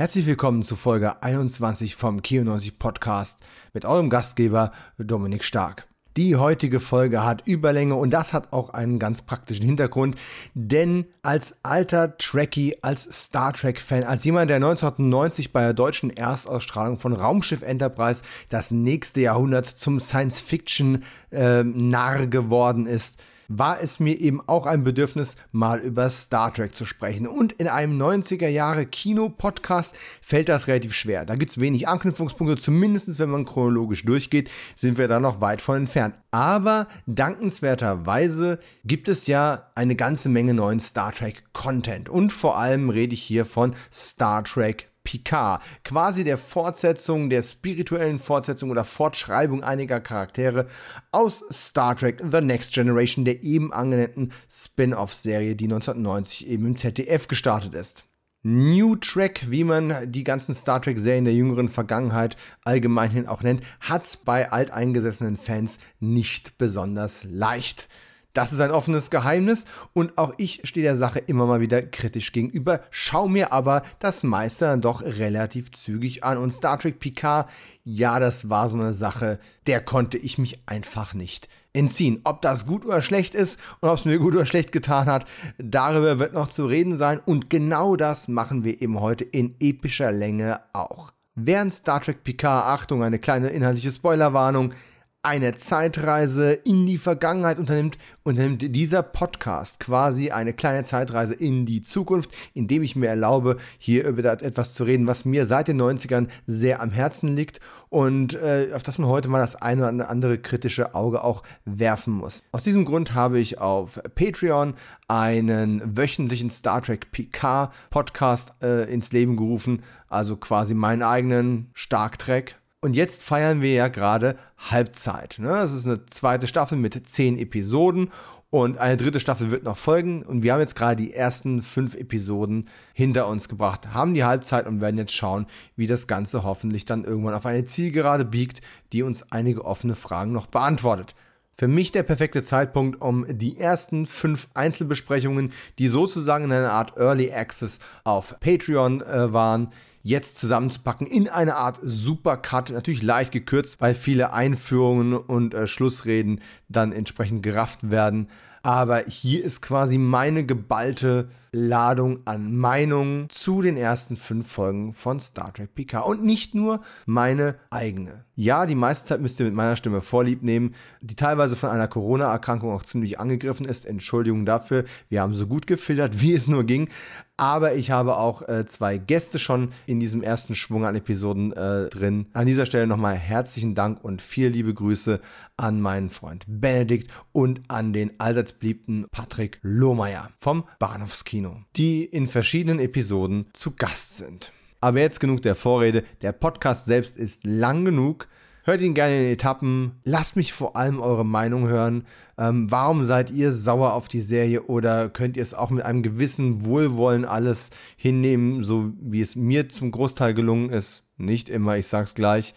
Herzlich willkommen zu Folge 21 vom Kio90 Podcast mit eurem Gastgeber Dominik Stark. Die heutige Folge hat Überlänge und das hat auch einen ganz praktischen Hintergrund, denn als alter Trekkie, als Star Trek-Fan, als jemand, der 1990 bei der deutschen Erstausstrahlung von Raumschiff Enterprise das nächste Jahrhundert zum Science-Fiction-Narr äh, geworden ist, war es mir eben auch ein Bedürfnis, mal über Star Trek zu sprechen. Und in einem 90er Jahre Kino-Podcast fällt das relativ schwer. Da gibt es wenig Anknüpfungspunkte, zumindest wenn man chronologisch durchgeht, sind wir da noch weit von entfernt. Aber dankenswerterweise gibt es ja eine ganze Menge neuen Star Trek-Content. Und vor allem rede ich hier von Star Trek Picard, quasi der Fortsetzung, der spirituellen Fortsetzung oder Fortschreibung einiger Charaktere aus Star Trek The Next Generation, der eben angenannten Spin-off-Serie, die 1990 eben im ZDF gestartet ist. New Trek, wie man die ganzen Star Trek-Serien der jüngeren Vergangenheit allgemeinhin auch nennt, hat's bei alteingesessenen Fans nicht besonders leicht. Das ist ein offenes Geheimnis und auch ich stehe der Sache immer mal wieder kritisch gegenüber, schau mir aber das meiste dann doch relativ zügig an. Und Star Trek Picard, ja, das war so eine Sache, der konnte ich mich einfach nicht entziehen. Ob das gut oder schlecht ist und ob es mir gut oder schlecht getan hat, darüber wird noch zu reden sein. Und genau das machen wir eben heute in epischer Länge auch. Während Star Trek Picard, Achtung, eine kleine inhaltliche Spoilerwarnung, eine Zeitreise in die Vergangenheit unternimmt, unternimmt dieser Podcast quasi eine kleine Zeitreise in die Zukunft, indem ich mir erlaube, hier über etwas zu reden, was mir seit den 90ern sehr am Herzen liegt und äh, auf das man heute mal das eine oder andere kritische Auge auch werfen muss. Aus diesem Grund habe ich auf Patreon einen wöchentlichen Star Trek PK Podcast äh, ins Leben gerufen, also quasi meinen eigenen Stark Trek und jetzt feiern wir ja gerade Halbzeit. Ne? Das ist eine zweite Staffel mit zehn Episoden und eine dritte Staffel wird noch folgen. Und wir haben jetzt gerade die ersten fünf Episoden hinter uns gebracht, haben die Halbzeit und werden jetzt schauen, wie das Ganze hoffentlich dann irgendwann auf eine Zielgerade biegt, die uns einige offene Fragen noch beantwortet. Für mich der perfekte Zeitpunkt, um die ersten fünf Einzelbesprechungen, die sozusagen in einer Art Early Access auf Patreon äh, waren, jetzt zusammenzupacken in eine Art Supercut, natürlich leicht gekürzt, weil viele Einführungen und äh, Schlussreden dann entsprechend gerafft werden. Aber hier ist quasi meine geballte Ladung an Meinungen zu den ersten fünf Folgen von Star Trek Picard. Und nicht nur meine eigene. Ja, die meiste Zeit müsst ihr mit meiner Stimme vorlieb nehmen, die teilweise von einer Corona-Erkrankung auch ziemlich angegriffen ist. Entschuldigung dafür. Wir haben so gut gefiltert, wie es nur ging. Aber ich habe auch äh, zwei Gäste schon in diesem ersten Schwung an Episoden äh, drin. An dieser Stelle nochmal herzlichen Dank und viele liebe Grüße an meinen Freund Benedikt und an den allseits beliebten Patrick Lohmeier vom Bahnhofskino. Kino, die in verschiedenen Episoden zu Gast sind. Aber jetzt genug der Vorrede, der Podcast selbst ist lang genug. Hört ihn gerne in Etappen. Lasst mich vor allem eure Meinung hören. Ähm, warum seid ihr sauer auf die Serie oder könnt ihr es auch mit einem gewissen Wohlwollen alles hinnehmen, so wie es mir zum Großteil gelungen ist? Nicht immer, ich sag's gleich.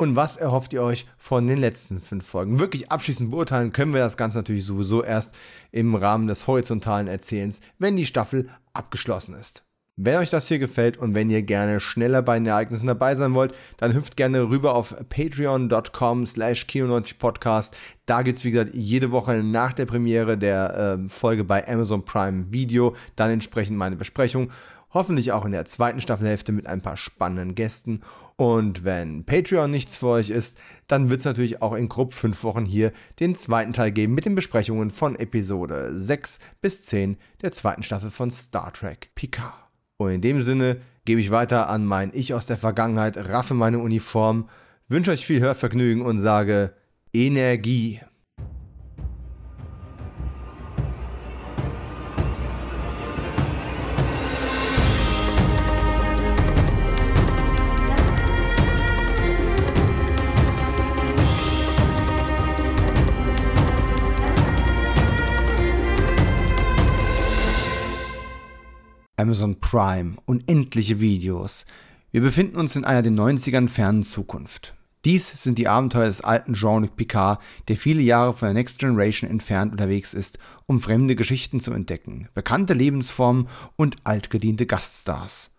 Und was erhofft ihr euch von den letzten fünf Folgen? Wirklich abschließend beurteilen können wir das Ganze natürlich sowieso erst im Rahmen des horizontalen Erzählens, wenn die Staffel abgeschlossen ist. Wenn euch das hier gefällt und wenn ihr gerne schneller bei den Ereignissen dabei sein wollt, dann hüpft gerne rüber auf patreon.com slash kino90podcast. Da gibt es, wie gesagt, jede Woche nach der Premiere der äh, Folge bei Amazon Prime Video dann entsprechend meine Besprechung. Hoffentlich auch in der zweiten Staffelhälfte mit ein paar spannenden Gästen. Und wenn Patreon nichts für euch ist, dann wird es natürlich auch in grob fünf Wochen hier den zweiten Teil geben mit den Besprechungen von Episode 6 bis 10 der zweiten Staffel von Star Trek Picard. Und in dem Sinne gebe ich weiter an mein Ich aus der Vergangenheit, raffe meine Uniform, wünsche euch viel Hörvergnügen und sage Energie. Amazon Prime, unendliche Videos. Wir befinden uns in einer den 90ern fernen Zukunft. Dies sind die Abenteuer des alten Jean-Luc Picard, der viele Jahre von der Next Generation entfernt unterwegs ist, um fremde Geschichten zu entdecken, bekannte Lebensformen und altgediente Gaststars.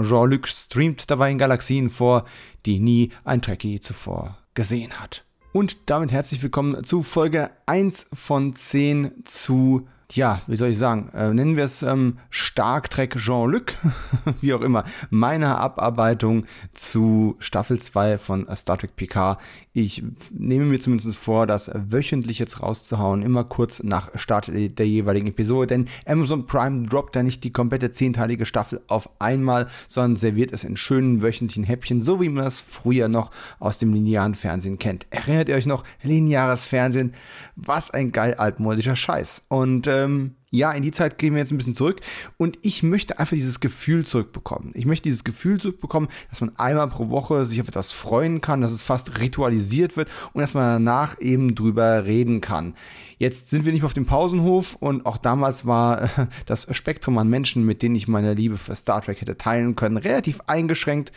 Jean-Luc streamt dabei in Galaxien vor, die nie ein Trekkie zuvor gesehen hat. Und damit herzlich willkommen zu Folge 1 von 10 zu ja, wie soll ich sagen, äh, nennen wir es ähm, Stark Trek Jean-Luc, wie auch immer, meiner Abarbeitung zu Staffel 2 von Star Trek Picard. Ich nehme mir zumindest vor, das wöchentlich jetzt rauszuhauen, immer kurz nach Start der jeweiligen Episode, denn Amazon Prime droppt ja nicht die komplette zehnteilige Staffel auf einmal, sondern serviert es in schönen wöchentlichen Häppchen, so wie man das früher noch aus dem linearen Fernsehen kennt. Erinnert ihr euch noch? Lineares Fernsehen, was ein geil altmodischer Scheiß. Und äh, ähm, ja, in die Zeit gehen wir jetzt ein bisschen zurück und ich möchte einfach dieses Gefühl zurückbekommen. Ich möchte dieses Gefühl zurückbekommen, dass man einmal pro Woche sich auf etwas freuen kann, dass es fast ritualisiert wird und dass man danach eben drüber reden kann. Jetzt sind wir nicht mehr auf dem Pausenhof und auch damals war das Spektrum an Menschen, mit denen ich meine Liebe für Star Trek hätte teilen können, relativ eingeschränkt.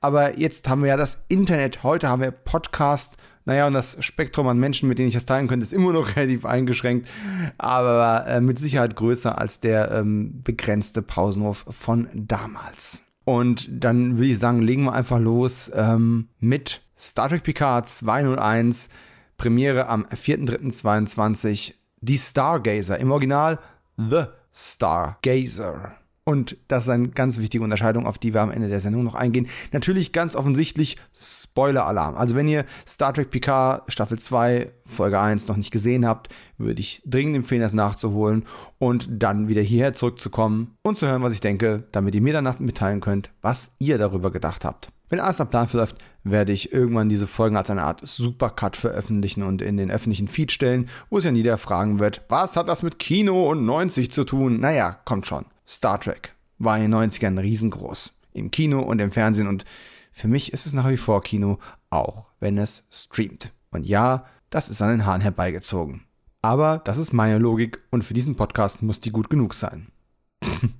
Aber jetzt haben wir ja das Internet, heute haben wir Podcast, naja, und das Spektrum an Menschen, mit denen ich das teilen könnte, ist immer noch relativ eingeschränkt, aber äh, mit Sicherheit größer als der ähm, begrenzte Pausenhof von damals. Und dann würde ich sagen, legen wir einfach los ähm, mit Star Trek Picard 201, Premiere am 4.3.22, die Stargazer, im Original The Stargazer. Und das ist eine ganz wichtige Unterscheidung, auf die wir am Ende der Sendung noch eingehen. Natürlich ganz offensichtlich Spoiler-Alarm. Also wenn ihr Star Trek Picard Staffel 2, Folge 1 noch nicht gesehen habt, würde ich dringend empfehlen, das nachzuholen und dann wieder hierher zurückzukommen und zu hören, was ich denke, damit ihr mir danach mitteilen könnt, was ihr darüber gedacht habt. Wenn alles nach Plan verläuft, werde ich irgendwann diese Folgen als eine Art Supercut veröffentlichen und in den öffentlichen Feed stellen, wo es ja jeder fragen wird, was hat das mit Kino und 90 zu tun? Naja, kommt schon. Star Trek war in den 90ern riesengroß. Im Kino und im Fernsehen und für mich ist es nach wie vor Kino, auch wenn es streamt. Und ja, das ist an den Haaren herbeigezogen. Aber das ist meine Logik und für diesen Podcast muss die gut genug sein.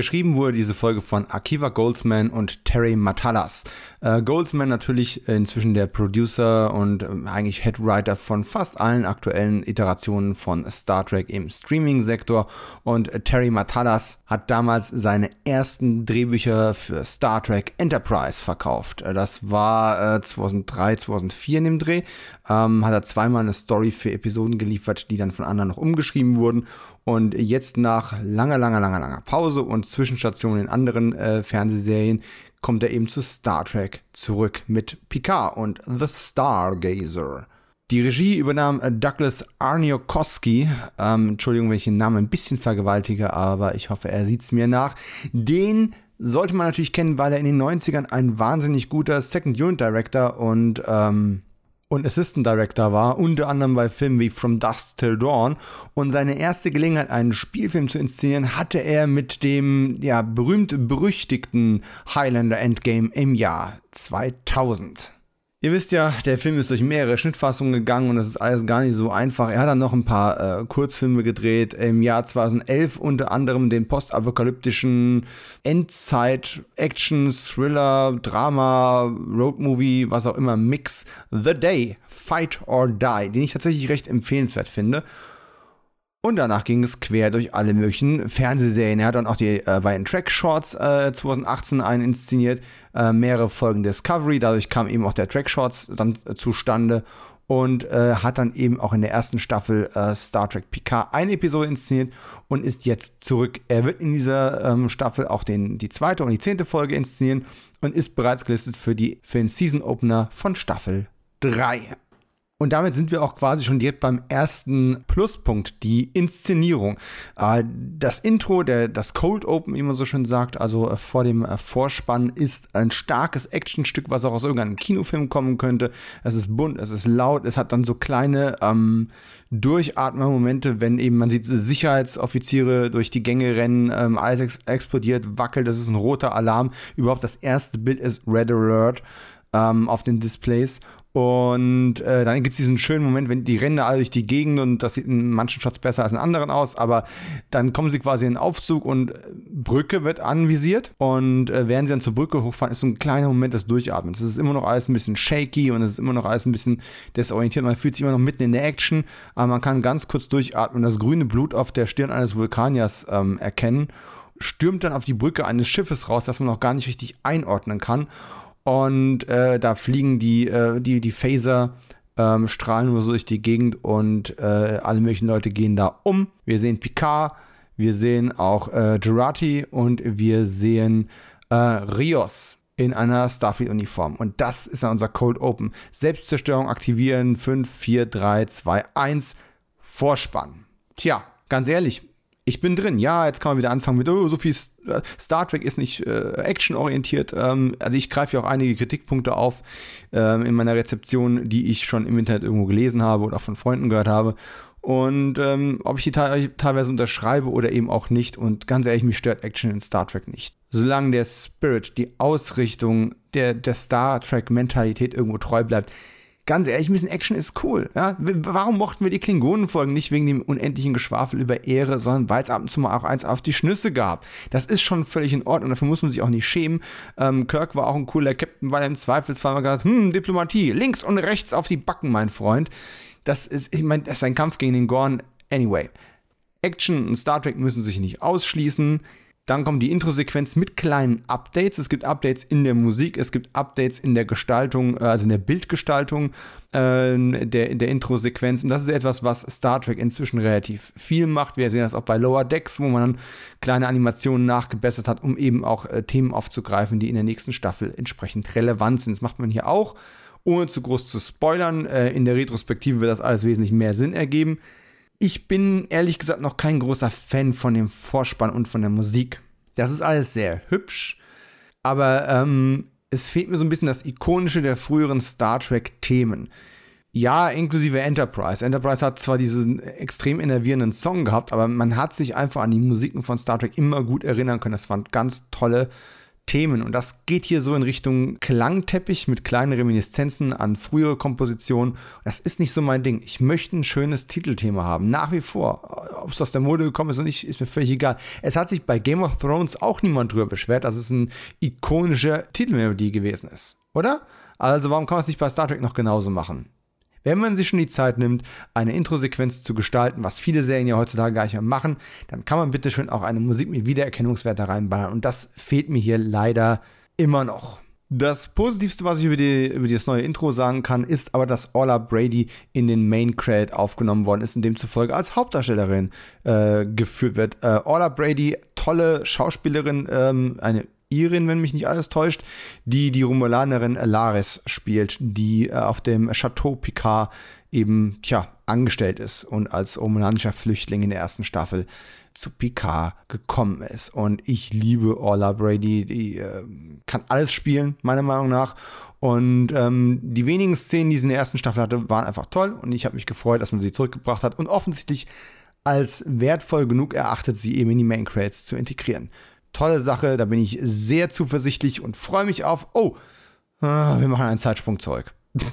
Geschrieben wurde diese Folge von Akiva Goldsman und Terry Matalas. Äh, Goldsman natürlich inzwischen der Producer und äh, eigentlich Headwriter von fast allen aktuellen Iterationen von Star Trek im Streaming-Sektor. Und äh, Terry Matalas hat damals seine ersten Drehbücher für Star Trek Enterprise verkauft. Äh, das war 2003, äh, 2004 in dem Dreh. Ähm, hat er zweimal eine Story für Episoden geliefert, die dann von anderen noch umgeschrieben wurden. Und jetzt nach langer, langer, langer, langer Pause und Zwischenstationen in anderen äh, Fernsehserien kommt er eben zu Star Trek zurück mit Picard und The Stargazer. Die Regie übernahm äh, Douglas Arniokoski. Ähm, Entschuldigung, wenn ich den Namen ein bisschen vergewaltige, aber ich hoffe, er sieht es mir nach. Den sollte man natürlich kennen, weil er in den 90ern ein wahnsinnig guter Second Unit Director und ähm, und Assistant Director war, unter anderem bei Filmen wie From Dusk Till Dawn. Und seine erste Gelegenheit, einen Spielfilm zu inszenieren, hatte er mit dem ja, berühmt-berüchtigten Highlander Endgame im Jahr 2000. Ihr wisst ja, der Film ist durch mehrere Schnittfassungen gegangen und das ist alles gar nicht so einfach. Er hat dann noch ein paar äh, Kurzfilme gedreht. Im Jahr 2011 unter anderem den postapokalyptischen Endzeit, Action, Thriller, Drama, Roadmovie, was auch immer, Mix The Day, Fight or Die, den ich tatsächlich recht empfehlenswert finde. Und danach ging es quer durch alle möglichen Fernsehserien. Er hat dann auch die äh, beiden Track-Shorts äh, 2018 einen inszeniert, äh, mehrere Folgen Discovery, dadurch kam eben auch der Track-Shorts dann äh, zustande und äh, hat dann eben auch in der ersten Staffel äh, Star Trek Picard eine Episode inszeniert und ist jetzt zurück. Er wird in dieser ähm, Staffel auch den, die zweite und die zehnte Folge inszenieren und ist bereits gelistet für, die, für den Season Opener von Staffel 3. Und damit sind wir auch quasi schon direkt beim ersten Pluspunkt, die Inszenierung. Äh, das Intro, der, das Cold Open, wie man so schön sagt, also äh, vor dem äh, Vorspann, ist ein starkes Actionstück, was auch aus irgendeinem Kinofilm kommen könnte. Es ist bunt, es ist laut, es hat dann so kleine ähm, Durchatmer-Momente, wenn eben man sieht Sicherheitsoffiziere durch die Gänge rennen, ähm, alles ex explodiert, wackelt, das ist ein roter Alarm. Überhaupt das erste Bild ist Red Alert ähm, auf den Displays. Und äh, dann gibt es diesen schönen Moment, wenn die rennen alle durch die Gegend und das sieht in manchen Shots besser als in anderen aus, aber dann kommen sie quasi in den Aufzug und äh, Brücke wird anvisiert und äh, während sie dann zur Brücke hochfahren, ist so ein kleiner Moment des Durchatmens. Es ist immer noch alles ein bisschen shaky und es ist immer noch alles ein bisschen desorientiert. Man fühlt sich immer noch mitten in der Action, aber man kann ganz kurz durchatmen und das grüne Blut auf der Stirn eines Vulkaniers ähm, erkennen stürmt dann auf die Brücke eines Schiffes raus, das man noch gar nicht richtig einordnen kann. Und äh, da fliegen die, äh, die, die Phaser ähm, strahlen nur so durch die Gegend und äh, alle möglichen Leute gehen da um. Wir sehen Picard, wir sehen auch äh, Gerati und wir sehen äh, Rios in einer Starfleet-Uniform. Und das ist dann unser Cold Open. Selbstzerstörung aktivieren, 5, 4, 3, 2, 1, Vorspann. Tja, ganz ehrlich, ich bin drin. Ja, jetzt kann man wieder anfangen mit, oh, so viel äh, Star Trek ist nicht äh, actionorientiert. Ähm, also ich greife ja auch einige Kritikpunkte auf ähm, in meiner Rezeption, die ich schon im Internet irgendwo gelesen habe oder auch von Freunden gehört habe. Und ähm, ob ich die te teilweise unterschreibe oder eben auch nicht. Und ganz ehrlich, mich stört Action in Star Trek nicht. Solange der Spirit, die Ausrichtung der, der Star Trek-Mentalität irgendwo treu bleibt, ganz ehrlich, ein bisschen Action ist cool. Ja? Warum mochten wir die Klingonenfolgen nicht wegen dem unendlichen Geschwafel über Ehre, sondern weil es ab und zu mal auch eins auf die Schnüsse gab? Das ist schon völlig in Ordnung, dafür muss man sich auch nicht schämen. Ähm, Kirk war auch ein cooler Captain, weil er im Zweifelsfall mal gesagt hm, Diplomatie, links und rechts auf die Backen, mein Freund. Das ist, ich meine, das ist ein Kampf gegen den Gorn. Anyway, Action und Star Trek müssen sich nicht ausschließen. Dann kommt die Intro-Sequenz mit kleinen Updates. Es gibt Updates in der Musik, es gibt Updates in der Gestaltung, äh, also in der Bildgestaltung äh, der, der Intro-Sequenz. Und das ist etwas, was Star Trek inzwischen relativ viel macht. Wir sehen das auch bei Lower Decks, wo man dann kleine Animationen nachgebessert hat, um eben auch äh, Themen aufzugreifen, die in der nächsten Staffel entsprechend relevant sind. Das macht man hier auch. Ohne zu groß zu spoilern, äh, in der Retrospektive wird das alles wesentlich mehr Sinn ergeben. Ich bin ehrlich gesagt noch kein großer Fan von dem Vorspann und von der Musik. Das ist alles sehr hübsch, aber ähm, es fehlt mir so ein bisschen das Ikonische der früheren Star Trek-Themen. Ja, inklusive Enterprise. Enterprise hat zwar diesen extrem enervierenden Song gehabt, aber man hat sich einfach an die Musiken von Star Trek immer gut erinnern können. Das waren ganz tolle Themen. Und das geht hier so in Richtung Klangteppich mit kleinen Reminiszenzen an frühere Kompositionen. Das ist nicht so mein Ding. Ich möchte ein schönes Titelthema haben. Nach wie vor. Ob es aus der Mode gekommen ist oder nicht, ist mir völlig egal. Es hat sich bei Game of Thrones auch niemand drüber beschwert, dass es eine ikonische Titelmelodie gewesen ist. Oder? Also warum kann man es nicht bei Star Trek noch genauso machen? Wenn man sich schon die Zeit nimmt, eine Introsequenz zu gestalten, was viele Serien ja heutzutage gar nicht mehr machen, dann kann man bitte schön auch eine Musik mit Wiedererkennungswert reinballern. Und das fehlt mir hier leider immer noch. Das Positivste, was ich über, die, über das neue Intro sagen kann, ist aber, dass Orla Brady in den Main Credit aufgenommen worden ist und demzufolge als Hauptdarstellerin äh, geführt wird. Äh, Orla Brady, tolle Schauspielerin, ähm, eine Irin, wenn mich nicht alles täuscht, die die Romulanerin Laris spielt, die äh, auf dem Chateau Picard eben, tja, angestellt ist und als romulanischer Flüchtling in der ersten Staffel zu Picard gekommen ist. Und ich liebe Orla Brady, die äh, kann alles spielen, meiner Meinung nach. Und ähm, die wenigen Szenen, die sie in der ersten Staffel hatte, waren einfach toll. Und ich habe mich gefreut, dass man sie zurückgebracht hat und offensichtlich als wertvoll genug erachtet, sie eben in die Main Credits zu integrieren tolle Sache. Da bin ich sehr zuversichtlich und freue mich auf. Oh, ah, wir machen einen Zeitsprung zurück.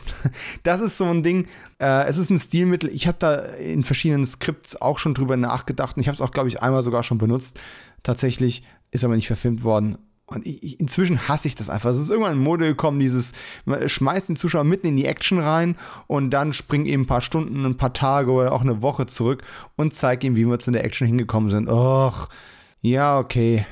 das ist so ein Ding. Äh, es ist ein Stilmittel. Ich habe da in verschiedenen Skripts auch schon drüber nachgedacht und ich habe es auch, glaube ich, einmal sogar schon benutzt. Tatsächlich ist aber nicht verfilmt worden. Und inzwischen hasse ich das einfach. Es ist irgendwann in Mode gekommen, dieses, schmeißt den Zuschauer mitten in die Action rein und dann springt eben ein paar Stunden, ein paar Tage oder auch eine Woche zurück und zeigt ihm, wie wir zu der Action hingekommen sind. Och, ja, okay.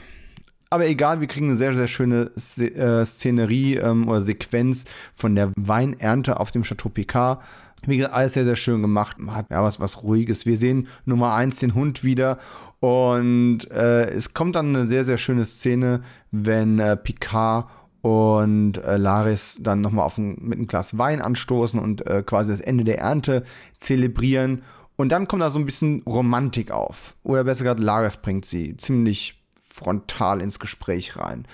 Aber egal, wir kriegen eine sehr, sehr schöne äh, Szenerie ähm, oder Sequenz von der Weinernte auf dem Chateau Picard. Wie gesagt, alles sehr, sehr schön gemacht. Hat ja was, was Ruhiges. Wir sehen Nummer 1 den Hund wieder. Und äh, es kommt dann eine sehr, sehr schöne Szene, wenn äh, Picard und äh, Laris dann nochmal mit einem Glas Wein anstoßen und äh, quasi das Ende der Ernte zelebrieren. Und dann kommt da so ein bisschen Romantik auf. Oder besser gesagt, Laris bringt sie ziemlich frontal ins Gespräch rein.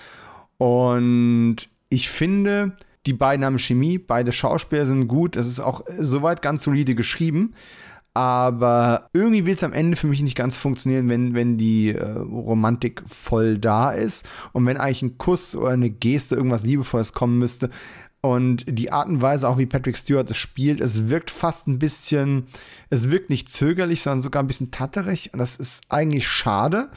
Und ich finde, die beiden haben Chemie, beide Schauspieler sind gut, es ist auch soweit ganz solide geschrieben. Aber irgendwie will es am Ende für mich nicht ganz funktionieren, wenn, wenn die äh, Romantik voll da ist und wenn eigentlich ein Kuss oder eine Geste, irgendwas Liebevolles kommen müsste. Und die Art und Weise, auch wie Patrick Stewart es spielt, es wirkt fast ein bisschen, es wirkt nicht zögerlich, sondern sogar ein bisschen tatterig. Und das ist eigentlich schade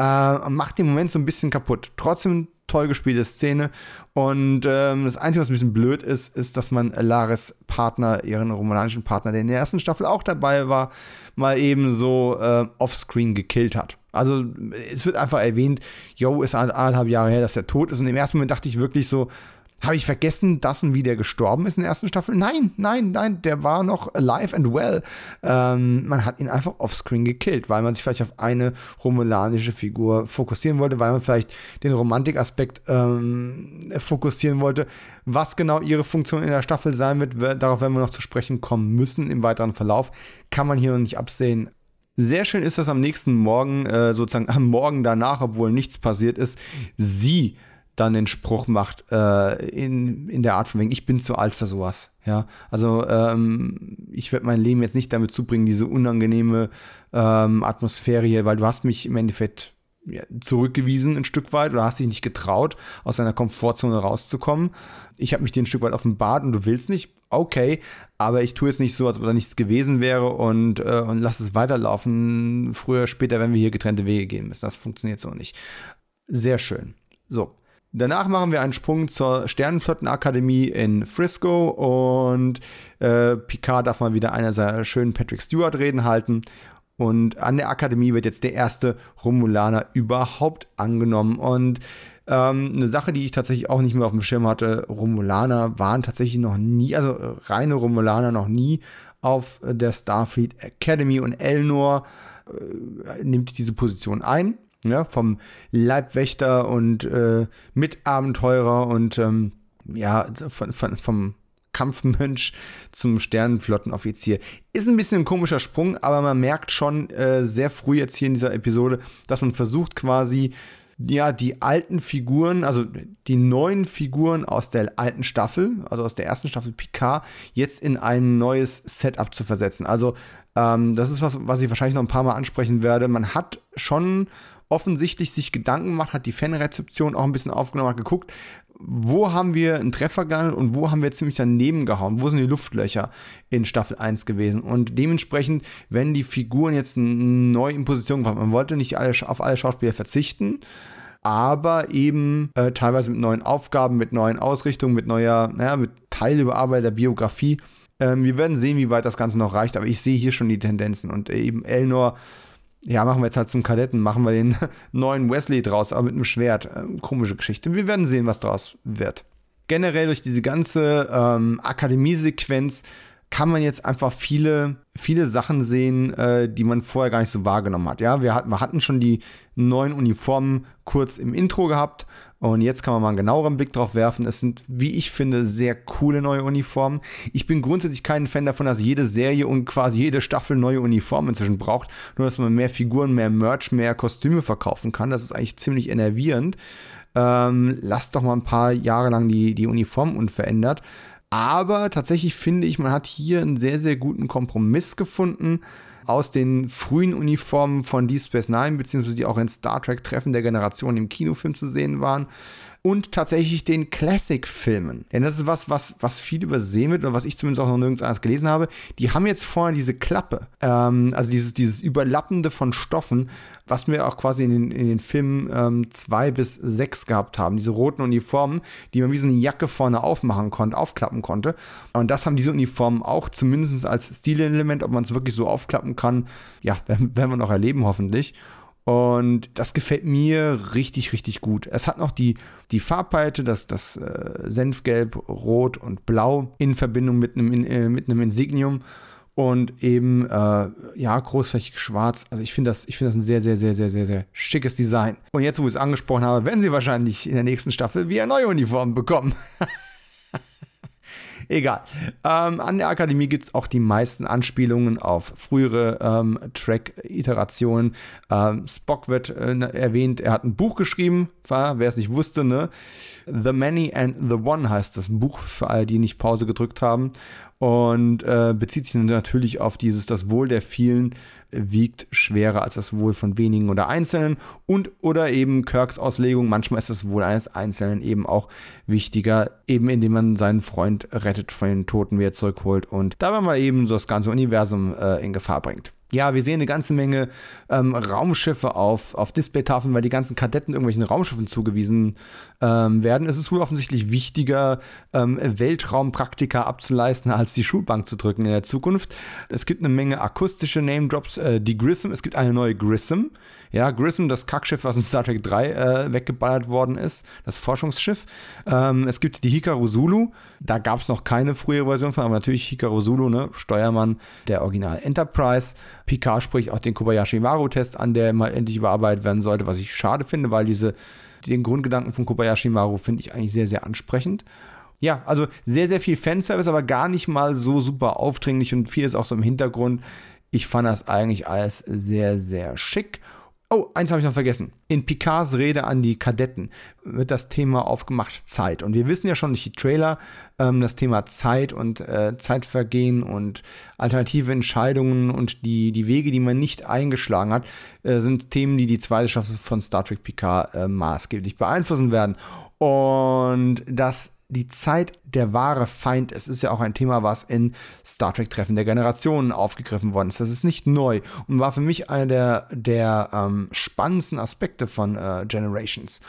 äh, macht den Moment so ein bisschen kaputt. Trotzdem toll gespielte Szene. Und ähm, das Einzige, was ein bisschen blöd ist, ist, dass man Lares Partner, ihren romanischen Partner, der in der ersten Staffel auch dabei war, mal eben so äh, offscreen gekillt hat. Also es wird einfach erwähnt, yo, ist anderthalb Jahre her, dass er tot ist. Und im ersten Moment dachte ich wirklich so, habe ich vergessen, dass und wie der gestorben ist in der ersten Staffel? Nein, nein, nein, der war noch alive and well. Ähm, man hat ihn einfach offscreen gekillt, weil man sich vielleicht auf eine romulanische Figur fokussieren wollte, weil man vielleicht den Romantikaspekt ähm, fokussieren wollte. Was genau ihre Funktion in der Staffel sein wird, darauf werden wir noch zu sprechen kommen müssen im weiteren Verlauf. Kann man hier noch nicht absehen. Sehr schön ist, dass am nächsten Morgen, äh, sozusagen am Morgen danach, obwohl nichts passiert ist, sie dann den Spruch macht, äh, in, in der Art von wegen, ich bin zu alt für sowas. Ja, also ähm, ich werde mein Leben jetzt nicht damit zubringen, diese unangenehme ähm, Atmosphäre hier, weil du hast mich im Endeffekt ja, zurückgewiesen ein Stück weit oder hast dich nicht getraut, aus deiner Komfortzone rauszukommen. Ich habe mich dir ein Stück weit offenbart und du willst nicht. Okay, aber ich tue jetzt nicht so, als ob da nichts gewesen wäre und, äh, und lass es weiterlaufen. Früher, später, wenn wir hier getrennte Wege gehen müssen. Das funktioniert so nicht. Sehr schön. So, Danach machen wir einen Sprung zur Sternenflottenakademie in Frisco und äh, Picard darf mal wieder einer seiner schönen Patrick Stewart Reden halten. Und an der Akademie wird jetzt der erste Romulaner überhaupt angenommen. Und ähm, eine Sache, die ich tatsächlich auch nicht mehr auf dem Schirm hatte, Romulaner waren tatsächlich noch nie, also reine Romulaner noch nie auf der Starfleet Academy und Elnor äh, nimmt diese Position ein ja, vom Leibwächter und äh, Mitabenteurer und ähm, ja, von, von, vom Kampfmönch zum Sternenflottenoffizier. Ist ein bisschen ein komischer Sprung, aber man merkt schon äh, sehr früh jetzt hier in dieser Episode, dass man versucht quasi ja, die alten Figuren, also die neuen Figuren aus der alten Staffel, also aus der ersten Staffel Picard, jetzt in ein neues Setup zu versetzen. Also, ähm, das ist was, was ich wahrscheinlich noch ein paar Mal ansprechen werde. Man hat schon offensichtlich sich Gedanken gemacht, hat die Fanrezeption auch ein bisschen aufgenommen, hat geguckt, wo haben wir einen Treffer gehandelt und wo haben wir ziemlich daneben gehauen? Wo sind die Luftlöcher in Staffel 1 gewesen? Und dementsprechend, wenn die Figuren jetzt neu in Position kommen, man wollte nicht alle, auf alle Schauspieler verzichten, aber eben äh, teilweise mit neuen Aufgaben, mit neuen Ausrichtungen, mit neuer, naja, mit Teilüberarbeit der Biografie. Ähm, wir werden sehen, wie weit das Ganze noch reicht, aber ich sehe hier schon die Tendenzen und eben Elnor ja, machen wir jetzt halt zum Kadetten, machen wir den neuen Wesley draus, aber mit einem Schwert. Ähm, komische Geschichte. Wir werden sehen, was draus wird. Generell durch diese ganze ähm, Akademiesequenz kann man jetzt einfach viele, viele Sachen sehen, äh, die man vorher gar nicht so wahrgenommen hat. Ja, wir, hat, wir hatten schon die neuen Uniformen kurz im Intro gehabt und jetzt kann man mal einen genaueren Blick drauf werfen. Es sind, wie ich finde, sehr coole neue Uniformen. Ich bin grundsätzlich kein Fan davon, dass jede Serie und quasi jede Staffel neue Uniformen inzwischen braucht. Nur, dass man mehr Figuren, mehr Merch, mehr Kostüme verkaufen kann. Das ist eigentlich ziemlich enervierend. Ähm, lasst doch mal ein paar Jahre lang die, die Uniformen unverändert. Aber tatsächlich finde ich, man hat hier einen sehr, sehr guten Kompromiss gefunden aus den frühen Uniformen von Deep Space Nine, beziehungsweise die auch in Star Trek Treffen der Generation im Kinofilm zu sehen waren und tatsächlich den Classic-Filmen. Denn das ist was, was, was viel übersehen wird oder was ich zumindest auch noch nirgends anders gelesen habe. Die haben jetzt vorne diese Klappe, ähm, also dieses, dieses Überlappende von Stoffen, was wir auch quasi in den, in den Filmen 2 ähm, bis 6 gehabt haben. Diese roten Uniformen, die man wie so eine Jacke vorne aufmachen konnte, aufklappen konnte. Und das haben diese Uniformen auch zumindest als Stilelement, ob man es wirklich so aufklappen kann, ja, werden wir noch erleben hoffentlich. Und das gefällt mir richtig, richtig gut. Es hat noch die, die Farbpalette, das, das äh, Senfgelb, Rot und Blau in Verbindung mit einem, äh, mit einem Insignium und eben äh, ja großflächig schwarz. Also ich finde das, ich das ein sehr, sehr, sehr, sehr, sehr, sehr schickes Design. Und jetzt, wo ich es angesprochen habe, werden sie wahrscheinlich in der nächsten Staffel wieder neue Uniformen bekommen. Egal. Ähm, an der Akademie gibt es auch die meisten Anspielungen auf frühere ähm, Track-Iterationen. Ähm, Spock wird äh, erwähnt, er hat ein Buch geschrieben, wer es nicht wusste, ne? The Many and the One heißt das Buch, für alle, die nicht Pause gedrückt haben. Und äh, bezieht sich natürlich auf dieses, das Wohl der vielen wiegt schwerer als das Wohl von wenigen oder Einzelnen und oder eben Kirks Auslegung, manchmal ist das Wohl eines Einzelnen eben auch wichtiger, eben indem man seinen Freund rettet von den Toten, wie er zurückholt und dabei mal eben so das ganze Universum äh, in Gefahr bringt. Ja, wir sehen eine ganze Menge ähm, Raumschiffe auf, auf Displaytafeln, weil die ganzen Kadetten irgendwelchen Raumschiffen zugewiesen ähm, werden. Es ist wohl offensichtlich wichtiger, ähm, Weltraumpraktika abzuleisten, als die Schulbank zu drücken in der Zukunft. Es gibt eine Menge akustische Name-Drops. Äh, die Grissom, es gibt eine neue Grissom. Ja, Grissom, das Kackschiff, was in Star Trek 3 äh, weggeballert worden ist, das Forschungsschiff. Ähm, es gibt die Hikaru Zulu, da gab es noch keine frühere Version von, aber natürlich Hikaru Zulu, ne, Steuermann der Original Enterprise. Picard spricht auch den Kobayashi Maru-Test an, der mal endlich überarbeitet werden sollte, was ich schade finde, weil diese, den Grundgedanken von Kobayashi Maru finde ich eigentlich sehr, sehr ansprechend. Ja, also sehr, sehr viel Fanservice, aber gar nicht mal so super aufdringlich und viel ist auch so im Hintergrund. Ich fand das eigentlich alles sehr, sehr schick Oh, eins habe ich noch vergessen. In Picards Rede an die Kadetten wird das Thema aufgemacht Zeit. Und wir wissen ja schon durch die Trailer, ähm, das Thema Zeit und äh, Zeitvergehen und alternative Entscheidungen und die, die Wege, die man nicht eingeschlagen hat, äh, sind Themen, die die zweite Staffel von Star Trek Picard äh, maßgeblich beeinflussen werden. Und das die Zeit der wahre Feind ist, ist ja auch ein Thema, was in Star Trek Treffen der Generationen aufgegriffen worden ist. Das ist nicht neu und war für mich einer der, der ähm, spannendsten Aspekte von äh, Generations.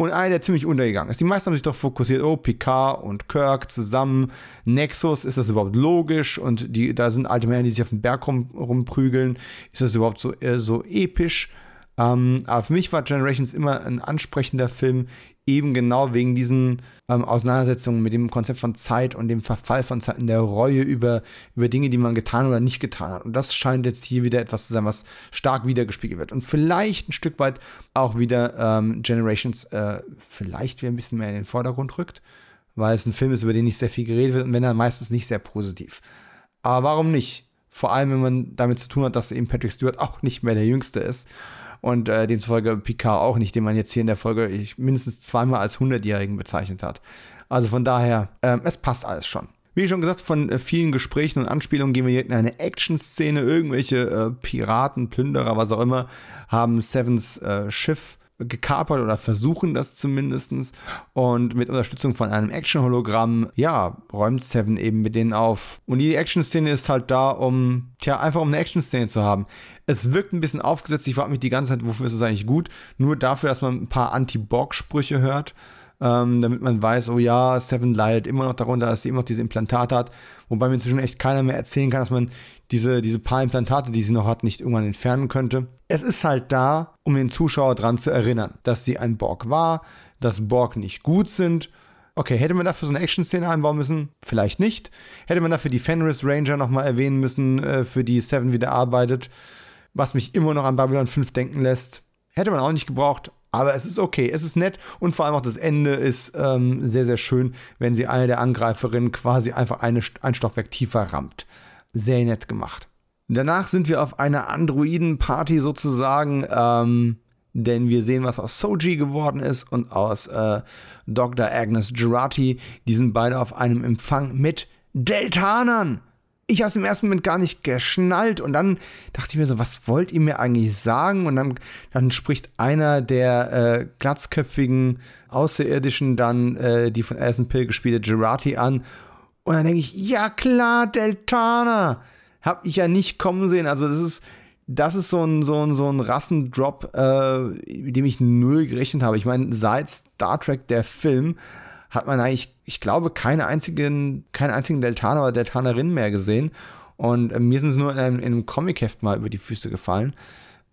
Und einer, der ziemlich untergegangen ist. Die meisten haben sich doch fokussiert, oh, Picard und Kirk zusammen, Nexus, ist das überhaupt logisch? Und die, da sind alte Männer, die sich auf den Berg rum, rumprügeln. Ist das überhaupt so, äh, so episch? Ähm, aber für mich war Generations immer ein ansprechender Film, eben genau wegen diesen ähm, Auseinandersetzungen mit dem Konzept von Zeit und dem Verfall von Zeit und der Reue über, über Dinge, die man getan oder nicht getan hat. Und das scheint jetzt hier wieder etwas zu sein, was stark wiedergespiegelt wird. Und vielleicht ein Stück weit auch wieder ähm, Generations äh, vielleicht wieder ein bisschen mehr in den Vordergrund rückt, weil es ein Film ist, über den nicht sehr viel geredet wird und wenn dann meistens nicht sehr positiv. Aber warum nicht? Vor allem, wenn man damit zu tun hat, dass eben Patrick Stewart auch nicht mehr der Jüngste ist und äh, demzufolge Picard auch nicht, den man jetzt hier in der Folge mindestens zweimal als 100-Jährigen bezeichnet hat. Also von daher, ähm, es passt alles schon. Wie schon gesagt, von äh, vielen Gesprächen und Anspielungen gehen wir hier in eine Action-Szene. Irgendwelche äh, Piraten, Plünderer, was auch immer, haben Sevens äh, Schiff gekapert oder versuchen das zumindest. Und mit Unterstützung von einem Action-Hologramm, ja, räumt Seven eben mit denen auf. Und die Action-Szene ist halt da, um, tja, einfach um eine Action-Szene zu haben. Es wirkt ein bisschen aufgesetzt. Ich frage mich die ganze Zeit, wofür ist es eigentlich gut? Nur dafür, dass man ein paar Anti-Borg-Sprüche hört. Ähm, damit man weiß, oh ja, Seven leidet immer noch darunter, dass sie immer noch diese Implantate hat. Wobei mir inzwischen echt keiner mehr erzählen kann, dass man diese, diese paar Implantate, die sie noch hat, nicht irgendwann entfernen könnte. Es ist halt da, um den Zuschauer daran zu erinnern, dass sie ein Borg war, dass Borg nicht gut sind. Okay, hätte man dafür so eine Action-Szene einbauen müssen? Vielleicht nicht. Hätte man dafür die Fenris Ranger nochmal erwähnen müssen, äh, für die Seven wieder arbeitet, was mich immer noch an Babylon 5 denken lässt? Hätte man auch nicht gebraucht, aber es ist okay, es ist nett und vor allem auch das Ende ist ähm, sehr, sehr schön, wenn sie eine der Angreiferinnen quasi einfach eine, ein Stockwerk tiefer rammt. Sehr nett gemacht. Danach sind wir auf einer Androiden-Party sozusagen, ähm, denn wir sehen, was aus Soji geworden ist und aus äh, Dr. Agnes Girardi. Die sind beide auf einem Empfang mit Deltanern. Ich habe es im ersten Moment gar nicht geschnallt und dann dachte ich mir so, was wollt ihr mir eigentlich sagen? Und dann, dann spricht einer der äh, glatzköpfigen Außerirdischen dann äh, die von Alison Pill gespielte Girardi an. Und dann denke ich, ja klar, Deltaner habe ich ja nicht kommen sehen. Also das ist, das ist so ein, so ein, so ein Rassendrop, äh, mit dem ich null gerechnet habe. Ich meine, seit Star Trek der Film hat man eigentlich, ich glaube, keine einzigen, keinen einzigen Deltaner oder Deltanerin mehr gesehen. Und äh, mir sind es nur in einem, in einem Comic-Heft mal über die Füße gefallen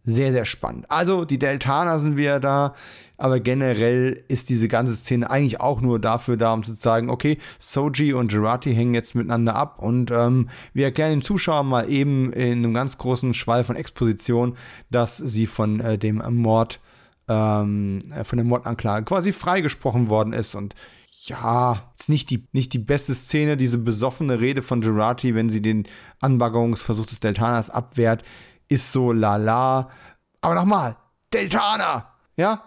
sehr, sehr spannend. Also die Deltaner sind wieder da, aber generell ist diese ganze Szene eigentlich auch nur dafür da, um zu sagen, okay, Soji und Girati hängen jetzt miteinander ab und ähm, wir erklären dem Zuschauer mal eben in einem ganz großen Schwall von Exposition, dass sie von äh, dem Mord, ähm, von der Mordanklage quasi freigesprochen worden ist und ja, ist nicht die, nicht die beste Szene, diese besoffene Rede von Girati, wenn sie den Anbaggerungsversuch des Deltaners abwehrt, ist so lala. Aber nochmal, Deltana! Ja?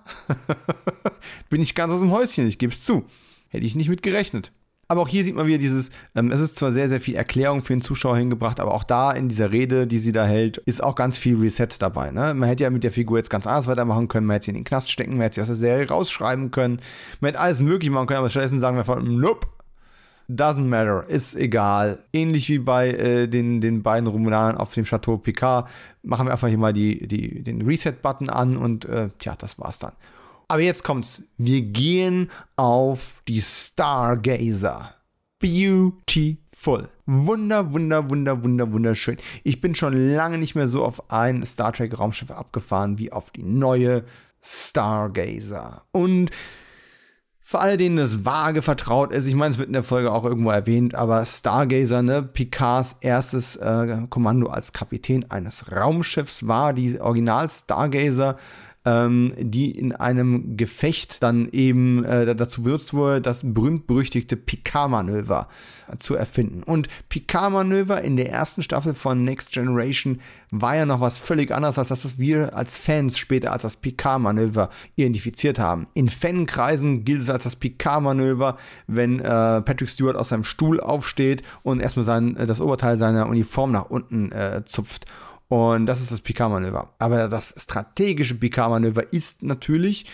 Bin ich ganz aus dem Häuschen, ich gebe es zu. Hätte ich nicht mit gerechnet. Aber auch hier sieht man wieder dieses, ähm, es ist zwar sehr, sehr viel Erklärung für den Zuschauer hingebracht, aber auch da in dieser Rede, die sie da hält, ist auch ganz viel Reset dabei. Ne? Man hätte ja mit der Figur jetzt ganz anders weitermachen können, man hätte sie in den Knast stecken, man hätte sie aus der Serie rausschreiben können, man hätte alles möglich machen können, aber stattdessen sagen wir einfach, nope, Doesn't matter, ist egal. Ähnlich wie bei äh, den, den beiden Romulanern auf dem Chateau Picard machen wir einfach hier mal die, die, den Reset-Button an und äh, tja, das war's dann. Aber jetzt kommt's. Wir gehen auf die Stargazer. Beautiful. Wunder, wunder, wunder, wunder, wunderschön. Ich bin schon lange nicht mehr so auf ein Star Trek Raumschiff abgefahren wie auf die neue Stargazer. Und für alle, denen das vage vertraut ist, ich meine, es wird in der Folge auch irgendwo erwähnt, aber Stargazer, ne, Picards erstes äh, Kommando als Kapitän eines Raumschiffs war, die Original Stargazer ähm, die in einem Gefecht dann eben äh, dazu benutzt wurde, das berühmt-berüchtigte Picard-Manöver zu erfinden. Und Picard-Manöver in der ersten Staffel von Next Generation war ja noch was völlig anderes als das, was wir als Fans später als das Picard-Manöver identifiziert haben. In Fankreisen gilt es als das Picard-Manöver, wenn äh, Patrick Stewart aus seinem Stuhl aufsteht und erstmal sein, äh, das Oberteil seiner Uniform nach unten äh, zupft. Und das ist das Picard-Manöver. Aber das strategische Picard-Manöver ist natürlich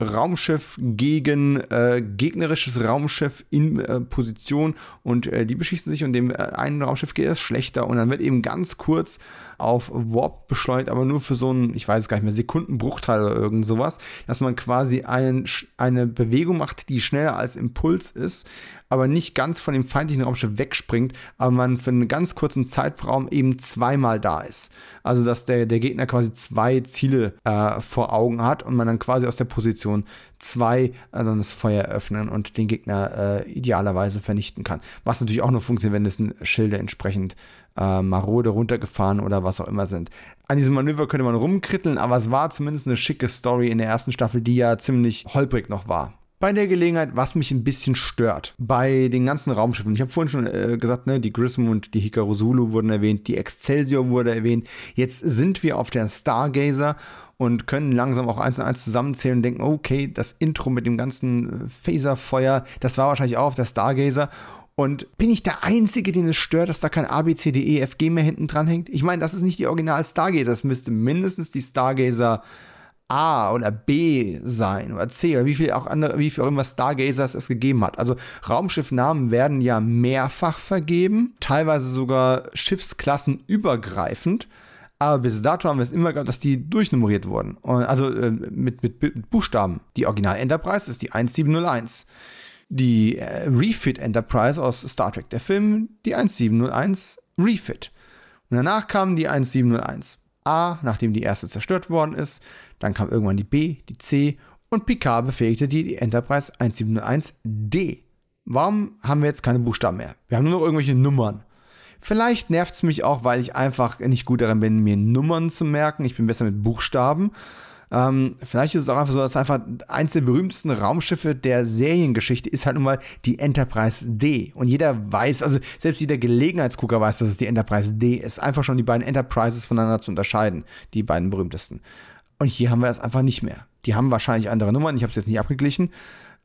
Raumschiff gegen äh, gegnerisches Raumschiff in äh, Position und äh, die beschießen sich und dem äh, einen Raumschiff geht es schlechter und dann wird eben ganz kurz auf Warp beschleunigt, aber nur für so einen, ich weiß gar nicht mehr, Sekundenbruchteil oder irgend sowas, dass man quasi ein, eine Bewegung macht, die schneller als Impuls ist, aber nicht ganz von dem feindlichen Raumschiff wegspringt, aber man für einen ganz kurzen Zeitraum eben zweimal da ist. Also dass der, der Gegner quasi zwei Ziele äh, vor Augen hat und man dann quasi aus der Position zwei äh, dann das Feuer öffnen und den Gegner äh, idealerweise vernichten kann. Was natürlich auch nur funktioniert, wenn dessen Schilde entsprechend äh, marode runtergefahren oder was auch immer sind. An diesem Manöver könnte man rumkritteln, aber es war zumindest eine schicke Story in der ersten Staffel, die ja ziemlich holprig noch war. Bei der Gelegenheit, was mich ein bisschen stört, bei den ganzen Raumschiffen, ich habe vorhin schon äh, gesagt, ne, die Grissom und die Hikaru Zulu wurden erwähnt, die Excelsior wurde erwähnt, jetzt sind wir auf der Stargazer und können langsam auch eins und eins zusammenzählen und denken, okay, das Intro mit dem ganzen äh, Phaserfeuer, das war wahrscheinlich auch auf der Stargazer und bin ich der Einzige, den es stört, dass da kein A, B, C, D, E, F, G mehr hinten dran hängt? Ich meine, das ist nicht die Original Stargazer. Es müsste mindestens die Stargazer A oder B sein oder C oder wie viel auch andere, wie viel auch immer Stargazers es gegeben hat. Also Raumschiffnamen werden ja mehrfach vergeben, teilweise sogar Schiffsklassen übergreifend. Aber bis dato haben wir es immer gehabt, dass die durchnummeriert wurden. Also äh, mit, mit, mit Buchstaben. Die Original Enterprise ist die 1701 die äh, Refit Enterprise aus Star Trek, der Film, die 1701 Refit. Und danach kam die 1701 A, nachdem die erste zerstört worden ist. Dann kam irgendwann die B, die C und Picard befähigte die, Enterprise 1701 D. Warum haben wir jetzt keine Buchstaben mehr? Wir haben nur noch irgendwelche Nummern. Vielleicht nervt es mich auch, weil ich einfach nicht gut darin bin, mir Nummern zu merken. Ich bin besser mit Buchstaben. Ähm, vielleicht ist es auch einfach so, dass einfach eins der berühmtesten Raumschiffe der Seriengeschichte ist halt nun mal die Enterprise D. Und jeder weiß, also selbst jeder Gelegenheitsgucker weiß, dass es die Enterprise D ist. Einfach schon die beiden Enterprises voneinander zu unterscheiden, die beiden berühmtesten. Und hier haben wir es einfach nicht mehr. Die haben wahrscheinlich andere Nummern, ich habe es jetzt nicht abgeglichen,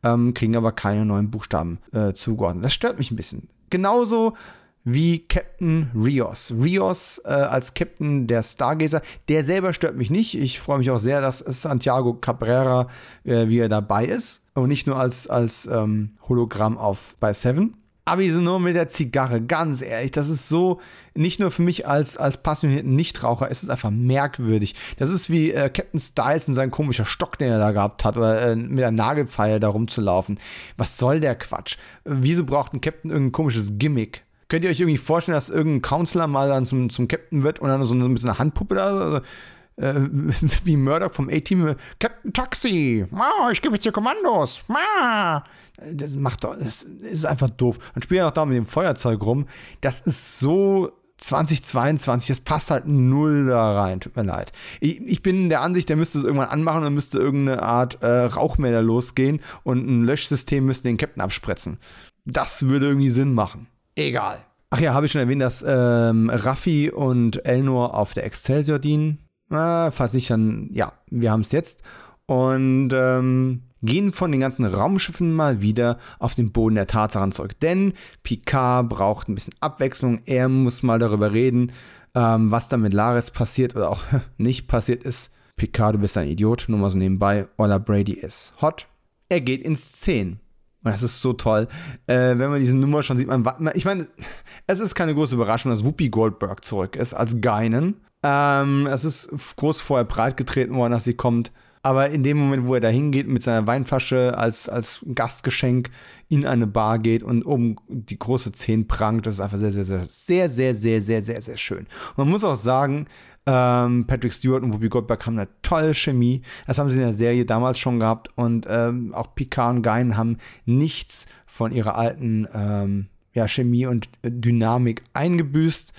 ähm, kriegen aber keine neuen Buchstaben äh, zugeordnet. Das stört mich ein bisschen. Genauso wie Captain Rios. Rios äh, als Captain der Stargazer, der selber stört mich nicht. Ich freue mich auch sehr, dass Santiago Cabrera äh, wieder dabei ist und nicht nur als, als ähm, Hologramm auf bei Seven. Aber diese nur mit der Zigarre, ganz ehrlich, das ist so, nicht nur für mich als, als passionierten Nichtraucher, es ist einfach merkwürdig. Das ist wie äh, Captain Styles und sein komischer Stock, den er da gehabt hat, oder äh, mit der Nagelfeile da rumzulaufen. Was soll der Quatsch? Wieso braucht ein Captain irgendein komisches Gimmick? Könnt ihr euch irgendwie vorstellen, dass irgendein Counselor mal dann zum, zum Captain wird und dann so ein bisschen eine Handpuppe da, also, äh, wie Murdoch vom A-Team, Captain Taxi, ich gebe jetzt hier Kommandos, ah. Das macht doch, das ist einfach doof. Dann spielt er noch da mit dem Feuerzeug rum. Das ist so 2022, das passt halt null da rein, tut mir leid. Ich, ich bin der Ansicht, der müsste es irgendwann anmachen und müsste irgendeine Art äh, Rauchmelder losgehen und ein Löschsystem müsste den Captain abspritzen. Das würde irgendwie Sinn machen. Egal. Ach ja, habe ich schon erwähnt, dass ähm, Raffi und Elnor auf der Excelsior dienen. Äh, falls nicht, dann ja, wir haben es jetzt. Und ähm, gehen von den ganzen Raumschiffen mal wieder auf den Boden der Tatsachen zurück. Denn Picard braucht ein bisschen Abwechslung. Er muss mal darüber reden, ähm, was da mit Laris passiert oder auch nicht passiert ist. Picard, du bist ein Idiot, nur mal so nebenbei. Ola Brady ist hot. Er geht ins 10. Und das ist so toll. Äh, wenn man diese Nummer schon sieht, man, ich meine, es ist keine große Überraschung, dass Whoopi Goldberg zurück ist als Geinen. Ähm, es ist groß vorher breit getreten worden, dass sie kommt. Aber in dem Moment, wo er da hingeht mit seiner Weinflasche als, als Gastgeschenk in eine Bar geht und oben die große Zehn prangt, das ist einfach sehr, sehr, sehr, sehr, sehr, sehr, sehr, sehr, sehr schön. Man muss auch sagen, ähm, Patrick Stewart und Whoopi Goldberg haben eine tolle Chemie. Das haben sie in der Serie damals schon gehabt. Und ähm, auch Picard und Gein haben nichts von ihrer alten ähm, ja, Chemie und Dynamik eingebüßt.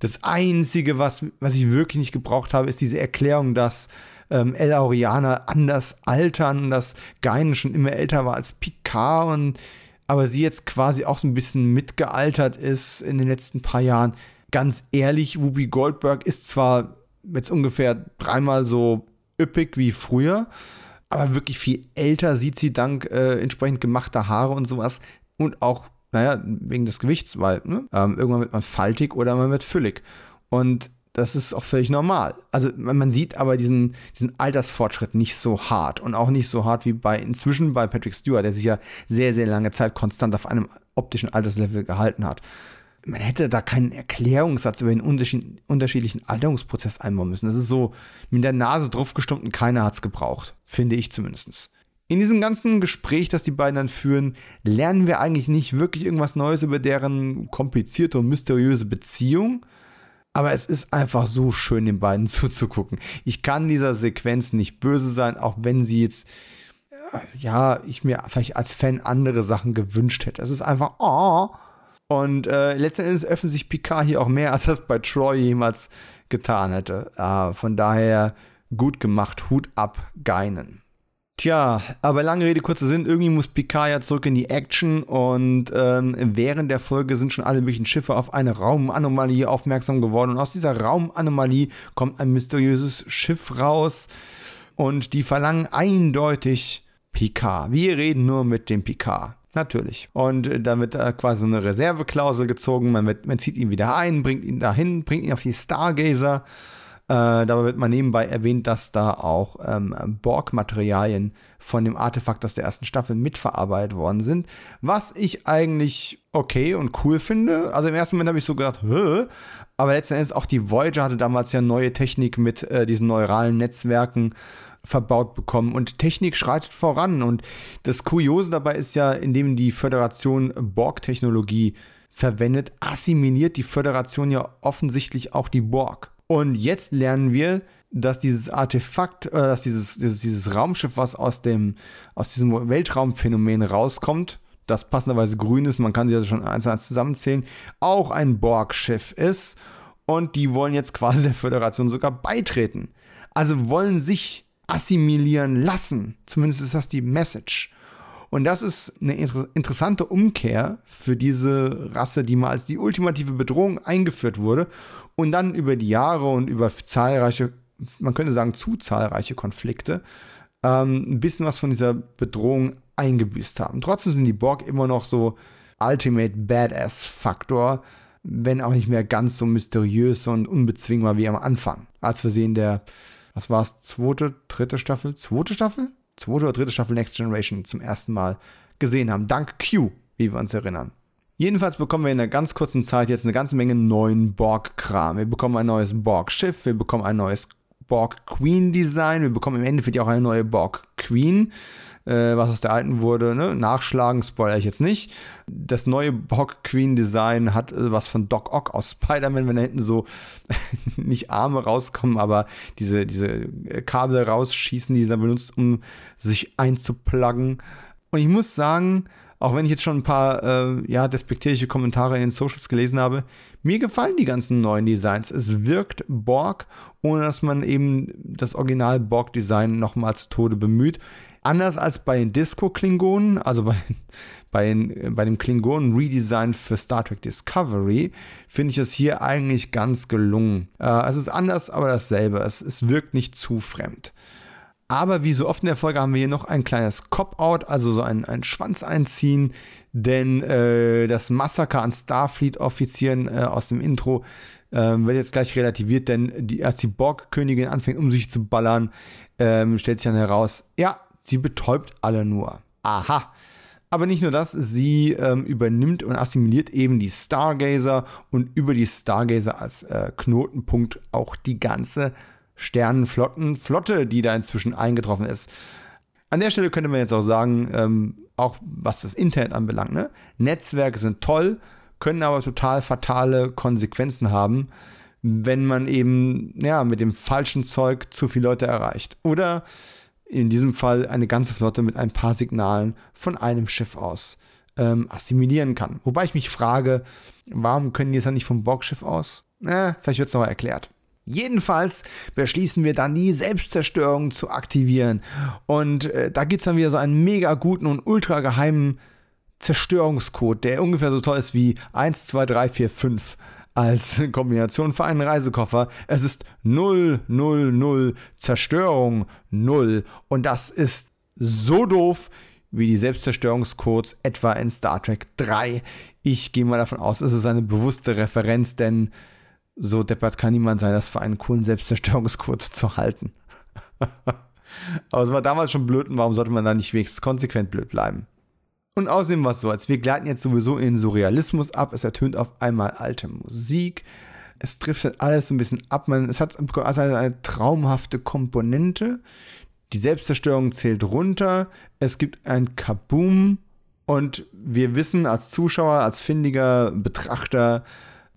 Das Einzige, was, was ich wirklich nicht gebraucht habe, ist diese Erklärung, dass ähm, El Aurianer anders altern, dass Gein schon immer älter war als Picard und aber sie jetzt quasi auch so ein bisschen mitgealtert ist in den letzten paar Jahren ganz ehrlich, Whoopi Goldberg ist zwar jetzt ungefähr dreimal so üppig wie früher, aber wirklich viel älter sieht sie dank äh, entsprechend gemachter Haare und sowas und auch, naja, wegen des Gewichts, weil ne, ähm, irgendwann wird man faltig oder man wird füllig. Und das ist auch völlig normal. Also man sieht aber diesen, diesen Altersfortschritt nicht so hart und auch nicht so hart wie bei inzwischen bei Patrick Stewart, der sich ja sehr, sehr lange Zeit konstant auf einem optischen Alterslevel gehalten hat man hätte da keinen Erklärungssatz über den unterschiedlichen Alterungsprozess einbauen müssen. Das ist so mit der Nase draufgestummt und keiner hat es gebraucht. Finde ich zumindest. In diesem ganzen Gespräch, das die beiden dann führen, lernen wir eigentlich nicht wirklich irgendwas Neues über deren komplizierte und mysteriöse Beziehung. Aber es ist einfach so schön, den beiden zuzugucken. Ich kann dieser Sequenz nicht böse sein, auch wenn sie jetzt, äh, ja, ich mir vielleicht als Fan andere Sachen gewünscht hätte. Es ist einfach, oh, und äh, letzten Endes öffnet sich Picard hier auch mehr, als das bei Troy jemals getan hätte. Äh, von daher gut gemacht, Hut ab, Geinen. Tja, aber lange Rede, kurzer Sinn, irgendwie muss Picard ja zurück in die Action und ähm, während der Folge sind schon alle möglichen Schiffe auf eine Raumanomalie aufmerksam geworden und aus dieser Raumanomalie kommt ein mysteriöses Schiff raus und die verlangen eindeutig Picard. Wir reden nur mit dem Picard. Natürlich. Und äh, da wird quasi eine Reserveklausel gezogen. Man, wird, man zieht ihn wieder ein, bringt ihn dahin, bringt ihn auf die Stargazer. Äh, dabei wird man nebenbei erwähnt, dass da auch ähm, Borg-Materialien von dem Artefakt aus der ersten Staffel mitverarbeitet worden sind. Was ich eigentlich okay und cool finde. Also im ersten Moment habe ich so gedacht, Hö? aber letzten Endes auch die Voyager hatte damals ja neue Technik mit äh, diesen neuralen Netzwerken verbaut bekommen. Und Technik schreitet voran. Und das Kuriose dabei ist ja, indem die Föderation Borg-Technologie verwendet, assimiliert die Föderation ja offensichtlich auch die Borg. Und jetzt lernen wir, dass dieses Artefakt, äh, dass dieses, dieses, dieses Raumschiff, was aus, dem, aus diesem Weltraumphänomen rauskommt, das passenderweise grün ist, man kann sie also schon eins zu eins zusammenzählen, auch ein Borg-Schiff ist. Und die wollen jetzt quasi der Föderation sogar beitreten. Also wollen sich assimilieren lassen. Zumindest ist das die Message. Und das ist eine inter interessante Umkehr für diese Rasse, die mal als die ultimative Bedrohung eingeführt wurde und dann über die Jahre und über zahlreiche, man könnte sagen zu zahlreiche Konflikte, ähm, ein bisschen was von dieser Bedrohung eingebüßt haben. Trotzdem sind die Borg immer noch so Ultimate Badass-Faktor, wenn auch nicht mehr ganz so mysteriös und unbezwingbar wie am Anfang, als wir sie in der was war es, zweite, dritte Staffel, zweite Staffel? Zweite oder dritte Staffel Next Generation zum ersten Mal gesehen haben. Dank Q, wie wir uns erinnern. Jedenfalls bekommen wir in einer ganz kurzen Zeit jetzt eine ganze Menge neuen Borg-Kram. Wir bekommen ein neues Borg-Schiff, wir bekommen ein neues Borg-Queen-Design, wir bekommen im Endeffekt auch eine neue Borg-Queen äh, was aus der alten wurde. Ne? Nachschlagen, spoiler ich jetzt nicht. Das neue Borg Queen Design hat äh, was von Doc Ock aus Spider-Man, wenn da hinten so nicht Arme rauskommen, aber diese, diese Kabel rausschießen, die er benutzt, um sich einzupluggen. Und ich muss sagen, auch wenn ich jetzt schon ein paar äh, ja, despektierliche Kommentare in den Socials gelesen habe, mir gefallen die ganzen neuen Designs. Es wirkt Borg, ohne dass man eben das Original Borg-Design nochmal zu Tode bemüht. Anders als bei den Disco-Klingonen, also bei, bei, bei dem Klingonen-Redesign für Star Trek Discovery, finde ich es hier eigentlich ganz gelungen. Äh, es ist anders, aber dasselbe. Es, es wirkt nicht zu fremd. Aber wie so oft in der Folge haben wir hier noch ein kleines Cop-Out, also so ein, ein Schwanz einziehen, denn äh, das Massaker an Starfleet-Offizieren äh, aus dem Intro äh, wird jetzt gleich relativiert, denn die, als die Borg-Königin anfängt, um sich zu ballern, ähm, stellt sich dann heraus, ja, Sie betäubt alle nur. Aha. Aber nicht nur das, sie ähm, übernimmt und assimiliert eben die Stargazer und über die Stargazer als äh, Knotenpunkt auch die ganze Sternenflottenflotte, die da inzwischen eingetroffen ist. An der Stelle könnte man jetzt auch sagen, ähm, auch was das Internet anbelangt, ne? Netzwerke sind toll, können aber total fatale Konsequenzen haben, wenn man eben ja, mit dem falschen Zeug zu viele Leute erreicht. Oder in diesem Fall eine ganze Flotte mit ein paar Signalen von einem Schiff aus ähm, assimilieren kann. Wobei ich mich frage, warum können die es dann nicht vom Borgschiff aus? Äh, vielleicht wird es noch erklärt. Jedenfalls beschließen wir dann die Selbstzerstörung zu aktivieren. Und äh, da gibt es dann wieder so einen mega guten und ultra geheimen Zerstörungscode, der ungefähr so toll ist wie 1, 2, 3, 4, 5 als Kombination für einen Reisekoffer. Es ist 0, 0, 0, Zerstörung 0. Und das ist so doof wie die Selbstzerstörungscodes etwa in Star Trek 3. Ich gehe mal davon aus, es ist eine bewusste Referenz, denn so deppert kann niemand sein, das für einen coolen Selbstzerstörungscode zu halten. Aber es war damals schon blöd und warum sollte man da nicht wenigstens konsequent blöd bleiben? Und außerdem war es so, als wir gleiten jetzt sowieso in Surrealismus ab. Es ertönt auf einmal alte Musik. Es driftet alles so ein bisschen ab. Man, es hat also eine traumhafte Komponente. Die Selbstzerstörung zählt runter. Es gibt ein Kaboom. Und wir wissen als Zuschauer, als findiger Betrachter,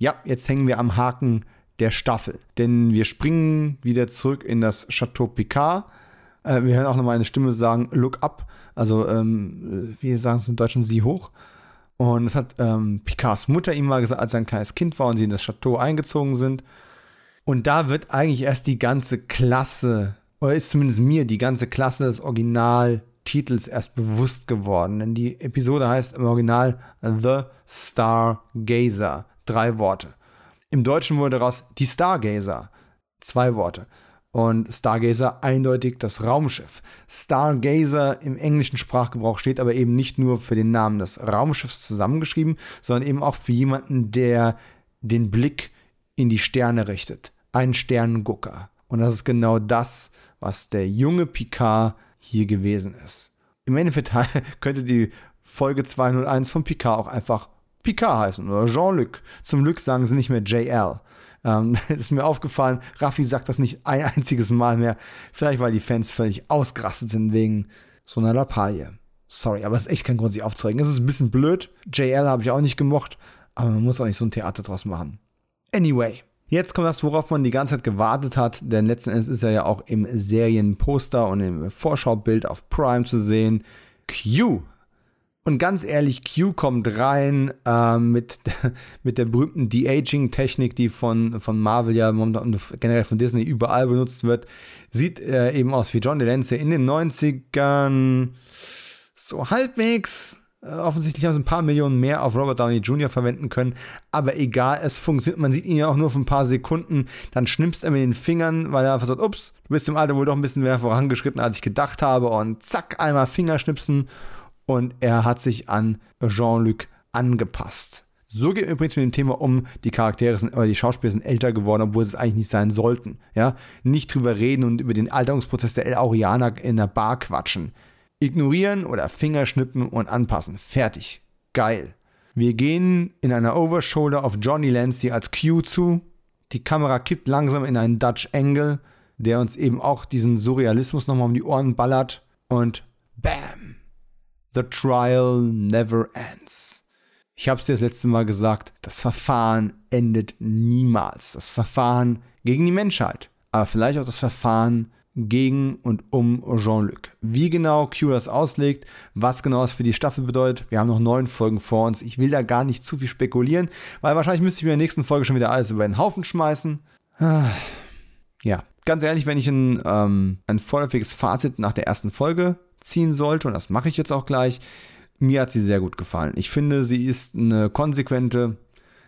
ja, jetzt hängen wir am Haken der Staffel. Denn wir springen wieder zurück in das Chateau Picard. Äh, wir hören auch nochmal eine Stimme sagen, look up. Also, ähm, wie sagen es in Deutschland, sie hoch. Und das hat ähm, Picards Mutter ihm mal gesagt, als er ein kleines Kind war und sie in das Chateau eingezogen sind. Und da wird eigentlich erst die ganze Klasse, oder ist zumindest mir die ganze Klasse des Originaltitels erst bewusst geworden. Denn die Episode heißt im Original The Stargazer. Drei Worte. Im Deutschen wurde daraus die Stargazer. Zwei Worte und Stargazer eindeutig das Raumschiff. Stargazer im englischen Sprachgebrauch steht aber eben nicht nur für den Namen des Raumschiffs zusammengeschrieben, sondern eben auch für jemanden, der den Blick in die Sterne richtet. Ein Sternengucker. Und das ist genau das, was der junge Picard hier gewesen ist. Im Endeffekt könnte die Folge 201 von Picard auch einfach Picard heißen oder Jean-Luc. Zum Glück sagen sie nicht mehr JL. Ähm, ist mir aufgefallen, Raffi sagt das nicht ein einziges Mal mehr. Vielleicht, weil die Fans völlig ausgerastet sind wegen so einer Lappalie. Sorry, aber es ist echt kein Grund, sich aufzuregen. Es ist ein bisschen blöd. JL habe ich auch nicht gemocht, aber man muss auch nicht so ein Theater draus machen. Anyway, jetzt kommt das, worauf man die ganze Zeit gewartet hat, denn letzten Endes ist er ja auch im Serienposter und im Vorschaubild auf Prime zu sehen. Q und ganz ehrlich, Q kommt rein äh, mit, mit der berühmten De-Aging-Technik, die von, von Marvel ja und generell von Disney überall benutzt wird. Sieht äh, eben aus wie John Delancey in den 90ern. So halbwegs. Äh, offensichtlich haben sie ein paar Millionen mehr auf Robert Downey Jr. verwenden können. Aber egal, es funktioniert. Man sieht ihn ja auch nur für ein paar Sekunden. Dann schnippst er mit den Fingern, weil er einfach sagt: Ups, du bist im Alter wohl doch ein bisschen mehr vorangeschritten, als ich gedacht habe. Und zack, einmal Fingerschnipsen und er hat sich an Jean-Luc angepasst. So geht übrigens mit dem Thema um, die Charaktere sind, aber die Schauspieler sind älter geworden, obwohl sie es eigentlich nicht sein sollten. Ja? Nicht drüber reden und über den Alterungsprozess der El Aurianer in der Bar quatschen. Ignorieren oder Fingerschnippen und anpassen. Fertig. Geil. Wir gehen in einer Overshoulder auf Johnny Lancy als Q zu. Die Kamera kippt langsam in einen Dutch Angle, der uns eben auch diesen Surrealismus nochmal um die Ohren ballert. Und BAM! The trial never ends. Ich habe es dir das letzte Mal gesagt, das Verfahren endet niemals. Das Verfahren gegen die Menschheit, aber vielleicht auch das Verfahren gegen und um Jean-Luc. Wie genau Q das auslegt, was genau es für die Staffel bedeutet, wir haben noch neun Folgen vor uns. Ich will da gar nicht zu viel spekulieren, weil wahrscheinlich müsste ich mir in der nächsten Folge schon wieder alles über den Haufen schmeißen. Ja, ganz ehrlich, wenn ich ein, ähm, ein vorläufiges Fazit nach der ersten Folge ziehen sollte, und das mache ich jetzt auch gleich, mir hat sie sehr gut gefallen. Ich finde, sie ist eine konsequente,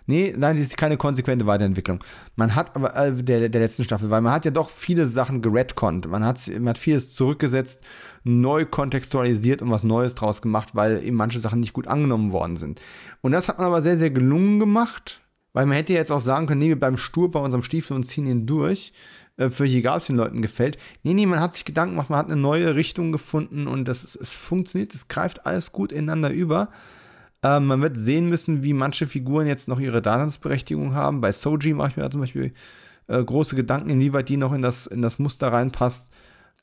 nee, nein, sie ist keine konsequente Weiterentwicklung. Man hat aber, äh, der, der letzten Staffel, weil man hat ja doch viele Sachen geredconnt. Man hat, man hat vieles zurückgesetzt, neu kontextualisiert und was Neues draus gemacht, weil eben manche Sachen nicht gut angenommen worden sind. Und das hat man aber sehr, sehr gelungen gemacht, weil man hätte jetzt auch sagen können, nee, wir bleiben stur bei unserem Stiefel und ziehen ihn durch. Äh, für hier gab es den Leuten gefällt. Nee, nee, man hat sich Gedanken gemacht, man hat eine neue Richtung gefunden und das, es funktioniert, es greift alles gut ineinander über. Ähm, man wird sehen müssen, wie manche Figuren jetzt noch ihre Daseinsberechtigung haben. Bei Soji mache ich mir da zum Beispiel äh, große Gedanken, inwieweit die noch in das, in das Muster reinpasst.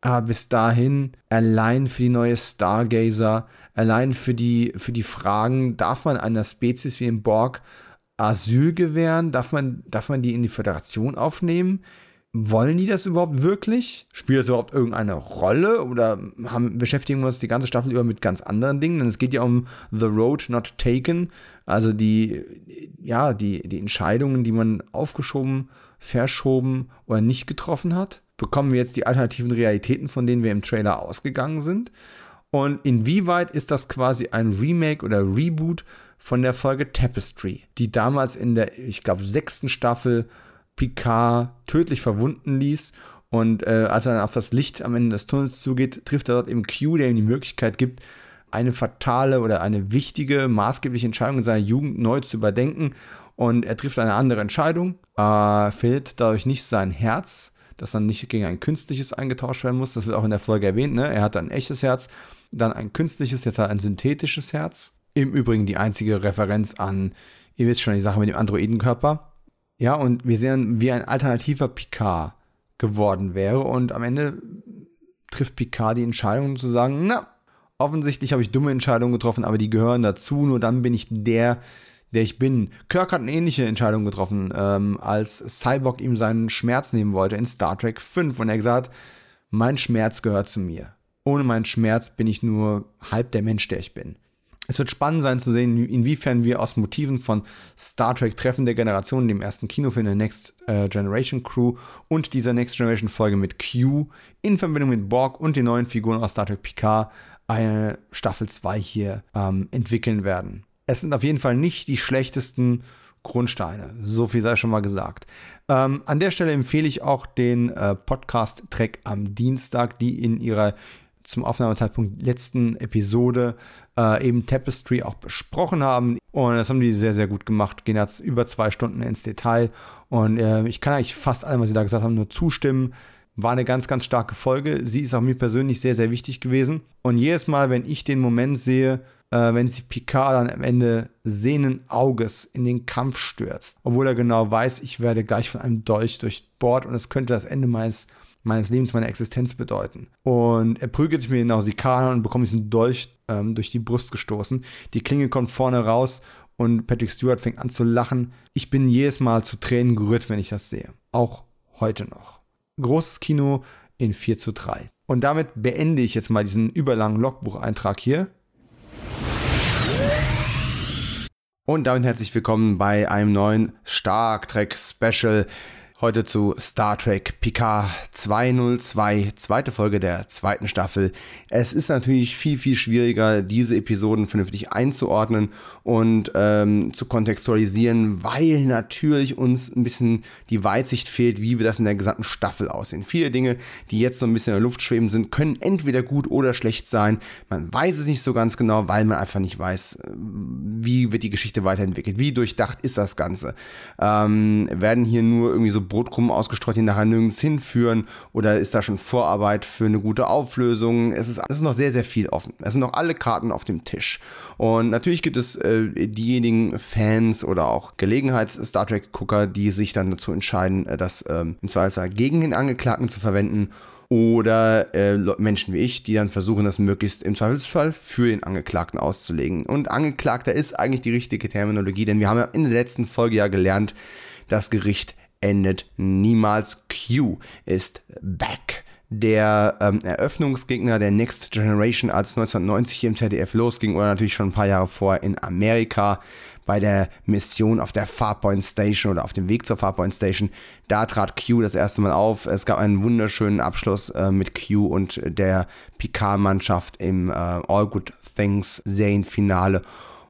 Aber bis dahin, allein für die neue Stargazer, allein für die, für die Fragen, darf man einer Spezies wie dem Borg Asyl gewähren? Darf man, darf man die in die Föderation aufnehmen? Wollen die das überhaupt wirklich? Spielt das überhaupt irgendeine Rolle? Oder haben, beschäftigen wir uns die ganze Staffel über mit ganz anderen Dingen? Denn es geht ja um The Road Not Taken, also die, ja, die, die Entscheidungen, die man aufgeschoben, verschoben oder nicht getroffen hat. Bekommen wir jetzt die alternativen Realitäten, von denen wir im Trailer ausgegangen sind? Und inwieweit ist das quasi ein Remake oder Reboot von der Folge Tapestry, die damals in der, ich glaube, sechsten Staffel Picard tödlich verwunden ließ. Und äh, als er dann auf das Licht am Ende des Tunnels zugeht, trifft er dort eben Q, der ihm die Möglichkeit gibt, eine fatale oder eine wichtige, maßgebliche Entscheidung in seiner Jugend neu zu überdenken. Und er trifft eine andere Entscheidung, äh, verliert dadurch nicht sein Herz, das dann nicht gegen ein künstliches eingetauscht werden muss. Das wird auch in der Folge erwähnt. Ne? Er hat ein echtes Herz, dann ein künstliches, jetzt hat er ein synthetisches Herz. Im Übrigen die einzige Referenz an, ihr wisst schon, die Sache mit dem Androidenkörper. Ja, und wir sehen, wie ein alternativer Picard geworden wäre. Und am Ende trifft Picard die Entscheidung zu sagen, na, offensichtlich habe ich dumme Entscheidungen getroffen, aber die gehören dazu. Nur dann bin ich der, der ich bin. Kirk hat eine ähnliche Entscheidung getroffen, ähm, als Cyborg ihm seinen Schmerz nehmen wollte in Star Trek 5. Und er gesagt, mein Schmerz gehört zu mir. Ohne meinen Schmerz bin ich nur halb der Mensch, der ich bin. Es wird spannend sein zu sehen, inwiefern wir aus Motiven von Star Trek Treffen der Generation, dem ersten Kinofilm der Next äh, Generation Crew und dieser Next Generation Folge mit Q in Verbindung mit Borg und den neuen Figuren aus Star Trek Picard eine Staffel 2 hier ähm, entwickeln werden. Es sind auf jeden Fall nicht die schlechtesten Grundsteine. So viel sei schon mal gesagt. Ähm, an der Stelle empfehle ich auch den äh, Podcast Track am Dienstag, die in ihrer zum Aufnahmezeitpunkt letzten Episode äh, eben Tapestry auch besprochen haben. Und das haben die sehr, sehr gut gemacht. Gehen jetzt über zwei Stunden ins Detail. Und äh, ich kann eigentlich fast allem, was sie da gesagt haben, nur zustimmen. War eine ganz, ganz starke Folge. Sie ist auch mir persönlich sehr, sehr wichtig gewesen. Und jedes Mal, wenn ich den Moment sehe, äh, wenn sich Picard dann am Ende sehnen Auges in den Kampf stürzt, obwohl er genau weiß, ich werde gleich von einem Dolch durchbohrt und es könnte das Ende meines meines Lebens, meiner Existenz bedeuten. Und er prügelt sich mir hinaus die Karne und bekommt diesen Dolch ähm, durch die Brust gestoßen. Die Klinge kommt vorne raus und Patrick Stewart fängt an zu lachen. Ich bin jedes Mal zu Tränen gerührt, wenn ich das sehe. Auch heute noch. Großes Kino in 4 zu 3. Und damit beende ich jetzt mal diesen überlangen Logbucheintrag hier. Und damit herzlich willkommen bei einem neuen Stark Trek Special. Heute zu Star Trek Picard 202, zweite Folge der zweiten Staffel. Es ist natürlich viel, viel schwieriger, diese Episoden vernünftig einzuordnen und ähm, zu kontextualisieren, weil natürlich uns ein bisschen die Weitsicht fehlt, wie wir das in der gesamten Staffel aussehen. Viele Dinge, die jetzt so ein bisschen in der Luft schweben sind, können entweder gut oder schlecht sein. Man weiß es nicht so ganz genau, weil man einfach nicht weiß, wie wird die Geschichte weiterentwickelt, wie durchdacht ist das Ganze. Ähm, werden hier nur irgendwie so Brotkrumen ausgestreut, die nachher nirgends hinführen oder ist da schon Vorarbeit für eine gute Auflösung? Es ist, es ist noch sehr, sehr viel offen. Es sind noch alle Karten auf dem Tisch. Und natürlich gibt es äh, diejenigen Fans oder auch Gelegenheits-Star Trek-Gucker, die sich dann dazu entscheiden, äh, das ähm, im Zweifelsfall gegen den Angeklagten zu verwenden oder äh, Menschen wie ich, die dann versuchen, das möglichst im Zweifelsfall für den Angeklagten auszulegen. Und Angeklagter ist eigentlich die richtige Terminologie, denn wir haben ja in der letzten Folge ja gelernt, das Gericht endet niemals. Q ist back der ähm, Eröffnungsgegner der Next Generation, als 1990 hier im ZDF losging oder natürlich schon ein paar Jahre vorher in Amerika bei der Mission auf der Farpoint Station oder auf dem Weg zur Farpoint Station. Da trat Q das erste Mal auf. Es gab einen wunderschönen Abschluss äh, mit Q und der Picard-Mannschaft im äh, All Good Things Serienfinale.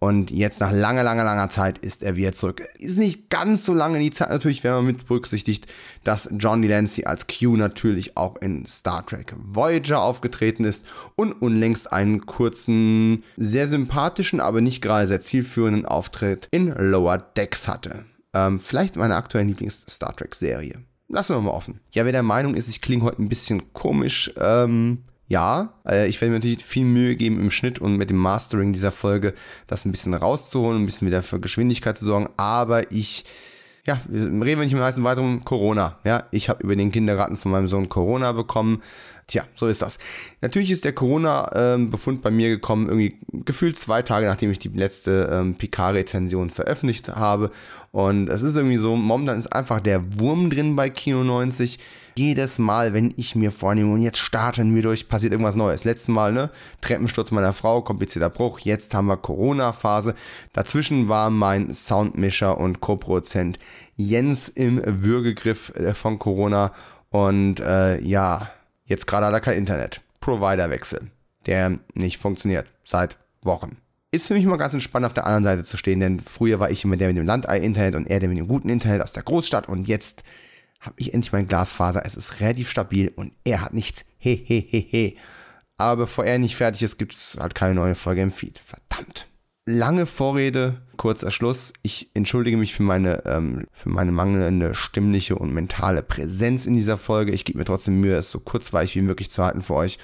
Und jetzt nach langer, langer, langer Zeit ist er wieder zurück. Ist nicht ganz so lange die Zeit natürlich, wenn man mit berücksichtigt, dass John Delancey als Q natürlich auch in Star Trek Voyager aufgetreten ist und unlängst einen kurzen, sehr sympathischen, aber nicht gerade sehr zielführenden Auftritt in Lower Decks hatte. Ähm, vielleicht meine aktuelle Lieblings-Star Trek-Serie. lassen wir mal offen. Ja, wer der Meinung ist, ich klinge heute ein bisschen komisch, ähm, ja, äh, ich werde mir natürlich viel Mühe geben im Schnitt und mit dem Mastering dieser Folge das ein bisschen rauszuholen, ein bisschen wieder für Geschwindigkeit zu sorgen, aber ich ja, reden wir nicht mehr heißen weiter um Corona. Ja, ich habe über den Kindergarten von meinem Sohn Corona bekommen. Tja, so ist das. Natürlich ist der Corona-Befund ähm, bei mir gekommen, irgendwie gefühlt zwei Tage, nachdem ich die letzte ähm, Picard-Rezension veröffentlicht habe. Und es ist irgendwie so, momentan ist einfach der Wurm drin bei Kino 90 jedes Mal, wenn ich mir vornehme und jetzt starten wir durch, passiert irgendwas Neues. Letztes Mal, ne? Treppensturz meiner Frau, komplizierter Bruch. Jetzt haben wir Corona-Phase. Dazwischen war mein Soundmischer und Co-Produzent Jens im Würgegriff äh, von Corona. Und äh, ja, jetzt gerade hat er kein Internet. Providerwechsel, der nicht funktioniert seit Wochen. Ist für mich mal ganz entspannt auf der anderen Seite zu stehen, denn früher war ich immer der mit dem Landei-Internet und er der mit dem guten Internet aus der Großstadt und jetzt habe ich endlich mein Glasfaser. Es ist relativ stabil und er hat nichts. Hehehehe. He, he, he. Aber bevor er nicht fertig ist, gibt es halt keine neue Folge im Feed. Verdammt. Lange Vorrede, kurzer Schluss. Ich entschuldige mich für meine, ähm, für meine mangelnde stimmliche und mentale Präsenz in dieser Folge. Ich gebe mir trotzdem Mühe, es so kurzweilig wie möglich zu halten für euch.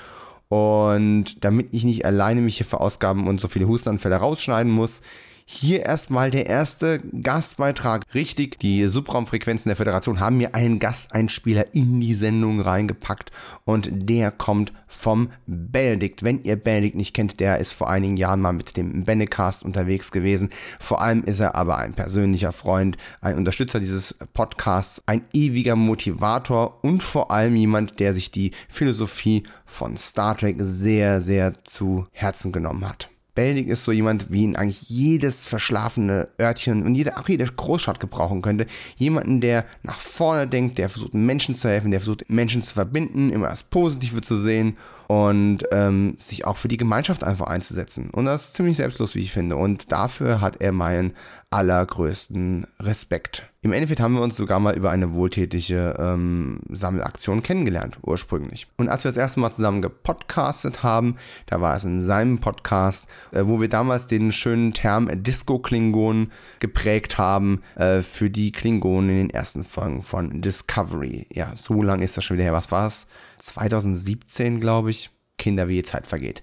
Und damit ich nicht alleine mich hier verausgaben und so viele Hustenanfälle rausschneiden muss, hier erstmal der erste Gastbeitrag. Richtig, die Subraumfrequenzen der Föderation haben mir einen Gasteinspieler in die Sendung reingepackt und der kommt vom Benedikt. Wenn ihr Benedikt nicht kennt, der ist vor einigen Jahren mal mit dem Benecast unterwegs gewesen. Vor allem ist er aber ein persönlicher Freund, ein Unterstützer dieses Podcasts, ein ewiger Motivator und vor allem jemand, der sich die Philosophie von Star Trek sehr, sehr zu Herzen genommen hat. Beldig ist so jemand, wie ihn eigentlich jedes verschlafene Örtchen und jede, auch jede Großstadt gebrauchen könnte. Jemanden, der nach vorne denkt, der versucht Menschen zu helfen, der versucht Menschen zu verbinden, immer das Positive zu sehen und ähm, sich auch für die Gemeinschaft einfach einzusetzen. Und das ist ziemlich selbstlos, wie ich finde. Und dafür hat er meinen allergrößten Respekt. Im Endeffekt haben wir uns sogar mal über eine wohltätige ähm, Sammelaktion kennengelernt, ursprünglich. Und als wir das erste Mal zusammen gepodcastet haben, da war es in seinem Podcast, äh, wo wir damals den schönen Term Disco-Klingonen geprägt haben äh, für die Klingonen in den ersten Folgen von Discovery. Ja, so lange ist das schon wieder her. Was war es? 2017, glaube ich. Kinder, wie die Zeit vergeht.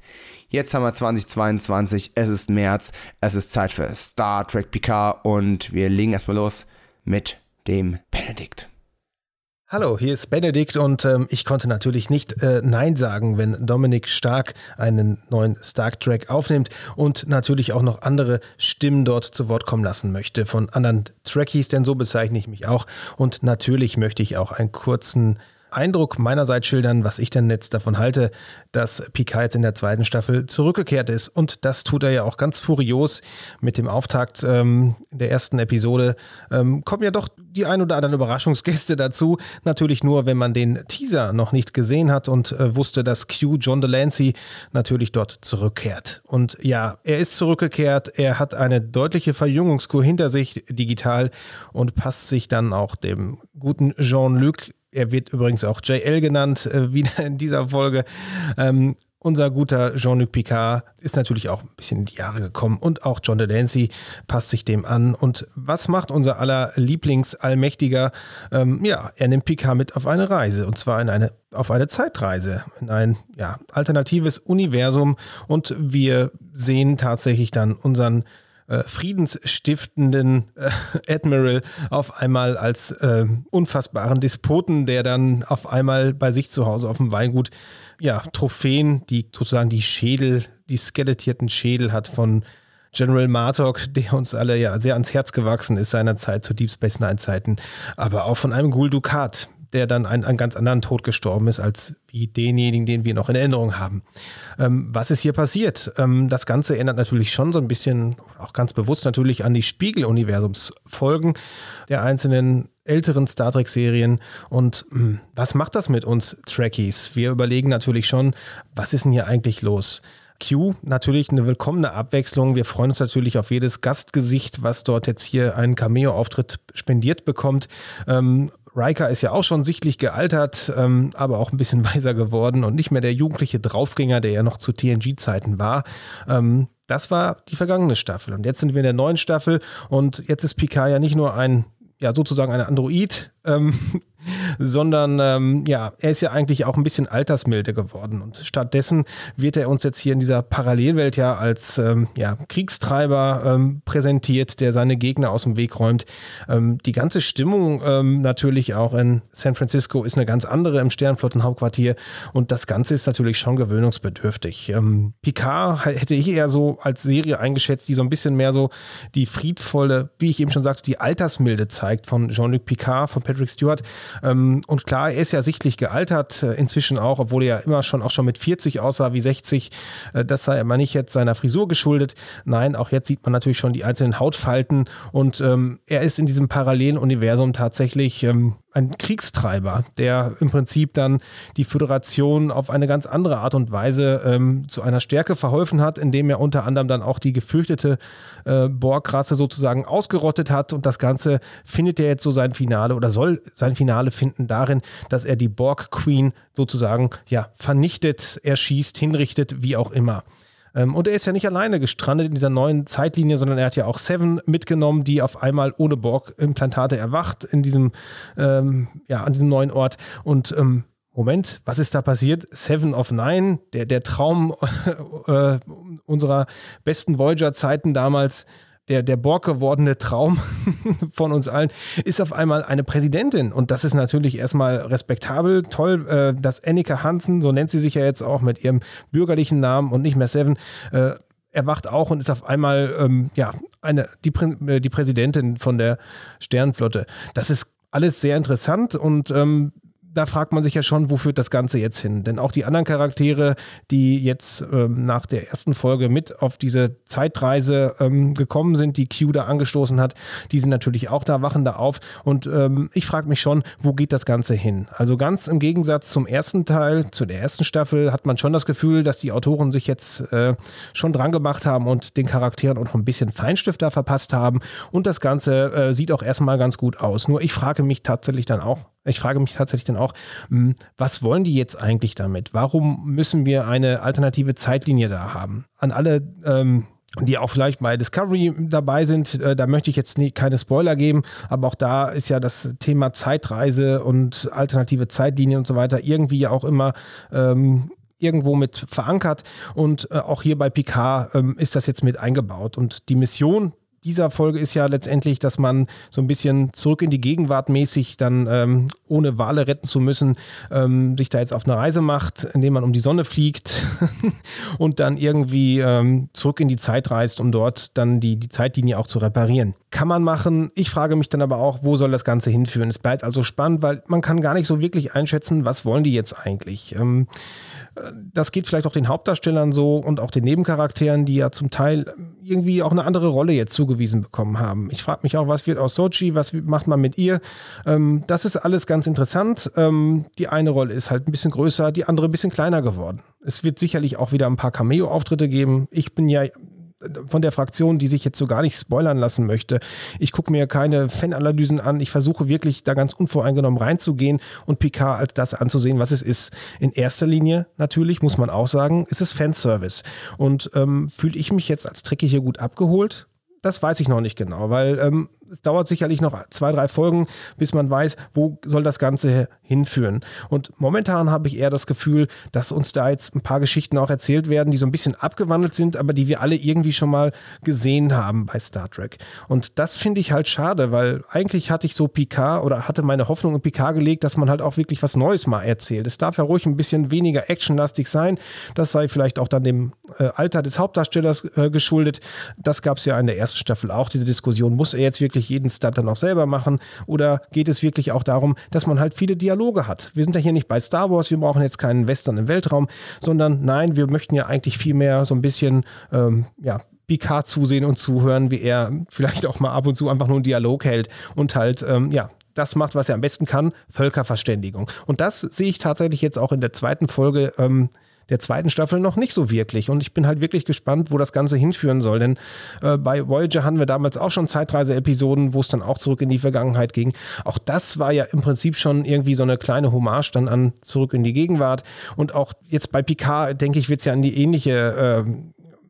Jetzt haben wir 2022, es ist März, es ist Zeit für Star Trek Picard und wir legen erstmal los mit dem Benedikt. Hallo, hier ist Benedikt und ähm, ich konnte natürlich nicht äh, Nein sagen, wenn Dominik Stark einen neuen Star Trek aufnimmt und natürlich auch noch andere Stimmen dort zu Wort kommen lassen möchte von anderen Trekkies, denn so bezeichne ich mich auch. Und natürlich möchte ich auch einen kurzen Eindruck meinerseits schildern, was ich denn jetzt davon halte, dass Picard jetzt in der zweiten Staffel zurückgekehrt ist. Und das tut er ja auch ganz furios mit dem Auftakt ähm, der ersten Episode. Ähm, kommen ja doch die ein oder anderen Überraschungsgäste dazu. Natürlich nur, wenn man den Teaser noch nicht gesehen hat und äh, wusste, dass Q John Delancey natürlich dort zurückkehrt. Und ja, er ist zurückgekehrt. Er hat eine deutliche Verjüngungskur hinter sich digital und passt sich dann auch dem guten Jean-Luc er wird übrigens auch JL genannt, äh, wieder in dieser Folge. Ähm, unser guter Jean-Luc Picard ist natürlich auch ein bisschen in die Jahre gekommen und auch John Delancey passt sich dem an. Und was macht unser aller Lieblingsallmächtiger? Ähm, ja, er nimmt Picard mit auf eine Reise und zwar in eine, auf eine Zeitreise, in ein ja, alternatives Universum und wir sehen tatsächlich dann unseren äh, friedensstiftenden äh, Admiral auf einmal als äh, unfassbaren Despoten, der dann auf einmal bei sich zu Hause auf dem Weingut ja Trophäen, die sozusagen die Schädel, die skelettierten Schädel hat von General Martok, der uns alle ja sehr ans Herz gewachsen ist seinerzeit zu Deep Space Nine Zeiten, aber auch von einem Gul Dukat, der dann einen, einen ganz anderen Tod gestorben ist, als wie denjenigen, den wir noch in Erinnerung haben. Ähm, was ist hier passiert? Ähm, das Ganze erinnert natürlich schon so ein bisschen, auch ganz bewusst natürlich an die Spiegel-Universumsfolgen der einzelnen älteren Star Trek-Serien. Und mh, hm, was macht das mit uns Trekkies? Wir überlegen natürlich schon, was ist denn hier eigentlich los? Q natürlich eine willkommene Abwechslung. Wir freuen uns natürlich auf jedes Gastgesicht, was dort jetzt hier einen Cameo-Auftritt spendiert bekommt. Ähm, Riker ist ja auch schon sichtlich gealtert, ähm, aber auch ein bisschen weiser geworden und nicht mehr der jugendliche Draufgänger, der ja noch zu TNG-Zeiten war. Ähm, das war die vergangene Staffel. Und jetzt sind wir in der neuen Staffel und jetzt ist Picard ja nicht nur ein, ja, sozusagen ein Android, ähm, sondern ähm, ja, er ist ja eigentlich auch ein bisschen altersmilde geworden. Und stattdessen wird er uns jetzt hier in dieser Parallelwelt ja als ähm, ja, Kriegstreiber ähm, präsentiert, der seine Gegner aus dem Weg räumt. Ähm, die ganze Stimmung ähm, natürlich auch in San Francisco ist eine ganz andere im Sternflottenhauptquartier und das Ganze ist natürlich schon gewöhnungsbedürftig. Ähm, Picard hätte ich eher so als Serie eingeschätzt, die so ein bisschen mehr so die friedvolle, wie ich eben schon sagte, die Altersmilde zeigt von Jean-Luc Picard, von Patrick Stewart. Ähm, und klar, er ist ja sichtlich gealtert, äh, inzwischen auch, obwohl er ja immer schon auch schon mit 40 aussah wie 60. Äh, das sei aber nicht jetzt seiner Frisur geschuldet. Nein, auch jetzt sieht man natürlich schon die einzelnen Hautfalten und ähm, er ist in diesem parallelen Universum tatsächlich ähm, ein Kriegstreiber, der im Prinzip dann die Föderation auf eine ganz andere Art und Weise ähm, zu einer Stärke verholfen hat, indem er unter anderem dann auch die gefürchtete äh, Borg-Rasse sozusagen ausgerottet hat. Und das Ganze findet er jetzt so sein Finale oder soll sein Finale finden darin, dass er die Borg-Queen sozusagen ja vernichtet, erschießt, hinrichtet, wie auch immer. Ähm, und er ist ja nicht alleine gestrandet in dieser neuen Zeitlinie, sondern er hat ja auch Seven mitgenommen, die auf einmal ohne Borg-Implantate erwacht in diesem, ähm, ja, an diesem neuen Ort. Und ähm, Moment, was ist da passiert? Seven of Nine, der, der Traum äh, unserer besten Voyager-Zeiten damals, der, der Borg gewordene Traum von uns allen, ist auf einmal eine Präsidentin. Und das ist natürlich erstmal respektabel. Toll, äh, dass Annika Hansen, so nennt sie sich ja jetzt auch mit ihrem bürgerlichen Namen und nicht mehr Seven, äh, erwacht auch und ist auf einmal ähm, ja, eine, die, äh, die Präsidentin von der Sternenflotte. Das ist alles sehr interessant und ähm, da fragt man sich ja schon, wo führt das Ganze jetzt hin? Denn auch die anderen Charaktere, die jetzt ähm, nach der ersten Folge mit auf diese Zeitreise ähm, gekommen sind, die Q da angestoßen hat, die sind natürlich auch da, wachen da auf. Und ähm, ich frage mich schon, wo geht das Ganze hin? Also ganz im Gegensatz zum ersten Teil, zu der ersten Staffel, hat man schon das Gefühl, dass die Autoren sich jetzt äh, schon dran gemacht haben und den Charakteren auch noch ein bisschen Feinstift da verpasst haben. Und das Ganze äh, sieht auch erstmal ganz gut aus. Nur ich frage mich tatsächlich dann auch, ich frage mich tatsächlich dann auch, hm, was wollen die jetzt eigentlich damit? Warum müssen wir eine alternative Zeitlinie da haben? An alle, ähm, die auch vielleicht bei Discovery dabei sind, äh, da möchte ich jetzt nie, keine Spoiler geben, aber auch da ist ja das Thema Zeitreise und alternative Zeitlinien und so weiter irgendwie auch immer ähm, irgendwo mit verankert und äh, auch hier bei Picard ähm, ist das jetzt mit eingebaut und die Mission dieser Folge ist ja letztendlich, dass man so ein bisschen zurück in die Gegenwart mäßig dann ähm, ohne Wale retten zu müssen, ähm, sich da jetzt auf eine Reise macht, indem man um die Sonne fliegt und dann irgendwie ähm, zurück in die Zeit reist, um dort dann die, die Zeitlinie auch zu reparieren. Kann man machen. Ich frage mich dann aber auch, wo soll das Ganze hinführen? Es bleibt also spannend, weil man kann gar nicht so wirklich einschätzen, was wollen die jetzt eigentlich. Ähm, das geht vielleicht auch den Hauptdarstellern so und auch den Nebencharakteren, die ja zum Teil irgendwie auch eine andere Rolle jetzt zugewiesen bekommen haben. Ich frage mich auch, was wird aus Sochi, was macht man mit ihr? Ähm, das ist alles ganz interessant. Ähm, die eine Rolle ist halt ein bisschen größer, die andere ein bisschen kleiner geworden. Es wird sicherlich auch wieder ein paar Cameo-Auftritte geben. Ich bin ja von der Fraktion, die sich jetzt so gar nicht spoilern lassen möchte. Ich gucke mir keine Fananalysen an. Ich versuche wirklich da ganz unvoreingenommen reinzugehen und Picard als das anzusehen, was es ist. In erster Linie natürlich, muss man auch sagen, ist es Fanservice. Und ähm, fühle ich mich jetzt als Trekkie hier gut abgeholt? Das weiß ich noch nicht genau, weil ähm, es dauert sicherlich noch zwei, drei Folgen, bis man weiß, wo soll das Ganze hinführen. Und momentan habe ich eher das Gefühl, dass uns da jetzt ein paar Geschichten auch erzählt werden, die so ein bisschen abgewandelt sind, aber die wir alle irgendwie schon mal gesehen haben bei Star Trek. Und das finde ich halt schade, weil eigentlich hatte ich so Picard oder hatte meine Hoffnung in Picard gelegt, dass man halt auch wirklich was Neues mal erzählt. Es darf ja ruhig ein bisschen weniger actionlastig sein. Das sei vielleicht auch dann dem äh, Alter des Hauptdarstellers äh, geschuldet. Das gab es ja in der ersten Staffel auch, diese Diskussion. Muss er jetzt wirklich wirklich jeden Stunt dann auch selber machen? Oder geht es wirklich auch darum, dass man halt viele Dialoge hat? Wir sind ja hier nicht bei Star Wars, wir brauchen jetzt keinen Western im Weltraum, sondern nein, wir möchten ja eigentlich viel mehr so ein bisschen, ähm, ja, Picard zusehen und zuhören, wie er vielleicht auch mal ab und zu einfach nur einen Dialog hält und halt, ähm, ja, das macht, was er am besten kann, Völkerverständigung. Und das sehe ich tatsächlich jetzt auch in der zweiten Folge ähm, der zweiten Staffel noch nicht so wirklich. Und ich bin halt wirklich gespannt, wo das Ganze hinführen soll. Denn äh, bei Voyager hatten wir damals auch schon Zeitreise-Episoden, wo es dann auch zurück in die Vergangenheit ging. Auch das war ja im Prinzip schon irgendwie so eine kleine Hommage dann an zurück in die Gegenwart. Und auch jetzt bei Picard, denke ich, wird es ja an die ähnliche äh,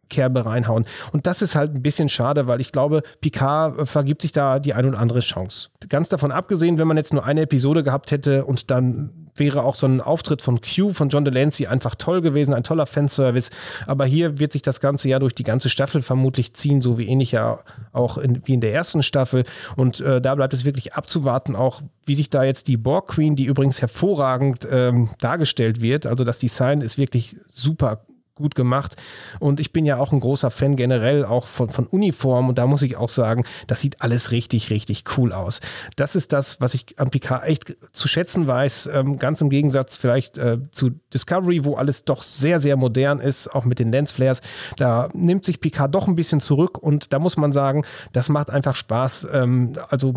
Kerbe reinhauen. Und das ist halt ein bisschen schade, weil ich glaube, Picard äh, vergibt sich da die ein oder andere Chance. Ganz davon abgesehen, wenn man jetzt nur eine Episode gehabt hätte und dann wäre auch so ein Auftritt von Q, von John Delancey einfach toll gewesen, ein toller Fanservice. Aber hier wird sich das Ganze ja durch die ganze Staffel vermutlich ziehen, so wie ähnlich ja auch in, wie in der ersten Staffel. Und äh, da bleibt es wirklich abzuwarten, auch wie sich da jetzt die Borg Queen, die übrigens hervorragend ähm, dargestellt wird, also das Design ist wirklich super gut gemacht. Und ich bin ja auch ein großer Fan generell auch von, von Uniformen. Und da muss ich auch sagen, das sieht alles richtig, richtig cool aus. Das ist das, was ich an Picard echt zu schätzen weiß. Ähm, ganz im Gegensatz vielleicht äh, zu Discovery, wo alles doch sehr, sehr modern ist, auch mit den Lensflares. Da nimmt sich Picard doch ein bisschen zurück. Und da muss man sagen, das macht einfach Spaß. Ähm, also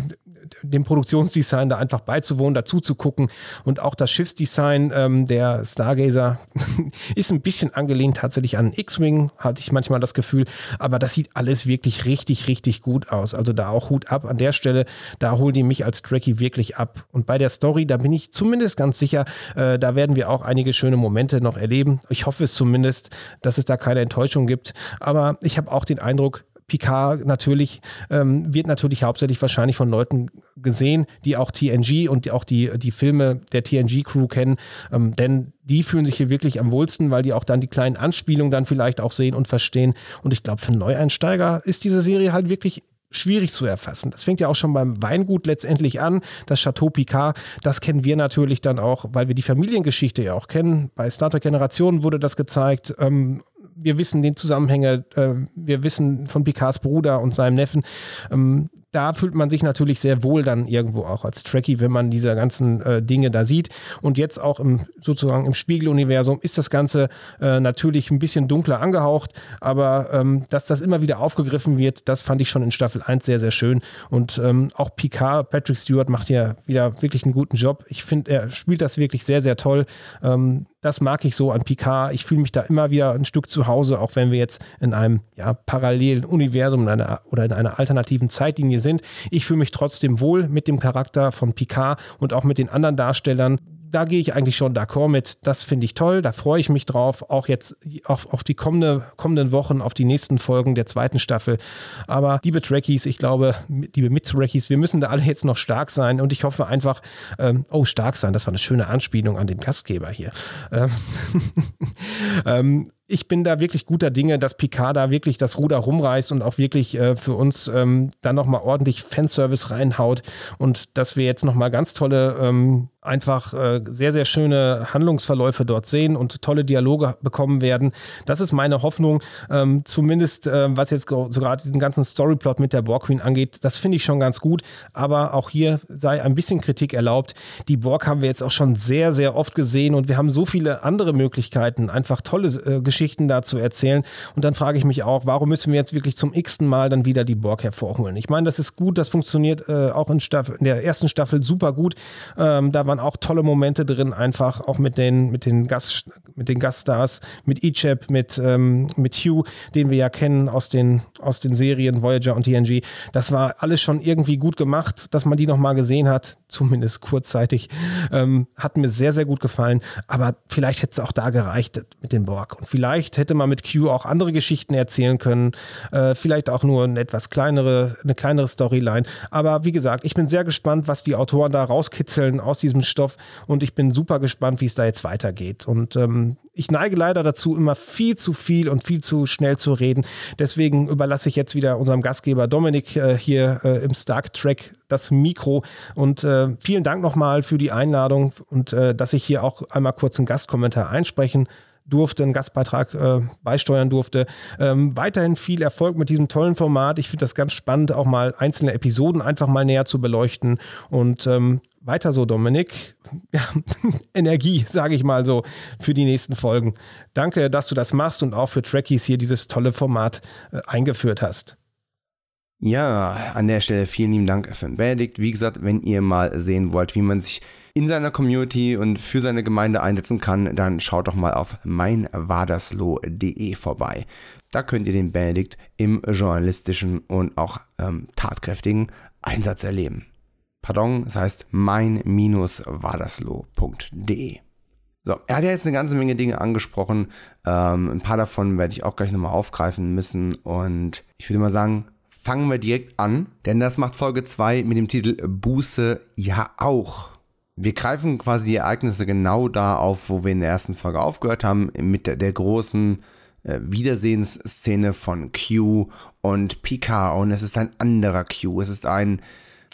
dem Produktionsdesign da einfach beizuwohnen, dazu zu gucken. Und auch das Schiffsdesign ähm, der Stargazer ist ein bisschen angelehnt tatsächlich an X-Wing, hatte ich manchmal das Gefühl. Aber das sieht alles wirklich richtig, richtig gut aus. Also da auch Hut ab an der Stelle. Da holen die mich als Trekkie wirklich ab. Und bei der Story, da bin ich zumindest ganz sicher, äh, da werden wir auch einige schöne Momente noch erleben. Ich hoffe es zumindest, dass es da keine Enttäuschung gibt. Aber ich habe auch den Eindruck, Picard natürlich, ähm, wird natürlich hauptsächlich wahrscheinlich von Leuten gesehen, die auch TNG und auch die, die Filme der TNG-Crew kennen, ähm, denn die fühlen sich hier wirklich am wohlsten, weil die auch dann die kleinen Anspielungen dann vielleicht auch sehen und verstehen. Und ich glaube, für Neueinsteiger ist diese Serie halt wirklich schwierig zu erfassen. Das fängt ja auch schon beim Weingut letztendlich an, das Chateau Picard. Das kennen wir natürlich dann auch, weil wir die Familiengeschichte ja auch kennen. Bei Star Trek Generationen wurde das gezeigt. Ähm, wir wissen den Zusammenhänge, äh, wir wissen von Picards Bruder und seinem Neffen. Ähm, da fühlt man sich natürlich sehr wohl dann irgendwo auch als Trekkie, wenn man diese ganzen äh, Dinge da sieht. Und jetzt auch im, sozusagen im Spiegeluniversum ist das Ganze äh, natürlich ein bisschen dunkler angehaucht, aber ähm, dass das immer wieder aufgegriffen wird, das fand ich schon in Staffel 1 sehr, sehr schön. Und ähm, auch Picard, Patrick Stewart macht ja wieder wirklich einen guten Job. Ich finde, er spielt das wirklich sehr, sehr toll. Ähm, das mag ich so an Picard. Ich fühle mich da immer wieder ein Stück zu Hause, auch wenn wir jetzt in einem ja, parallelen Universum in einer, oder in einer alternativen Zeitlinie sind. Ich fühle mich trotzdem wohl mit dem Charakter von Picard und auch mit den anderen Darstellern da gehe ich eigentlich schon d'accord mit. Das finde ich toll, da freue ich mich drauf. Auch jetzt auf, auf die kommende, kommenden Wochen, auf die nächsten Folgen der zweiten Staffel. Aber liebe Trekkies, ich glaube, liebe Mit-Trekkies, wir müssen da alle jetzt noch stark sein und ich hoffe einfach, ähm, oh, stark sein, das war eine schöne Anspielung an den Gastgeber hier. Ähm, ähm, ich bin da wirklich guter Dinge, dass Picard da wirklich das Ruder rumreißt und auch wirklich äh, für uns ähm, da nochmal ordentlich Fanservice reinhaut und dass wir jetzt nochmal ganz tolle ähm, einfach äh, sehr, sehr schöne Handlungsverläufe dort sehen und tolle Dialoge bekommen werden. Das ist meine Hoffnung, ähm, zumindest äh, was jetzt sogar diesen ganzen Storyplot mit der Borg Queen angeht. Das finde ich schon ganz gut, aber auch hier sei ein bisschen Kritik erlaubt. Die Borg haben wir jetzt auch schon sehr, sehr oft gesehen und wir haben so viele andere Möglichkeiten, einfach tolle äh, Geschichten da zu erzählen. Und dann frage ich mich auch, warum müssen wir jetzt wirklich zum x-ten Mal dann wieder die Borg hervorholen? Ich meine, das ist gut, das funktioniert auch in, Staffel, in der ersten Staffel super gut. Ähm, da waren auch tolle Momente drin, einfach auch mit den, mit den, Gast, mit den Gaststars, mit Icheb, mit, ähm, mit Hugh, den wir ja kennen aus den, aus den Serien Voyager und TNG. Das war alles schon irgendwie gut gemacht, dass man die nochmal gesehen hat, zumindest kurzzeitig. Ähm, hat mir sehr, sehr gut gefallen, aber vielleicht hätte es auch da gereicht mit den Borg. Und vielleicht hätte man mit Q auch andere Geschichten erzählen können, äh, vielleicht auch nur eine etwas kleinere, eine kleinere Storyline. Aber wie gesagt, ich bin sehr gespannt, was die Autoren da rauskitzeln aus diesem Stoff und ich bin super gespannt, wie es da jetzt weitergeht. Und ähm, ich neige leider dazu, immer viel zu viel und viel zu schnell zu reden. Deswegen überlasse ich jetzt wieder unserem Gastgeber Dominik äh, hier äh, im Stark Track das Mikro. Und äh, vielen Dank nochmal für die Einladung und äh, dass ich hier auch einmal kurz einen Gastkommentar einsprechen durfte, einen Gastbeitrag äh, beisteuern durfte. Ähm, weiterhin viel Erfolg mit diesem tollen Format. Ich finde das ganz spannend, auch mal einzelne Episoden einfach mal näher zu beleuchten. Und ähm, weiter so, Dominik. Ja, Energie, sage ich mal so, für die nächsten Folgen. Danke, dass du das machst und auch für Trekkies hier dieses tolle Format äh, eingeführt hast. Ja, an der Stelle vielen lieben Dank für den Benedikt. Wie gesagt, wenn ihr mal sehen wollt, wie man sich in seiner Community und für seine Gemeinde einsetzen kann, dann schaut doch mal auf meinwadersloh.de vorbei. Da könnt ihr den Benedikt im journalistischen und auch ähm, tatkräftigen Einsatz erleben. Pardon, das heißt mein-wadersloh.de. So, er hat ja jetzt eine ganze Menge Dinge angesprochen. Ähm, ein paar davon werde ich auch gleich nochmal aufgreifen müssen. Und ich würde mal sagen, fangen wir direkt an, denn das macht Folge 2 mit dem Titel Buße ja auch. Wir greifen quasi die Ereignisse genau da auf, wo wir in der ersten Folge aufgehört haben, mit der, der großen äh, Wiedersehensszene von Q und Picard. Und es ist ein anderer Q. Es ist ein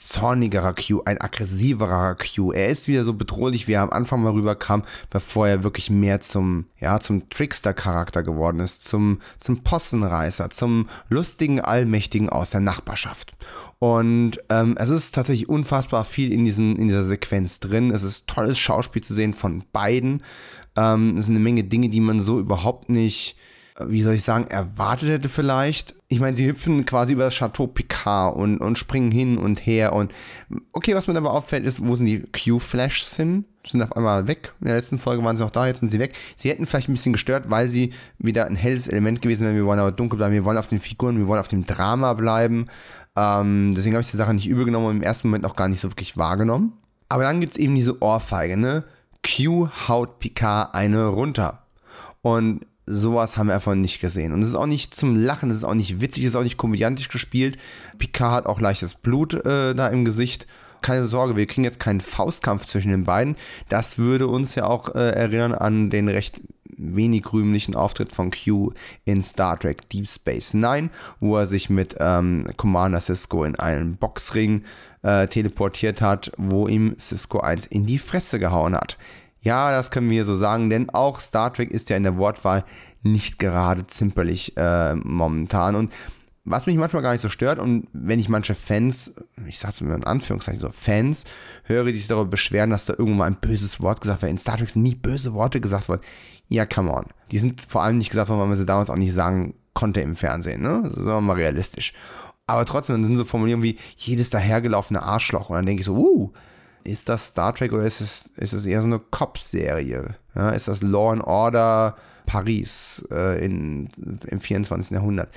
zornigerer Q, ein aggressiverer Q. Er ist wieder so bedrohlich, wie er am Anfang mal rüberkam, bevor er wirklich mehr zum, ja, zum Trickster-Charakter geworden ist, zum, zum Possenreißer, zum lustigen Allmächtigen aus der Nachbarschaft. Und ähm, es ist tatsächlich unfassbar viel in, diesen, in dieser Sequenz drin. Es ist tolles Schauspiel zu sehen von beiden. Ähm, es sind eine Menge Dinge, die man so überhaupt nicht wie soll ich sagen, erwartet hätte vielleicht. Ich meine, sie hüpfen quasi über das Chateau Picard und, und springen hin und her und okay, was mir aber auffällt, ist, wo sind die Q-Flashs hin? Sind auf einmal weg. In der letzten Folge waren sie noch da, jetzt sind sie weg. Sie hätten vielleicht ein bisschen gestört, weil sie wieder ein helles Element gewesen wären. Wir wollen aber dunkel bleiben, wir wollen auf den Figuren, wir wollen auf dem Drama bleiben. Ähm, deswegen habe ich die Sache nicht übel genommen und im ersten Moment auch gar nicht so wirklich wahrgenommen. Aber dann gibt es eben diese Ohrfeige, ne? Q haut Picard eine runter. Und sowas haben wir einfach nicht gesehen. Und es ist auch nicht zum Lachen, es ist auch nicht witzig, es ist auch nicht komödiantisch gespielt. Picard hat auch leichtes Blut äh, da im Gesicht. Keine Sorge, wir kriegen jetzt keinen Faustkampf zwischen den beiden. Das würde uns ja auch äh, erinnern an den recht wenig rühmlichen Auftritt von Q in Star Trek Deep Space Nine, wo er sich mit ähm, Commander Cisco in einen Boxring äh, teleportiert hat, wo ihm Cisco eins in die Fresse gehauen hat. Ja, das können wir so sagen, denn auch Star Trek ist ja in der Wortwahl nicht gerade zimperlich äh, momentan. Und was mich manchmal gar nicht so stört und wenn ich manche Fans, ich sag's mal in Anführungszeichen so, Fans höre, die sich darüber beschweren, dass da irgendwo mal ein böses Wort gesagt wird. In Star Trek sind nie böse Worte gesagt worden. Ja, come on. Die sind vor allem nicht gesagt worden, weil man sie damals auch nicht sagen konnte im Fernsehen, ne? Sagen wir mal realistisch. Aber trotzdem sind so Formulierungen wie jedes dahergelaufene Arschloch. Und dann denke ich so, uh, ist das Star Trek oder ist es, ist es eher so eine Cop-Serie? Ja, ist das Law and Order Paris äh, in, im 24. Jahrhundert?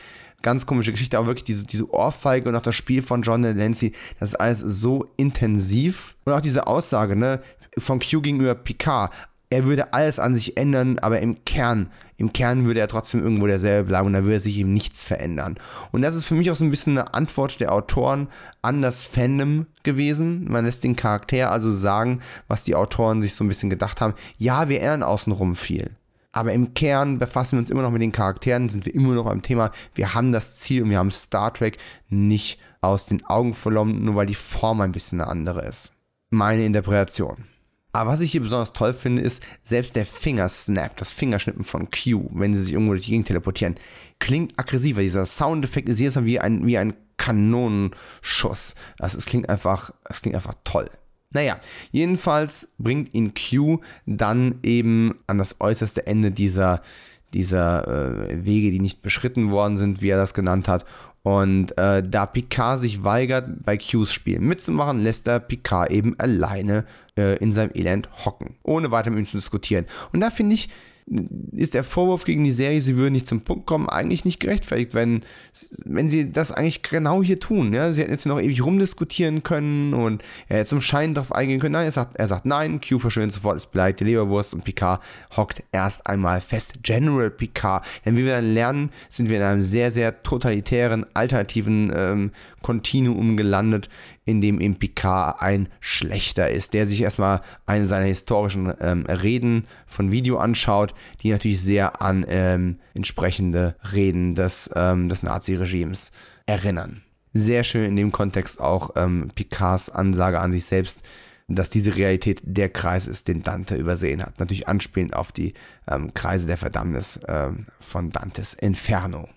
Ganz komische Geschichte, aber wirklich diese, diese Ohrfeige und auch das Spiel von John Delancey, das ist alles so intensiv. Und auch diese Aussage, ne, von Q gegenüber Picard, er würde alles an sich ändern, aber im Kern, im Kern würde er trotzdem irgendwo derselbe bleiben und da würde sich ihm nichts verändern. Und das ist für mich auch so ein bisschen eine Antwort der Autoren an das Fandom gewesen. Man lässt den Charakter also sagen, was die Autoren sich so ein bisschen gedacht haben. Ja, wir ändern außenrum viel. Aber im Kern befassen wir uns immer noch mit den Charakteren, sind wir immer noch beim Thema. Wir haben das Ziel und wir haben Star Trek nicht aus den Augen verloren, nur weil die Form ein bisschen eine andere ist. Meine Interpretation. Aber was ich hier besonders toll finde, ist, selbst der Fingersnap, das Fingerschnippen von Q, wenn sie sich irgendwo durch die Gegend teleportieren, klingt aggressiver. Dieser Soundeffekt ist Mal wie ein, wie ein Kanonenschuss. Also es klingt einfach, es klingt einfach toll. Naja, jedenfalls bringt ihn Q dann eben an das äußerste Ende dieser, dieser äh, Wege, die nicht beschritten worden sind, wie er das genannt hat. Und äh, da Picard sich weigert, bei Qs Spiel mitzumachen, lässt er Picard eben alleine äh, in seinem Elend hocken, ohne weiter mit ihm zu diskutieren. Und da finde ich, ist der Vorwurf gegen die Serie, sie würde nicht zum Punkt kommen, eigentlich nicht gerechtfertigt, wenn, wenn sie das eigentlich genau hier tun. Ja? Sie hätten jetzt noch ewig rumdiskutieren können und er hätte zum Schein darauf eingehen können. Nein, er sagt, er sagt nein, Q verschwindet sofort, es bleibt die Leberwurst und Picard hockt erst einmal fest. General Picard. Denn wie wir dann lernen, sind wir in einem sehr, sehr totalitären, alternativen ähm, Kontinuum gelandet, in dem eben Picard ein Schlechter ist, der sich erstmal eine seiner historischen ähm, Reden von Video anschaut, die natürlich sehr an ähm, entsprechende Reden des, ähm, des Nazi-Regimes erinnern. Sehr schön in dem Kontext auch ähm, Picards Ansage an sich selbst, dass diese Realität der Kreis ist, den Dante übersehen hat. Natürlich anspielend auf die ähm, Kreise der Verdammnis ähm, von Dantes Inferno.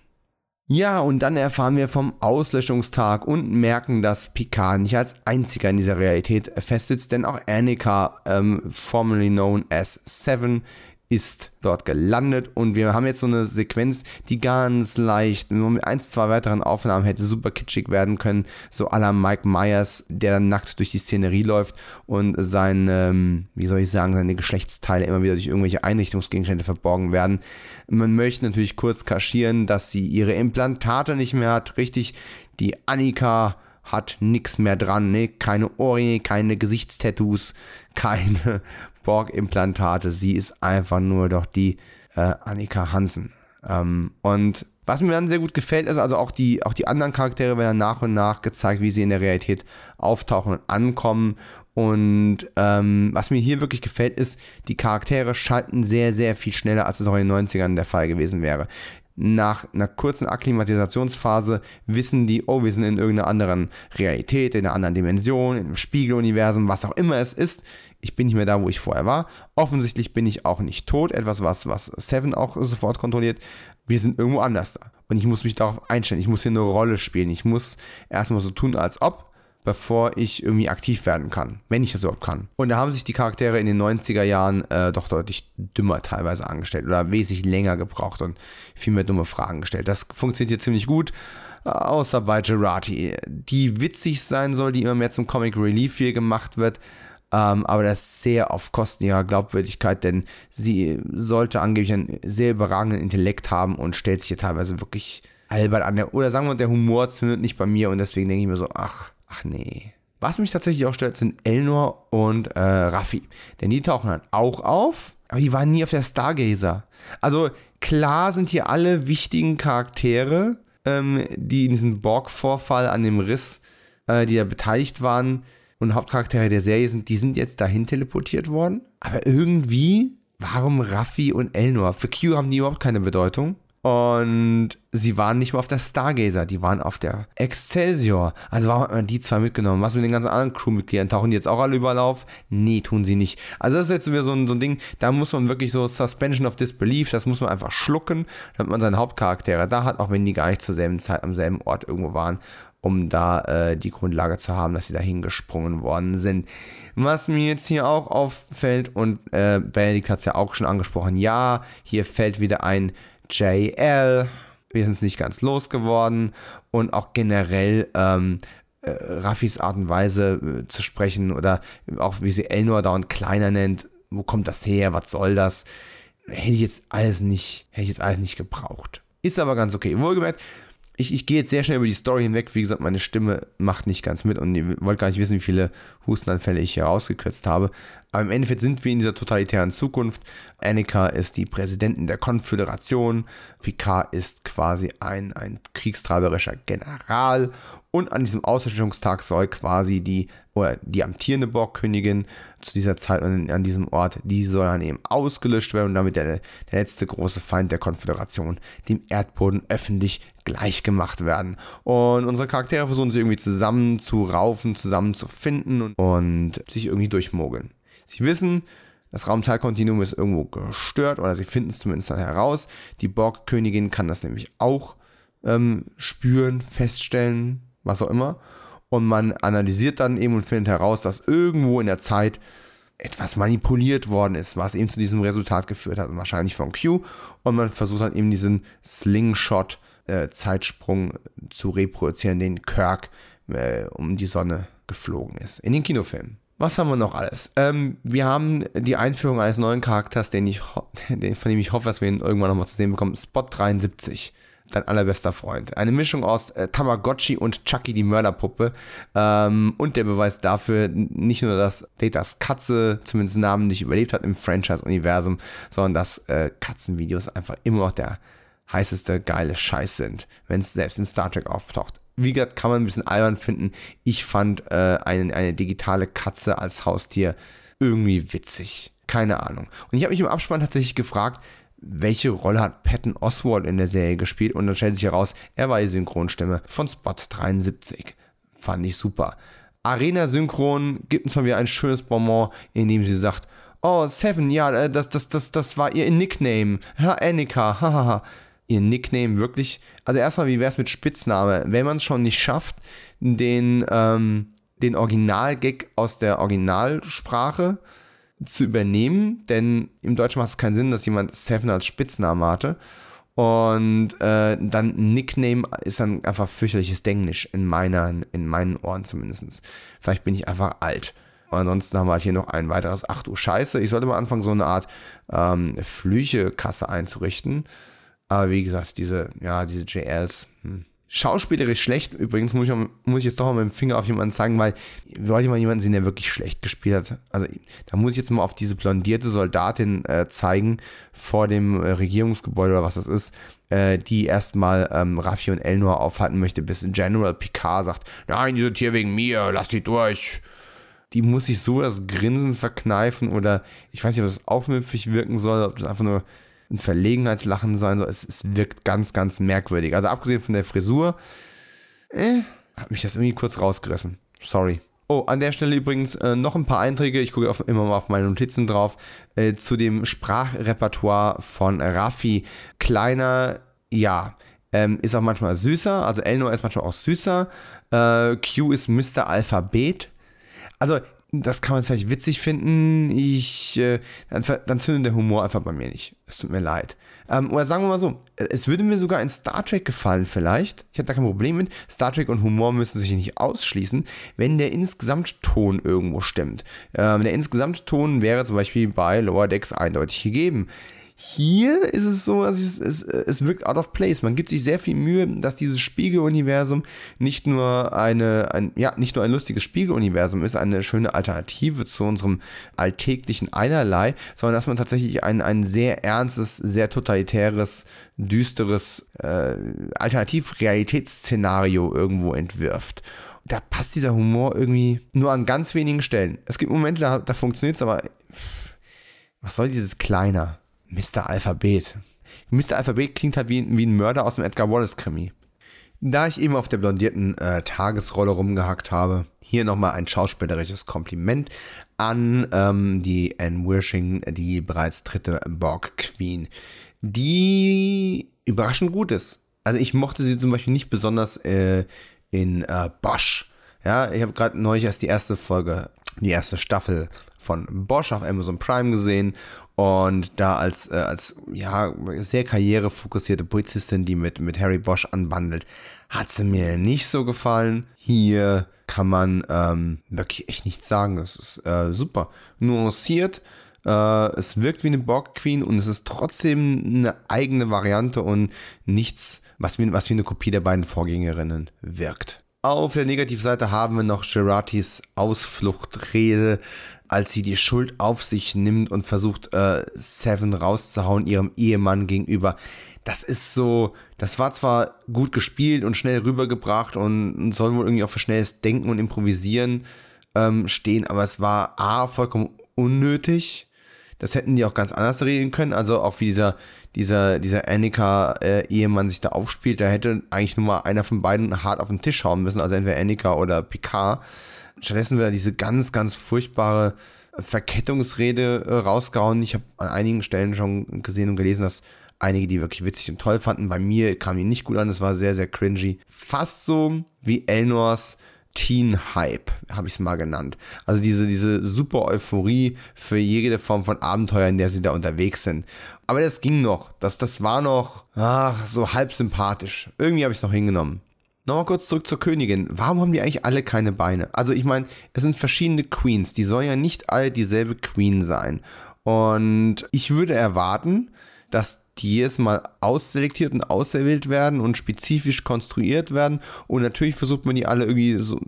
Ja, und dann erfahren wir vom Auslöschungstag und merken, dass Picard nicht als einziger in dieser Realität festsitzt, denn auch Annika, ähm, formerly known as Seven, ist dort gelandet und wir haben jetzt so eine Sequenz, die ganz leicht, man mit eins, zwei weiteren Aufnahmen hätte super kitschig werden können, so à la Mike Myers, der dann nackt durch die Szenerie läuft und sein, ähm, wie soll ich sagen, seine Geschlechtsteile immer wieder durch irgendwelche Einrichtungsgegenstände verborgen werden. Man möchte natürlich kurz kaschieren, dass sie ihre Implantate nicht mehr hat, richtig, die Annika hat nichts mehr dran, ne? keine Ohrringe, keine Gesichtstattoos, keine Borg-Implantate. Sie ist einfach nur doch die äh, Annika Hansen. Ähm, und was mir dann sehr gut gefällt, ist also auch die, auch die anderen Charaktere werden nach und nach gezeigt, wie sie in der Realität auftauchen und ankommen. Und ähm, was mir hier wirklich gefällt, ist, die Charaktere schalten sehr, sehr viel schneller, als es auch in den 90ern der Fall gewesen wäre. Nach einer kurzen Akklimatisationsphase wissen die, oh, wir sind in irgendeiner anderen Realität, in einer anderen Dimension, in einem Spiegeluniversum, was auch immer es ist. Ich bin nicht mehr da, wo ich vorher war. Offensichtlich bin ich auch nicht tot, etwas, was, was Seven auch sofort kontrolliert wir sind irgendwo anders da. Und ich muss mich darauf einstellen. Ich muss hier eine Rolle spielen. Ich muss erstmal so tun, als ob, bevor ich irgendwie aktiv werden kann. Wenn ich das überhaupt kann. Und da haben sich die Charaktere in den 90er Jahren äh, doch deutlich dümmer teilweise angestellt oder wesentlich länger gebraucht und viel mehr dumme Fragen gestellt. Das funktioniert hier ziemlich gut. Außer bei Gerati, die witzig sein soll, die immer mehr zum Comic Relief hier gemacht wird. Ähm, aber das ist sehr auf Kosten ihrer Glaubwürdigkeit, denn sie sollte angeblich einen sehr überragenden Intellekt haben und stellt sich hier teilweise wirklich albern an. Der, oder sagen wir, der Humor zündet nicht bei mir und deswegen denke ich mir so, ach, ach nee. Was mich tatsächlich auch stört, sind Elnor und äh, Raffi. Denn die tauchen dann auch auf, aber die waren nie auf der Stargazer. Also klar sind hier alle wichtigen Charaktere, ähm, die in diesem Borg-Vorfall an dem Riss, äh, die da beteiligt waren, und Hauptcharaktere der Serie sind, die sind jetzt dahin teleportiert worden. Aber irgendwie, warum Raffi und Elnor? Für Q haben die überhaupt keine Bedeutung. Und sie waren nicht mehr auf der Stargazer, die waren auf der Excelsior. Also warum hat man die zwei mitgenommen? Was mit den ganzen anderen Crewmitgliedern? Tauchen die jetzt auch alle auf? Nee, tun sie nicht. Also das ist jetzt wieder so ein, so ein Ding, da muss man wirklich so Suspension of Disbelief, das muss man einfach schlucken, damit man seine Hauptcharaktere da hat, auch wenn die gar nicht zur selben Zeit am selben Ort irgendwo waren um da äh, die Grundlage zu haben, dass sie da hingesprungen worden sind. Was mir jetzt hier auch auffällt, und äh, Benedikt hat es ja auch schon angesprochen, ja, hier fällt wieder ein JL. Wir sind es nicht ganz losgeworden. Und auch generell ähm, äh, Raffis Art und Weise äh, zu sprechen oder auch wie sie Elnor dauernd kleiner nennt. Wo kommt das her? Was soll das? Hätte ich jetzt alles nicht, hätte ich jetzt alles nicht gebraucht. Ist aber ganz okay. Wohlgemerkt, ich, ich gehe jetzt sehr schnell über die Story hinweg. Wie gesagt, meine Stimme macht nicht ganz mit und ihr wollt gar nicht wissen, wie viele Hustenanfälle ich hier rausgekürzt habe. Aber im Endeffekt sind wir in dieser totalitären Zukunft. Annika ist die Präsidentin der Konföderation. Picard ist quasi ein, ein kriegstreiberischer General. Und an diesem Ausstellungstag soll quasi die, oder die amtierende Borgkönigin zu dieser Zeit und an diesem Ort, die soll dann eben ausgelöscht werden und damit der, der letzte große Feind der Konföderation, dem Erdboden, öffentlich gleichgemacht werden. Und unsere Charaktere versuchen sich irgendwie zusammen zu raufen, zusammen zu finden und, und sich irgendwie durchmogeln. Sie wissen, das Raumteilkontinuum ist irgendwo gestört oder sie finden es zumindest dann heraus. Die Borg-Königin kann das nämlich auch ähm, spüren, feststellen, was auch immer. Und man analysiert dann eben und findet heraus, dass irgendwo in der Zeit etwas manipuliert worden ist, was eben zu diesem Resultat geführt hat. Wahrscheinlich von Q. Und man versucht dann eben diesen Slingshot-Zeitsprung äh, zu reproduzieren, den Kirk äh, um die Sonne geflogen ist. In den Kinofilmen. Was haben wir noch alles? Ähm, wir haben die Einführung eines neuen Charakters, den ich, den, von dem ich hoffe, dass wir ihn irgendwann nochmal zu sehen bekommen. Spot 73 dein allerbester Freund. Eine Mischung aus äh, Tamagotchi und Chucky die Mörderpuppe. Ähm, und der Beweis dafür, nicht nur, dass Datas Katze zumindest namentlich überlebt hat im Franchise-Universum, sondern dass äh, Katzenvideos einfach immer noch der heißeste geile Scheiß sind, wenn es selbst in Star Trek auftaucht wie gesagt, kann man ein bisschen albern finden. Ich fand äh, eine, eine digitale Katze als Haustier irgendwie witzig. Keine Ahnung. Und ich habe mich im Abspann tatsächlich gefragt, welche Rolle hat Patton Oswald in der Serie gespielt? Und dann stellt sich heraus, er war die Synchronstimme von Spot 73. Fand ich super. Arena Synchron gibt uns mal wieder ein schönes Bonbon, in dem sie sagt, oh, Seven, ja, äh, das, das, das, das war ihr Nickname. Ha, Annika, hahaha ihr Nickname wirklich. Also erstmal, wie wäre es mit Spitzname? Wenn man es schon nicht schafft, den, ähm, den Original-Gag aus der Originalsprache zu übernehmen, denn im Deutschen macht es keinen Sinn, dass jemand Seven als Spitznamen hatte. Und äh, dann Nickname ist dann einfach fürchterliches Denglisch in, meiner, in meinen Ohren zumindest. Vielleicht bin ich einfach alt. Und ansonsten haben wir halt hier noch ein weiteres, ach du Scheiße, ich sollte mal anfangen, so eine Art ähm, Flüche-Kasse einzurichten. Aber wie gesagt, diese, ja, diese JLs, hm, Schauspielerisch schlecht, übrigens muss ich, muss ich jetzt doch mal mit dem Finger auf jemanden zeigen, weil wir wollten mal jemanden sehen, der wirklich schlecht gespielt hat. Also da muss ich jetzt mal auf diese blondierte Soldatin äh, zeigen vor dem äh, Regierungsgebäude oder was das ist, äh, die erstmal ähm, Raffi und Elnor aufhalten möchte, bis General Picard sagt, nein, die sind hier wegen mir, lass die durch. Die muss sich so das Grinsen verkneifen oder ich weiß nicht, ob das aufmüpfig wirken soll, ob das einfach nur ein Verlegenheitslachen sein soll. Es, es wirkt ganz, ganz merkwürdig. Also abgesehen von der Frisur, äh, hat mich das irgendwie kurz rausgerissen. Sorry. Oh, an der Stelle übrigens äh, noch ein paar Einträge, ich gucke immer mal auf meine Notizen drauf, äh, zu dem Sprachrepertoire von Raffi. Kleiner, ja, ähm, ist auch manchmal süßer, also Elnor ist manchmal auch süßer. Äh, Q ist Mr. Alphabet. Also das kann man vielleicht witzig finden. Ich, äh, dann, dann zündet der Humor einfach bei mir nicht. Es tut mir leid. Ähm, oder sagen wir mal so, es würde mir sogar in Star Trek gefallen vielleicht. Ich habe da kein Problem mit. Star Trek und Humor müssen sich nicht ausschließen, wenn der Insgesamtton irgendwo stimmt. Ähm, der Insgesamtton wäre zum Beispiel bei Lower Decks eindeutig gegeben. Hier ist es so, also es, es, es wirkt out of place. Man gibt sich sehr viel Mühe, dass dieses Spiegeluniversum nicht nur eine, ein, ja, nicht nur ein lustiges Spiegeluniversum ist, eine schöne Alternative zu unserem alltäglichen Einerlei, sondern dass man tatsächlich ein, ein sehr ernstes, sehr totalitäres, düsteres äh, Alternativ-Realitätsszenario irgendwo entwirft da passt dieser Humor irgendwie nur an ganz wenigen Stellen. Es gibt Momente, da, da funktioniert es, aber was soll dieses Kleiner? Mr. Alphabet. Mr. Alphabet klingt halt wie, wie ein Mörder aus dem Edgar Wallace-Krimi. Da ich eben auf der blondierten äh, Tagesrolle rumgehackt habe, hier nochmal ein schauspielerisches Kompliment an ähm, die Anne Wirshing, die bereits dritte Borg Queen, die überraschend gut ist. Also ich mochte sie zum Beispiel nicht besonders äh, in äh, Bosch. Ja, ich habe gerade neulich erst die erste Folge, die erste Staffel von Bosch auf Amazon Prime gesehen und da als, äh, als ja, sehr karrierefokussierte Polizistin, die mit, mit Harry Bosch anbandelt, hat sie mir nicht so gefallen. Hier kann man ähm, wirklich echt nichts sagen. Es ist äh, super nuanciert. Äh, es wirkt wie eine Borg Queen und es ist trotzdem eine eigene Variante und nichts, was wie, was wie eine Kopie der beiden Vorgängerinnen wirkt. Auf der Negativseite haben wir noch Geratis Ausfluchtrede, als sie die Schuld auf sich nimmt und versucht, äh, Seven rauszuhauen, ihrem Ehemann gegenüber. Das ist so, das war zwar gut gespielt und schnell rübergebracht und, soll wohl irgendwie auch für schnelles Denken und Improvisieren ähm, stehen, aber es war A, vollkommen unnötig. Das hätten die auch ganz anders regeln können. Also auch wie dieser, dieser, dieser Annika-Ehemann äh, sich da aufspielt, da hätte eigentlich nur mal einer von beiden hart auf den Tisch hauen müssen, also entweder Annika oder Picard. Stattdessen wird diese ganz, ganz furchtbare Verkettungsrede äh, rausgehauen. Ich habe an einigen Stellen schon gesehen und gelesen, dass einige die wirklich witzig und toll fanden. Bei mir kam die nicht gut an, es war sehr, sehr cringy. Fast so wie Elnors Teen Hype, habe ich es mal genannt. Also diese, diese super Euphorie für jede Form von Abenteuer, in der sie da unterwegs sind. Aber das ging noch. Das, das war noch ach, so halb sympathisch. Irgendwie habe ich es noch hingenommen. Nochmal kurz zurück zur Königin. Warum haben die eigentlich alle keine Beine? Also ich meine, es sind verschiedene Queens. Die sollen ja nicht alle dieselbe Queen sein. Und ich würde erwarten, dass die jedes Mal ausselektiert und auserwählt werden und spezifisch konstruiert werden. Und natürlich versucht man die alle irgendwie so,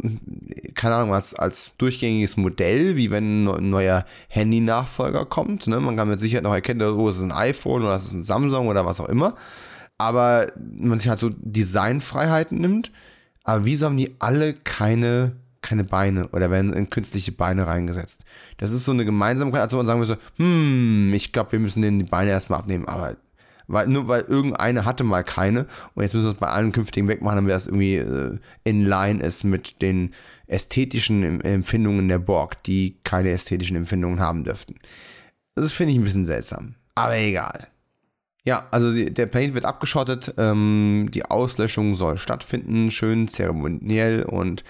keine Ahnung, als, als durchgängiges Modell, wie wenn ein neuer Handy-Nachfolger kommt. Ne? Man kann mit Sicherheit noch erkennen, oh, es ist ein iPhone oder es ist ein Samsung oder was auch immer aber man sich halt so Designfreiheiten nimmt. Aber wieso haben die alle keine, keine Beine oder werden in künstliche Beine reingesetzt? Das ist so eine Gemeinsamkeit, als man sagen würde, hm, ich glaube, wir müssen denen die Beine erstmal abnehmen, aber weil, nur weil irgendeine hatte mal keine und jetzt müssen wir es bei allen künftigen wegmachen, damit das irgendwie äh, in line ist mit den ästhetischen Empfindungen der Borg, die keine ästhetischen Empfindungen haben dürften. Das finde ich ein bisschen seltsam. Aber egal. Ja, also die, der Planet wird abgeschottet, ähm, die Auslöschung soll stattfinden, schön zeremoniell und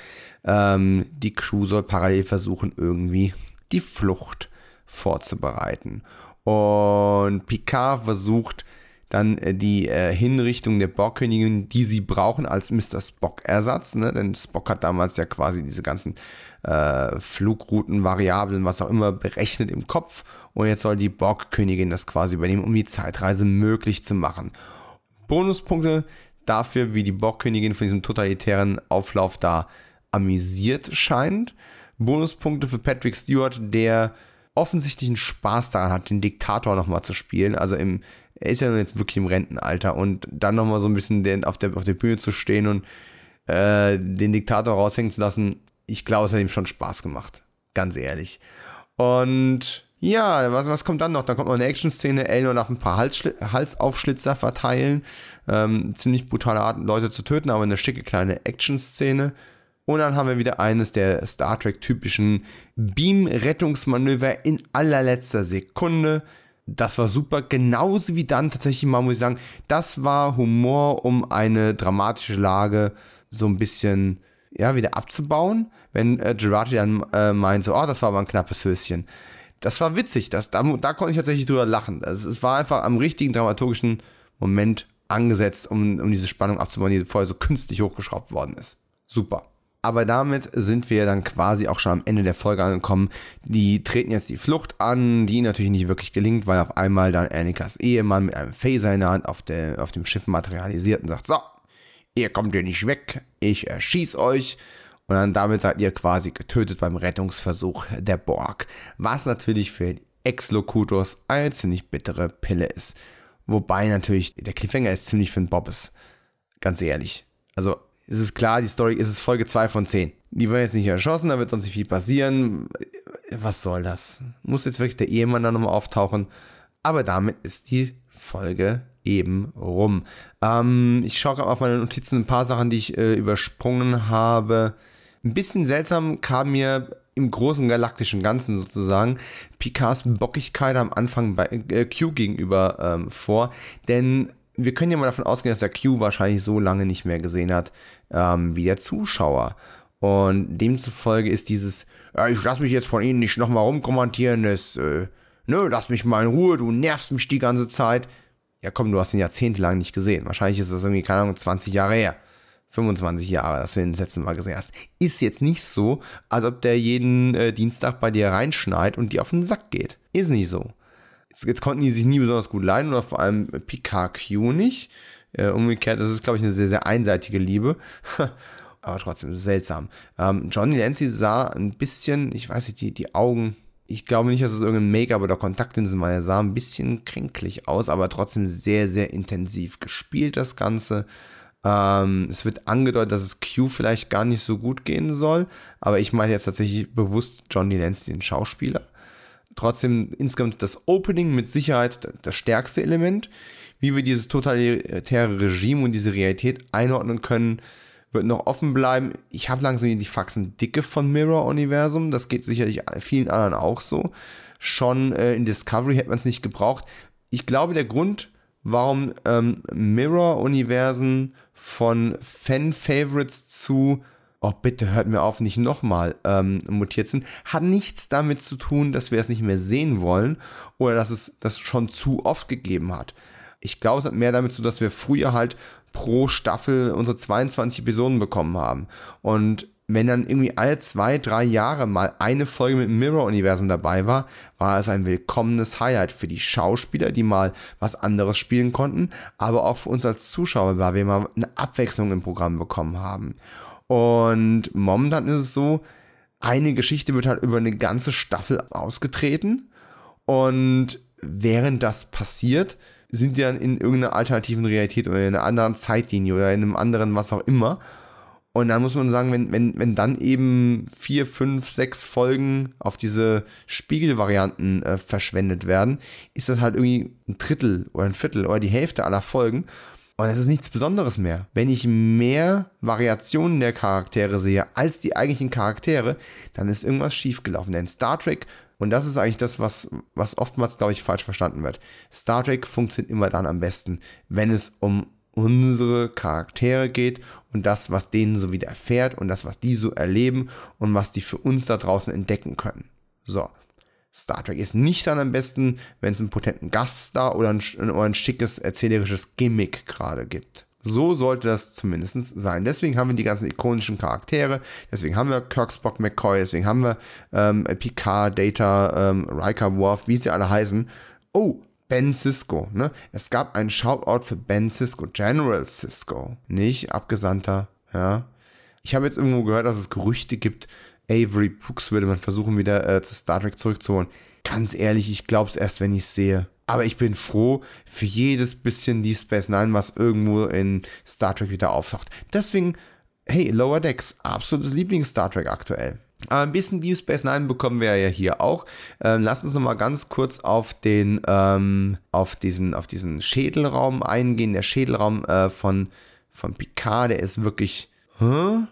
ähm, die Crew soll parallel versuchen, irgendwie die Flucht vorzubereiten. Und Picard versucht dann äh, die äh, Hinrichtung der Borgkönigin, die sie brauchen als Mr. Spock-Ersatz, ne? denn Spock hat damals ja quasi diese ganzen äh, Flugrouten, Variablen, was auch immer berechnet im Kopf und jetzt soll die Borg-Königin das quasi übernehmen, um die Zeitreise möglich zu machen. Bonuspunkte dafür, wie die Borgkönigin von diesem totalitären Auflauf da amüsiert scheint. Bonuspunkte für Patrick Stewart, der offensichtlich einen Spaß daran hat, den Diktator nochmal zu spielen. Also im, er ist ja jetzt wirklich im Rentenalter und dann nochmal so ein bisschen den, auf, der, auf der Bühne zu stehen und äh, den Diktator raushängen zu lassen, ich glaube, es hat ihm schon Spaß gemacht. Ganz ehrlich. Und ja, was, was kommt dann noch? Dann kommt noch eine Action-Szene, Elnor darf ein paar Halsschli Halsaufschlitzer verteilen. Ähm, ziemlich brutale Art, Leute zu töten, aber eine schicke kleine Action-Szene. Und dann haben wir wieder eines der Star Trek-typischen Beam-Rettungsmanöver in allerletzter Sekunde. Das war super. Genauso wie dann tatsächlich mal, muss ich sagen, das war Humor, um eine dramatische Lage so ein bisschen ja, wieder abzubauen, wenn äh, Girardi dann äh, meint, so, oh, das war aber ein knappes Höschen. Das war witzig, das, da, da konnte ich tatsächlich drüber lachen. Also, es war einfach am richtigen dramaturgischen Moment angesetzt, um, um diese Spannung abzubauen, die vorher so künstlich hochgeschraubt worden ist. Super. Aber damit sind wir dann quasi auch schon am Ende der Folge angekommen. Die treten jetzt die Flucht an, die natürlich nicht wirklich gelingt, weil auf einmal dann Annikas Ehemann mit einem Phaser in der Hand auf, der, auf dem Schiff materialisiert und sagt, so, ihr kommt hier nicht weg, ich erschieß euch. Und dann damit seid ihr quasi getötet beim Rettungsversuch der Borg. Was natürlich für Ex-Locutus eine ziemlich bittere Pille ist. Wobei natürlich der Cliffhanger ist ziemlich für den Bobbes. Ganz ehrlich. Also es ist klar, die Story ist es Folge 2 von 10. Die werden jetzt nicht erschossen, da wird sonst nicht viel passieren. Was soll das? Muss jetzt wirklich der Ehemann da nochmal auftauchen. Aber damit ist die Folge eben rum. Ähm, ich schaue gerade auf meine Notizen ein paar Sachen, die ich äh, übersprungen habe. Ein bisschen seltsam kam mir im großen galaktischen Ganzen sozusagen Picards Bockigkeit am Anfang bei äh, Q gegenüber ähm, vor. Denn wir können ja mal davon ausgehen, dass der Q wahrscheinlich so lange nicht mehr gesehen hat ähm, wie der Zuschauer. Und demzufolge ist dieses, ja, ich lass mich jetzt von Ihnen nicht nochmal rumkommentieren, das, äh, nö, lass mich mal in Ruhe, du nervst mich die ganze Zeit. Ja komm, du hast ihn jahrzehntelang nicht gesehen. Wahrscheinlich ist das irgendwie, keine Ahnung, 20 Jahre her. 25 Jahre, dass du ihn das letzte Mal gesehen hast. Ist jetzt nicht so, als ob der jeden äh, Dienstag bei dir reinschneit und dir auf den Sack geht. Ist nicht so. Jetzt, jetzt konnten die sich nie besonders gut leiden oder vor allem PKQ nicht. Äh, umgekehrt, das ist, glaube ich, eine sehr, sehr einseitige Liebe. Aber trotzdem seltsam. Ähm, Johnny Lancy sah ein bisschen, ich weiß nicht, die, die Augen, ich glaube nicht, dass es irgendein Make-up oder Kontaktlinsen war. Er sah ein bisschen kränklich aus, aber trotzdem sehr, sehr intensiv gespielt, das Ganze. Ähm, es wird angedeutet, dass es Q vielleicht gar nicht so gut gehen soll, aber ich meine jetzt tatsächlich bewusst Johnny Lancy, den Schauspieler. Trotzdem insgesamt das Opening mit Sicherheit das stärkste Element. Wie wir dieses totalitäre Regime und diese Realität einordnen können, wird noch offen bleiben. Ich habe langsam die Faxen dicke von Mirror-Universum. Das geht sicherlich vielen anderen auch so. Schon äh, in Discovery hätte man es nicht gebraucht. Ich glaube, der Grund, warum ähm, Mirror-Universen von Fan-Favorites zu oh bitte hört mir auf, nicht nochmal ähm, mutiert sind, hat nichts damit zu tun, dass wir es nicht mehr sehen wollen oder dass es das schon zu oft gegeben hat. Ich glaube, es hat mehr damit zu tun, dass wir früher halt pro Staffel unsere 22 Episoden bekommen haben. Und wenn dann irgendwie alle zwei, drei Jahre mal eine Folge mit dem Mirror-Universum dabei war, war es ein willkommenes Highlight für die Schauspieler, die mal was anderes spielen konnten, aber auch für uns als Zuschauer, weil wir mal eine Abwechslung im Programm bekommen haben. Und momentan ist es so, eine Geschichte wird halt über eine ganze Staffel ausgetreten und während das passiert, sind die dann in irgendeiner alternativen Realität oder in einer anderen Zeitlinie oder in einem anderen was auch immer. Und dann muss man sagen, wenn, wenn, wenn dann eben vier, fünf, sechs Folgen auf diese Spiegelvarianten äh, verschwendet werden, ist das halt irgendwie ein Drittel oder ein Viertel oder die Hälfte aller Folgen. Und es ist nichts Besonderes mehr. Wenn ich mehr Variationen der Charaktere sehe als die eigentlichen Charaktere, dann ist irgendwas schiefgelaufen. Denn Star Trek und das ist eigentlich das, was, was oftmals, glaube ich, falsch verstanden wird. Star Trek funktioniert immer dann am besten, wenn es um unsere Charaktere geht und das, was denen so widerfährt und das, was die so erleben und was die für uns da draußen entdecken können. So. Star Trek ist nicht dann am besten, wenn es einen potenten Gaststar oder ein, oder ein schickes erzählerisches Gimmick gerade gibt. So sollte das zumindest sein. Deswegen haben wir die ganzen ikonischen Charaktere, deswegen haben wir Kirk, Spock, McCoy, deswegen haben wir ähm, Picard, Data, ähm, Riker, Worf, wie sie alle heißen. Oh, Ben Cisco, ne? Es gab einen Shoutout für Ben Cisco, General Cisco, nicht Abgesandter, ja. Ich habe jetzt irgendwo gehört, dass es Gerüchte gibt, Avery Brooks würde man versuchen, wieder äh, zu Star Trek zurückzuholen. Ganz ehrlich, ich glaube es erst, wenn ich es sehe. Aber ich bin froh für jedes bisschen Deep Space Nine, was irgendwo in Star Trek wieder auftaucht. Deswegen, hey, Lower Decks, absolutes Lieblings-Star Trek aktuell. Aber ein bisschen Deep Space Nine bekommen wir ja hier auch. Ähm, lass uns noch mal ganz kurz auf den, ähm, auf diesen, auf diesen Schädelraum eingehen. Der Schädelraum äh, von, von Picard, der ist wirklich, hä?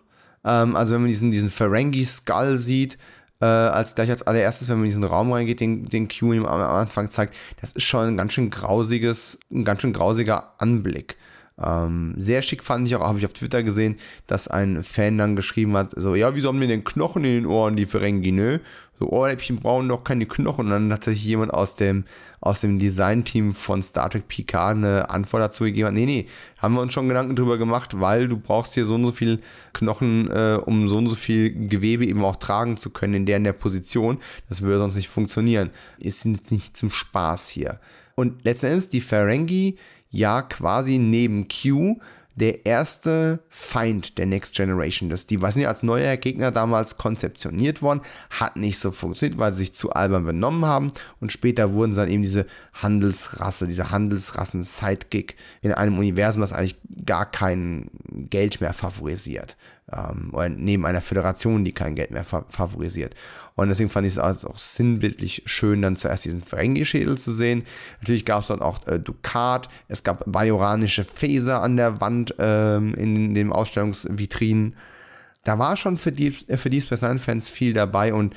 Ähm, also wenn man diesen, diesen Ferengi-Skull sieht, äh, als gleich als allererstes, wenn man in diesen Raum reingeht, den, den Q ihm am Anfang zeigt, das ist schon ein ganz schön grausiges, ein ganz schön grausiger Anblick. Ähm, sehr schick fand ich auch, habe ich auf Twitter gesehen, dass ein Fan dann geschrieben hat, so, ja, wieso haben die den Knochen in den Ohren, die Ferengi, ne? So Ohrläppchen brauchen doch keine Knochen. Und dann hat sich jemand aus dem, aus dem Design-Team von Star Trek Picard eine Antwort dazu gegeben. Nee, nee, haben wir uns schon Gedanken drüber gemacht, weil du brauchst hier so und so viel Knochen, äh, um so und so viel Gewebe eben auch tragen zu können in der in der Position. Das würde sonst nicht funktionieren. Ist jetzt nicht zum Spaß hier. Und letzten Endes die Ferengi ja quasi neben Q der erste Feind der Next Generation. Das, die waren ja als neuer Gegner damals konzeptioniert worden, hat nicht so funktioniert, weil sie sich zu albern benommen haben und später wurden sie dann eben diese Handelsrasse, diese Handelsrassen-Sidekick in einem Universum, das eigentlich gar kein Geld mehr favorisiert ähm, oder neben einer Föderation, die kein Geld mehr fa favorisiert. Und deswegen fand ich es also auch sinnbildlich schön, dann zuerst diesen Ferengi-Schädel zu sehen. Natürlich gab es dort auch äh, Dukat, es gab bajoranische Phaser an der Wand ähm, in den Ausstellungsvitrinen. Da war schon für die, äh, für die Space Nine-Fans viel dabei und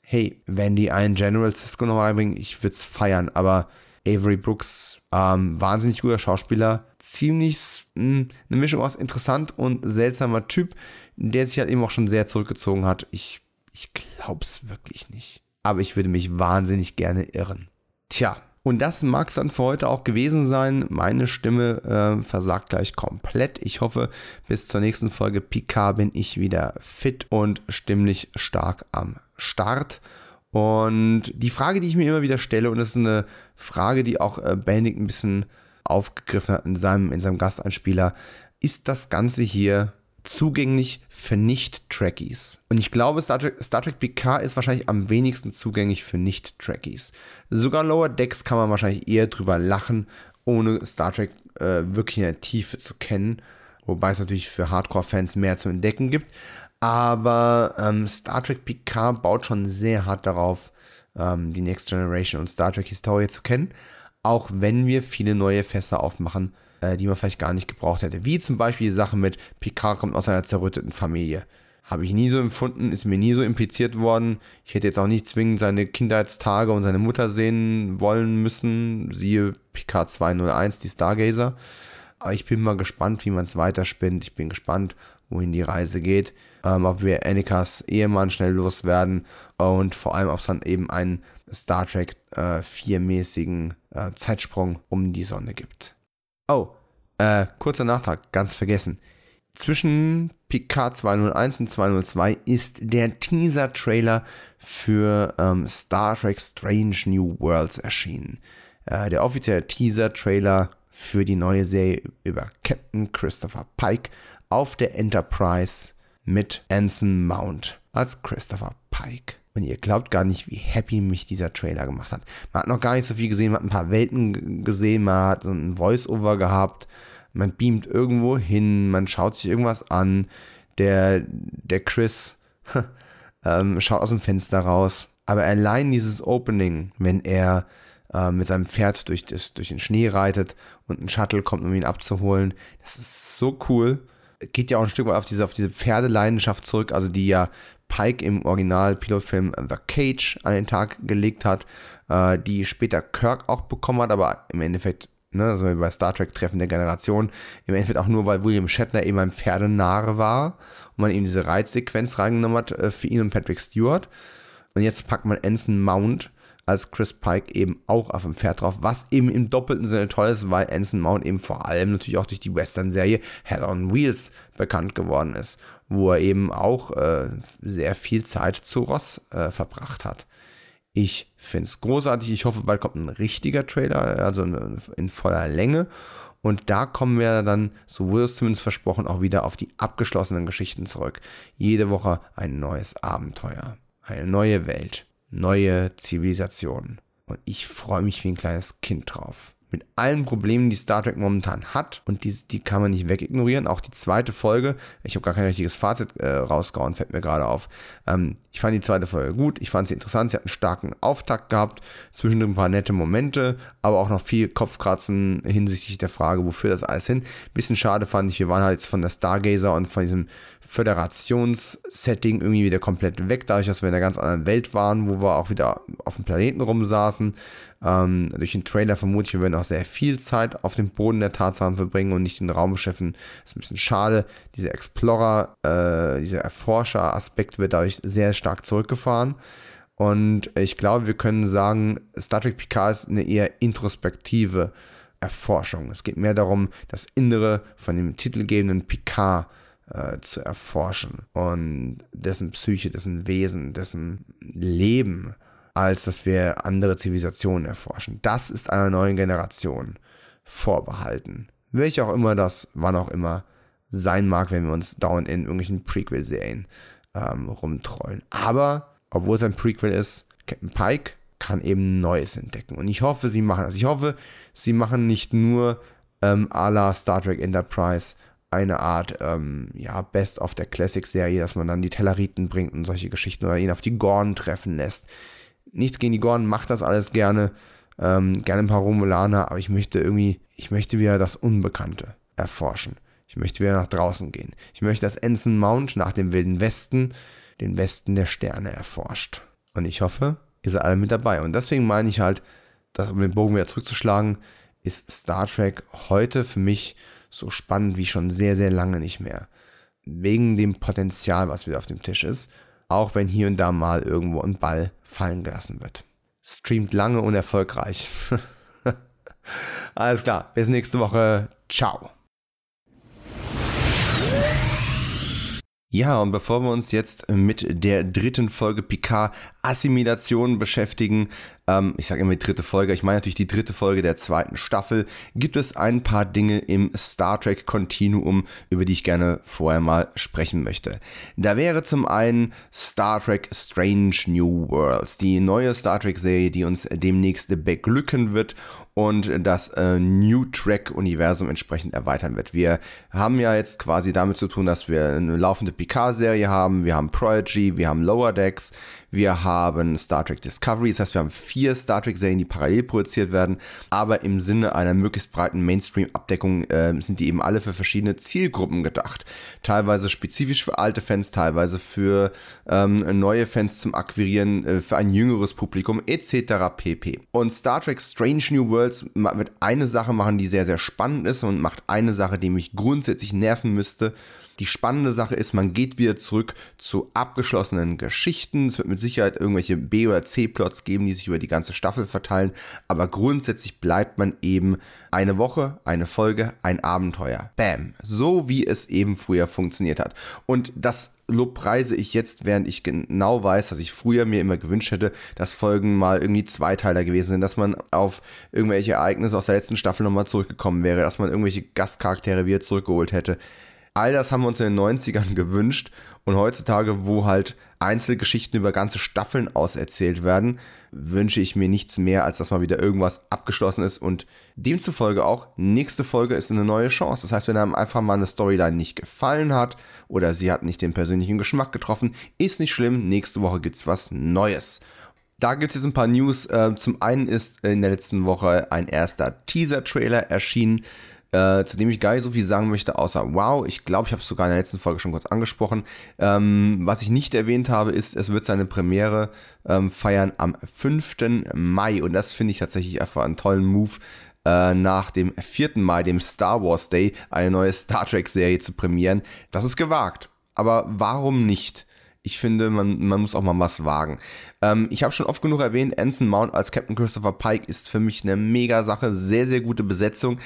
hey, wenn die einen General Cisco noch reinbringen, ich würde es feiern, aber Avery Brooks, ähm, wahnsinnig guter Schauspieler, ziemlich mh, hm, eine Mischung aus interessant und seltsamer Typ, der sich halt eben auch schon sehr zurückgezogen hat. Ich, ich glaub's wirklich nicht. Aber ich würde mich wahnsinnig gerne irren. Tja, und das mag es dann für heute auch gewesen sein. Meine Stimme äh, versagt gleich komplett. Ich hoffe, bis zur nächsten Folge Picard bin ich wieder fit und stimmlich stark am Start. Und die Frage, die ich mir immer wieder stelle, und das ist eine Frage, die auch äh, Benedict ein bisschen aufgegriffen hat in seinem, in seinem Gasteinspieler, ist das Ganze hier zugänglich für Nicht-Trekkies. Und ich glaube, Star Trek, Star Trek PK ist wahrscheinlich am wenigsten zugänglich für Nicht-Trekkies. Sogar Lower Decks kann man wahrscheinlich eher drüber lachen, ohne Star Trek äh, wirklich in der Tiefe zu kennen. Wobei es natürlich für Hardcore-Fans mehr zu entdecken gibt. Aber ähm, Star Trek Picard baut schon sehr hart darauf, ähm, die Next Generation und Star Trek Historie zu kennen. Auch wenn wir viele neue Fässer aufmachen, äh, die man vielleicht gar nicht gebraucht hätte. Wie zum Beispiel die Sache mit Picard kommt aus einer zerrütteten Familie. Habe ich nie so empfunden, ist mir nie so impliziert worden. Ich hätte jetzt auch nicht zwingend seine Kindheitstage und seine Mutter sehen wollen müssen. Siehe Picard 201, die Stargazer. Aber ich bin mal gespannt, wie man es weiterspinnt. Ich bin gespannt, wohin die Reise geht ähm, ob wir Annikas Ehemann schnell loswerden und vor allem, ob es dann eben einen Star Trek äh, 4-mäßigen äh, Zeitsprung um die Sonne gibt. Oh, äh, kurzer Nachtrag, ganz vergessen. Zwischen Picard 201 und 202 ist der Teaser-Trailer für ähm, Star Trek Strange New Worlds erschienen. Äh, der offizielle Teaser-Trailer für die neue Serie über Captain Christopher Pike auf der Enterprise mit Anson Mount als Christopher Pike. Und ihr glaubt gar nicht, wie happy mich dieser Trailer gemacht hat. Man hat noch gar nicht so viel gesehen, man hat ein paar Welten gesehen, man hat ein Voice-Over gehabt, man beamt irgendwo hin, man schaut sich irgendwas an. Der, der Chris ähm, schaut aus dem Fenster raus. Aber allein dieses Opening, wenn er äh, mit seinem Pferd durch, das, durch den Schnee reitet und ein Shuttle kommt, um ihn abzuholen, das ist so cool geht ja auch ein Stück weit auf diese, auf diese Pferdeleidenschaft zurück, also die ja Pike im Original-Pilotfilm The Cage an den Tag gelegt hat, äh, die später Kirk auch bekommen hat, aber im Endeffekt, ne, also bei Star Trek Treffen der Generation, im Endeffekt auch nur, weil William Shatner eben ein Pferdenarre war und man eben diese Reitsequenz reingenommen hat äh, für ihn und Patrick Stewart. Und jetzt packt man Anson Mount als Chris Pike eben auch auf dem Pferd drauf, was eben im doppelten Sinne toll ist, weil Anson Mount eben vor allem natürlich auch durch die Western-Serie Hell on Wheels bekannt geworden ist, wo er eben auch äh, sehr viel Zeit zu Ross äh, verbracht hat. Ich finde es großartig. Ich hoffe, bald kommt ein richtiger Trailer, also in voller Länge. Und da kommen wir dann, so wurde es zumindest versprochen, auch wieder auf die abgeschlossenen Geschichten zurück. Jede Woche ein neues Abenteuer, eine neue Welt, neue Zivilisationen. Und ich freue mich wie ein kleines Kind drauf mit allen Problemen, die Star Trek momentan hat und die, die kann man nicht wegignorieren. Auch die zweite Folge, ich habe gar kein richtiges Fazit äh, rausgehauen, fällt mir gerade auf. Ähm, ich fand die zweite Folge gut, ich fand sie interessant, sie hat einen starken Auftakt gehabt, zwischendrin ein paar nette Momente, aber auch noch viel Kopfkratzen hinsichtlich der Frage, wofür das alles hin. Bisschen schade fand ich, wir waren halt jetzt von der Stargazer und von diesem Föderationssetting irgendwie wieder komplett weg, dadurch, dass wir in einer ganz anderen Welt waren, wo wir auch wieder auf dem Planeten rumsaßen. Ähm, durch den Trailer vermute ich, wir werden auch sehr viel Zeit auf dem Boden der Tatsachen verbringen und nicht in Raumschiffen. Das ist ein bisschen schade. Dieser Explorer, äh, dieser Erforscher-Aspekt wird dadurch sehr stark zurückgefahren. Und ich glaube, wir können sagen, Star Trek Picard ist eine eher introspektive Erforschung. Es geht mehr darum, das Innere von dem titelgebenden Picard äh, zu erforschen und dessen Psyche, dessen Wesen, dessen Leben als dass wir andere Zivilisationen erforschen. Das ist einer neuen Generation vorbehalten. Welche auch immer das, wann auch immer sein mag, wenn wir uns dauernd in irgendwelchen Prequel-Serien ähm, rumtrollen. Aber, obwohl es ein Prequel ist, Captain Pike kann eben Neues entdecken. Und ich hoffe, sie machen das. Ich hoffe, sie machen nicht nur ähm, à la Star Trek Enterprise eine Art ähm, ja, Best of der Classic-Serie, dass man dann die Telleriten bringt und solche Geschichten oder ihn auf die Gorn treffen lässt nichts gegen die Gordon, macht das alles gerne. Ähm, gerne ein paar Romulaner, aber ich möchte irgendwie, ich möchte wieder das Unbekannte erforschen. Ich möchte wieder nach draußen gehen. Ich möchte, dass Ensign Mount nach dem Wilden Westen den Westen der Sterne erforscht. Und ich hoffe, ihr seid alle mit dabei. Und deswegen meine ich halt, dass, um den Bogen wieder zurückzuschlagen, ist Star Trek heute für mich so spannend wie schon sehr, sehr lange nicht mehr. Wegen dem Potenzial, was wieder auf dem Tisch ist auch wenn hier und da mal irgendwo ein Ball fallen gelassen wird. Streamt lange und erfolgreich. Alles klar, bis nächste Woche. Ciao. Ja, und bevor wir uns jetzt mit der dritten Folge Picard Assimilation beschäftigen, ähm, ich sage immer die dritte Folge, ich meine natürlich die dritte Folge der zweiten Staffel, gibt es ein paar Dinge im Star Trek Continuum, über die ich gerne vorher mal sprechen möchte. Da wäre zum einen Star Trek Strange New Worlds, die neue Star Trek Serie, die uns demnächst beglücken wird und das äh, New Track-Universum entsprechend erweitern wird. Wir haben ja jetzt quasi damit zu tun, dass wir eine laufende Picard-Serie haben, wir haben Prodigy, wir haben Lower Decks, wir haben Star Trek Discovery, das heißt, wir haben vier Star Trek-Serien, die parallel produziert werden, aber im Sinne einer möglichst breiten Mainstream-Abdeckung äh, sind die eben alle für verschiedene Zielgruppen gedacht. Teilweise spezifisch für alte Fans, teilweise für ähm, neue Fans zum Akquirieren, äh, für ein jüngeres Publikum etc. pp. Und Star Trek Strange New Worlds wird eine Sache machen, die sehr, sehr spannend ist und macht eine Sache, die mich grundsätzlich nerven müsste. Die spannende Sache ist, man geht wieder zurück zu abgeschlossenen Geschichten. Es wird mit Sicherheit irgendwelche B- oder C-Plots geben, die sich über die ganze Staffel verteilen. Aber grundsätzlich bleibt man eben eine Woche, eine Folge, ein Abenteuer. Bam. So wie es eben früher funktioniert hat. Und das lobpreise ich jetzt, während ich genau weiß, dass ich früher mir immer gewünscht hätte, dass Folgen mal irgendwie Zweiteiler gewesen sind, dass man auf irgendwelche Ereignisse aus der letzten Staffel nochmal zurückgekommen wäre, dass man irgendwelche Gastcharaktere wieder zurückgeholt hätte. All das haben wir uns in den 90ern gewünscht und heutzutage, wo halt Einzelgeschichten über ganze Staffeln auserzählt werden, wünsche ich mir nichts mehr, als dass mal wieder irgendwas abgeschlossen ist und demzufolge auch, nächste Folge ist eine neue Chance. Das heißt, wenn einem einfach mal eine Storyline nicht gefallen hat oder sie hat nicht den persönlichen Geschmack getroffen, ist nicht schlimm, nächste Woche gibt es was Neues. Da gibt es jetzt ein paar News. Äh, zum einen ist in der letzten Woche ein erster Teaser-Trailer erschienen äh, zu dem ich gar nicht so viel sagen möchte, außer wow, ich glaube, ich habe es sogar in der letzten Folge schon kurz angesprochen. Ähm, was ich nicht erwähnt habe, ist, es wird seine Premiere ähm, feiern am 5. Mai und das finde ich tatsächlich einfach einen tollen Move äh, nach dem 4. Mai, dem Star Wars Day, eine neue Star Trek-Serie zu premieren. Das ist gewagt. Aber warum nicht? Ich finde, man, man muss auch mal was wagen. Ähm, ich habe schon oft genug erwähnt, Anson Mount als Captain Christopher Pike ist für mich eine mega Sache. Sehr, sehr gute Besetzung.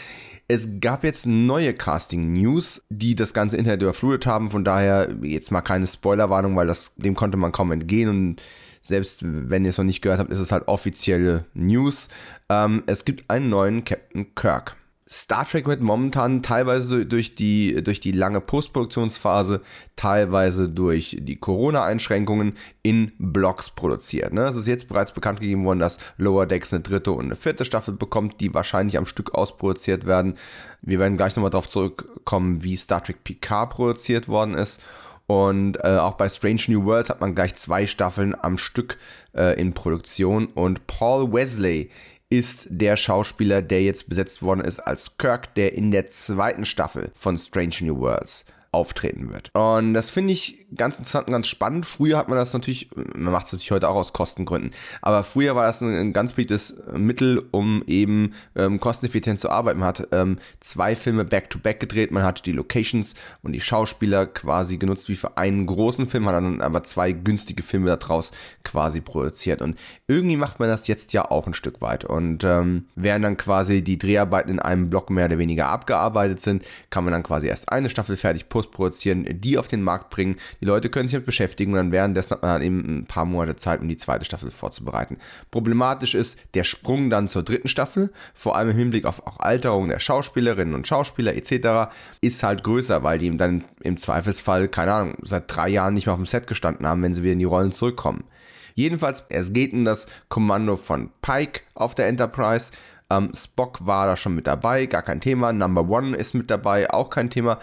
Es gab jetzt neue Casting-News, die das ganze Internet überflutet haben. Von daher jetzt mal keine Spoilerwarnung, weil das, dem konnte man kaum entgehen. Und selbst wenn ihr es noch nicht gehört habt, ist es halt offizielle News. Ähm, es gibt einen neuen Captain Kirk. Star Trek wird momentan teilweise durch die, durch die lange Postproduktionsphase, teilweise durch die Corona-Einschränkungen in Blocks produziert. Ne? Es ist jetzt bereits bekannt gegeben worden, dass Lower Decks eine dritte und eine vierte Staffel bekommt, die wahrscheinlich am Stück ausproduziert werden. Wir werden gleich nochmal darauf zurückkommen, wie Star Trek Picard produziert worden ist. Und äh, auch bei Strange New Worlds hat man gleich zwei Staffeln am Stück äh, in Produktion. Und Paul Wesley ist der Schauspieler, der jetzt besetzt worden ist als Kirk, der in der zweiten Staffel von Strange New Worlds auftreten wird. Und das finde ich ganz interessant und ganz spannend. Früher hat man das natürlich, man macht es natürlich heute auch aus Kostengründen, aber früher war das ein, ein ganz beliebtes Mittel, um eben ähm, kosteneffizient zu arbeiten. Man hat ähm, zwei Filme back-to-back -back gedreht, man hat die Locations und die Schauspieler quasi genutzt wie für einen großen Film, hat dann aber zwei günstige Filme daraus quasi produziert. Und irgendwie macht man das jetzt ja auch ein Stück weit. Und ähm, während dann quasi die Dreharbeiten in einem Block mehr oder weniger abgearbeitet sind, kann man dann quasi erst eine Staffel fertig posten produzieren, die auf den Markt bringen. Die Leute können sich damit beschäftigen und dann währenddessen hat man dann eben ein paar Monate Zeit, um die zweite Staffel vorzubereiten. Problematisch ist der Sprung dann zur dritten Staffel, vor allem im Hinblick auf auch Alterung der Schauspielerinnen und Schauspieler etc., ist halt größer, weil die dann im Zweifelsfall, keine Ahnung, seit drei Jahren nicht mehr auf dem Set gestanden haben, wenn sie wieder in die Rollen zurückkommen. Jedenfalls, es geht in das Kommando von Pike auf der Enterprise. Ähm, Spock war da schon mit dabei, gar kein Thema. Number One ist mit dabei, auch kein Thema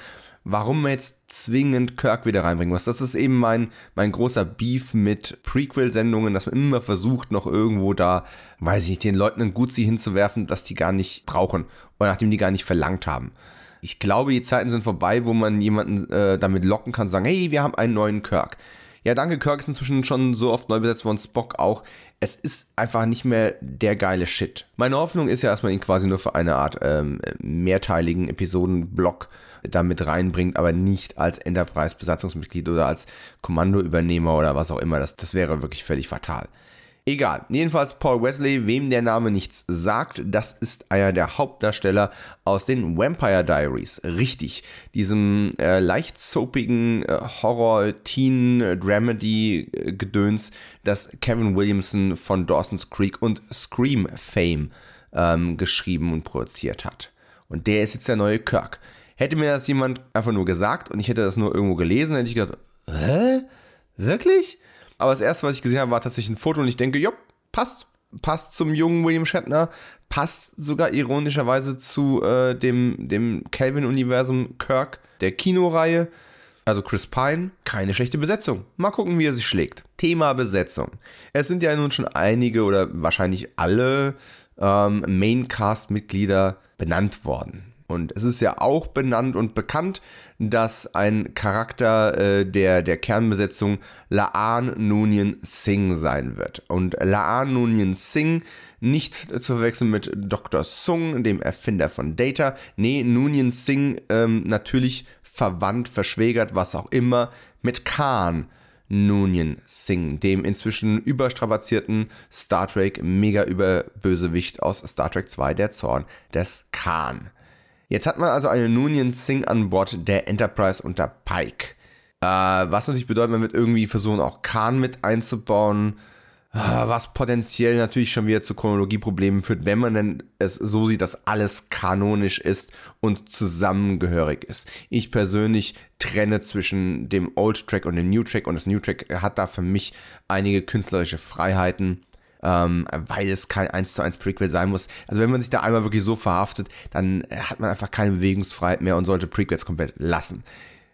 warum man jetzt zwingend Kirk wieder reinbringen muss. Das ist eben mein, mein großer Beef mit Prequel-Sendungen, dass man immer versucht, noch irgendwo da, weiß ich nicht, den Leuten ein Gutsi hinzuwerfen, dass die gar nicht brauchen oder nachdem die gar nicht verlangt haben. Ich glaube, die Zeiten sind vorbei, wo man jemanden äh, damit locken kann, sagen, hey, wir haben einen neuen Kirk. Ja, danke, Kirk ist inzwischen schon so oft neu besetzt worden, Spock auch. Es ist einfach nicht mehr der geile Shit. Meine Hoffnung ist ja, dass man ihn quasi nur für eine Art ähm, mehrteiligen Episodenblock damit reinbringt, aber nicht als Enterprise-Besatzungsmitglied oder als Kommandoübernehmer oder was auch immer. Das, das wäre wirklich völlig fatal. Egal. Jedenfalls Paul Wesley, wem der Name nichts sagt, das ist einer der Hauptdarsteller aus den Vampire Diaries. Richtig. Diesem äh, leicht soapigen äh, Horror-Teen-Dramedy-Gedöns, das Kevin Williamson von Dawson's Creek und Scream Fame ähm, geschrieben und produziert hat. Und der ist jetzt der neue Kirk. Hätte mir das jemand einfach nur gesagt und ich hätte das nur irgendwo gelesen, hätte ich gedacht, hä? Wirklich? Aber das erste, was ich gesehen habe, war tatsächlich ein Foto und ich denke, ja, passt. Passt zum jungen William Shatner, passt sogar ironischerweise zu äh, dem, dem Calvin-Universum Kirk der Kinoreihe. Also Chris Pine, keine schlechte Besetzung. Mal gucken, wie er sich schlägt. Thema Besetzung. Es sind ja nun schon einige oder wahrscheinlich alle ähm, Maincast-Mitglieder benannt worden. Und es ist ja auch benannt und bekannt, dass ein Charakter äh, der, der Kernbesetzung Laan Nunien Singh sein wird. Und Laan Nunien Singh nicht zu verwechseln mit Dr. Sung, dem Erfinder von Data. Nee, Nunien Singh ähm, natürlich verwandt, verschwägert, was auch immer, mit Khan. Nunien Singh, dem inzwischen überstrapazierten Star Trek Mega-Überbösewicht aus Star Trek 2, der Zorn des Khan. Jetzt hat man also eine Nunien Singh an Bord der Enterprise unter Pike. Äh, was natürlich bedeutet, man wird irgendwie versuchen, auch Khan mit einzubauen. Äh, was potenziell natürlich schon wieder zu Chronologieproblemen führt, wenn man denn es so sieht, dass alles kanonisch ist und zusammengehörig ist. Ich persönlich trenne zwischen dem Old Track und dem New Track und das New Track hat da für mich einige künstlerische Freiheiten ähm, weil es kein 1 zu 1 Prequel sein muss. Also wenn man sich da einmal wirklich so verhaftet, dann hat man einfach keine Bewegungsfreiheit mehr und sollte Prequels komplett lassen.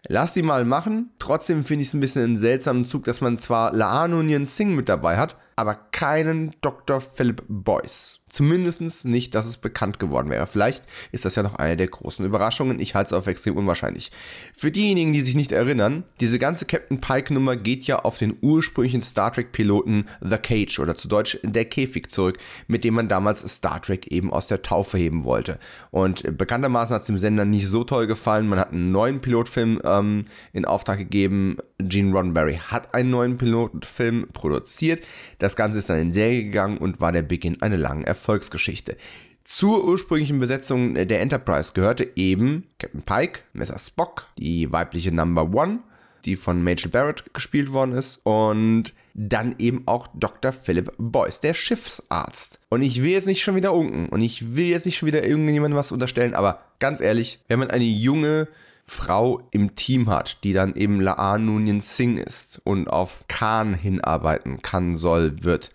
Lass die mal machen. Trotzdem finde ich es ein bisschen einen seltsamen Zug, dass man zwar Laan Union Singh mit dabei hat, aber keinen Dr. Philip Boyce. Zumindest nicht, dass es bekannt geworden wäre. Vielleicht ist das ja noch eine der großen Überraschungen. Ich halte es auf extrem unwahrscheinlich. Für diejenigen, die sich nicht erinnern, diese ganze Captain Pike-Nummer geht ja auf den ursprünglichen Star Trek-Piloten The Cage oder zu Deutsch der Käfig zurück, mit dem man damals Star Trek eben aus der Taufe heben wollte. Und bekanntermaßen hat es dem Sender nicht so toll gefallen. Man hat einen neuen Pilotfilm ähm, in Auftrag gegeben. Gene Roddenberry hat einen neuen Pilotfilm produziert. Das Ganze ist dann in Serie gegangen und war der Beginn einer langen Erfolg Erfolgsgeschichte. Zur ursprünglichen Besetzung der Enterprise gehörte eben Captain Pike, Messer Spock, die weibliche Number One, die von Major Barrett gespielt worden ist, und dann eben auch Dr. Philip Boyce, der Schiffsarzt. Und ich will jetzt nicht schon wieder unken und ich will jetzt nicht schon wieder irgendjemandem was unterstellen, aber ganz ehrlich, wenn man eine junge Frau im Team hat, die dann eben Laan Nunien Singh ist und auf Khan hinarbeiten kann, soll, wird,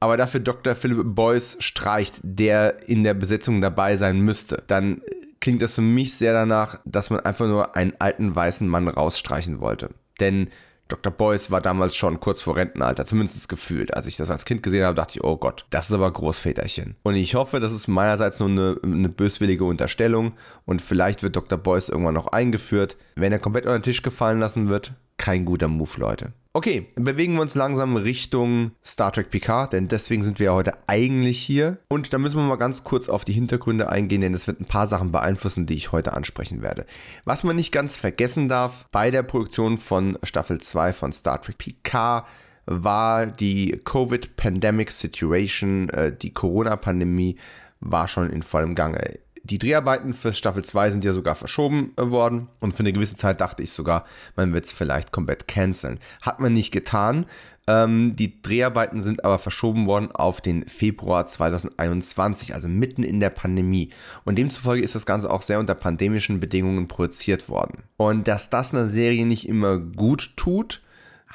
aber dafür Dr. Philip Boyce streicht, der in der Besetzung dabei sein müsste, dann klingt das für mich sehr danach, dass man einfach nur einen alten weißen Mann rausstreichen wollte. Denn Dr. Boyce war damals schon kurz vor Rentenalter, zumindest gefühlt. Als ich das als Kind gesehen habe, dachte ich, oh Gott, das ist aber Großväterchen. Und ich hoffe, das ist meinerseits nur eine, eine böswillige Unterstellung und vielleicht wird Dr. Boyce irgendwann noch eingeführt. Wenn er komplett unter den Tisch gefallen lassen wird, kein guter Move, Leute. Okay, bewegen wir uns langsam Richtung Star Trek Picard, denn deswegen sind wir ja heute eigentlich hier. Und da müssen wir mal ganz kurz auf die Hintergründe eingehen, denn es wird ein paar Sachen beeinflussen, die ich heute ansprechen werde. Was man nicht ganz vergessen darf, bei der Produktion von Staffel 2 von Star Trek Picard war die Covid-Pandemic Situation, äh, die Corona-Pandemie war schon in vollem Gange. Die Dreharbeiten für Staffel 2 sind ja sogar verschoben worden und für eine gewisse Zeit dachte ich sogar, man wird es vielleicht komplett canceln. Hat man nicht getan. Ähm, die Dreharbeiten sind aber verschoben worden auf den Februar 2021, also mitten in der Pandemie. Und demzufolge ist das Ganze auch sehr unter pandemischen Bedingungen produziert worden. Und dass das einer Serie nicht immer gut tut,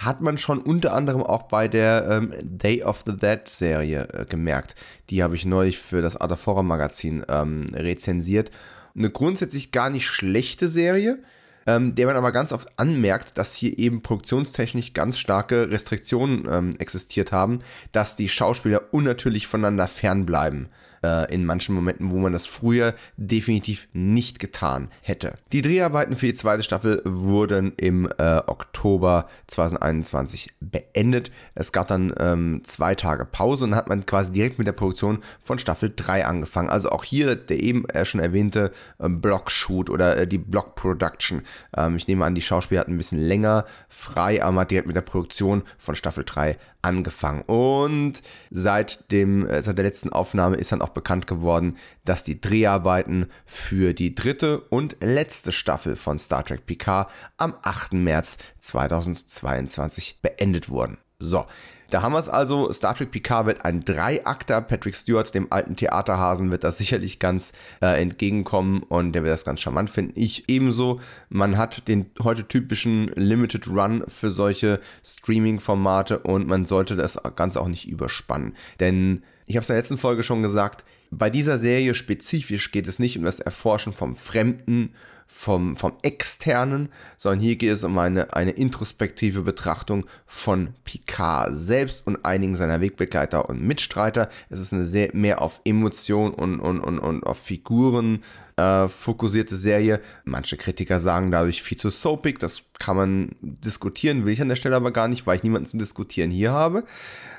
hat man schon unter anderem auch bei der ähm, Day of the Dead Serie äh, gemerkt. Die habe ich neulich für das Art of Horror Magazin ähm, rezensiert. Eine grundsätzlich gar nicht schlechte Serie, ähm, der man aber ganz oft anmerkt, dass hier eben produktionstechnisch ganz starke Restriktionen ähm, existiert haben, dass die Schauspieler unnatürlich voneinander fernbleiben äh, in manchen Momenten, wo man das früher definitiv nicht getan hätte. Die Dreharbeiten für die zweite Staffel wurden im äh, Oktober 2021 beendet. Es gab dann ähm, zwei Tage Pause und hat man quasi direkt mit der Produktion von Staffel 3 angefangen. Also auch hier der eben äh, schon erwähnte äh, Block-Shoot oder äh, die Block-Production. Ähm, ich nehme an, die Schauspieler hatten ein bisschen länger frei, aber man hat direkt mit der Produktion von Staffel 3 angefangen. Und seit, dem, äh, seit der letzten Aufnahme ist dann auch bekannt geworden, dass die Dreharbeiten für die dritte und letzte Staffel von Star Trek Picard am 8. März 2022 beendet wurden. So, da haben wir es also. Star Trek Picard wird ein Dreiakter. Patrick Stewart, dem alten Theaterhasen, wird das sicherlich ganz äh, entgegenkommen und der wird das ganz charmant finden. Ich ebenso. Man hat den heute typischen Limited Run für solche Streaming-Formate und man sollte das Ganze auch nicht überspannen. Denn ich habe es in der letzten Folge schon gesagt, bei dieser Serie spezifisch geht es nicht um das Erforschen vom Fremden vom, vom Externen, sondern hier geht es um eine, eine introspektive Betrachtung von Picard selbst und einigen seiner Wegbegleiter und Mitstreiter. Es ist eine sehr mehr auf Emotion und, und, und, und auf Figuren äh, fokussierte Serie. Manche Kritiker sagen dadurch viel zu soapig, das kann man diskutieren, will ich an der Stelle aber gar nicht, weil ich niemanden zum Diskutieren hier habe.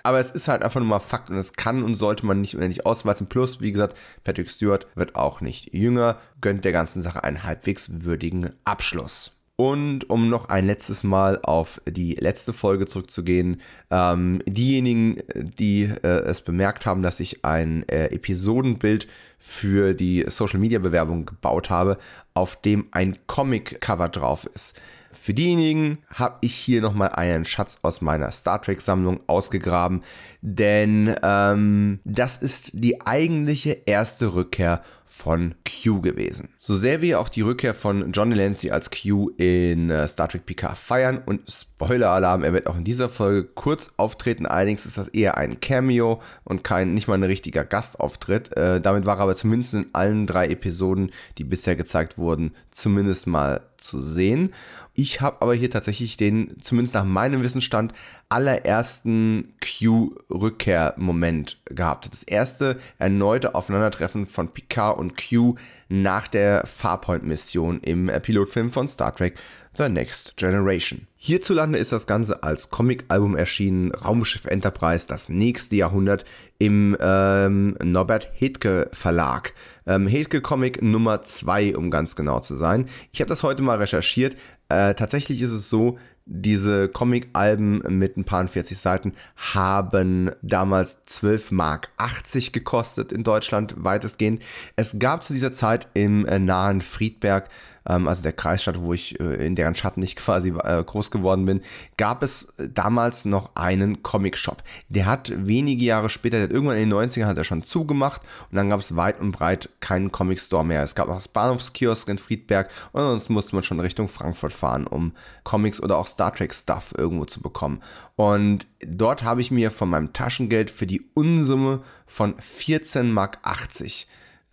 Aber es ist halt einfach nur mal Fakt und es kann und sollte man nicht unendlich ausweiten. Plus, wie gesagt, Patrick Stewart wird auch nicht jünger, gönnt der ganzen Sache einen halbwegs würdigen Abschluss. Und um noch ein letztes Mal auf die letzte Folge zurückzugehen, ähm, diejenigen, die äh, es bemerkt haben, dass ich ein äh, Episodenbild für die Social Media Bewerbung gebaut habe, auf dem ein Comic-Cover drauf ist. Für diejenigen habe ich hier nochmal einen Schatz aus meiner Star Trek-Sammlung ausgegraben, denn ähm, das ist die eigentliche erste Rückkehr von Q gewesen. So sehr wir auch die Rückkehr von Johnny Lancy als Q in äh, Star Trek Picard feiern und Spoiler-Alarm, er wird auch in dieser Folge kurz auftreten, allerdings ist das eher ein Cameo und kein, nicht mal ein richtiger Gastauftritt. Äh, damit war er aber zumindest in allen drei Episoden, die bisher gezeigt wurden, zumindest mal zu sehen. Ich habe aber hier tatsächlich den, zumindest nach meinem Wissensstand, allerersten Q-Rückkehr-Moment gehabt. Das erste erneute Aufeinandertreffen von Picard und Q nach der Farpoint-Mission im Pilotfilm von Star Trek The Next Generation. Hierzulande ist das Ganze als Comic-Album erschienen, Raumschiff Enterprise, das nächste Jahrhundert im ähm, Norbert Hedke Verlag. Ähm, Hedke Comic Nummer 2, um ganz genau zu sein. Ich habe das heute mal recherchiert. Äh, tatsächlich ist es so, diese Comic-Alben mit ein paar 40 Seiten haben damals 12 Mark 80 gekostet in Deutschland weitestgehend. Es gab zu dieser Zeit im äh, nahen Friedberg ähm, also der Kreisstadt, wo ich äh, in deren Schatten ich quasi äh, groß geworden bin, gab es damals noch einen Comic-Shop. Der hat wenige Jahre später, der hat irgendwann in den 90ern hat er schon zugemacht und dann gab es weit und breit keinen Comic-Store mehr. Es gab noch das Bahnhofskiosk in Friedberg und sonst musste man schon Richtung Frankfurt fahren, um Comics oder auch Star Trek-Stuff irgendwo zu bekommen. Und dort habe ich mir von meinem Taschengeld für die Unsumme von 14,80 Mark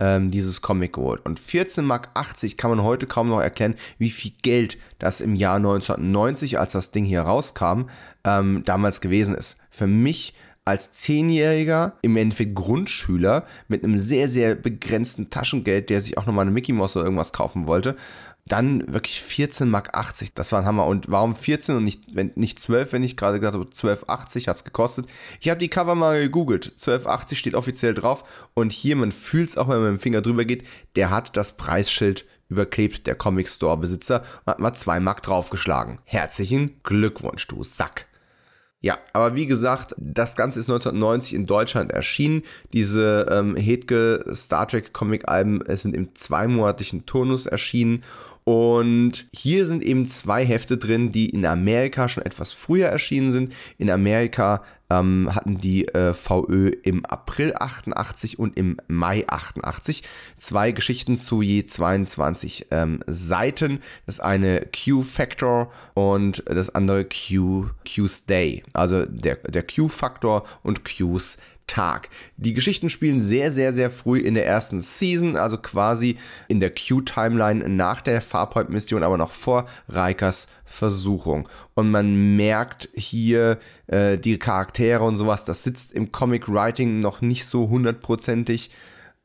ähm, dieses Comic geholt. Und 14,80 Mark kann man heute kaum noch erkennen, wie viel Geld das im Jahr 1990, als das Ding hier rauskam, ähm, damals gewesen ist. Für mich als Zehnjähriger, im Endeffekt Grundschüler, mit einem sehr, sehr begrenzten Taschengeld, der sich auch nochmal eine Mickey Mouse oder irgendwas kaufen wollte, dann wirklich 14,80 Mark. Das war ein Hammer. Und warum 14 und nicht, wenn, nicht 12, wenn ich gerade gesagt habe, 12,80 hat es gekostet. Ich habe die Cover mal gegoogelt. 12,80 steht offiziell drauf. Und hier, man fühlt es auch, wenn man mit dem Finger drüber geht, der hat das Preisschild überklebt, der Comic Store Besitzer, und hat mal 2 Mark draufgeschlagen. Herzlichen Glückwunsch, du Sack. Ja, aber wie gesagt, das Ganze ist 1990 in Deutschland erschienen. Diese ähm, Hedge Star Trek Comic Alben sind im zweimonatlichen Turnus erschienen und hier sind eben zwei Hefte drin, die in Amerika schon etwas früher erschienen sind. In Amerika ähm, hatten die äh, VÖ im April 88 und im Mai 88 zwei Geschichten zu je 22 ähm, Seiten. Das eine Q-Factor und das andere Q, Q's Day. Also der, der Q-Faktor und Q's Tag. Die Geschichten spielen sehr, sehr, sehr früh in der ersten Season, also quasi in der Q-Timeline nach der Farpoint-Mission, aber noch vor Rikers Versuchung. Und man merkt hier äh, die Charaktere und sowas, das sitzt im Comic-Writing noch nicht so hundertprozentig.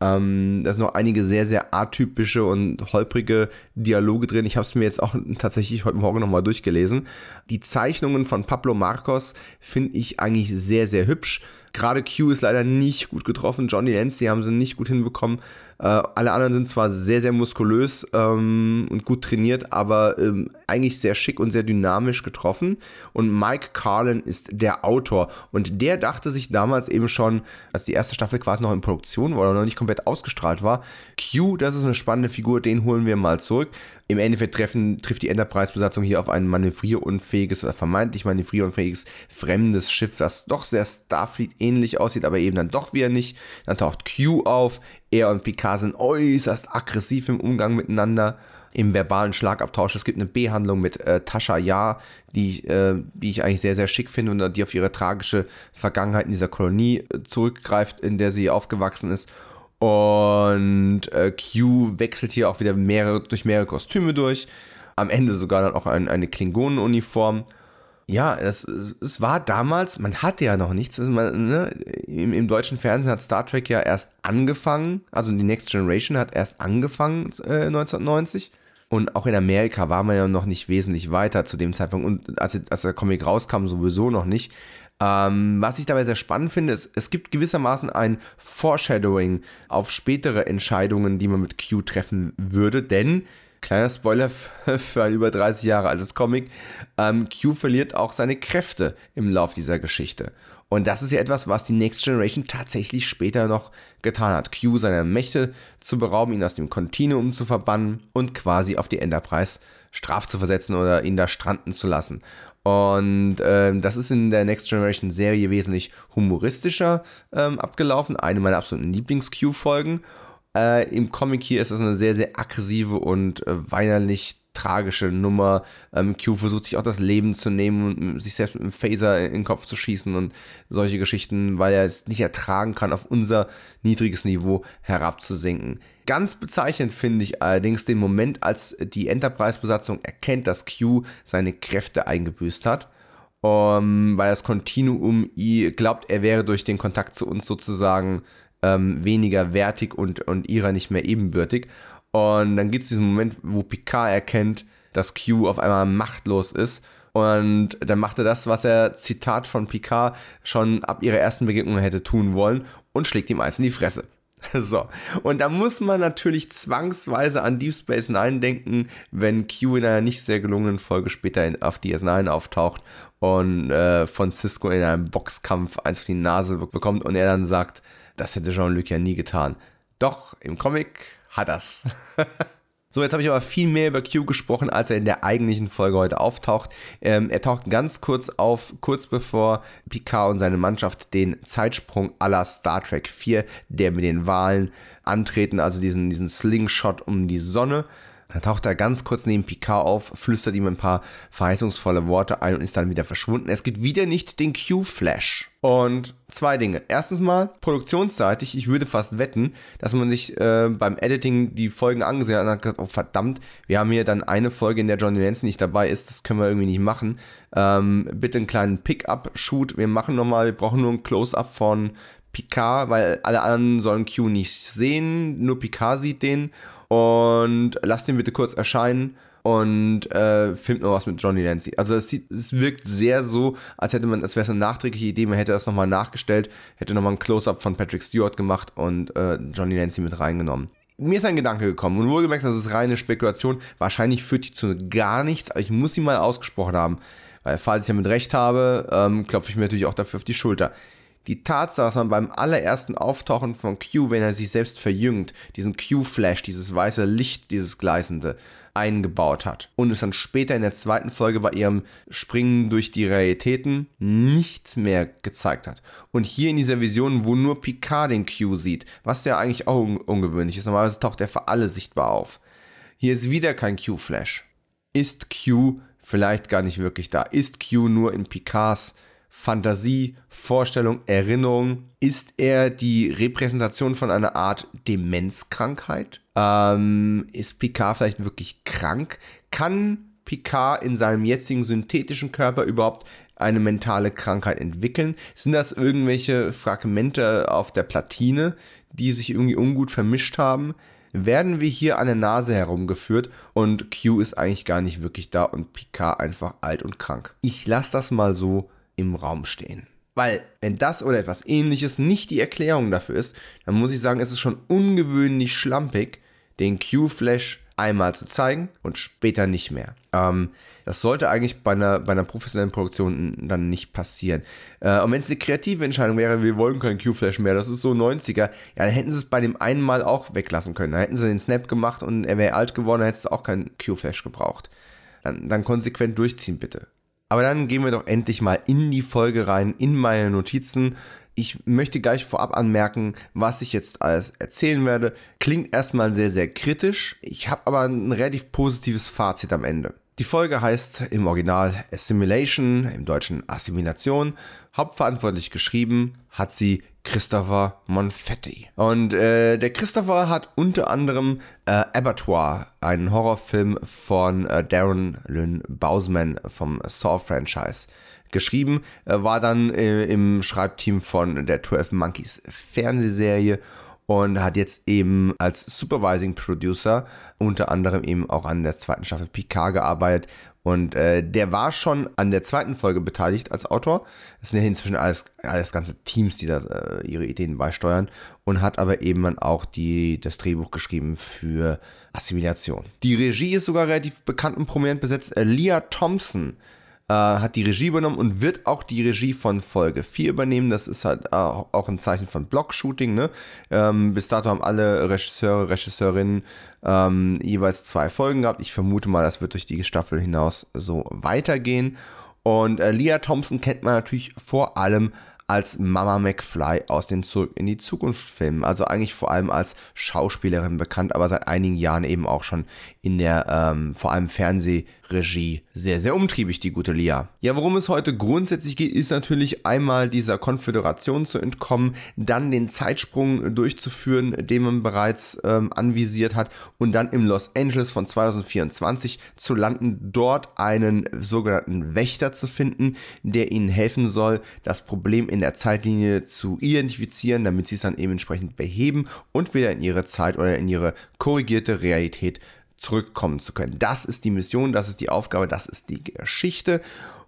Ähm, da sind noch einige sehr, sehr atypische und holprige Dialoge drin. Ich habe es mir jetzt auch tatsächlich heute Morgen nochmal durchgelesen. Die Zeichnungen von Pablo Marcos finde ich eigentlich sehr, sehr hübsch. Gerade Q ist leider nicht gut getroffen. Johnny Lance, die haben sie nicht gut hinbekommen. Äh, alle anderen sind zwar sehr, sehr muskulös ähm, und gut trainiert, aber ähm, eigentlich sehr schick und sehr dynamisch getroffen. Und Mike Carlin ist der Autor. Und der dachte sich damals eben schon, als die erste Staffel quasi noch in Produktion war oder noch nicht komplett ausgestrahlt war, Q, das ist eine spannende Figur, den holen wir mal zurück. Im Endeffekt treffen, trifft die Enterprise-Besatzung hier auf ein manövrierunfähiges oder vermeintlich manövrierunfähiges fremdes Schiff, das doch sehr Starfleet-ähnlich aussieht, aber eben dann doch wieder nicht. Dann taucht Q auf. Er und Picard sind äußerst aggressiv im Umgang miteinander im verbalen Schlagabtausch. Es gibt eine Behandlung mit äh, Tascha Ja, die, äh, die ich eigentlich sehr, sehr schick finde und die auf ihre tragische Vergangenheit in dieser Kolonie äh, zurückgreift, in der sie aufgewachsen ist. Und äh, Q wechselt hier auch wieder mehrere, durch mehrere Kostüme durch. Am Ende sogar dann auch ein, eine Klingonenuniform. Ja, es, es war damals, man hatte ja noch nichts. Also man, ne, im, im, deutschen Fernsehen hat Star Trek ja erst angefangen, also die Next Generation hat erst angefangen äh, 1990. Und auch in Amerika war man ja noch nicht wesentlich weiter zu dem Zeitpunkt. Und als, als der Comic rauskam, sowieso noch nicht. Ähm, was ich dabei sehr spannend finde, ist, es gibt gewissermaßen ein Foreshadowing auf spätere Entscheidungen, die man mit Q treffen würde, denn kleiner Spoiler für ein über 30 Jahre altes Comic, ähm, Q verliert auch seine Kräfte im Lauf dieser Geschichte. Und das ist ja etwas, was die Next Generation tatsächlich später noch getan hat. Q seiner Mächte zu berauben, ihn aus dem Kontinuum zu verbannen und quasi auf die Enterprise straf zu versetzen oder ihn da stranden zu lassen. Und ähm, das ist in der Next Generation Serie wesentlich humoristischer ähm, abgelaufen. Eine meiner absoluten Lieblings-Q-Folgen. Äh, Im Comic hier ist das eine sehr, sehr aggressive und äh, weinerlich tragische Nummer. Ähm, Q versucht sich auch das Leben zu nehmen und sich selbst mit einem Phaser in den Kopf zu schießen und solche Geschichten, weil er es nicht ertragen kann, auf unser niedriges Niveau herabzusinken. Ganz bezeichnend finde ich allerdings den Moment, als die Enterprise-Besatzung erkennt, dass Q seine Kräfte eingebüßt hat. Um, weil das Kontinuum glaubt, er wäre durch den Kontakt zu uns sozusagen ähm, weniger wertig und, und ihrer nicht mehr ebenbürtig. Und dann gibt es diesen Moment, wo Picard erkennt, dass Q auf einmal machtlos ist. Und dann macht er das, was er, Zitat von Picard, schon ab ihrer ersten Begegnung hätte tun wollen und schlägt ihm eins in die Fresse. So, und da muss man natürlich zwangsweise an Deep Space Nine denken, wenn Q in einer nicht sehr gelungenen Folge später auf DS9 auftaucht und äh, von Cisco in einem Boxkampf eins auf die Nase bekommt und er dann sagt, das hätte Jean-Luc ja nie getan. Doch, im Comic hat das. So, jetzt habe ich aber viel mehr über Q gesprochen, als er in der eigentlichen Folge heute auftaucht. Ähm, er taucht ganz kurz auf, kurz bevor Picard und seine Mannschaft den Zeitsprung aller Star Trek 4, der mit den Wahlen antreten, also diesen, diesen Slingshot um die Sonne. Dann taucht er ganz kurz neben Picard auf, flüstert ihm ein paar verheißungsvolle Worte ein und ist dann wieder verschwunden. Es gibt wieder nicht den Q-Flash. Und zwei Dinge. Erstens mal, produktionsseitig, ich würde fast wetten, dass man sich äh, beim Editing die Folgen angesehen hat und hat gesagt, oh verdammt, wir haben hier dann eine Folge, in der Johnny Lance nicht dabei ist, das können wir irgendwie nicht machen. Ähm, bitte einen kleinen Pick-up-Shoot, wir machen nochmal, wir brauchen nur ein Close-up von Picard, weil alle anderen sollen Q nicht sehen, nur Picard sieht den und lasst ihn bitte kurz erscheinen und äh, filmt noch was mit Johnny Lancy. Also es, sieht, es wirkt sehr so, als hätte man, als wäre es eine nachträgliche Idee, man hätte das nochmal nachgestellt, hätte nochmal ein Close-Up von Patrick Stewart gemacht und äh, Johnny Lancy mit reingenommen. Mir ist ein Gedanke gekommen und wohlgemerkt, das ist reine Spekulation. Wahrscheinlich führt die zu gar nichts, aber ich muss sie mal ausgesprochen haben. Weil falls ich damit recht habe, ähm, klopfe ich mir natürlich auch dafür auf die Schulter. Die Tatsache, dass man beim allerersten Auftauchen von Q, wenn er sich selbst verjüngt, diesen Q-Flash, dieses weiße Licht, dieses gleißende, eingebaut hat und es dann später in der zweiten Folge bei ihrem Springen durch die Realitäten nicht mehr gezeigt hat. Und hier in dieser Vision, wo nur Picard den Q sieht, was ja eigentlich auch un ungewöhnlich ist, normalerweise taucht er für alle sichtbar auf. Hier ist wieder kein Q-Flash. Ist Q vielleicht gar nicht wirklich da? Ist Q nur in Picards Fantasie, Vorstellung, Erinnerung? Ist er die Repräsentation von einer Art Demenzkrankheit? Ähm, ist Picard vielleicht wirklich krank? Kann Picard in seinem jetzigen synthetischen Körper überhaupt eine mentale Krankheit entwickeln? Sind das irgendwelche Fragmente auf der Platine, die sich irgendwie ungut vermischt haben? Werden wir hier an der Nase herumgeführt und Q ist eigentlich gar nicht wirklich da und Picard einfach alt und krank. Ich lasse das mal so im Raum stehen. Weil, wenn das oder etwas ähnliches nicht die Erklärung dafür ist, dann muss ich sagen, es ist schon ungewöhnlich schlampig, den Q-Flash einmal zu zeigen und später nicht mehr. Ähm, das sollte eigentlich bei einer, bei einer professionellen Produktion dann nicht passieren. Äh, und wenn es eine kreative Entscheidung wäre, wir wollen keinen Q-Flash mehr, das ist so 90er, ja, dann hätten sie es bei dem einen Mal auch weglassen können. Dann hätten sie den Snap gemacht und er wäre alt geworden, dann hättest du auch keinen Q-Flash gebraucht. Dann, dann konsequent durchziehen, bitte. Aber dann gehen wir doch endlich mal in die Folge rein, in meine Notizen. Ich möchte gleich vorab anmerken, was ich jetzt alles erzählen werde. Klingt erstmal sehr, sehr kritisch. Ich habe aber ein relativ positives Fazit am Ende. Die Folge heißt im Original Assimilation, im Deutschen Assimilation. Hauptverantwortlich geschrieben hat sie Christopher Monfetti. Und äh, der Christopher hat unter anderem äh, Abattoir, einen Horrorfilm von äh, Darren Lynn Bausman vom Saw-Franchise geschrieben, äh, war dann äh, im Schreibteam von der 12 Monkeys Fernsehserie und hat jetzt eben als Supervising Producer unter anderem eben auch an der zweiten Staffel Picard gearbeitet und äh, der war schon an der zweiten Folge beteiligt als Autor. Das sind ja inzwischen alles, alles ganze Teams, die da äh, ihre Ideen beisteuern. Und hat aber eben dann auch die, das Drehbuch geschrieben für Assimilation. Die Regie ist sogar relativ bekannt und prominent besetzt. Äh, Leah Thompson äh, hat die Regie übernommen und wird auch die Regie von Folge 4 übernehmen. Das ist halt auch ein Zeichen von Blockshooting. Ne? Ähm, bis dato haben alle Regisseure, Regisseurinnen ähm, jeweils zwei Folgen gehabt. Ich vermute mal, das wird durch die Staffel hinaus so weitergehen. Und äh, Leah Thompson kennt man natürlich vor allem als Mama McFly aus den Zurück in die Zukunft Filmen. Also eigentlich vor allem als Schauspielerin bekannt, aber seit einigen Jahren eben auch schon in der ähm, vor allem Fernsehregie sehr, sehr umtriebig, die gute Lia. Ja, worum es heute grundsätzlich geht, ist natürlich einmal dieser Konföderation zu entkommen, dann den Zeitsprung durchzuführen, den man bereits ähm, anvisiert hat und dann im Los Angeles von 2024 zu landen, dort einen sogenannten Wächter zu finden, der ihnen helfen soll, das Problem in der Zeitlinie zu identifizieren, damit sie es dann eben entsprechend beheben und wieder in ihre Zeit oder in ihre korrigierte Realität zurückkommen zu können. Das ist die Mission, das ist die Aufgabe, das ist die Geschichte.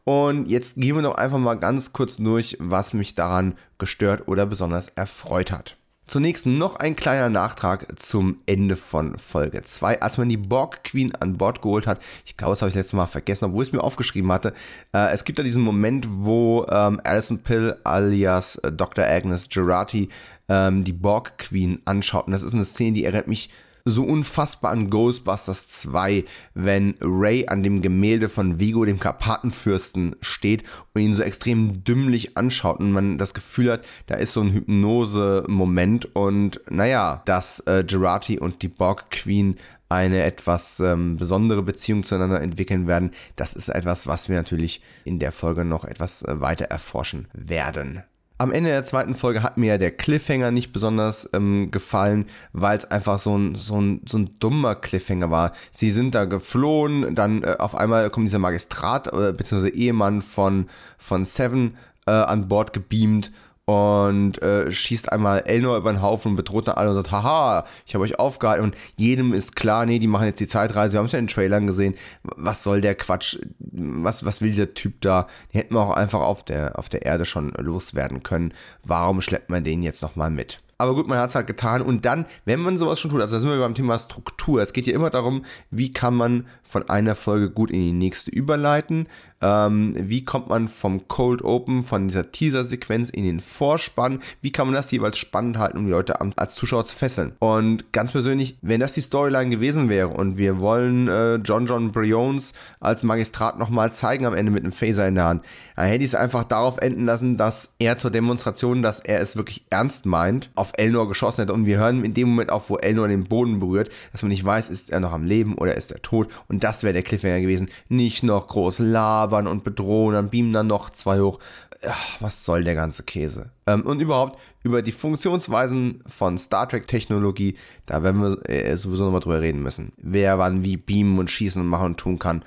Und jetzt gehen wir noch einfach mal ganz kurz durch, was mich daran gestört oder besonders erfreut hat. Zunächst noch ein kleiner Nachtrag zum Ende von Folge 2. Als man die Borg Queen an Bord geholt hat, ich glaube, das habe ich letztes Mal vergessen, obwohl ich es mir aufgeschrieben hatte. Äh, es gibt da diesen Moment, wo ähm, Alison Pill alias äh, Dr. Agnes Gerati ähm, die Borg Queen anschaut. Und das ist eine Szene, die erinnert mich so unfassbar an Ghostbusters 2, wenn Ray an dem Gemälde von Vigo, dem Karpatenfürsten, steht und ihn so extrem dümmlich anschaut und man das Gefühl hat, da ist so ein Hypnose-Moment und naja, dass äh, Gerati und die Borg Queen eine etwas ähm, besondere Beziehung zueinander entwickeln werden. Das ist etwas, was wir natürlich in der Folge noch etwas äh, weiter erforschen werden. Am Ende der zweiten Folge hat mir der Cliffhanger nicht besonders ähm, gefallen, weil es einfach so ein, so, ein, so ein dummer Cliffhanger war. Sie sind da geflohen, dann äh, auf einmal kommt dieser Magistrat äh, bzw. Ehemann von, von Seven äh, an Bord gebeamt und äh, schießt einmal Elnor über den Haufen und bedroht dann alle und sagt, haha, ich habe euch aufgehalten und jedem ist klar, nee, die machen jetzt die Zeitreise, wir haben es ja in den Trailern gesehen, was soll der Quatsch, was, was will dieser Typ da, die hätten wir auch einfach auf der, auf der Erde schon loswerden können, warum schleppt man den jetzt nochmal mit? Aber gut, man hat es halt getan. Und dann, wenn man sowas schon tut, also da sind wir beim Thema Struktur. Es geht ja immer darum, wie kann man von einer Folge gut in die nächste überleiten. Ähm, wie kommt man vom Cold Open, von dieser Teaser-Sequenz in den Vorspann? Wie kann man das jeweils spannend halten, um die Leute als Zuschauer zu fesseln? Und ganz persönlich, wenn das die Storyline gewesen wäre und wir wollen äh, John John Briones als Magistrat nochmal zeigen am Ende mit einem Phaser in der Hand, dann hätte ich es einfach darauf enden lassen, dass er zur Demonstration, dass er es wirklich ernst meint, auf Elnor geschossen hätte. Und wir hören in dem Moment auch, wo Elnor den Boden berührt, dass man nicht weiß, ist er noch am Leben oder ist er tot. Und das wäre der Cliffhanger gewesen. Nicht noch groß labern und bedrohen, dann beamen dann noch zwei hoch. Ach, was soll der ganze Käse? Ähm, und überhaupt über die Funktionsweisen von Star Trek Technologie, da werden wir äh, sowieso nochmal drüber reden müssen. Wer wann wie beamen und schießen und machen und tun kann.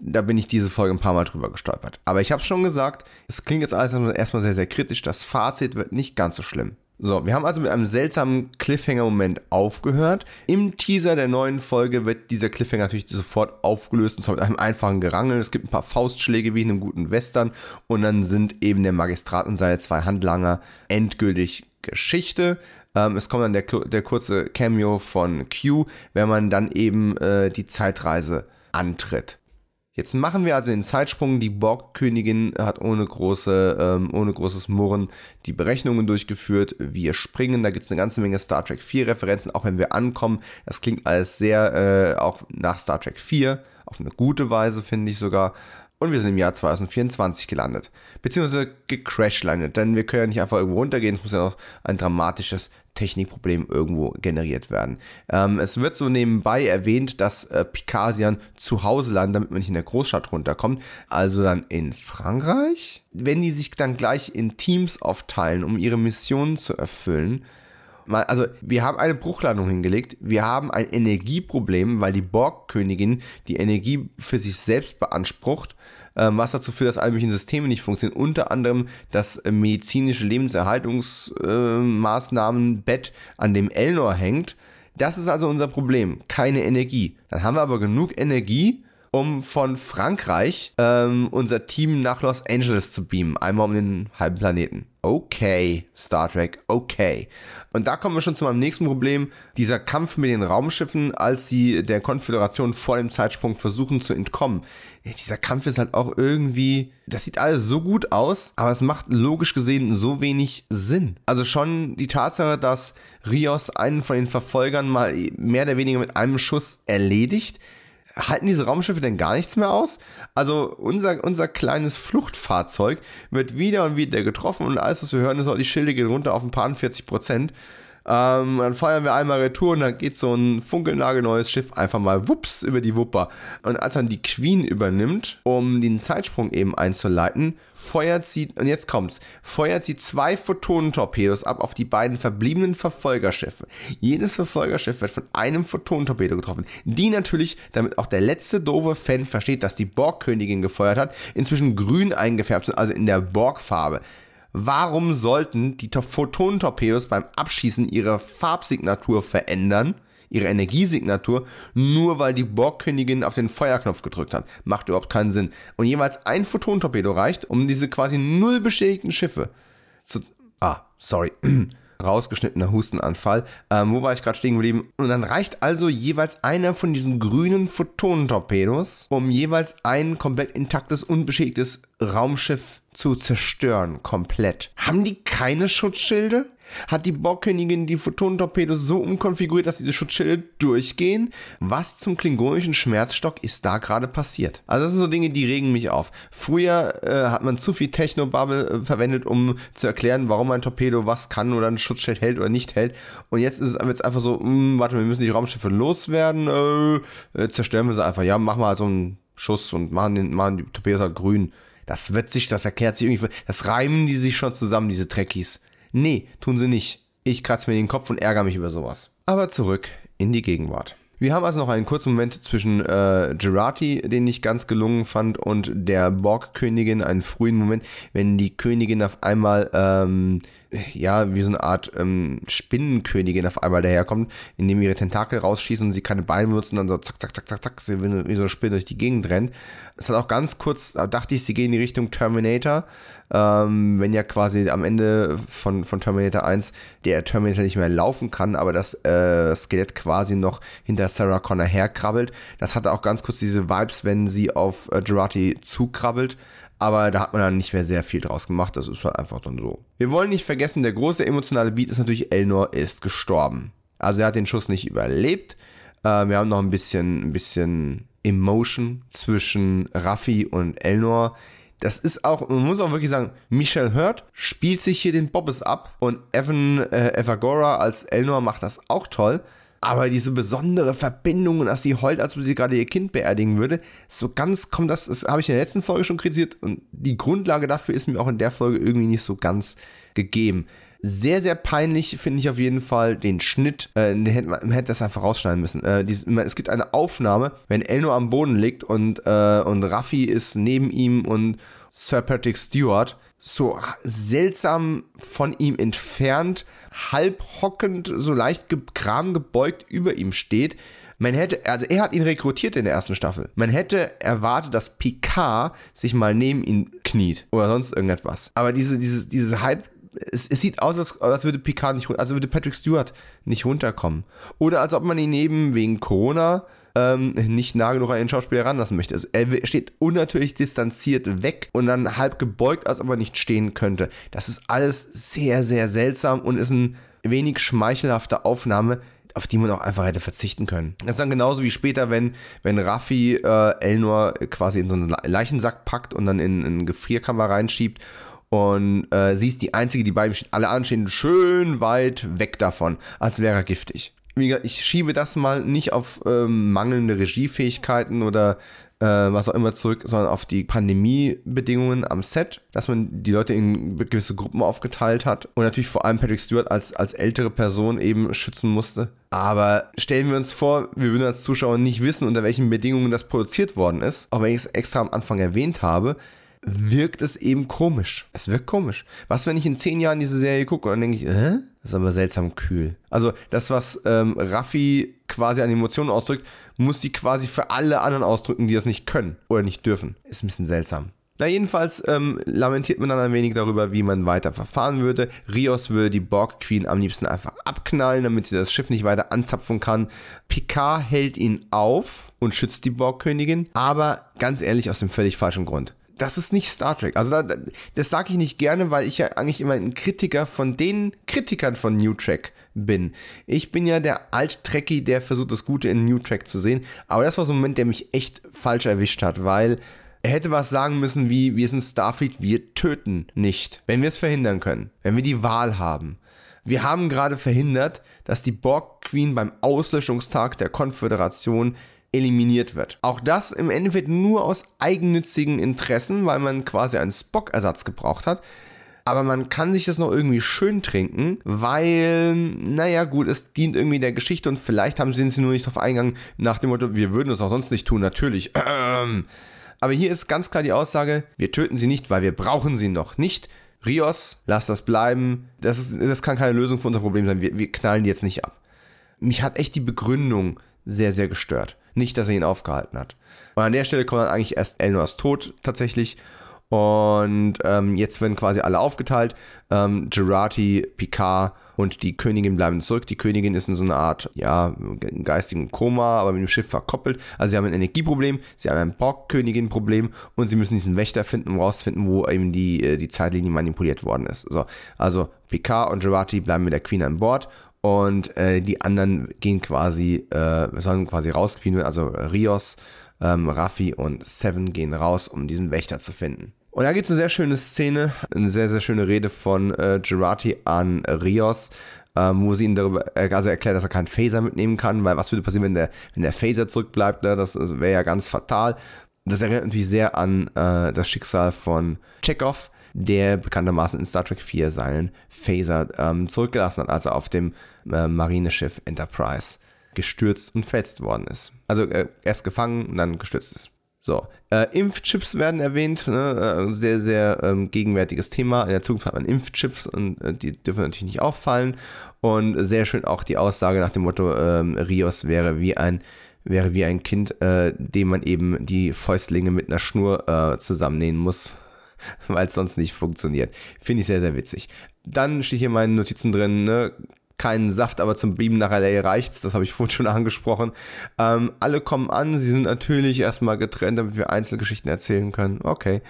Da bin ich diese Folge ein paar Mal drüber gestolpert. Aber ich habe schon gesagt, es klingt jetzt alles erstmal sehr, sehr kritisch. Das Fazit wird nicht ganz so schlimm. So, wir haben also mit einem seltsamen Cliffhanger-Moment aufgehört. Im Teaser der neuen Folge wird dieser Cliffhanger natürlich sofort aufgelöst und zwar mit einem einfachen Gerangel. Es gibt ein paar Faustschläge wie in einem guten Western und dann sind eben der Magistrat und seine zwei Handlanger endgültig Geschichte. Ähm, es kommt dann der, der kurze Cameo von Q, wenn man dann eben äh, die Zeitreise antritt. Jetzt machen wir also den Zeitsprung. Die Borg-Königin hat ohne, große, ähm, ohne großes Murren die Berechnungen durchgeführt. Wir springen, da gibt es eine ganze Menge Star Trek 4 Referenzen, auch wenn wir ankommen. Das klingt alles sehr äh, auch nach Star Trek 4, auf eine gute Weise finde ich sogar. Und wir sind im Jahr 2024 gelandet. Beziehungsweise gecrashlandet, denn wir können ja nicht einfach irgendwo runtergehen. Es muss ja noch ein dramatisches Technikproblem irgendwo generiert werden. Ähm, es wird so nebenbei erwähnt, dass äh, Picasian zu Hause landet, damit man nicht in der Großstadt runterkommt. Also dann in Frankreich. Wenn die sich dann gleich in Teams aufteilen, um ihre Mission zu erfüllen, also wir haben eine Bruchlandung hingelegt, wir haben ein Energieproblem, weil die Borg-Königin die Energie für sich selbst beansprucht ähm, was dazu führt, dass alle möglichen Systeme nicht funktionieren. Unter anderem das äh, medizinische Lebenserhaltungsmaßnahmenbett, äh, an dem Elnor hängt. Das ist also unser Problem. Keine Energie. Dann haben wir aber genug Energie, um von Frankreich ähm, unser Team nach Los Angeles zu beamen. Einmal um den halben Planeten. Okay, Star Trek, okay. Und da kommen wir schon zu meinem nächsten Problem. Dieser Kampf mit den Raumschiffen, als sie der Konföderation vor dem Zeitsprung versuchen zu entkommen. Ja, dieser Kampf ist halt auch irgendwie, das sieht alles so gut aus, aber es macht logisch gesehen so wenig Sinn. Also schon die Tatsache, dass Rios einen von den Verfolgern mal mehr oder weniger mit einem Schuss erledigt, halten diese Raumschiffe denn gar nichts mehr aus? Also unser, unser kleines Fluchtfahrzeug wird wieder und wieder getroffen und alles, was wir hören, ist auch, die Schilde gehen runter auf ein paar 40 Prozent. Ähm, dann feuern wir einmal Retour und dann geht so ein funkelnagelneues Schiff einfach mal wups über die Wupper. Und als dann die Queen übernimmt, um den Zeitsprung eben einzuleiten, feuert sie, und jetzt kommt's, feuert sie zwei Photonentorpedos ab auf die beiden verbliebenen Verfolgerschiffe. Jedes Verfolgerschiff wird von einem Photonentorpedo getroffen. Die natürlich, damit auch der letzte doofe Fan versteht, dass die Borgkönigin gefeuert hat, inzwischen grün eingefärbt sind, also in der Borgfarbe. Warum sollten die Photonentorpedos beim Abschießen ihre Farbsignatur verändern, ihre Energiesignatur, nur weil die Borgkönigin auf den Feuerknopf gedrückt hat? Macht überhaupt keinen Sinn. Und jeweils ein Photonentorpedo reicht, um diese quasi null beschädigten Schiffe zu. Ah, sorry. rausgeschnittener Hustenanfall. Ähm, wo war ich gerade stehen geblieben? Und dann reicht also jeweils einer von diesen grünen Photonentorpedos, um jeweils ein komplett intaktes, unbeschädigtes Raumschiff zu zerstören, komplett. Haben die keine Schutzschilde? Hat die Borgkönigin die Photonentorpedos so umkonfiguriert, dass diese Schutzschilde durchgehen? Was zum klingonischen Schmerzstock ist da gerade passiert? Also das sind so Dinge, die regen mich auf. Früher äh, hat man zu viel Technobubble äh, verwendet, um zu erklären, warum ein Torpedo was kann oder ein Schutzschild hält oder nicht hält. Und jetzt ist es jetzt einfach so, mh, hm, warte, wir müssen die Raumschiffe loswerden, äh, äh, zerstören wir sie einfach. Ja, mach mal halt so einen Schuss und machen, den, machen die Torpedos halt grün. Das wird sich, das erklärt sich irgendwie, das reimen die sich schon zusammen, diese Trekkies. Nee, tun sie nicht. Ich kratze mir den Kopf und ärgere mich über sowas. Aber zurück in die Gegenwart. Wir haben also noch einen kurzen Moment zwischen äh, Gerati, den ich ganz gelungen fand, und der Borg-Königin, einen frühen Moment, wenn die Königin auf einmal ähm, ja, wie so eine Art ähm, Spinnenkönigin auf einmal daherkommt, indem ihre Tentakel rausschießen und sie keine Beine benutzen, dann so zack, zack, zack, zack, zack, wie so eine Spinne durch die Gegend rennt. Es hat auch ganz kurz, da dachte ich, sie gehen in die Richtung Terminator, ähm, wenn ja quasi am Ende von, von Terminator 1 der Terminator nicht mehr laufen kann, aber das äh, Skelett quasi noch hinter Sarah Connor herkrabbelt. Das hatte auch ganz kurz diese Vibes, wenn sie auf äh, Gerati zukrabbelt aber da hat man dann nicht mehr sehr viel draus gemacht. Das ist halt einfach dann so. Wir wollen nicht vergessen, der große emotionale Beat ist natürlich, Elnor ist gestorben. Also er hat den Schuss nicht überlebt. Äh, wir haben noch ein bisschen, ein bisschen Emotion zwischen Raffi und Elnor. Das ist auch, man muss auch wirklich sagen, Michelle Hurt spielt sich hier den Bobbes ab und Evan äh, Evagora als Elnor macht das auch toll. Aber diese besondere Verbindung, dass sie heult, als ob sie gerade ihr Kind beerdigen würde, so ganz kommt das, das habe ich in der letzten Folge schon kritisiert und die Grundlage dafür ist mir auch in der Folge irgendwie nicht so ganz gegeben. Sehr, sehr peinlich finde ich auf jeden Fall den Schnitt. Äh, man hätte das einfach rausschneiden müssen. Äh, dies, es gibt eine Aufnahme, wenn Elno am Boden liegt und, äh, und Raffi ist neben ihm und Sir Patrick Stewart so seltsam von ihm entfernt halb hockend, so leicht Kram gebeugt über ihm steht. Man hätte, also er hat ihn rekrutiert in der ersten Staffel. Man hätte erwartet, dass Picard sich mal neben ihn kniet oder sonst irgendetwas. Aber diese, diese, diese halb es, es, sieht aus, als, als würde Picard nicht, also würde Patrick Stewart nicht runterkommen. Oder als ob man ihn neben wegen Corona ähm, nicht nah genug an den Schauspieler ranlassen möchte. Also er steht unnatürlich distanziert weg und dann halb gebeugt, als ob er nicht stehen könnte. Das ist alles sehr, sehr seltsam und ist eine wenig schmeichelhafte Aufnahme, auf die man auch einfach hätte verzichten können. Das ist dann genauso wie später, wenn, wenn Raffi äh, Elnor quasi in so einen Leichensack packt und dann in, in eine Gefrierkammer reinschiebt und äh, sie ist die Einzige, die bei ihm steht. Alle anderen stehen schön weit weg davon, als wäre er giftig ich schiebe das mal nicht auf ähm, mangelnde Regiefähigkeiten oder äh, was auch immer zurück, sondern auf die Pandemiebedingungen am Set, dass man die Leute in gewisse Gruppen aufgeteilt hat und natürlich vor allem Patrick Stewart als, als ältere Person eben schützen musste. Aber stellen wir uns vor, wir würden als Zuschauer nicht wissen, unter welchen Bedingungen das produziert worden ist, auch wenn ich es extra am Anfang erwähnt habe, wirkt es eben komisch. Es wirkt komisch. Was, wenn ich in zehn Jahren diese Serie gucke und dann denke ich, äh? Das ist aber seltsam kühl. Also das, was ähm, Raffi quasi an Emotionen ausdrückt, muss sie quasi für alle anderen ausdrücken, die das nicht können oder nicht dürfen. Ist ein bisschen seltsam. Na, jedenfalls ähm, lamentiert man dann ein wenig darüber, wie man weiter verfahren würde. Rios würde die Borg Queen am liebsten einfach abknallen, damit sie das Schiff nicht weiter anzapfen kann. Picard hält ihn auf und schützt die Borg Königin, aber ganz ehrlich aus dem völlig falschen Grund das ist nicht Star Trek. Also da, das sage ich nicht gerne, weil ich ja eigentlich immer ein Kritiker von den Kritikern von New Trek bin. Ich bin ja der Alt-Trekkie, der versucht, das Gute in New Trek zu sehen. Aber das war so ein Moment, der mich echt falsch erwischt hat, weil er hätte was sagen müssen wie, wir sind Starfleet, wir töten nicht, wenn wir es verhindern können, wenn wir die Wahl haben. Wir haben gerade verhindert, dass die Borg Queen beim Auslöschungstag der Konföderation eliminiert wird. Auch das im Endeffekt nur aus eigennützigen Interessen, weil man quasi einen Spock-Ersatz gebraucht hat. Aber man kann sich das noch irgendwie schön trinken, weil, naja, gut, es dient irgendwie der Geschichte und vielleicht haben sie nur nicht darauf eingegangen, nach dem Motto, wir würden es auch sonst nicht tun, natürlich. Aber hier ist ganz klar die Aussage, wir töten sie nicht, weil wir brauchen sie noch nicht. Rios, lass das bleiben. Das, ist, das kann keine Lösung für unser Problem sein. Wir, wir knallen die jetzt nicht ab. Mich hat echt die Begründung sehr, sehr gestört. Nicht, dass er ihn aufgehalten hat. Und an der Stelle kommt dann eigentlich erst Elnors Tod tatsächlich. Und ähm, jetzt werden quasi alle aufgeteilt. Ähm, Gerati, Picard und die Königin bleiben zurück. Die Königin ist in so einer Art, ja, geistigen Koma, aber mit dem Schiff verkoppelt. Also sie haben ein Energieproblem, sie haben ein Borg-Königin-Problem und sie müssen diesen Wächter finden, um rauszufinden, wo eben die, äh, die Zeitlinie manipuliert worden ist. So, also Picard und Gerati bleiben mit der Queen an Bord und äh, die anderen gehen quasi, äh, sollen quasi rausgespielt also Rios, ähm, Raffi und Seven gehen raus, um diesen Wächter zu finden. Und da gibt es eine sehr schöne Szene, eine sehr, sehr schöne Rede von äh, Gerati an Rios, ähm, wo sie ihn darüber äh, also erklärt, dass er keinen Phaser mitnehmen kann, weil was würde passieren, wenn der, wenn der Phaser zurückbleibt, ne? das, das wäre ja ganz fatal. Das erinnert natürlich sehr an äh, das Schicksal von Chekhov, der bekanntermaßen in Star Trek 4 seinen Phaser ähm, zurückgelassen hat, als er auf dem äh, Marineschiff Enterprise gestürzt und verletzt worden ist. Also äh, erst gefangen und dann gestürzt ist. So, äh, Impfchips werden erwähnt, ne? Äh, sehr, sehr ähm, gegenwärtiges Thema. In der Zukunft hat man Impfchips und äh, die dürfen natürlich nicht auffallen. Und sehr schön auch die Aussage nach dem Motto, ähm, Rios wäre wie ein, wäre wie ein Kind, äh, dem man eben die Fäustlinge mit einer Schnur äh, zusammennähen muss, weil es sonst nicht funktioniert. Finde ich sehr, sehr witzig. Dann steht hier in meinen Notizen drin, ne? keinen Saft, aber zum Beamen nach LA reicht's. Das habe ich vorhin schon angesprochen. Ähm, alle kommen an, sie sind natürlich erstmal getrennt, damit wir Einzelgeschichten erzählen können. Okay.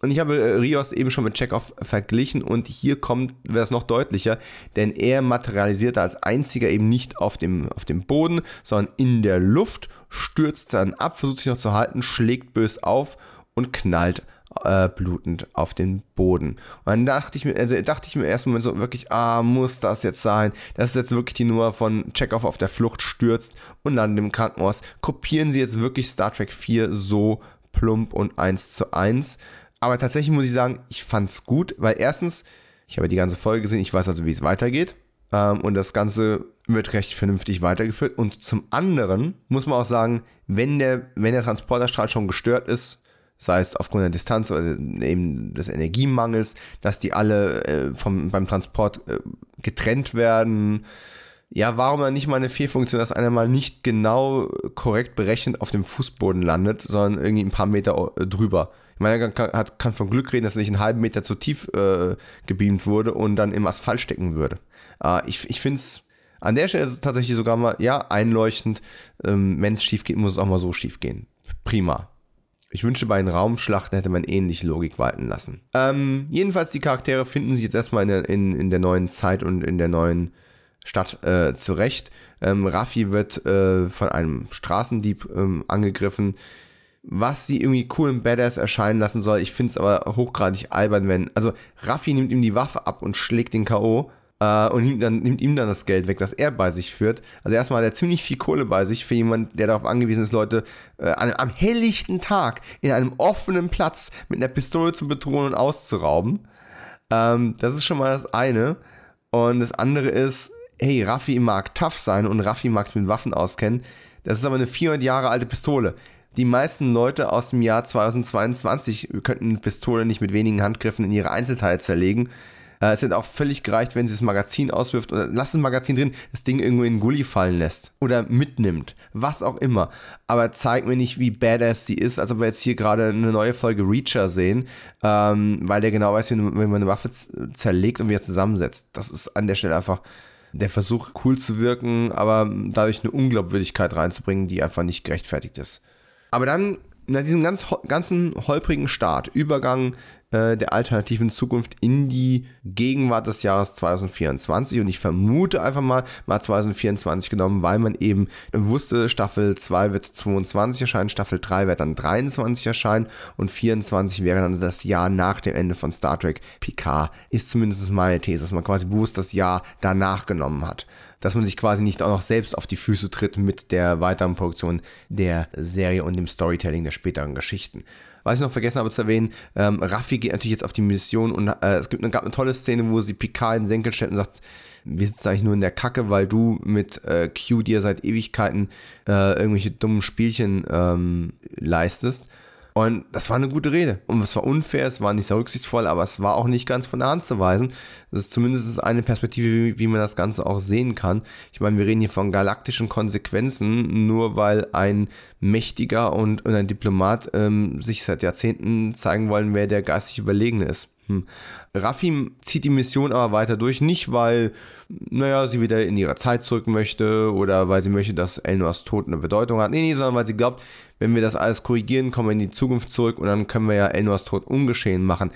Und ich habe äh, Rios eben schon mit Chekhov verglichen und hier kommt, wäre es noch deutlicher, denn er materialisiert als einziger eben nicht auf dem, auf dem Boden, sondern in der Luft, stürzt dann ab, versucht sich noch zu halten, schlägt bös auf und knallt äh, blutend auf den Boden. Und dann dachte ich mir, also dachte ich mir erstmal so wirklich, ah, muss das jetzt sein? Das ist jetzt wirklich die Nummer von Chekhov auf der Flucht stürzt und landet im Krankenhaus. Kopieren sie jetzt wirklich Star Trek 4 so plump und eins zu eins? Aber tatsächlich muss ich sagen, ich fand's gut, weil erstens, ich habe die ganze Folge gesehen, ich weiß also, wie es weitergeht. Ähm, und das Ganze wird recht vernünftig weitergeführt. Und zum anderen muss man auch sagen, wenn der, wenn der Transporterstrahl schon gestört ist, sei es aufgrund der Distanz oder eben des Energiemangels, dass die alle äh, vom, beim Transport äh, getrennt werden. Ja, warum dann nicht mal eine Fehlfunktion, dass einer mal nicht genau korrekt berechnet auf dem Fußboden landet, sondern irgendwie ein paar Meter äh, drüber. Ich meine, kann, hat, kann von Glück reden, dass er nicht einen halben Meter zu tief äh, gebeamt wurde und dann im Asphalt stecken würde. Äh, ich ich finde es an der Stelle tatsächlich sogar mal, ja, einleuchtend. Ähm, Wenn es schief geht, muss es auch mal so schief gehen. Prima. Ich wünsche, bei den Raumschlachten hätte man ähnliche Logik walten lassen. Ähm, jedenfalls, die Charaktere finden sich jetzt erstmal in der, in, in der neuen Zeit und in der neuen Stadt äh, zurecht. Ähm, Raffi wird äh, von einem Straßendieb ähm, angegriffen, was sie irgendwie cool und badass erscheinen lassen soll. Ich finde es aber hochgradig albern, wenn. Also, Raffi nimmt ihm die Waffe ab und schlägt den K.O äh, und nimmt, dann, nimmt ihm dann das Geld weg, das er bei sich führt. Also erstmal hat er ziemlich viel Kohle bei sich für jemanden, der darauf angewiesen ist, Leute äh, an, am helllichten Tag in einem offenen Platz mit einer Pistole zu bedrohen und auszurauben. Ähm, das ist schon mal das eine. Und das andere ist, hey, Raffi mag tough sein und Raffi mag es mit Waffen auskennen. Das ist aber eine 400 Jahre alte Pistole. Die meisten Leute aus dem Jahr 2022 könnten Pistole nicht mit wenigen Handgriffen in ihre Einzelteile zerlegen. Äh, es hätte auch völlig gereicht, wenn sie das Magazin auswirft oder lasst das Magazin drin, das Ding irgendwo in den Gully fallen lässt oder mitnimmt. Was auch immer. Aber zeigt mir nicht, wie badass sie ist, als ob wir jetzt hier gerade eine neue Folge Reacher sehen, ähm, weil der genau weiß, wie, wie man eine Waffe zerlegt und wieder zusammensetzt. Das ist an der Stelle einfach der Versuch, cool zu wirken, aber dadurch eine Unglaubwürdigkeit reinzubringen, die einfach nicht gerechtfertigt ist. Aber dann, nach diesem ganz, ganzen holprigen Start, Übergang äh, der alternativen Zukunft in die Gegenwart des Jahres 2024. Und ich vermute einfach mal, mal 2024 genommen, weil man eben wusste, Staffel 2 wird 22 erscheinen, Staffel 3 wird dann 23 erscheinen und 24 wäre dann das Jahr nach dem Ende von Star Trek Picard. Ist zumindest meine These, dass man quasi bewusst das Jahr danach genommen hat dass man sich quasi nicht auch noch selbst auf die Füße tritt mit der weiteren Produktion der Serie und dem Storytelling der späteren Geschichten. Was ich noch vergessen habe zu erwähnen, ähm, Raffi geht natürlich jetzt auf die Mission und äh, es gibt eine, gab eine tolle Szene, wo sie Picard in den Senkel stellt und sagt, wir sitzen eigentlich nur in der Kacke, weil du mit äh, Q dir seit Ewigkeiten äh, irgendwelche dummen Spielchen ähm, leistest. Und das war eine gute Rede. Und es war unfair, es war nicht so rücksichtsvoll, aber es war auch nicht ganz von der Hand zu weisen. Das ist zumindest eine Perspektive, wie, wie man das Ganze auch sehen kann. Ich meine, wir reden hier von galaktischen Konsequenzen, nur weil ein mächtiger und, und ein Diplomat ähm, sich seit Jahrzehnten zeigen wollen, wer der geistig Überlegene ist. Hm. Raffi zieht die Mission aber weiter durch, nicht weil, naja, sie wieder in ihre Zeit zurück möchte oder weil sie möchte, dass Elnors Tod eine Bedeutung hat. Nee, nee, sondern weil sie glaubt, wenn wir das alles korrigieren, kommen wir in die Zukunft zurück und dann können wir ja Elnors Tod ungeschehen machen.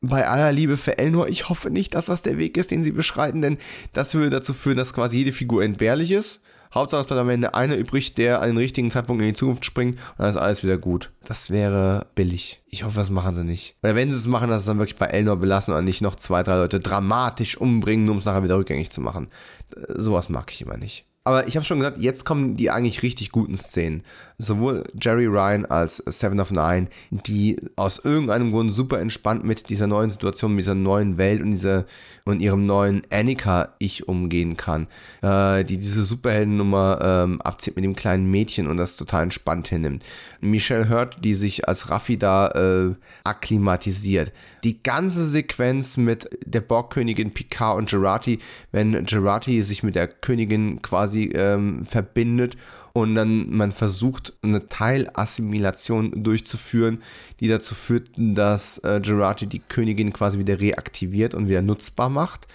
Bei aller Liebe für Elnor, ich hoffe nicht, dass das der Weg ist, den sie beschreiten, denn das würde dazu führen, dass quasi jede Figur entbehrlich ist Hauptsache es bleibt am Ende einer übrig, der an den richtigen Zeitpunkt in die Zukunft springt und dann ist alles wieder gut. Das wäre billig. Ich hoffe, das machen sie nicht. Oder wenn sie es machen, dass es dann wirklich bei Elnor belassen und nicht noch zwei, drei Leute dramatisch umbringen, um es nachher wieder rückgängig zu machen. Äh, sowas mag ich immer nicht. Aber ich habe schon gesagt, jetzt kommen die eigentlich richtig guten Szenen. Sowohl Jerry Ryan als Seven of Nine, die aus irgendeinem Grund super entspannt mit dieser neuen Situation, mit dieser neuen Welt und dieser und ihrem neuen Annika-Ich umgehen kann. Äh, die diese Superheldennummer ähm, abzieht mit dem kleinen Mädchen und das total entspannt hinnimmt. Michelle Hurt, die sich als Raffi da äh, akklimatisiert. Die ganze Sequenz mit der Borgkönigin Picard und Gerati, wenn Gerati sich mit der Königin quasi ähm, verbindet und dann man versucht, eine Teilassimilation durchzuführen, die dazu führt, dass äh, Gerati die Königin quasi wieder reaktiviert und wieder nutzbar macht.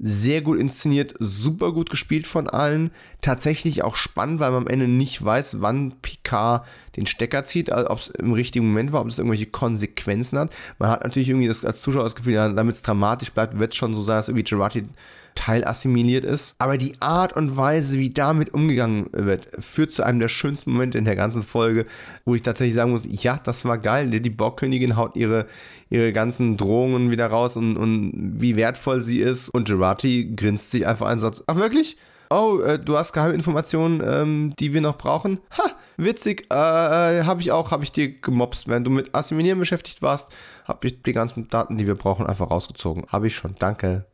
Sehr gut inszeniert, super gut gespielt von allen. Tatsächlich auch spannend, weil man am Ende nicht weiß, wann Picard den Stecker zieht, also ob es im richtigen Moment war, ob es irgendwelche Konsequenzen hat. Man hat natürlich irgendwie das, als Zuschauer das Gefühl, damit es dramatisch bleibt, wird es schon so sein, dass irgendwie Gerati teilassimiliert ist. Aber die Art und Weise, wie damit umgegangen wird, führt zu einem der schönsten Momente in der ganzen Folge, wo ich tatsächlich sagen muss, ja, das war geil. Die Borgkönigin haut ihre, ihre ganzen Drohungen wieder raus und, und wie wertvoll sie ist. Und Gerati grinst sich einfach ein und sagt, ach wirklich? Oh, äh, du hast Geheiminformationen, ähm, die wir noch brauchen? Ha, witzig, äh, äh habe ich auch, habe ich dir gemobst. Wenn du mit Assimilieren beschäftigt warst, habe ich die ganzen Daten, die wir brauchen, einfach rausgezogen. Habe ich schon, danke.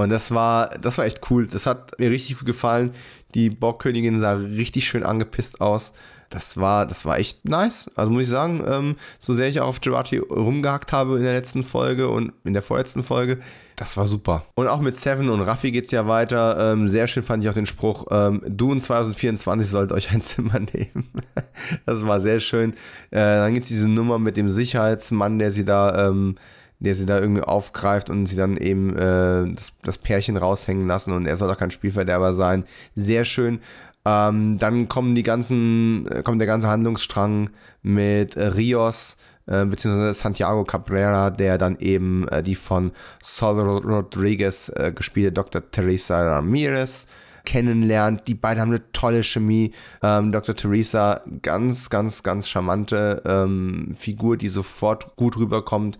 Und das war, das war echt cool. Das hat mir richtig gut gefallen. Die Borgkönigin sah richtig schön angepisst aus. Das war, das war echt nice. Also muss ich sagen, ähm, so sehr ich auch auf Gerati rumgehackt habe in der letzten Folge und in der vorletzten Folge, das war super. Und auch mit Seven und Raffi geht es ja weiter. Ähm, sehr schön fand ich auch den Spruch, ähm, du in 2024 sollt euch ein Zimmer nehmen. das war sehr schön. Äh, dann gibt es diese Nummer mit dem Sicherheitsmann, der sie da ähm, der sie da irgendwie aufgreift und sie dann eben äh, das, das Pärchen raushängen lassen und er soll doch kein Spielverderber sein. Sehr schön. Ähm, dann kommen die ganzen, äh, kommt der ganze Handlungsstrang mit äh, Rios, äh, beziehungsweise Santiago Cabrera, der dann eben äh, die von Sol Rodriguez äh, gespielte Dr. Teresa Ramirez kennenlernt. Die beiden haben eine tolle Chemie. Ähm, Dr. Teresa, ganz, ganz, ganz charmante ähm, Figur, die sofort gut rüberkommt.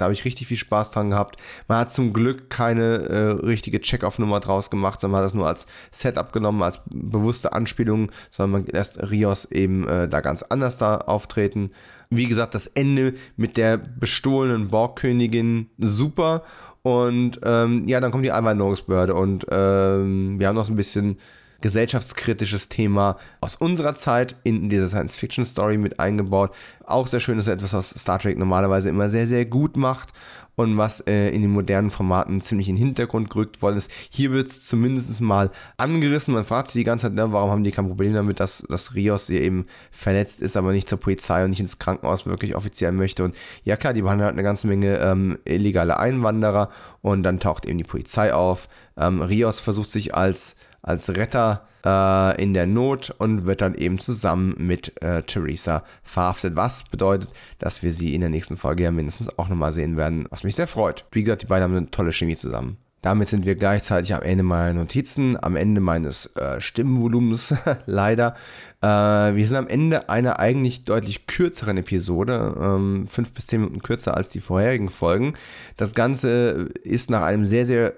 Da habe ich richtig viel Spaß dran gehabt. Man hat zum Glück keine äh, richtige Check-off-Nummer draus gemacht, sondern man hat das nur als Setup genommen, als bewusste Anspielung, sondern man lässt Rios eben äh, da ganz anders da auftreten. Wie gesagt, das Ende mit der bestohlenen Borgkönigin super. Und ähm, ja, dann kommt die Einwanderungsbehörde und ähm, wir haben noch so ein bisschen gesellschaftskritisches Thema aus unserer Zeit in diese Science-Fiction-Story mit eingebaut. Auch sehr schön ist etwas, was Star Trek normalerweise immer sehr, sehr gut macht und was äh, in den modernen Formaten ziemlich in den Hintergrund gerückt worden ist. Hier wird es zumindest mal angerissen. Man fragt sich die ganze Zeit, ne, warum haben die kein Problem damit, dass, dass Rios hier eben verletzt ist, aber nicht zur Polizei und nicht ins Krankenhaus wirklich offiziell möchte. Und ja klar, die behandeln halt eine ganze Menge ähm, illegale Einwanderer und dann taucht eben die Polizei auf. Ähm, Rios versucht sich als als Retter äh, in der Not und wird dann eben zusammen mit äh, Theresa verhaftet. Was bedeutet, dass wir sie in der nächsten Folge ja mindestens auch nochmal sehen werden, was mich sehr freut. Wie gesagt, die beiden haben eine tolle Chemie zusammen. Damit sind wir gleichzeitig am Ende meiner Notizen, am Ende meines äh, Stimmenvolumens, leider. Äh, wir sind am Ende einer eigentlich deutlich kürzeren Episode, ähm, fünf bis zehn Minuten kürzer als die vorherigen Folgen. Das Ganze ist nach einem sehr, sehr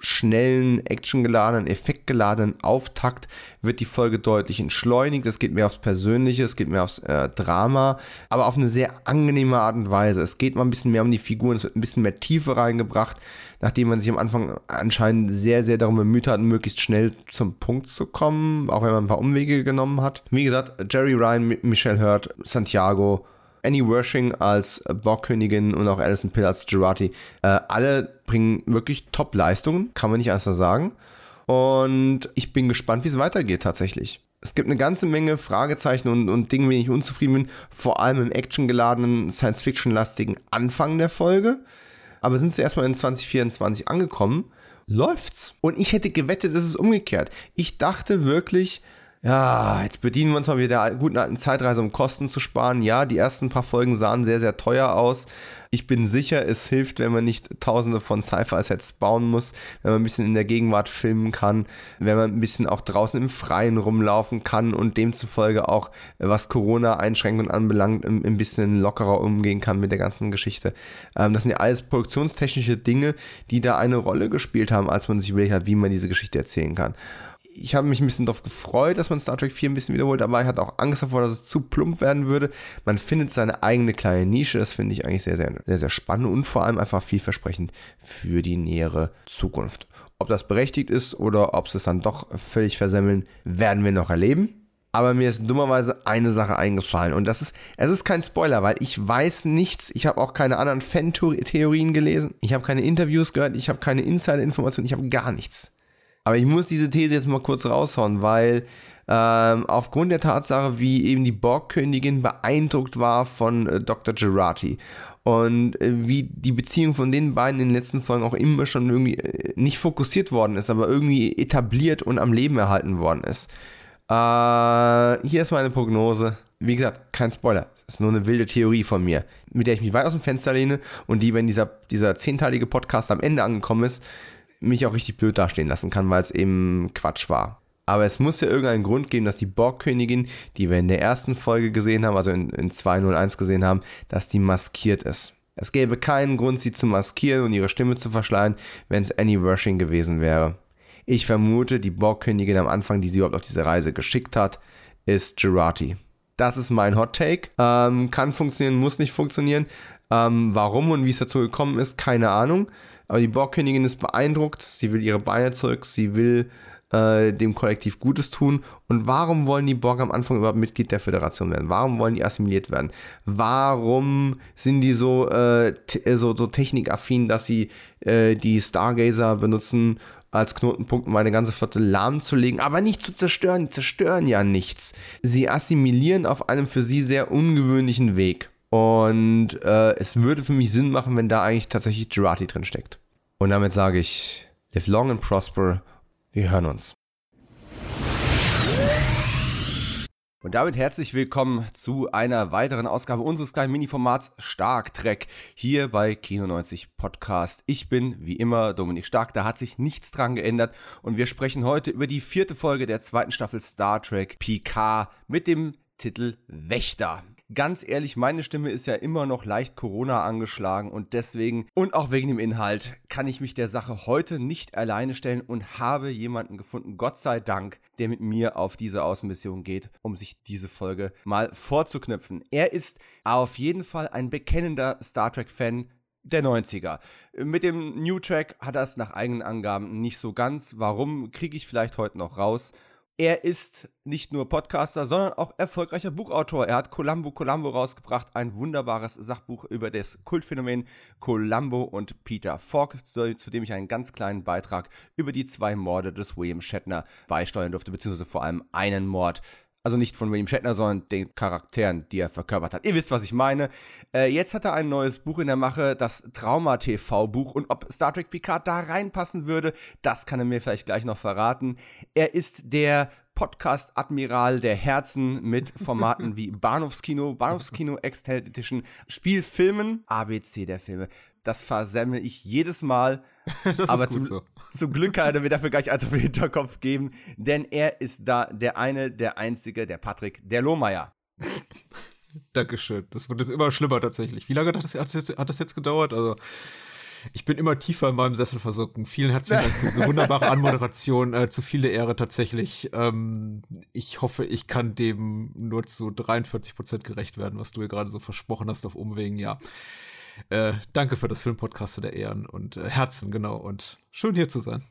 schnellen, actiongeladenen, effektgeladenen Auftakt wird die Folge deutlich entschleunigt. Es geht mehr aufs Persönliche, es geht mehr aufs äh, Drama, aber auf eine sehr angenehme Art und Weise. Es geht mal ein bisschen mehr um die Figuren, es wird ein bisschen mehr Tiefe reingebracht, nachdem man sich am Anfang anscheinend sehr, sehr darum bemüht hat, möglichst schnell zum Punkt zu kommen, auch wenn man ein paar Umwege genommen hat. Wie gesagt, Jerry Ryan, Michelle Hurt, Santiago, Annie Wershing als Borgkönigin und auch Alison Pill als Gerati. Äh, alle bringen wirklich Top-Leistungen, kann man nicht anders sagen. Und ich bin gespannt, wie es weitergeht tatsächlich. Es gibt eine ganze Menge Fragezeichen und, und Dinge, mit denen ich unzufrieden bin, vor allem im actiongeladenen, Science-Fiction-lastigen Anfang der Folge. Aber sind sie erstmal in 2024 angekommen, läuft's. Und ich hätte gewettet, es ist umgekehrt. Ich dachte wirklich, ja, jetzt bedienen wir uns mal wieder der guten alten Zeitreise, um Kosten zu sparen. Ja, die ersten paar Folgen sahen sehr, sehr teuer aus. Ich bin sicher, es hilft, wenn man nicht tausende von Sci-Fi-Sets bauen muss, wenn man ein bisschen in der Gegenwart filmen kann, wenn man ein bisschen auch draußen im Freien rumlaufen kann und demzufolge auch, was Corona-Einschränkungen anbelangt, ein bisschen lockerer umgehen kann mit der ganzen Geschichte. Ähm, das sind ja alles produktionstechnische Dinge, die da eine Rolle gespielt haben, als man sich überlegt hat, wie man diese Geschichte erzählen kann ich habe mich ein bisschen darauf gefreut, dass man Star Trek 4 ein bisschen wiederholt, aber ich hatte auch Angst davor, dass es zu plump werden würde. Man findet seine eigene kleine Nische, das finde ich eigentlich sehr, sehr, sehr, sehr spannend und vor allem einfach vielversprechend für die nähere Zukunft. Ob das berechtigt ist oder ob sie es dann doch völlig versemmeln, werden wir noch erleben. Aber mir ist dummerweise eine Sache eingefallen und das ist, es ist kein Spoiler, weil ich weiß nichts, ich habe auch keine anderen Fan-Theorien gelesen, ich habe keine Interviews gehört, ich habe keine Insider-Informationen, ich habe gar nichts. Aber ich muss diese These jetzt mal kurz raushauen, weil ähm, aufgrund der Tatsache, wie eben die Borgkönigin beeindruckt war von äh, Dr. Gerati und äh, wie die Beziehung von den beiden in den letzten Folgen auch immer schon irgendwie äh, nicht fokussiert worden ist, aber irgendwie etabliert und am Leben erhalten worden ist. Äh, hier ist meine Prognose. Wie gesagt, kein Spoiler. Das ist nur eine wilde Theorie von mir, mit der ich mich weit aus dem Fenster lehne und die, wenn dieser, dieser zehnteilige Podcast am Ende angekommen ist, mich auch richtig blöd dastehen lassen kann, weil es eben Quatsch war. Aber es muss ja irgendeinen Grund geben, dass die Borgkönigin, die wir in der ersten Folge gesehen haben, also in, in 201 gesehen haben, dass die maskiert ist. Es gäbe keinen Grund, sie zu maskieren und ihre Stimme zu verschleiern, wenn es Annie Wershing gewesen wäre. Ich vermute, die Borgkönigin am Anfang, die sie überhaupt auf diese Reise geschickt hat, ist Gerati. Das ist mein Hot Take. Ähm, kann funktionieren, muss nicht funktionieren. Ähm, warum und wie es dazu gekommen ist, keine Ahnung. Aber die Borgkönigin ist beeindruckt, sie will ihre Beine zurück, sie will äh, dem Kollektiv Gutes tun. Und warum wollen die Borg am Anfang überhaupt Mitglied der Föderation werden? Warum wollen die assimiliert werden? Warum sind die so, äh, so, so technikaffin, dass sie äh, die Stargazer benutzen, als Knotenpunkt, um eine ganze Flotte lahmzulegen, aber nicht zu zerstören. Die zerstören ja nichts. Sie assimilieren auf einem für sie sehr ungewöhnlichen Weg. Und äh, es würde für mich Sinn machen, wenn da eigentlich tatsächlich Girati drin steckt. Und damit sage ich, live long and prosper. Wir hören uns. Und damit herzlich willkommen zu einer weiteren Ausgabe unseres kleinen Mini-Formats Stark Trek hier bei Kino 90 Podcast. Ich bin wie immer Dominik Stark, da hat sich nichts dran geändert und wir sprechen heute über die vierte Folge der zweiten Staffel Star Trek PK mit dem Titel Wächter ganz ehrlich, meine Stimme ist ja immer noch leicht Corona angeschlagen und deswegen und auch wegen dem Inhalt kann ich mich der Sache heute nicht alleine stellen und habe jemanden gefunden, Gott sei Dank, der mit mir auf diese Außenmission geht, um sich diese Folge mal vorzuknüpfen. Er ist auf jeden Fall ein bekennender Star Trek-Fan, der 90er. Mit dem New Track hat er es nach eigenen Angaben nicht so ganz. Warum, kriege ich vielleicht heute noch raus. Er ist nicht nur Podcaster, sondern auch erfolgreicher Buchautor. Er hat Columbo Columbo rausgebracht, ein wunderbares Sachbuch über das Kultphänomen Columbo und Peter Falk, zu, dem ich einen ganz kleinen Beitrag über die zwei Morde des William Shatner beisteuern durfte, beziehungsweise vor allem einen Mord. Also nicht von William Shatner, sondern den Charakteren, die er verkörpert hat. Ihr wisst, was ich meine. Äh, jetzt hat er ein neues Buch in der Mache, das Trauma-TV-Buch. Und ob Star Trek Picard da reinpassen würde, das kann er mir vielleicht gleich noch verraten. Er ist der Podcast-Admiral der Herzen mit Formaten wie Bahnhofskino, Bahnhofskino Extended Edition, Spielfilmen, ABC der Filme. Das versemmel ich jedes Mal. das aber zum, so. zum, Glück kann er mir dafür gleich eins auf den Hinterkopf geben, denn er ist da der eine, der einzige, der Patrick, der Lohmeier. Dankeschön. Das wird jetzt immer schlimmer tatsächlich. Wie lange hat das, hat das, jetzt, hat das jetzt gedauert? Also, ich bin immer tiefer in meinem Sessel versunken. Vielen herzlichen Dank für diese wunderbare Anmoderation. Äh, zu viele Ehre tatsächlich. Ähm, ich hoffe, ich kann dem nur zu 43 Prozent gerecht werden, was du hier gerade so versprochen hast auf Umwegen. Ja. Äh, danke für das Filmpodcast der Ehren und äh, Herzen, genau. Und schön hier zu sein.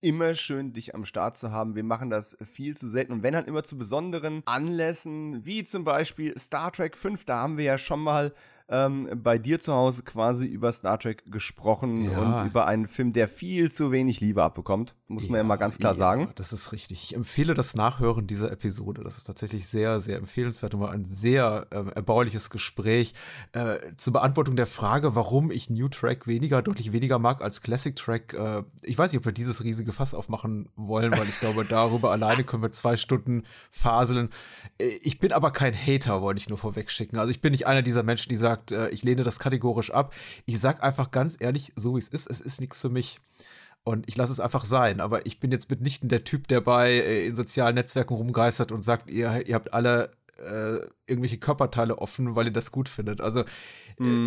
Immer schön, dich am Start zu haben. Wir machen das viel zu selten. Und wenn dann immer zu besonderen Anlässen, wie zum Beispiel Star Trek 5, da haben wir ja schon mal ähm, bei dir zu Hause quasi über Star Trek gesprochen Ja. und über einen Film, der viel zu wenig Liebe abbekommt, muss man ja mal ganz klar ja, sagen. Das ist richtig. Ich empfehle das Nachhören dieser Episode. Das ist tatsächlich sehr, sehr empfehlenswert und war ein sehr ähm, erbauliches Gespräch äh, zur Beantwortung der Frage, warum ich New Track weniger, deutlich weniger mag als Classic Track. Äh, ich weiß nicht, ob wir dieses riesige Fass aufmachen wollen, weil ich glaube, darüber alleine können wir zwei Stunden faseln. Äh, Ich bin aber kein Hater, wollte ich nur vorweg schicken. Also ich bin nicht einer dieser Menschen, die sagt, äh, ich lehne das kategorisch ab. Ich sag einfach ganz ehrlich, so wie es ist, es ist nichts für mich. Und ich lasse es einfach sein. Aber ich bin jetzt mitnichten der Typ, der bei äh, in sozialen Netzwerken rumgeistert und sagt, ihr, ihr habt alle äh, irgendwelche Körperteile offen, weil ihr das gut findet. Also äh,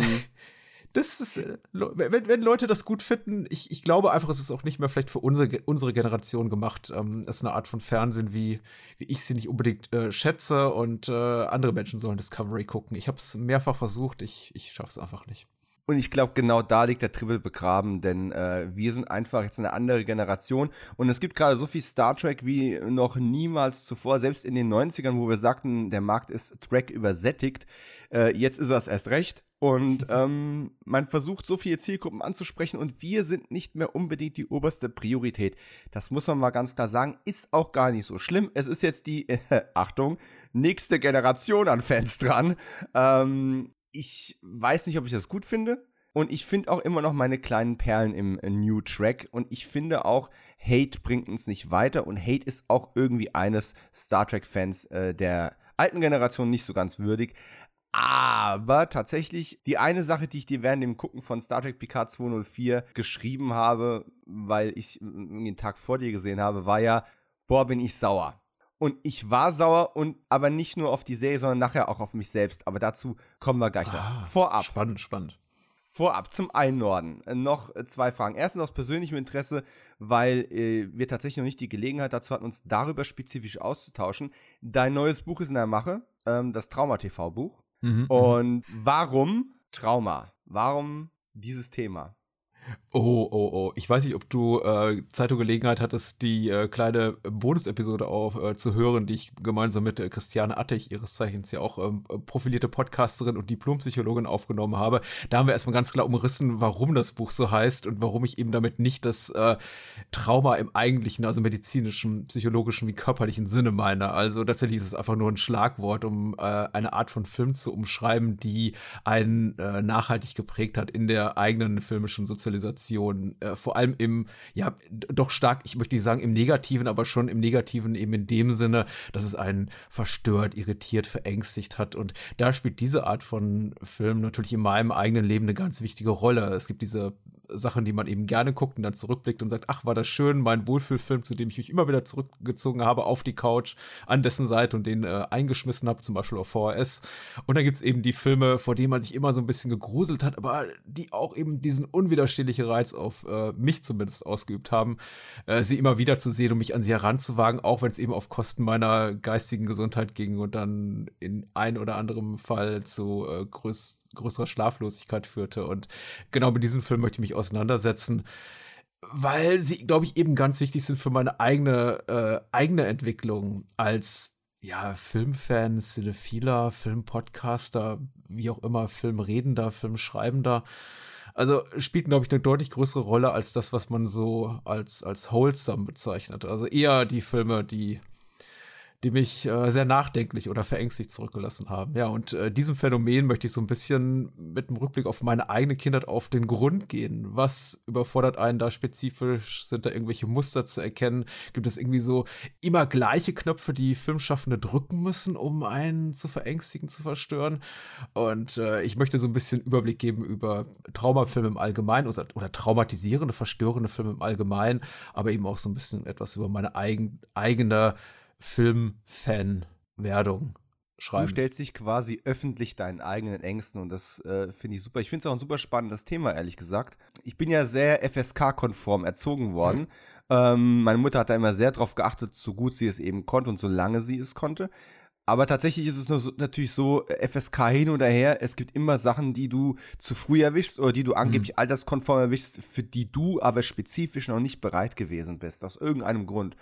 das ist, äh, wenn, wenn Leute das gut finden, ich, ich glaube einfach, es ist auch nicht mehr vielleicht für unsere, unsere Generation gemacht. Ähm, es ist eine Art von Fernsehen, wie, wie ich sie nicht unbedingt äh, schätze und äh, andere Menschen sollen Discovery gucken. Ich habe es mehrfach versucht, ich, ich schaffe es einfach nicht. Und ich glaube, genau da liegt der Triple begraben, denn äh, wir sind einfach jetzt eine andere Generation und es gibt gerade so viel Star Trek wie noch niemals zuvor, selbst in den 90ern, wo wir sagten, der Markt ist Track übersättigt. Äh, jetzt ist es erst recht und ähm, man versucht so viele Zielgruppen anzusprechen und wir sind nicht mehr unbedingt die oberste Priorität. Das muss man mal ganz klar sagen, ist auch gar nicht so schlimm. Es ist jetzt die, äh, Achtung, nächste Generation an Fans dran. Ähm, ich weiß nicht, ob ich das gut finde. Und ich finde auch immer noch meine kleinen Perlen im äh, New Track. Und ich finde auch, Hate bringt uns nicht weiter. Und Hate ist auch irgendwie eines Star Trek-Fans äh, der alten Generation nicht so ganz würdig. Aber tatsächlich, die eine Sache, die ich dir während dem Gucken von Star Trek Picard 204 geschrieben habe, weil ich den Tag vor dir gesehen habe, war ja, boah, bin ich sauer. Und ich war sauer und aber nicht nur auf die Serie, sondern nachher auch auf mich selbst. Aber dazu kommen wir gleich noch. Vorab. Ah, Spannend, spannend. Vorab zum Einnorden noch äh, zwei Fragen. Erstens aus persönlichem Interesse, weil äh, wir tatsächlich noch nicht die Gelegenheit dazu hatten, uns darüber spezifisch auszutauschen. Dein neues Buch ist in der Mache, ähm, das Trauma-TV-Buch. Mhm, Und warum Trauma? Warum dieses Thema? Oh, oh, oh. Ich weiß nicht, ob du äh, Zeit und Gelegenheit hattest, die äh, kleine Bonusepisode auf, äh, zu hören, die ich gemeinsam mit äh, Christiane Attich, ihres Zeichens ja auch ähm, profilierte Podcasterin und Diplompsychologin aufgenommen habe. Da haben wir erstmal ganz klar umrissen, warum das Buch so heißt und warum ich eben damit nicht das äh, Trauma im eigentlichen, also medizinischen, psychologischen wie körperlichen Sinne meine. Also tatsächlich ist es einfach nur ein Schlagwort, um äh, eine Art von Film zu umschreiben, die einen nachhaltig geprägt hat in der eigenen filmischen Sozialisation. Äh, vor allem im, ja, doch stark, ich möchte nicht sagen im Negativen, aber schon im Negativen eben in dem Sinne, dass es einen verstört, irritiert, verängstigt hat. Und da spielt diese Art von Film natürlich in meinem eigenen Leben eine ganz wichtige Rolle. Es gibt diese Sachen, die man eben gerne guckt und dann zurückblickt und sagt, ach, war das schön, mein Wohlfühlfilm, zu dem ich mich immer wieder zurückgezogen habe auf die Couch, an dessen Seite und den äh, eingeschmissen habe, zum Beispiel auf VHS. Und dann gibt's eben die Filme, vor denen man sich immer so ein bisschen gegruselt hat, aber die auch eben diesen unwiderstehlichen Reiz auf äh, mich zumindest ausgeübt haben, äh, sie immer wieder zu sehen und mich an sie heranzuwagen, auch wenn es eben auf Kosten meiner geistigen Gesundheit ging und dann in ein oder anderem Fall zu äh, größ größerer Schlaflosigkeit führte. Und genau mit diesem Film möchte ich mich auseinandersetzen, weil sie, glaube ich, eben ganz wichtig sind für meine eigene, äh, eigene Entwicklung als ja, Filmfan, Cinephiler, Filmpodcaster, wie auch immer, Filmredender, Filmschreibender. Also spielt, glaube ich, eine deutlich größere Rolle als das, was man so als, als wholesome bezeichnet. Also eher die Filme, die die mich äh, sehr nachdenklich oder verängstigt zurückgelassen haben. Ja, und äh, diesem Phänomen möchte ich so ein bisschen mit dem Rückblick auf meine eigene Kindheit auf den Grund gehen. Was überfordert einen da spezifisch? Sind da irgendwelche Muster zu erkennen? Gibt es irgendwie so immer gleiche Knöpfe, die Filmschaffende drücken müssen, um einen zu verängstigen, zu verstören? Und äh, ich möchte so ein bisschen Überblick geben über Traumafilme im Allgemeinen oder, oder traumatisierende, verstörende Filme im Allgemeinen, aber eben auch so ein bisschen etwas über meine eigen, eigene Filmfan-Werdung schreiben. Du stellst dich quasi öffentlich deinen eigenen Ängsten und das äh, finde ich super. Ich finde es auch ein super spannendes Thema, ehrlich gesagt. Ich bin ja sehr FSK-konform erzogen worden. ähm, meine Mutter hat da immer sehr drauf geachtet, so gut sie es eben konnte und so lange sie es konnte. Aber tatsächlich ist es natürlich so, äh, FSK hin oder her, es gibt immer Sachen, die du zu früh erwischst oder die du angeblich alterskonform erwischst, für die du aber spezifisch noch nicht bereit gewesen bist, aus irgendeinem Grund.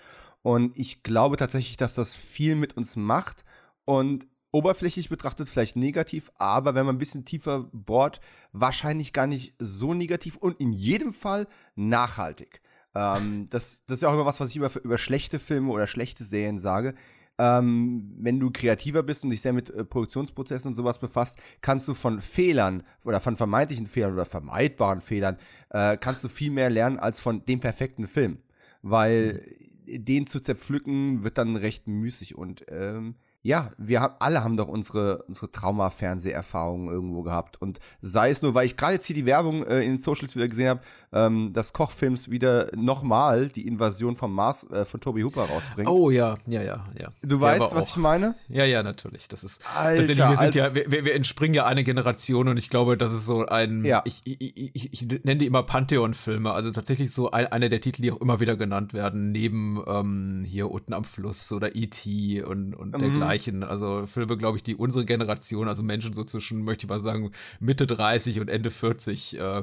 Und ich glaube tatsächlich, dass das viel mit uns macht. Und oberflächlich betrachtet vielleicht negativ, aber wenn man ein bisschen tiefer bohrt, wahrscheinlich gar nicht so negativ und in jedem Fall nachhaltig. Ähm, das, das ist ja auch immer was, was ich über, über schlechte Filme oder schlechte Serien sage. Ähm, wenn du kreativer bist und dich sehr mit äh, Produktionsprozessen und sowas befasst, kannst du von Fehlern oder von vermeintlichen Fehlern oder vermeidbaren Fehlern, äh, kannst du viel mehr lernen als von dem perfekten Film. Weil mhm. Den zu zerpflücken wird dann recht müßig und ähm, ja, wir haben, alle haben doch unsere, unsere Trauma-Fernseherfahrungen irgendwo gehabt. Und sei es nur, weil ich gerade jetzt hier die Werbung äh, in den Socials wieder gesehen habe, ähm, dass Kochfilms wieder nochmal die Invasion vom Mars äh, von Toby Hooper rausbringt. Oh ja, ja, ja, ja. Du Der weißt, was ich meine? Ja, ja, natürlich. Das ist Alter, wir sind ja, wir, wir entspringen ja eine Generation und ich glaube, das ist so ein, ja. ich, ich, ich, ich nenne die immer Pantheon-Filme, also tatsächlich so ein, einer der Titel, die auch immer wieder genannt werden, neben ähm, hier unten am Fluss oder E.T. und, und mhm. dergleichen. Zeichen. Also Filme, glaube ich, die unsere Generation, also Menschen so zwischen, möchte ich mal sagen, Mitte 30 und Ende 40, äh,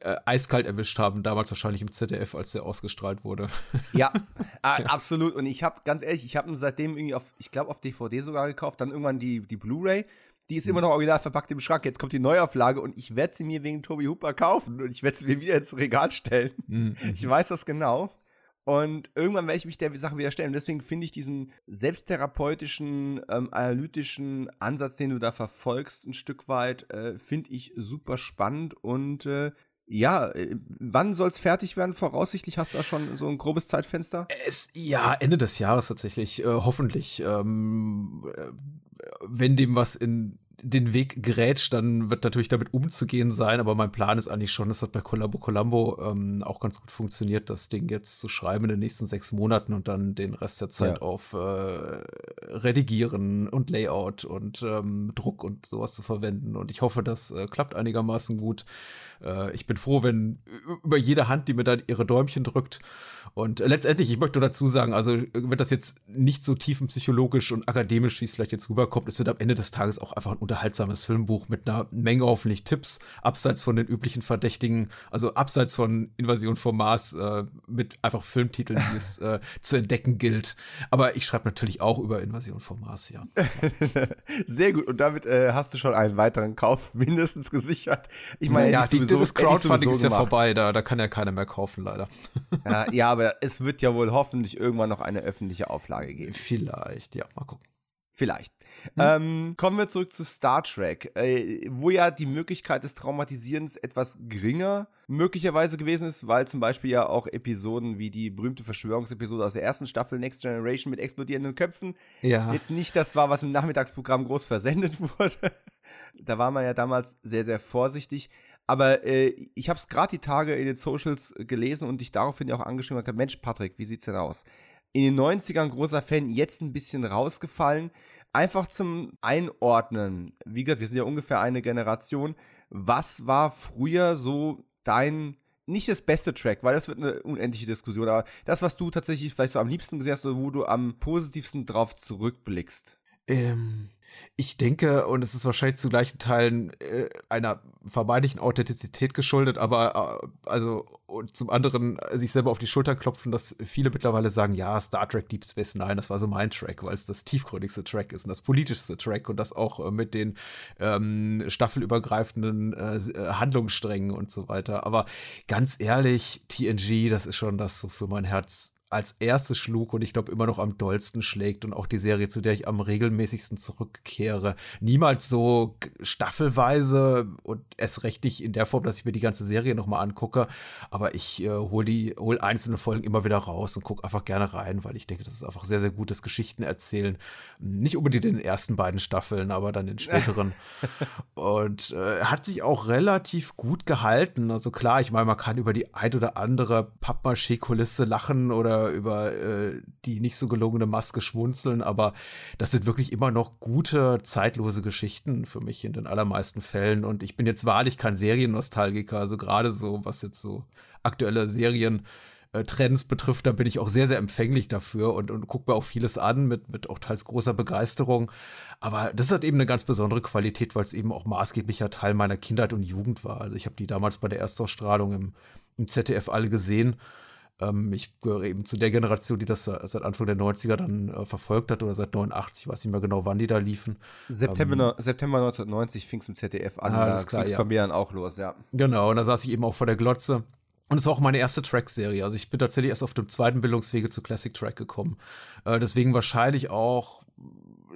äh, eiskalt erwischt haben, damals wahrscheinlich im ZDF, als der ausgestrahlt wurde. Ja, äh, absolut. Und ich habe, ganz ehrlich, ich habe ihn seitdem irgendwie auf, ich glaube, auf DVD sogar gekauft, dann irgendwann die, die Blu-ray. Die ist mhm. immer noch original verpackt im Schrank. Jetzt kommt die Neuauflage und ich werde sie mir wegen Toby Hooper kaufen und ich werde sie mir wieder ins Regal stellen. Mhm. Ich weiß das genau. Und irgendwann werde ich mich der Sache wieder stellen. Und deswegen finde ich diesen selbsttherapeutischen, ähm, analytischen Ansatz, den du da verfolgst, ein Stück weit, äh, finde ich super spannend. Und äh, ja, äh, wann soll es fertig werden? Voraussichtlich hast du da schon so ein grobes Zeitfenster? Es, ja, Ende des Jahres tatsächlich, äh, hoffentlich. Ähm, äh, wenn dem was in den Weg gerätscht, dann wird natürlich damit umzugehen sein, aber mein Plan ist eigentlich schon, das hat bei Columbo Columbo ähm, auch ganz gut funktioniert, das Ding jetzt zu schreiben in den nächsten sechs Monaten und dann den Rest der Zeit ja. auf äh, Redigieren und Layout und ähm, Druck und sowas zu verwenden. Und ich hoffe, das äh, klappt einigermaßen gut. Äh, ich bin froh, wenn über jede Hand, die mir da ihre Däumchen drückt. Und äh, letztendlich, ich möchte dazu sagen, also wird das jetzt nicht so tiefenpsychologisch und akademisch, wie es vielleicht jetzt rüberkommt, es wird am Ende des Tages auch einfach ein unterhaltsames Filmbuch mit einer Menge hoffentlich Tipps, abseits von den üblichen Verdächtigen, also abseits von Invasion vom Mars, äh, mit einfach Filmtiteln, die es äh, zu entdecken gilt. Aber ich schreibe natürlich auch über Invasion vom Mars, ja. Sehr gut. Und damit äh, hast du schon einen weiteren Kauf mindestens gesichert. Ich meine, ja, die, das Crowdfunding ist ja vorbei, da, da kann ja keiner mehr kaufen, leider. Ja, ja, aber es wird ja wohl hoffentlich irgendwann noch eine öffentliche Auflage geben. Vielleicht, ja, mal gucken. Vielleicht. Hm. Ähm, kommen wir zurück zu Star Trek, äh, wo ja die Möglichkeit des Traumatisierens etwas geringer möglicherweise gewesen ist, weil zum Beispiel ja auch Episoden wie die berühmte Verschwörungsepisode aus der ersten Staffel Next Generation mit explodierenden Köpfen ja. jetzt nicht das war, was im Nachmittagsprogramm groß versendet wurde. da war man ja damals sehr, sehr vorsichtig. Aber äh, ich habe es gerade die Tage in den Socials gelesen und dich daraufhin auch angeschrieben und gesagt, Mensch, Patrick, wie sieht's denn aus? In den 90ern großer Fan, jetzt ein bisschen rausgefallen. Einfach zum Einordnen. Wie gesagt, wir sind ja ungefähr eine Generation. Was war früher so dein nicht das beste Track, weil das wird eine unendliche Diskussion, aber das, was du tatsächlich vielleicht so am liebsten gesehen hast oder wo du am positivsten drauf zurückblickst. Ähm, ich denke, und es ist wahrscheinlich zu gleichen Teilen äh, einer vermeintlichen Authentizität geschuldet, aber äh, also und zum anderen äh, sich selber auf die Schultern klopfen, dass viele mittlerweile sagen, ja, Star Trek Deep Space Nine, das war so mein Track, weil es das tiefgründigste Track ist und das politischste Track und das auch äh, mit den ähm, staffelübergreifenden äh, äh Handlungssträngen und so weiter. Aber ganz ehrlich, TNG, das ist schon das so für mein Herz als erstes schlug und ich glaube immer noch am dollsten schlägt und auch die Serie, zu der ich am regelmäßigsten zurückkehre. Niemals so staffelweise und erst recht nicht in der Form, dass ich mir die ganze Serie nochmal angucke, aber ich äh, hole die, hol einzelne Folgen immer wieder raus und gucke einfach gerne rein, weil ich denke, das ist einfach sehr, sehr gutes Geschichten erzählen. Nicht unbedingt in den ersten beiden Staffeln, aber dann in späteren. und äh, hat sich auch relativ gut gehalten. Also klar, ich meine, man kann über die ein oder andere Pappmaché-Kulisse lachen oder über, äh, die nicht so gelungene Maske schmunzeln, aber das sind wirklich immer noch gute, zeitlose Geschichten für mich in den allermeisten Fällen. Und ich bin jetzt wahrlich kein Seriennostalgiker, also gerade so, was jetzt so aktuelle Serien äh, Trends betrifft, da bin ich auch sehr, sehr empfänglich dafür und, und gucke mir auch vieles an mit, mit auch teils großer Begeisterung. Aber das hat eben eine ganz besondere Qualität, weil es eben auch maßgeblicher Teil meiner Kindheit und Jugend war. Also ich habe die damals bei der Erstausstrahlung im, im ZDF alle gesehen Ähm, ich gehöre eben zu der Generation, die das seit Anfang der 90er dann äh, verfolgt hat oder seit 89, ich weiß nicht mehr genau, wann die da liefen. September, ähm, September 1990 fing es im ZDF an. Ah, das klar, ja. bei mir dann auch los, ja. Genau, und da saß ich eben auch vor der Glotze. Und es war auch meine erste Track-Serie. Also ich bin tatsächlich erst auf dem zweiten Bildungswege zu Classic Track gekommen. Äh, deswegen wahrscheinlich auch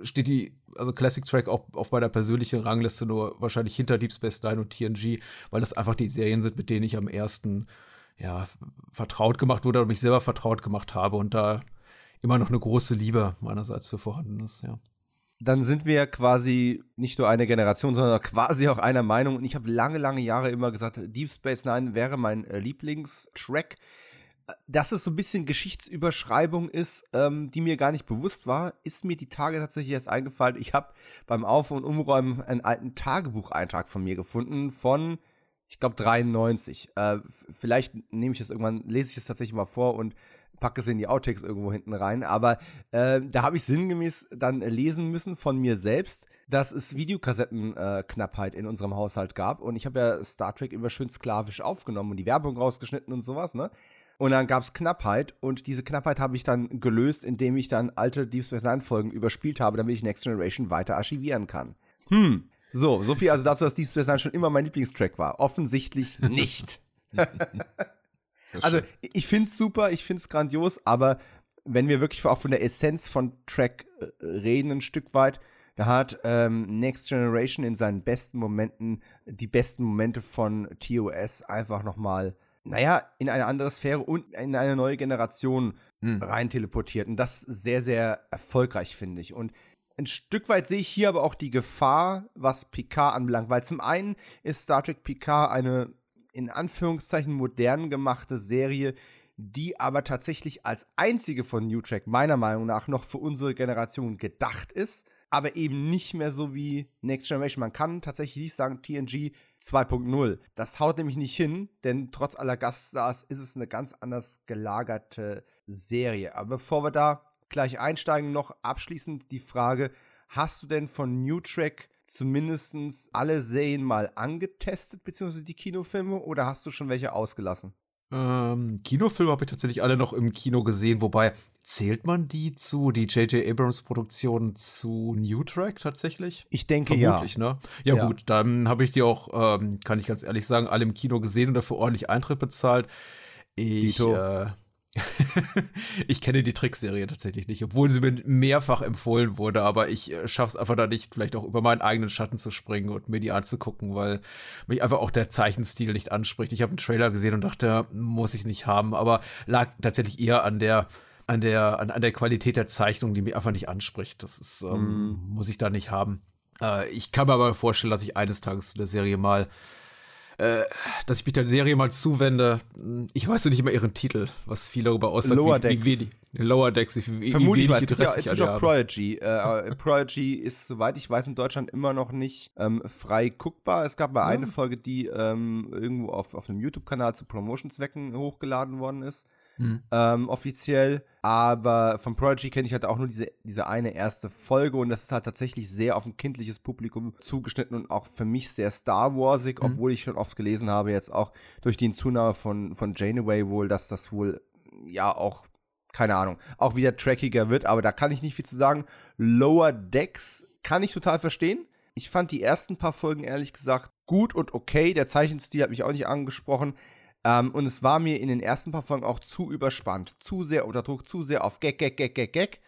steht die, also Classic Track auch auf meiner persönlichen Rangliste nur wahrscheinlich hinter Deep Space Nine und TNG, weil das einfach die Serien sind, mit denen ich am ersten ja, vertraut gemacht wurde oder mich selber vertraut gemacht habe und da immer noch eine große Liebe meinerseits für vorhanden ist, ja. Dann sind wir quasi nicht nur eine Generation, sondern quasi auch einer Meinung. Und ich habe lange, lange Jahre immer gesagt, Deep Space Nine wäre mein äh, Lieblingstrack. Dass es so ein bisschen Geschichtsüberschreibung ist, ähm, die mir gar nicht bewusst war, ist mir die Tage tatsächlich erst eingefallen. Ich habe beim Auf- und Umräumen einen alten Tagebucheintrag von mir gefunden von ich glaube 93. Äh, vielleicht nehme ich das irgendwann, lese ich es tatsächlich mal vor und packe es in die Outtakes irgendwo hinten rein. Aber äh, da habe ich sinngemäß dann lesen müssen von mir selbst, dass es Videokassettenknappheit äh, in unserem Haushalt gab. Und ich habe ja Star Trek immer schön sklavisch aufgenommen und die Werbung rausgeschnitten und sowas, ne? Und dann gab es Knappheit und diese Knappheit habe ich dann gelöst, indem ich dann alte Deep Space Nine Folgen überspielt habe, damit ich Next Generation weiter archivieren kann. Hm, so, so viel also dazu, dass Deep Space Nine schon immer mein Lieblingstrack war. Offensichtlich nicht. also, ich find's super, ich find's grandios, aber wenn wir wirklich auch von der Essenz von Track äh, reden, ein Stück weit, da hat ähm, Next Generation in seinen besten Momenten die besten Momente von TOS einfach noch mal, naja, in eine andere Sphäre und in eine neue Generation hm. rein teleportiert. Und das sehr, sehr erfolgreich, finde ich. Und ein Stück weit sehe ich hier aber auch die Gefahr, was Picard anbelangt, weil zum einen ist Star Trek Picard eine in Anführungszeichen modern gemachte Serie, die aber tatsächlich als einzige von New Trek meiner Meinung nach noch für unsere Generation gedacht ist, aber eben nicht mehr so wie Next Generation. Man kann tatsächlich nicht sagen TNG 2.0. Das haut nämlich nicht hin, denn trotz aller Gaststars ist es eine ganz anders gelagerte Serie. Aber bevor wir da gleich einsteigen, noch abschließend die Frage: Hast du denn von New Track zumindest alle Serien mal angetestet, beziehungsweise die Kinofilme, oder hast du schon welche ausgelassen? Ähm, Kinofilme habe ich tatsächlich alle noch im Kino gesehen, wobei zählt man die zu, die J.J. Abrams Produktion zu New Track tatsächlich? Ich denke Vermutlich, ja. ne? Ja, ja. gut, dann habe ich die auch, ähm, kann ich ganz ehrlich sagen, alle im Kino gesehen und dafür ordentlich Eintritt bezahlt. Ich, äh, ich kenne die Trickserie tatsächlich nicht, obwohl sie mir mehrfach empfohlen wurde, aber ich äh, schaffe es einfach da nicht, vielleicht auch über meinen eigenen Schatten zu springen und mir die anzugucken, weil mich einfach auch der Zeichenstil nicht anspricht. Ich habe einen Trailer gesehen und dachte, muss ich nicht haben, aber lag tatsächlich eher an der an der an, an der Qualität der Zeichnung, die mir einfach nicht anspricht. Das ist ähm, mm. muss ich da nicht haben. Äh, ich kann mir aber vorstellen, dass ich eines Tages zu der Serie mal äh, dass ich mich der Serie mal zuwende. Ich weiß nicht immer ihren Titel, was viel darüber aussagt. Lower wie, Decks. Wie, wie Lower Decks, wie, wie Vermutlich wie wenig ja, es gibt auch Prodigy. Äh, Prodigy ist, soweit ich weiß, in Deutschland immer noch nicht ähm, frei guckbar. Es gab mal ja. eine Folge, die ähm, irgendwo auf, auf einem YouTube-Kanal zu Promotion-Zwecken hochgeladen worden ist mhm. ähm, offiziell. Aber von Prodigy kenne ich halt auch nur diese, diese eine erste Folge und das ist halt tatsächlich sehr auf ein kindliches Publikum zugeschnitten und auch für mich sehr Star Warsig, mhm. obwohl ich schon oft gelesen habe, jetzt auch durch die Zunahme von, von Janeway wohl, dass das wohl ja auch keine Ahnung, auch wieder trackiger wird, aber da kann ich nicht viel zu sagen. Lower Decks kann ich total verstehen. Ich fand die ersten paar Folgen ehrlich gesagt gut und okay. Der Zeichenstil hat mich auch nicht angesprochen. Ähm, und es war mir in den ersten paar Folgen auch zu überspannt, zu sehr unter Druck, zu sehr auf Gag, Gag, Gag, Gag, Gag.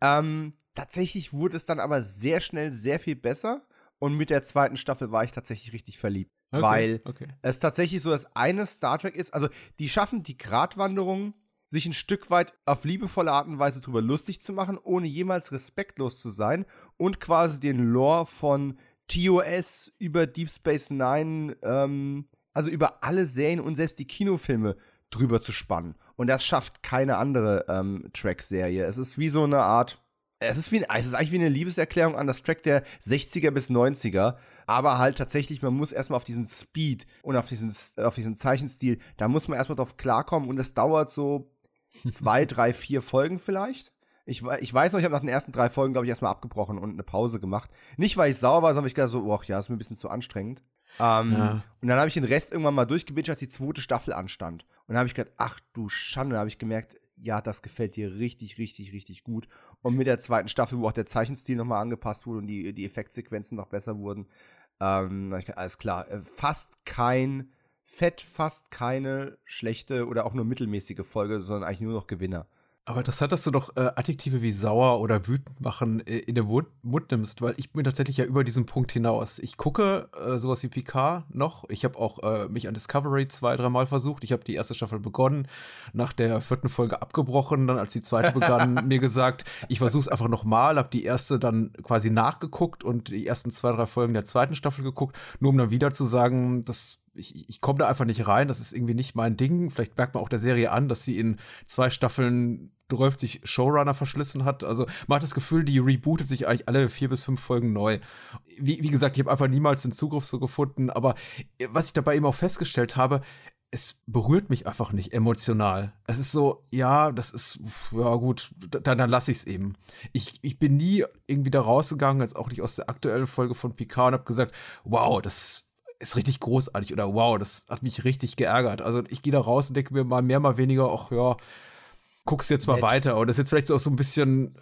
Ähm, tatsächlich wurde es dann aber sehr schnell sehr viel besser. Und mit der zweiten Staffel war ich tatsächlich richtig verliebt. Okay, weil okay. es tatsächlich so das eine Star Trek ist, also die schaffen die Gratwanderung, sich ein Stück weit auf liebevolle Art und Weise drüber lustig zu machen, ohne jemals respektlos zu sein und quasi den Lore von TOS über Deep Space Nine ähm, also über alle Serien und selbst die Kinofilme drüber zu spannen. Und das schafft keine andere ähm, Track-Serie. Es ist wie so eine Art, es ist, wie, es ist eigentlich wie eine Liebeserklärung an das Track der 60er bis 90er. Aber halt tatsächlich, man muss erstmal auf diesen Speed und auf diesen, auf diesen Zeichenstil, da muss man erstmal drauf klarkommen und das dauert so zwei, drei, vier Folgen vielleicht. Ich, ich weiß noch, ich habe nach den ersten drei Folgen, glaube ich, erstmal abgebrochen und eine Pause gemacht. Nicht, weil ich sauer war, sondern weil ich gedacht so, oh ja, ist mir ein bisschen zu anstrengend. Ähm, ja. Und dann habe ich den Rest irgendwann mal durchgebinged, als die zweite Staffel anstand. Und dann habe ich gedacht, ach du Schande, da habe ich gemerkt, ja, das gefällt dir richtig, richtig, richtig gut. Und mit der zweiten Staffel, wo auch der Zeichenstil nochmal angepasst wurde und die, die Effektsequenzen noch besser wurden, ähm, alles klar, äh, fast kein Fett, fast keine schlechte oder auch nur mittelmäßige Folge, sondern eigentlich nur noch Gewinner. Aber das hat, dass du doch äh, Adjektive wie sauer oder wütend machen äh, in den Mund, Mund, nimmst, weil ich bin tatsächlich ja über diesen Punkt hinaus. Ich gucke äh, sowas wie Picard noch. Ich habe auch äh, mich an Discovery zwei, dreimal versucht. Ich habe die erste Staffel begonnen, nach der vierten Folge abgebrochen, dann als die zweite begann, mir gesagt, ich versuche es einfach nochmal, habe die erste dann quasi nachgeguckt und die ersten zwei, drei Folgen der zweiten Staffel geguckt, nur um dann wieder zu sagen, das ich, ich komme da einfach nicht rein. Das ist irgendwie nicht mein Ding. Vielleicht merkt man auch der Serie an, dass sie in zwei Staffeln 30 Showrunner verschlissen hat. Also man hat das Gefühl, die rebootet sich eigentlich alle vier bis fünf Folgen neu. Wie, wie gesagt, ich habe einfach niemals den Zugriff so gefunden. Aber was ich dabei eben auch festgestellt habe, es berührt mich einfach nicht emotional. Es ist so, ja, das ist, ja gut, dann, dann lasse ich es eben. Ich, ich bin nie irgendwie da rausgegangen, als auch nicht aus der aktuellen Folge von Picard und habe gesagt, wow, das ist richtig großartig oder wow, das hat mich richtig geärgert. Also ich gehe da raus und denke mir mal mehr, mal weniger, ach ja, guckst jetzt mal Nett. weiter. Und das ist jetzt vielleicht so auch so ein bisschen,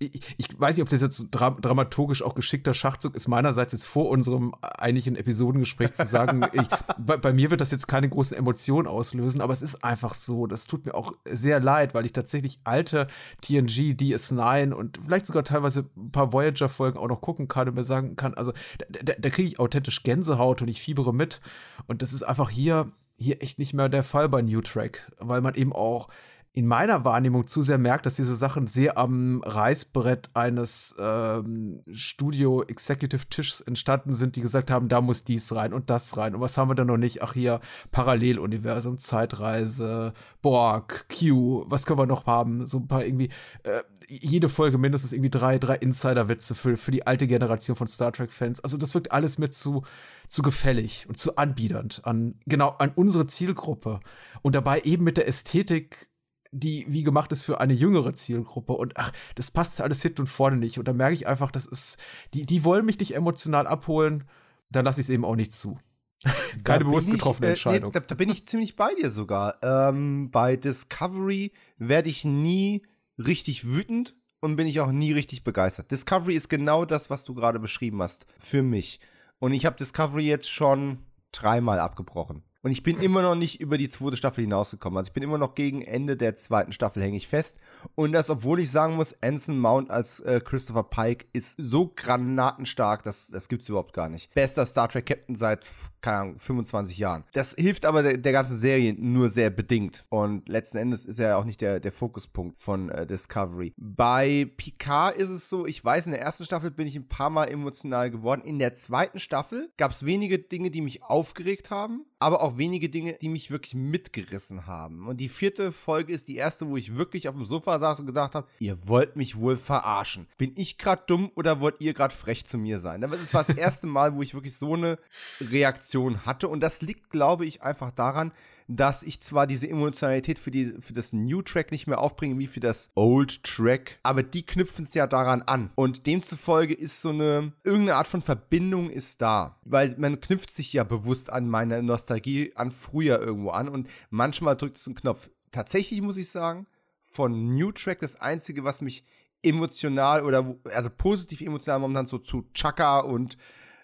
ich, ich weiß nicht, ob das jetzt so dra dramaturgisch auch geschickter Schachzug ist, meinerseits jetzt vor unserem eigentlichen Episodengespräch zu sagen, ich, bei, bei, mir wird das jetzt keine großen Emotionen auslösen, aber es ist einfach so. Das tut mir auch sehr leid, weil ich tatsächlich alte TNG, DS9 und vielleicht sogar teilweise ein paar Voyager-Folgen auch noch gucken kann und mir sagen kann, also da, da, da kriege ich authentisch Gänsehaut und ich fiebere mit. Und das ist einfach hier, hier echt nicht mehr der Fall bei New Track, weil man eben auch in meiner Wahrnehmung zu sehr merkt, dass diese Sachen sehr am Reißbrett eines ähm, Studio-Executive-Tischs entstanden sind, die gesagt haben, da muss dies rein und das rein. Und was haben wir denn noch nicht? Ach hier, Paralleluniversum, Zeitreise, Borg, Q, was können wir noch haben? So ein paar irgendwie, äh, jede Folge mindestens irgendwie drei, drei Insider-Witze für, für die alte Generation von Star Trek-Fans. Also das wirkt alles mit zu, zu gefällig und zu anbiedernd an, genau, an unsere Zielgruppe. Und dabei eben mit der Ästhetik die wie gemacht ist für eine jüngere Zielgruppe. Und ach, das passt alles hinten und vorne nicht. Und da merke ich einfach, das ist, die, die wollen mich nicht emotional abholen, dann lasse ich es eben auch nicht zu. Keine bewusst getroffene ich, Entscheidung. nee, da, da, bin ich ziemlich bei dir sogar. Ähm, bei Discovery werde ich nie richtig wütend und bin ich auch nie richtig begeistert. Discovery ist genau das, was du gerade beschrieben hast, für mich. Und ich habe Discovery jetzt schon dreimal abgebrochen. Und ich bin immer noch nicht über die zweite Staffel hinausgekommen. Also ich bin immer noch gegen Ende der zweiten Staffel hänge ich fest. Und das, obwohl ich sagen muss, Anson Mount als äh, Christopher Pike ist so granatenstark, das, das gibt's überhaupt gar nicht. Bester Star Trek Captain seit, keine Ahnung, 25 Jahren. Das hilft aber der, der ganzen Serie nur sehr bedingt. Und letzten Endes ist er ja auch nicht der, der Fokuspunkt von äh, Discovery. Bei Picard ist es so, ich weiß, in der ersten Staffel bin ich ein paar Mal emotional geworden. In der zweiten Staffel gab es wenige Dinge, die mich aufgeregt haben aber auch wenige Dinge, die mich wirklich mitgerissen haben. Und die vierte Folge ist die erste, wo ich wirklich auf dem Sofa saß und gedacht habe, ihr wollt mich wohl verarschen. Bin ich gerade dumm oder wollt ihr gerade frech zu mir sein? Das war das erste Mal, wo ich wirklich so eine Reaktion hatte. Und das liegt, glaube ich, einfach daran, dass ich zwar diese Emotionalität für, die, für das New Track nicht mehr aufbringe wie für das Old Track, aber die knüpfen es ja daran an. Und demzufolge ist so eine, irgendeine Art von Verbindung ist da. Weil man knüpft sich ja bewusst an meine Nostalgie an früher irgendwo an und manchmal drückt es einen Knopf. Tatsächlich muss ich sagen, von New Track das einzige, was mich emotional oder also positiv emotional momentan so zu Chaka und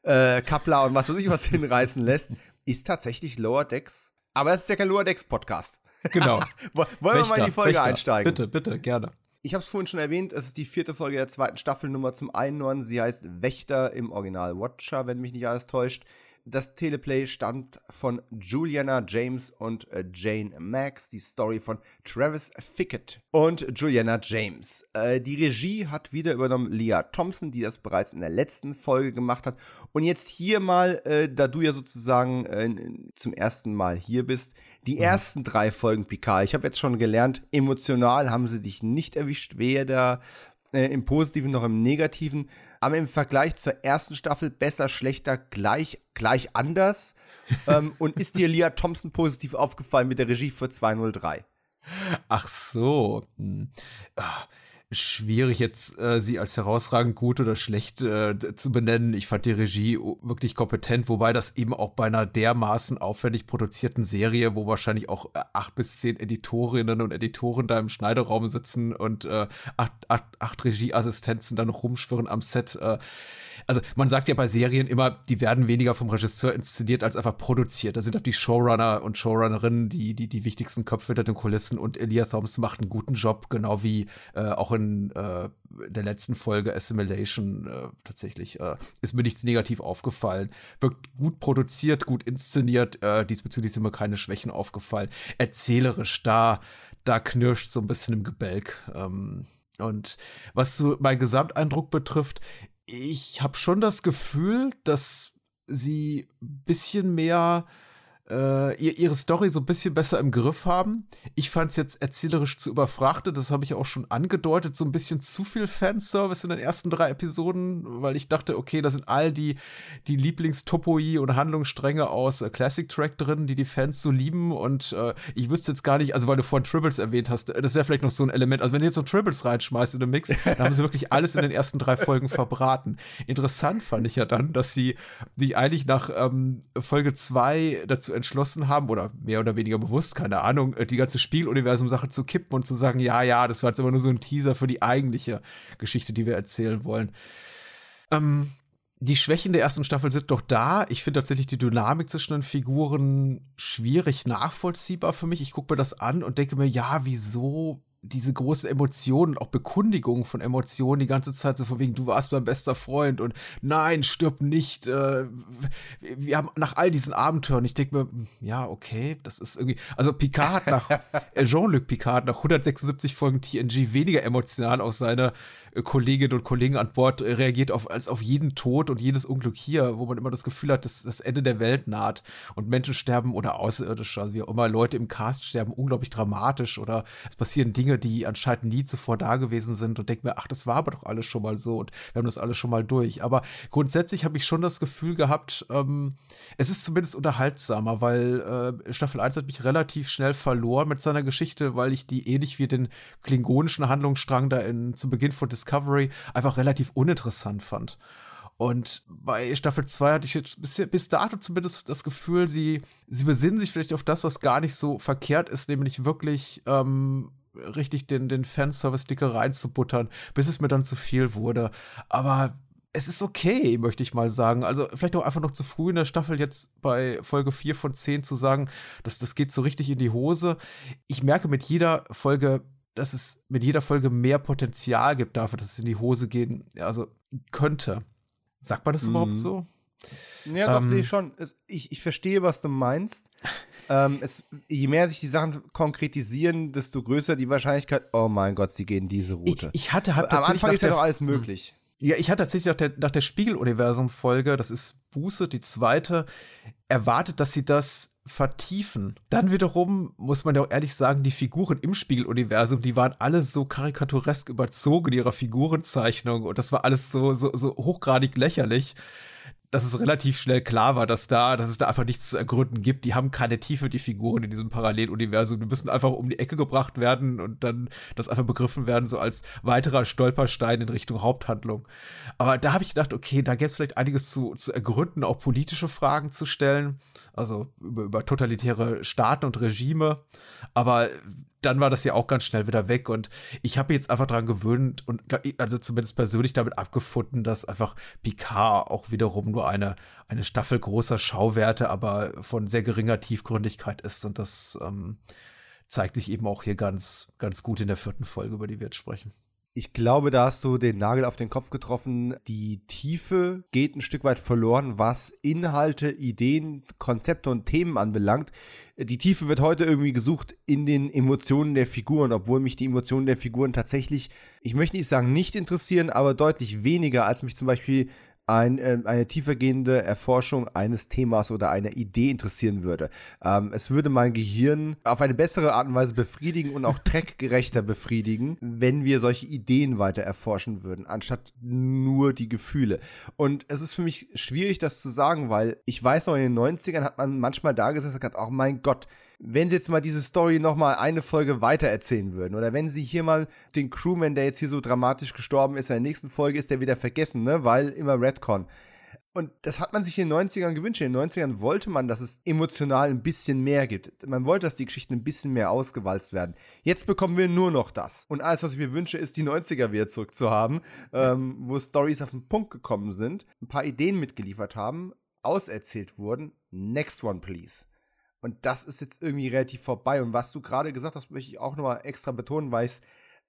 äh, Kapla und was weiß ich was hinreißen lässt, ist tatsächlich Lower Decks aber es ist ja kein Lower Decks Podcast. Genau. Wollen wir mal in die Folge Wächter. einsteigen? Bitte, bitte, gerne. Ich habe es vorhin schon erwähnt, es ist die vierte Folge der zweiten Staffel Nummer zum Einordnen. Sie heißt Wächter im Original Watcher, wenn mich nicht alles täuscht. Das Teleplay stammt von Juliana James und äh, Jane Max, die Story von Travis Fickett und Juliana James. Äh, die Regie hat wieder übernommen Leah Thompson, die das bereits in der letzten Folge gemacht hat. Und jetzt hier mal, äh, da du ja sozusagen äh, zum ersten Mal hier bist, die mhm. ersten drei Folgen Picard. Ich habe jetzt schon gelernt, emotional haben sie dich nicht erwischt, weder äh, im Positiven noch im Negativen aber im Vergleich zur ersten Staffel besser, schlechter, gleich, gleich anders. ähm, und ist dir Leah Thompson positiv aufgefallen mit der Regie für 203? Ach so. Schwierig jetzt äh, sie als herausragend gut oder schlecht äh, zu benennen. Ich fand die Regie wirklich kompetent, wobei das eben auch bei einer dermaßen aufwendig produzierten Serie, wo wahrscheinlich auch äh, acht bis zehn Editorinnen und Editoren da im Schneideraum sitzen und äh, acht, acht, acht Regieassistenzen dann rumschwirren am Set. Äh, also man sagt ja bei Serien immer, die werden weniger vom Regisseur inszeniert als einfach produziert. Da sind auch die Showrunner und Showrunnerinnen die, die, die wichtigsten Köpfe hinter den Kulissen und Elia Thompson macht einen guten Job, genau wie äh, auch in äh, der letzten Folge Assimilation äh, tatsächlich. Äh, ist mir nichts negativ aufgefallen. Wirkt gut produziert, gut inszeniert, äh, diesbezüglich sind mir keine Schwächen aufgefallen. Erzählerisch da, da knirscht so ein bisschen im Gebälk. Ähm, und was so mein Gesamteindruck betrifft, ich habe schon das Gefühl, dass sie ein bisschen mehr äh, ihre Story so ein bisschen besser im Griff haben. Ich fand es jetzt erzählerisch zu überfrachtet, das habe ich auch schon angedeutet, so ein bisschen zu viel Fanservice in den ersten drei Episoden, weil ich dachte, okay, da sind all die, die Lieblingstopoi und Handlungsstränge aus äh, Classic Track drin, die die Fans so lieben und äh, ich wüsste jetzt gar nicht, also weil du vorhin Tribbles erwähnt hast, das wäre vielleicht noch so ein Element, also wenn du jetzt so Tribbles reinschmeißt in den Mix, dann haben sie wirklich alles in den ersten drei Folgen verbraten. Interessant fand ich ja dann, dass sie die eigentlich nach ähm, Folge zwei dazu entschlossen haben, oder mehr oder weniger bewusst, keine Ahnung, äh, die ganze Spieluniversum-Sache zu kippen und zu sagen, ja, ja, das war jetzt immer nur so ein Teaser für die eigentliche Geschichte, die wir erzählen wollen. Ähm, die Schwächen der ersten Staffel sind doch da. Ich finde tatsächlich die Dynamik zwischen den Figuren schwierig nachvollziehbar für mich. Ich gucke mir das an und denke mir, ja, wieso diese große Emotion, auch Bekundigung von Emotionen die ganze Zeit so von wegen, du warst mein bester Freund und nein, stirb nicht. Äh, wir haben nach all diesen Abenteuern, ich denke mir, ja, okay, das ist irgendwie, also Picard nach, äh, Jean-Luc Picard nach 176 Folgen TNG weniger emotional auf seine äh, Kolleginnen und Kollegen an Bord äh, reagiert auf, als auf jeden Tod und jedes Unglück hier, wo man immer das Gefühl hat, dass das Ende der Welt naht und Menschen sterben oder Außerirdische, also wie auch immer, Leute im Cast sterben unglaublich dramatisch oder es passieren Dinge, die anscheinend nie zuvor da gewesen sind und denke mir, ach, das war aber doch alles schon mal so und wir haben das alles schon mal durch. Aber grundsätzlich habe ich schon das Gefühl gehabt, ähm, es ist zumindest unterhaltsamer, weil äh, Staffel 1 hat mich relativ schnell verloren mit seiner Geschichte, weil ich die ähnlich wie den klingonischen Handlungsstrang da in, zu Beginn von Discovery einfach relativ uninteressant fand. Und bei Staffel 2 hatte ich jetzt bis, bis dato zumindest das Gefühl, sie, sie besinnen sich vielleicht auf das, was gar nicht so verkehrt ist, nämlich wirklich ähm, richtig den, den Fanservice-Sticker reinzubuttern, bis es mir dann zu viel wurde. Aber es ist okay, möchte ich mal sagen. Also vielleicht auch einfach noch zu früh in der Staffel jetzt bei Folge 4 von 10 zu sagen, dass das geht so richtig in die Hose. Ich merke mit jeder Folge dass es mit jeder Folge mehr Potenzial gibt dafür, dass es in die Hose gehen, also könnte. Sagt man das mhm. überhaupt so? Ja, doch, ähm, nee, schon. Es, ich, ich verstehe, was du meinst. ähm, es, je mehr sich die Sachen konkretisieren, desto größer die Wahrscheinlichkeit, oh mein Gott, sie gehen diese Route. Ich, ich hatte halt Am Anfang ist ja doch alles möglich. Ja, ich hatte tatsächlich nach der, nach der Spiegel-Universum-Folge, das ist Buße, die zweite, erwartet, dass sie das vertiefen. Dann wiederum muss man ja auch ehrlich sagen, die Figuren im Spiegeluniversum, die waren alle so karikaturesk überzogen in ihrer Figurenzeichnung und das war alles so, so, so hochgradig lächerlich dass es relativ schnell klar war, dass da, dass es da einfach nichts zu ergründen gibt. Die haben keine Tiefe, die Figuren in diesem Paralleluniversum. Die müssen einfach um die Ecke gebracht werden und dann das einfach begriffen werden, so als weiterer Stolperstein in Richtung Haupthandlung. Aber da habe ich gedacht, okay, da gäbe es vielleicht einiges zu, zu ergründen, auch politische Fragen zu stellen. Also über, über totalitäre Staaten und Regime. Aber dann war das ja auch ganz schnell wieder weg und ich habe jetzt einfach dran gewöhnt und also zumindest persönlich damit abgefunden, dass einfach Picard auch wiederum nur eine, eine Staffel großer Schauwerte, aber von sehr geringer Tiefgründigkeit ist und das ähm, zeigt sich eben auch hier ganz, ganz gut in der vierten Folge, über die wir jetzt sprechen. Ich glaube, da hast du den Nagel auf den Kopf getroffen. Die Tiefe geht ein Stück weit verloren, was Inhalte, Ideen, Konzepte und Themen anbelangt. Die Tiefe wird heute irgendwie gesucht in den Emotionen der Figuren, obwohl mich die Emotionen der Figuren tatsächlich, ich möchte nicht sagen nicht interessieren, aber deutlich weniger, als mich zum Beispiel ein, äh, eine tiefergehende Erforschung eines Themas oder einer Idee interessieren würde. Ähm, es würde mein Gehirn auf eine bessere Art und Weise befriedigen und auch trackgerechter befriedigen, wenn wir solche Ideen weiter erforschen würden, anstatt nur die Gefühle. Und es ist für mich schwierig, das zu sagen, weil ich weiß noch, in den 90ern hat man manchmal da gesessen und gesagt, oh mein Gott, wenn sie jetzt mal diese Story nochmal eine Folge weiter erzählen würden oder wenn sie hier mal den Crewman, der jetzt hier so dramatisch gestorben ist, in der nächsten Folge ist der wieder vergessen, ne, weil immer Redcon. Und das hat man sich in den 90ern gewünscht. In den 90ern wollte man, dass es emotional ein bisschen mehr gibt. Man wollte, dass die Geschichten ein bisschen mehr ausgewalzt werden. Jetzt bekommen wir nur noch das. Und alles, was ich mir wünsche, ist, die 90er wieder zurückzuhaben, ähm, wo Stories auf den Punkt gekommen sind, ein paar Ideen mitgeliefert haben, auserzählt wurden. Next one, please. Und das ist jetzt irgendwie relativ vorbei. Und was du gerade gesagt hast, möchte ich auch nochmal extra betonen, weil ich es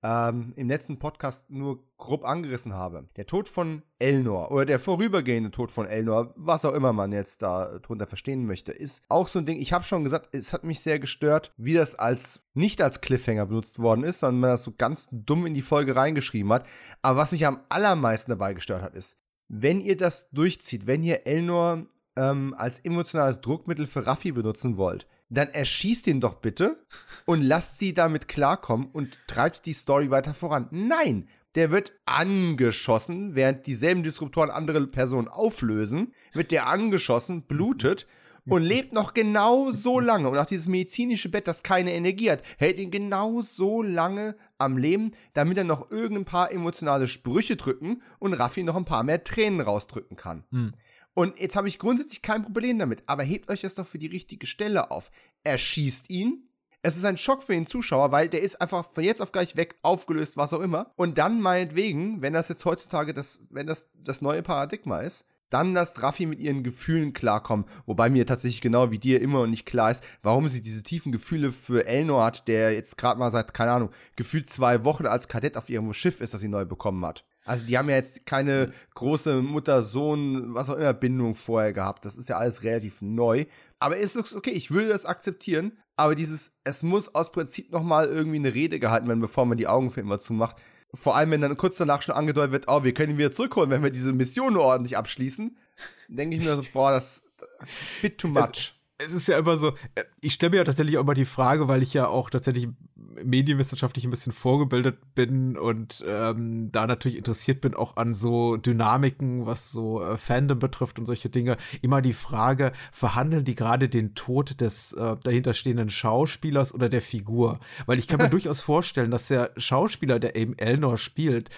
ähm, im letzten Podcast nur grob angerissen habe. Der Tod von Elnor oder der vorübergehende Tod von Elnor, was auch immer man jetzt da drunter verstehen möchte, ist auch so ein Ding. Ich habe schon gesagt, es hat mich sehr gestört, wie das als nicht als Cliffhanger benutzt worden ist, sondern man das so ganz dumm in die Folge reingeschrieben hat. Aber was mich am allermeisten dabei gestört hat, ist, wenn ihr das durchzieht, wenn ihr Elnor ähm, als emotionales Druckmittel für Raffi benutzen wollt, dann erschießt ihn doch bitte und lasst sie damit klarkommen und treibt die Story weiter voran. Nein, der wird angeschossen, während dieselben Disruptoren andere Personen auflösen, wird der angeschossen, blutet und lebt noch genau so lange. Und auch dieses medizinische Bett, das keine Energie hat, hält ihn genau so lange am Leben, damit er noch irgendein paar emotionale Sprüche drücken und Raffi noch ein paar mehr Tränen rausdrücken kann. Hm. Und jetzt habe ich grundsätzlich kein Problem damit, aber hebt euch das doch für die richtige Stelle auf. Er schießt ihn. Es ist ein Schock für den Zuschauer, weil der ist einfach von jetzt auf gleich weg, aufgelöst, was auch immer. Und dann meinetwegen, wenn das jetzt heutzutage das, wenn das das neue Paradigma ist, dann lässt Raffi mit ihren Gefühlen klarkommen. Wobei mir tatsächlich genau wie dir immer noch nicht klar ist, warum sie diese tiefen Gefühle für Elnor hat, der jetzt gerade mal seit, keine Ahnung, gefühlt zwei Wochen als Kadett auf ihrem Schiff ist, das sie neu bekommen hat. Also die haben ja jetzt keine große Mutter-Sohn, was auch immer, Bindung vorher gehabt. Das ist ja alles relativ neu. Aber ist okay, ich würde das akzeptieren. Aber dieses, es muss aus Prinzip noch mal irgendwie eine Rede gehalten werden, bevor man die Augen für immer zumacht. Vor allem, wenn dann kurz danach schon angedeutet wird, oh, wir können ihn wieder zurückholen, wenn wir diese Mission ordentlich abschließen. Denke ich mir so, boah, das bit too much es ist ja immer so, äh, ich stelle mir ja tatsächlich auch immer die Frage, weil ich ja auch tatsächlich medienwissenschaftlich ein bisschen vorgebildet bin und ähm, da natürlich interessiert bin, auch an so Dynamiken, was so äh, Fandom betrifft und solche Dinge, immer die Frage, verhandeln die gerade den Tod des äh, dahinterstehenden Schauspielers oder der Figur? Weil ich kann mir durchaus vorstellen, dass der Schauspieler, der eben Elnor spielt,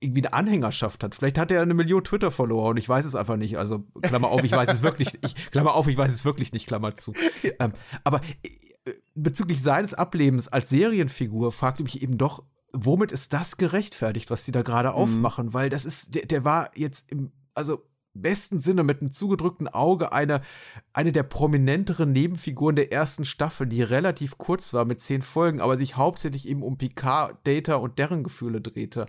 irgendwie eine Anhängerschaft hat. Vielleicht hat er eine Million Twitter-Follower und ich weiß es einfach nicht. Also, Klammer auf, ich weiß es wirklich nicht. Ich, Klammer auf, ich weiß es wirklich nicht, Klammer zu. Ähm, aber äh, bezüglich seines Ablebens als Serienfigur fragte mich eben doch, womit ist das gerechtfertigt, was sie da gerade mhm. aufmachen? Weil das ist, der, der war jetzt im, also besten Sinne mit einem zugedrückten Auge eine, eine der prominenteren Nebenfiguren der ersten Staffel, die relativ kurz war mit zehn Folgen, aber sich hauptsächlich eben um Picard, Data und deren Gefühle drehte.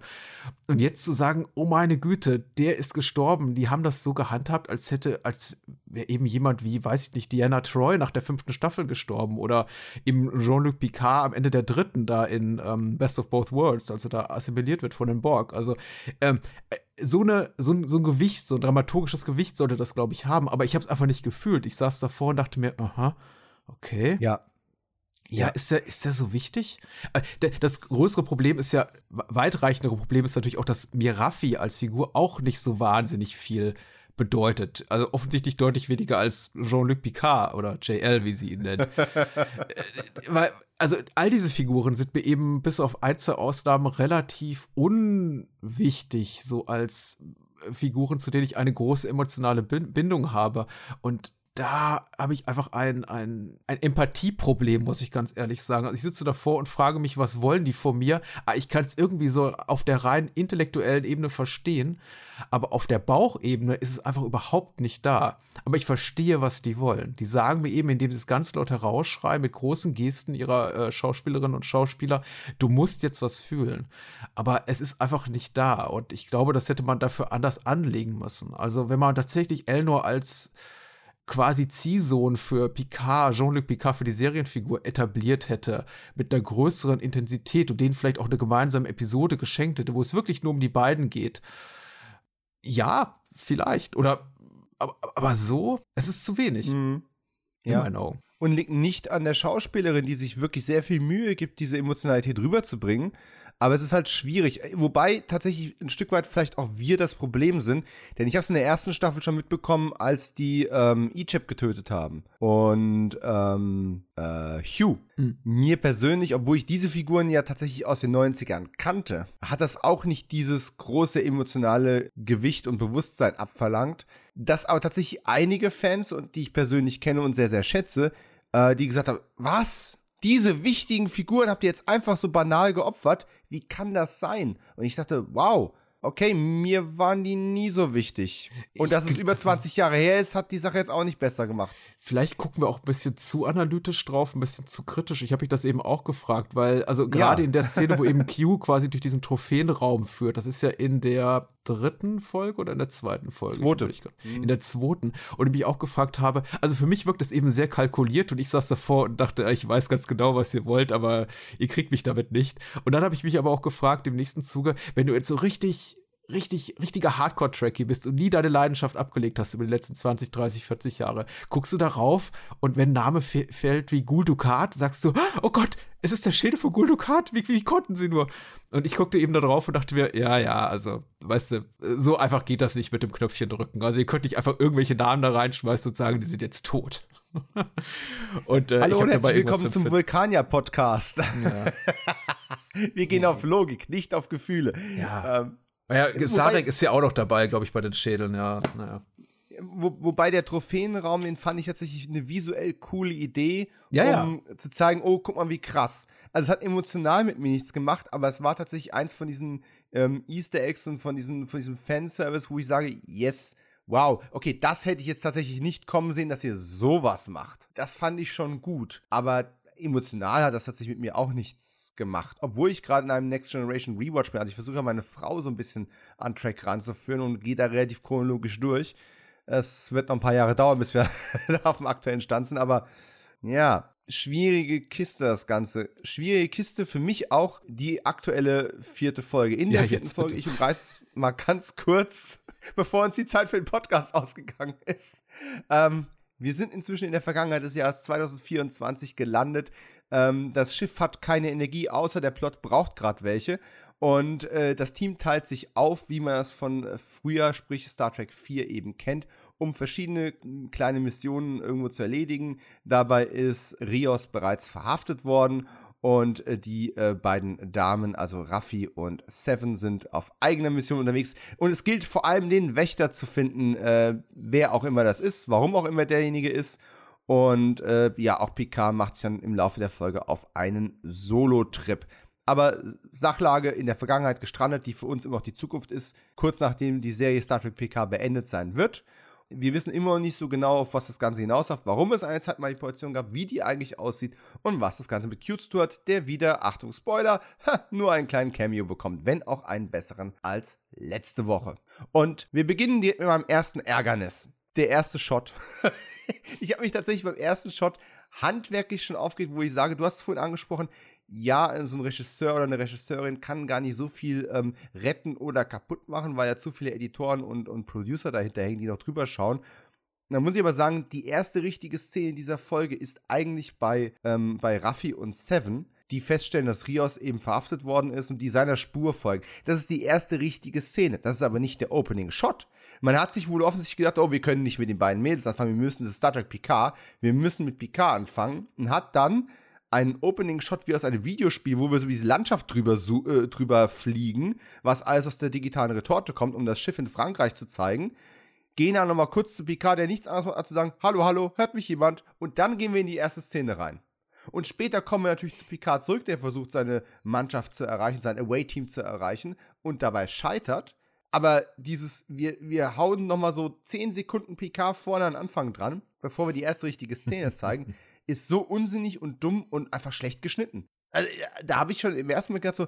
Und jetzt zu sagen, oh meine Güte, der ist gestorben, die haben das so gehandhabt, als hätte, als wäre eben jemand wie, weiß ich nicht, Diana Troy nach der fünften Staffel gestorben oder eben Jean-Luc Picard am Ende der dritten da in ähm, Best of Both Worlds, also da assimiliert wird von den Borg. Also ähm, so, eine, so, ein, so ein Gewicht, so ein dramaturgisches Gewicht sollte das, glaube ich, haben. Aber ich habe es einfach nicht gefühlt. Ich saß davor und dachte mir, aha, okay. Ja. Ja, ist der, ist der so wichtig? Äh, das größere Problem ist ja, weitreichendere Problem ist natürlich auch, dass Mirafi als Figur auch nicht so wahnsinnig viel bedeutet. Also offensichtlich deutlich weniger als Jean-Luc Picard oder JL, wie sie ihn nennt. Äh, weil, also all diese Figuren sind mir eben bis auf ein, zwei Ausnahmen relativ unwichtig, so als Figuren, zu denen ich eine große emotionale Bindung habe. Und da habe ich einfach ein, ein, ein Empathieproblem, muss ich ganz ehrlich sagen. Also ich sitze davor und frage mich, was wollen die von mir? Ah, ich kann es irgendwie so auf der rein intellektuellen Ebene verstehen, aber auf der Bauchebene ist es einfach überhaupt nicht da. Aber ich verstehe, was die wollen. Die sagen mir eben, indem sie es ganz laut herausschreien, mit großen Gesten ihrer äh, Schauspielerinnen und Schauspieler, du musst jetzt was fühlen. Aber es ist einfach nicht da. Und ich glaube, das hätte man dafür anders anlegen müssen. Also wenn man tatsächlich Elnor als quasi Ziehsohn für Picard, Jean-Luc Picard für die Serienfigur etabliert hätte, mit einer größeren Intensität und denen vielleicht auch eine gemeinsame Episode geschenkt hätte, wo es wirklich nur um die beiden geht. Ja, vielleicht. Oder aber, aber so, es ist zu wenig. Mhm. Ja. Und liegt nicht an der Schauspielerin, die sich wirklich sehr viel Mühe gibt, diese Emotionalität rüberzubringen. Aber es ist halt schwierig. Wobei tatsächlich ein Stück weit vielleicht auch wir das Problem sind. Denn ich habe es in der ersten Staffel schon mitbekommen, als die ähm, Ichab getötet haben. Und ähm, äh, Hugh. Mhm. Mir persönlich, obwohl ich diese Figuren ja tatsächlich aus den 90ern kannte, hat das auch nicht dieses große emotionale Gewicht und Bewusstsein abverlangt. Das aber tatsächlich einige Fans, und die ich persönlich kenne und sehr, sehr schätze, äh, die gesagt haben, was? diese wichtigen Figuren habt ihr jetzt einfach so banal geopfert. Wie kann das sein? Und ich dachte, wow, okay, mir waren die nie so wichtig. Und dass es über 20 Jahre her ist, hat die Sache jetzt auch nicht besser gemacht. Vielleicht gucken wir auch ein bisschen zu analytisch drauf, ein bisschen zu kritisch. Ich habe mich das eben auch gefragt, weil, also gerade ja. in der Szene, wo eben Q quasi durch diesen Trophäenraum führt, das ist ja in der dritten Folge oder in der zweiten Folge? Zweite. In der zweiten. Und ich mich auch gefragt habe, also für mich wirkt das eben sehr kalkuliert und ich saß davor und dachte, ich weiß ganz genau, was ihr wollt, aber ihr kriegt mich damit nicht. Und dann habe ich mich aber auch gefragt im nächsten Zuge, wenn du jetzt so richtig richtig, richtiger Hardcore-Tracky bist und nie deine Leidenschaft abgelegt hast über die letzten 20, 30, 40 Jahre, guckst du darauf und wenn ein Name fällt wie Gul Dukat, sagst du, oh Gott, es ist der Schädel von Gul Dukat, wie, wie konnten sie nur? Und ich guckte eben da drauf und dachte mir, ja, ja, also, weißt du, so einfach geht das nicht mit dem Knöpfchen drücken. Also ihr könnt nicht einfach irgendwelche Namen da reinschmeißen und sagen, die sind jetzt tot. und, äh, Hallo und herzlich willkommen zum Vulkanier-Podcast. Ja. Wir gehen ja. auf Logik, nicht auf Gefühle. Ja. Ähm, ja, Sarek ist ja auch noch dabei, glaube ich, bei den Schädeln, ja. Naja. Wo, wobei der Trophäenraum, den fand ich tatsächlich eine visuell coole Idee, ja, um ja. zu zeigen, oh, guck mal, wie krass. Also es hat emotional mit mir nichts gemacht, aber es war tatsächlich eins von diesen ähm, Easter Eggs und von, diesen, von diesem Fanservice, wo ich sage, yes, wow, okay, das hätte ich jetzt tatsächlich nicht kommen sehen, dass ihr sowas macht. Das fand ich schon gut. Aber emotional hat das tatsächlich mit mir auch nichts gemacht. Obwohl ich gerade in einem Next Generation Rewatch bin. Also ich versuche meine Frau so ein bisschen an Track ranzuführen und gehe da relativ chronologisch durch. Es wird noch ein paar Jahre dauern, bis wir auf dem aktuellen Stand sind, aber ja, schwierige Kiste das Ganze. Schwierige Kiste für mich auch die aktuelle vierte Folge. In der ja, vierten Folge, bitte. ich umreiß mal ganz kurz, bevor uns die Zeit für den Podcast ausgegangen ist. Ähm, wir sind inzwischen in der Vergangenheit des Jahres 2024 gelandet. Ähm, das Schiff hat keine Energie, außer der Plot braucht gerade welche. Und äh, das Team teilt sich auf, wie man das von äh, früher, sprich Star Trek 4 eben kennt, um verschiedene kleine Missionen irgendwo zu erledigen. Dabei ist Rios bereits verhaftet worden und äh, die äh, beiden Damen, also Raffi und Seven, sind auf eigener Mission unterwegs. Und es gilt vor allem den Wächter zu finden, äh, wer auch immer das ist, warum auch immer derjenige ist. Und äh, ja, auch Picard macht sich dann im Laufe der Folge auf einen Solo-Trip. Aber Sachlage in der Vergangenheit gestrandet, die für uns immer noch die Zukunft ist, kurz nachdem die Serie Star Trek Picard beendet sein wird wir wissen immer noch nicht so genau, auf was das Ganze hinausläuft, warum es eine Zeitmanipulation gab, wie die eigentlich aussieht und was das Ganze mit Q zu tun hat, der wieder, Achtung, Spoiler, nur einen kleinen Cameo bekommt, wenn auch einen besseren als letzte Woche. Und wir beginnen mit meinem ersten Ärgernis. Der erste Shot. ich habe mich tatsächlich beim ersten Shot handwerklich schon aufgeregt, wo ich sage, du hast es vorhin angesprochen, ja, so ein Regisseur oder eine Regisseurin kann gar nicht so viel ähm, retten oder kaputt machen, weil ja zu viele Editoren und, und Producer dahinter hängen, die noch drüber schauen. Da muss ich aber sagen, die erste richtige Szene dieser Folge ist eigentlich bei, ähm, bei Raffi und Seven, die feststellen, dass Rios eben verhaftet worden ist und die seiner Spur folgen. Das ist die erste richtige Szene. Das ist aber nicht der Opening Shot. Man hat sich wohl offensichtlich gedacht, oh, wir können nicht mit den beiden Mädels anfangen, wir müssen, das ist Star Trek Picard, wir müssen mit Picard anfangen und hat dann einen Opening-Shot wie aus einem Videospiel, wo wir so diese Landschaft drüber, äh, drüber fliegen, was alles aus der digitalen Retorte kommt, um das Schiff in Frankreich zu zeigen. Gehen dann nochmal kurz zu Picard, der nichts anderes macht, als zu sagen, hallo, hallo, hört mich jemand? Und dann gehen wir in die erste Szene rein. Und später kommen wir natürlich zu Picard zurück, der versucht, seine Mannschaft zu erreichen, sein Away-Team zu erreichen und dabei scheitert. Aber dieses, wir, wir hauen nochmal so 10 Sekunden Picard vorne an Anfang dran, bevor wir die erste richtige Szene zeigen ist so unsinnig und dumm und einfach schlecht geschnitten. Also, da habe ich schon im ersten Moment gedacht so,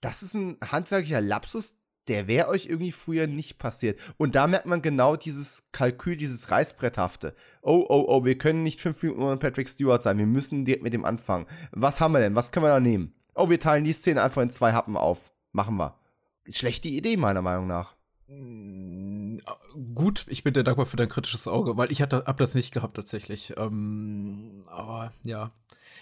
das ist ein handwerklicher Lapsus, der wäre euch irgendwie früher nicht passiert. Und da merkt man genau dieses Kalkül, dieses Reißbretthafte. Oh, oh, oh, wir können nicht fünf Minuten ohne Patrick Stewart sein. Wir müssen direkt mit dem anfangen. Was haben wir denn? Was können wir da nehmen? Oh, wir teilen die Szene einfach in zwei Happen auf. Machen wir. Schlechte Idee, meiner Meinung nach. Mm, gut, ich bin dir dankbar für dein kritisches Auge, weil ich hatte, hab das nicht gehabt tatsächlich. Ähm, aber ja,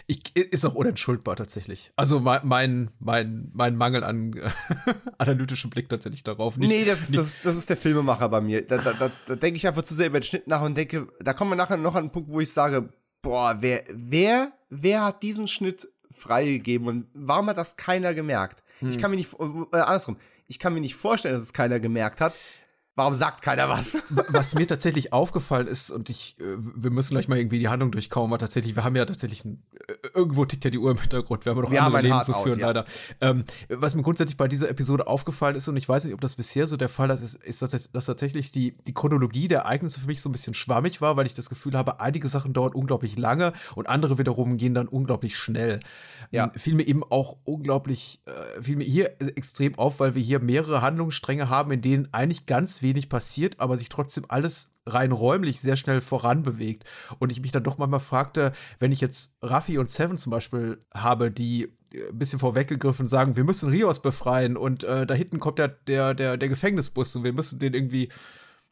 ich, ist auch unentschuldbar tatsächlich. Also mein, mein, mein, Mangel an analytischem Blick tatsächlich darauf. Nicht, nee, das ist, das, das ist der Filmemacher bei mir. Da, da, da, da denke ich einfach zu sehr über den Schnitt nach und denke, da kommen wir nachher noch an einen Punkt, wo ich sage, boah, wer, wer, wer hat diesen Schnitt freigegeben und warum hat das keiner gemerkt? Hm. Ich kann mir nicht, äh, andersrum, ich kann mir nicht vorstellen, dass es keiner gemerkt hat. Warum sagt keiner was? was mir tatsächlich aufgefallen ist, und ich, äh, wir müssen gleich mal irgendwie die Handlung durchkommen, aber tatsächlich, wir haben ja tatsächlich, ein, äh, irgendwo tickt ja die Uhr im Hintergrund, wir haben noch wir andere Leben zu führen, ja. leider. Ähm, was mir grundsätzlich bei dieser Episode aufgefallen ist, und ich weiß nicht, ob das bisher so der Fall ist, ist, ist dass, dass tatsächlich die, die Chronologie der Ereignisse für mich so ein bisschen schwammig war, weil ich das Gefühl habe, einige Sachen dauern unglaublich lange und andere wiederum gehen dann unglaublich schnell. Ja. Ähm, fiel mir eben auch unglaublich, äh, fiel mir hier extrem auf, weil wir hier mehrere Handlungsstränge haben, in denen eigentlich ganz wenig passiert, aber sich trotzdem alles rein räumlich sehr schnell voran bewegt. Und ich mich dann doch manchmal fragte, wenn ich jetzt Raffi und Seven zum Beispiel habe, die äh, ein bisschen vorweggegriffen sagen, wir müssen Rios befreien und äh, da hinten kommt der, der, der, der Gefängnisbus und wir müssen den irgendwie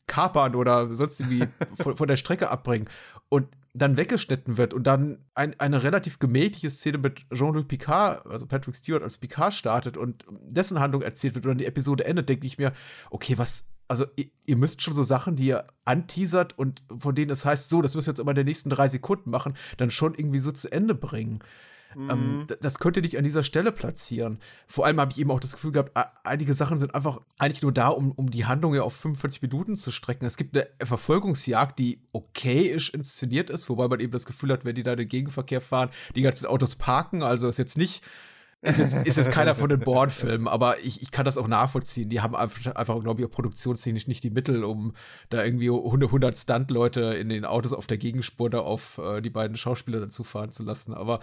kapern oder sonst irgendwie von, von, der Strecke abbringen. Und dann weggeschnitten wird und dann ein, eine relativ gemächliche Szene mit Jean-Luc Picard, also Patrick Stewart als Picard startet und dessen Handlung erzählt wird und dann die Episode endet, denke ich mir, okay, was, also ihr, ihr, müsst schon so Sachen, die ihr anteasert und von denen es heißt, so, das müsst ihr jetzt immer in den nächsten drei Sekunden machen, dann schon irgendwie so zu Ende bringen. Ähm, mhm. Ähm, das könnt ihr nicht an dieser Stelle platzieren. Vor allem habe ich eben auch das Gefühl gehabt, einige Sachen sind einfach eigentlich nur da, um, um die Handlung ja auf 45 Minuten zu strecken. Es gibt eine Verfolgungsjagd, die okayisch inszeniert ist, wobei man eben das Gefühl hat, wenn die da den Gegenverkehr fahren, die ganzen Autos parken. Also ist jetzt nicht ist jetzt, ist jetzt keiner von den Bourne-Filmen, aber ich, ich kann das auch nachvollziehen. Die haben einfach, einfach glaube ich, auch produktionstechnisch nicht die Mittel, um da irgendwie 100 Stunt-Leute in den Autos auf der Gegenspur da auf äh, die beiden Schauspieler dazu fahren zu lassen. Aber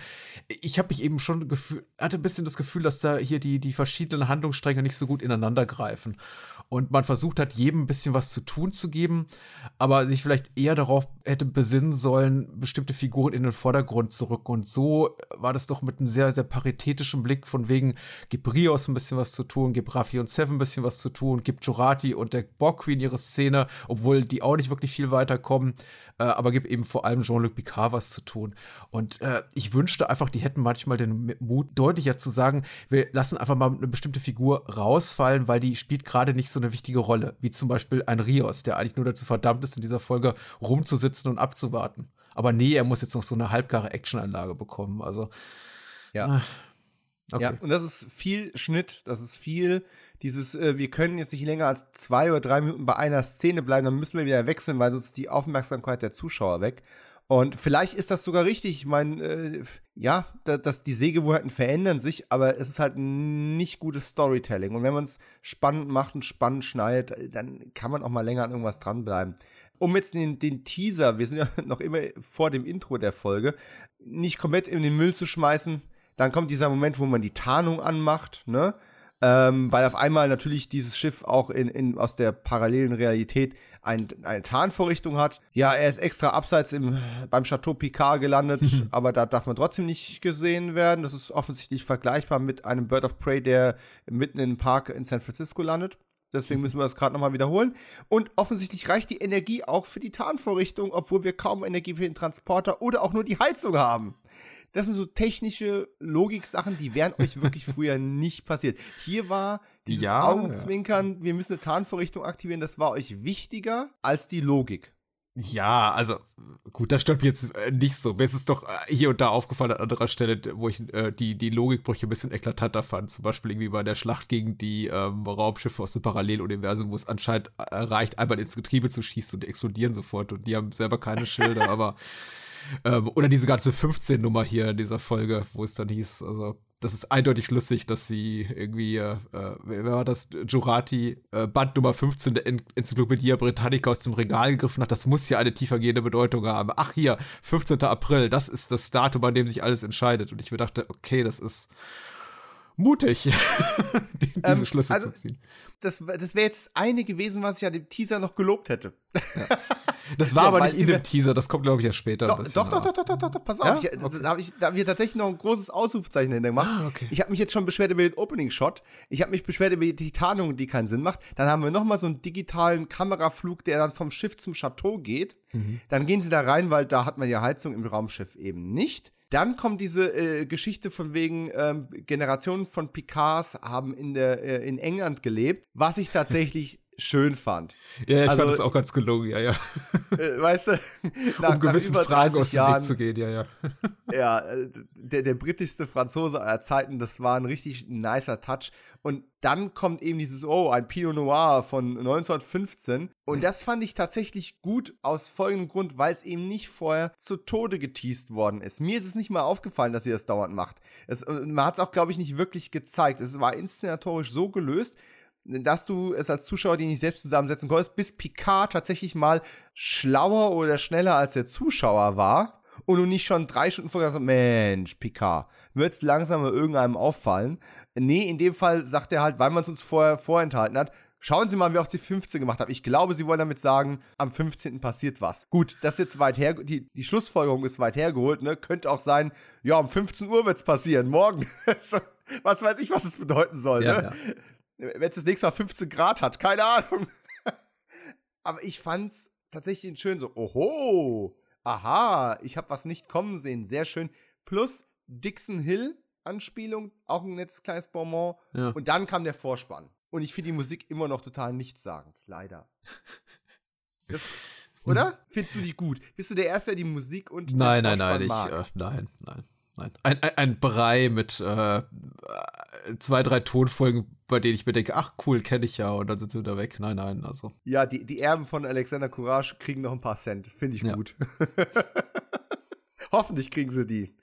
ich habe mich eben schon gefühl, hatte ein bisschen das Gefühl, dass da hier die, die verschiedenen Handlungsstränge nicht so gut ineinander greifen und man versucht hat, jedem ein bisschen was zu tun zu geben, aber sich vielleicht eher darauf hätte besinnen sollen, bestimmte Figuren in den Vordergrund zu rücken. Und so war das doch mit einem sehr, sehr paritätischen Blick von wegen, gib Rios ein bisschen was zu tun, gib Raffi und Seven ein bisschen was zu tun, gib Jurati und der Borg Queen ihre Szene, obwohl die auch nicht wirklich viel weiterkommen äh, aber gibt eben vor allem Jean-Luc Picard was zu tun. Und äh, ich wünschte einfach, die hätten manchmal den Mut, deutlicher zu sagen, wir lassen einfach mal eine bestimmte Figur rausfallen, weil die spielt gerade nicht so eine wichtige Rolle, wie zum Beispiel ein Rios, der eigentlich nur dazu verdammt ist, in dieser Folge rumzusitzen und abzuwarten. Aber nee, er muss jetzt noch so eine halbgare Actionanlage bekommen. Also. Ja. Ah, okay. Ja, und das ist viel Schnitt, das ist viel dieses, äh, wir können jetzt nicht länger als zwei oder drei Minuten bei einer Szene bleiben, dann müssen wir wieder wechseln, weil sonst ist die Aufmerksamkeit der Zuschauer weg. Und vielleicht ist das sogar richtig. Ich meine, äh, ja, da, dass die Sehgewohnheiten verändern sich, aber es ist halt nicht gutes Storytelling. Und wenn man es spannend macht und spannend schneidet, dann kann man auch mal länger an irgendwas dranbleiben. Um jetzt den, den Teaser, wir sind ja noch immer vor dem Intro der Folge, nicht komplett in den Müll zu schmeißen, dann kommt dieser Moment, wo man die Tarnung anmacht, ne? Ähm, weil auf einmal natürlich dieses Schiff auch in, in, aus der parallelen Realität ein, eine Tarnvorrichtung hat. Ja, er ist extra abseits im, beim Chateau Picard gelandet, aber da darf man trotzdem nicht gesehen werden. Das ist offensichtlich vergleichbar mit einem Bird of Prey, der mitten im Park in San Francisco landet. Deswegen müssen wir das gerade nochmal wiederholen. Und offensichtlich reicht die Energie auch für die Tarnvorrichtung, obwohl wir kaum Energie für den Transporter oder auch nur die Heizung haben das sind so technische Logik-Sachen, die wären euch wirklich früher nicht passiert. Hier war dieses ja, Augenzwinkern, ja. wir müssen eine Tarnvorrichtung aktivieren, das war euch wichtiger als die Logik. Ja, also gut, das stört mich jetzt äh, nicht so. Mir ist es doch äh, hier und da aufgefallen an anderer Stelle, wo ich äh, die, die Logikbrüche ein bisschen eklatanter fand. Zum Beispiel irgendwie bei der Schlacht gegen die ähm, Raumschiffe aus dem Paralleluniversum, wo es anscheinend äh, reicht, einmal ins Getriebe zu schießen und die explodieren sofort und die haben selber keine Schilder, aber ähm, oder diese ganze 15-Nummer hier in dieser Folge, wo es dann hieß, also das ist eindeutig lustig, dass sie irgendwie, äh, wer war das, Jurati, äh, Band Nummer 15 der en Enzyklopädie Britannica aus dem Regal gegriffen hat. Das muss ja eine tiefergehende Bedeutung haben. Ach hier, 15. April, das ist das Datum, an dem sich alles entscheidet. Und ich mir dachte, okay, das ist mutig, diese ähm, Schlüsse also, zu ziehen. Das, das wäre jetzt eine gewesen, was ich an dem Teaser noch gelobt hätte. Ja. Das war aber nicht in dem Teaser, das kommt, glaube ich, ja später. Doch, doch, doch, doch, doch, doch, doch, doch, pass auf. Ja? Ich, okay. Da habe ich, hab ich tatsächlich noch ein großes Ausrufzeichen hinter gemacht. Ah, okay. Ich habe mich jetzt schon beschwert über den Opening-Shot. Ich habe mich beschwert über die Tarnung, die keinen Sinn macht. Dann haben wir nochmal so einen digitalen Kameraflug, der dann vom Schiff zum Chateau geht. Mhm. Dann gehen sie da rein, weil da hat man ja Heizung im Raumschiff eben nicht. Dann kommt diese äh, Geschichte von wegen ähm, Generationen von Picards haben in der äh, in England gelebt, was ich tatsächlich schön fand. Ja, ich also, fand das auch ganz gelungen, ja, ja. Äh, weißt du, nach, um gewissen Fragen aus dem Jahren, Weg zu gehen, ja, ja. ja, äh, der, der britischste Franzose aller Zeiten, das war ein richtig nicer Touch. Und dann kommt eben dieses, oh, ein Pinot Noir von 1915. Und das fand ich tatsächlich gut aus folgendem Grund, weil es eben nicht vorher zu Tode geteased worden ist. Mir ist es nicht mal aufgefallen, dass sie das dauernd macht. Es, man hat es auch, glaube ich, nicht wirklich gezeigt. Es war inszenatorisch so gelöst, dass du es als Zuschauer die nicht selbst zusammensetzen konntest, bis Picard tatsächlich mal schlauer oder schneller als der Zuschauer war und du nicht schon drei Stunden vorher sagst, Mensch, Picard, wird es langsam mal irgendeinem auffallen. Nee, in dem Fall sagt er halt, weil man es uns vorher vorenthalten hat, Schauen Sie mal, wie oft sie 15 gemacht haben. Ich glaube, Sie wollen damit sagen, am 15. passiert was. Gut, das ist jetzt weit her, die, die Schlussfolgerung ist weit hergeholt, ne? Könnte auch sein, ja, um 15 Uhr wird es passieren, morgen. was weiß ich, was es bedeuten soll, ja, ne? Ja. Wenn es das nächste Mal 15 Grad hat, keine Ahnung. Aber ich fand's tatsächlich schön so, oho, aha, ich habe was nicht kommen sehen, sehr schön. Plus Dixon Hill Anspielung, auch ein nettes kleines Bonbon. Ja. Und dann kam der Vorspann. Und ich finde die Musik immer noch total nichtssagend, leider. Das, oder? Findest du die gut? Bist du der Erste, der die Musik und Nein, nein, nein, ich, äh, nein, nein, nein. Ein, ein, ein Brei mit äh, zwei, drei Tonfolgen, bei denen ich mir denke, ach cool, kenne ich ja, und dann sind sie wieder weg. Nein, nein, also. Ja, die, die Erben von Alexander Courage kriegen noch ein paar Cent. Finde ich ja. gut. Hoffentlich kriegen sie die.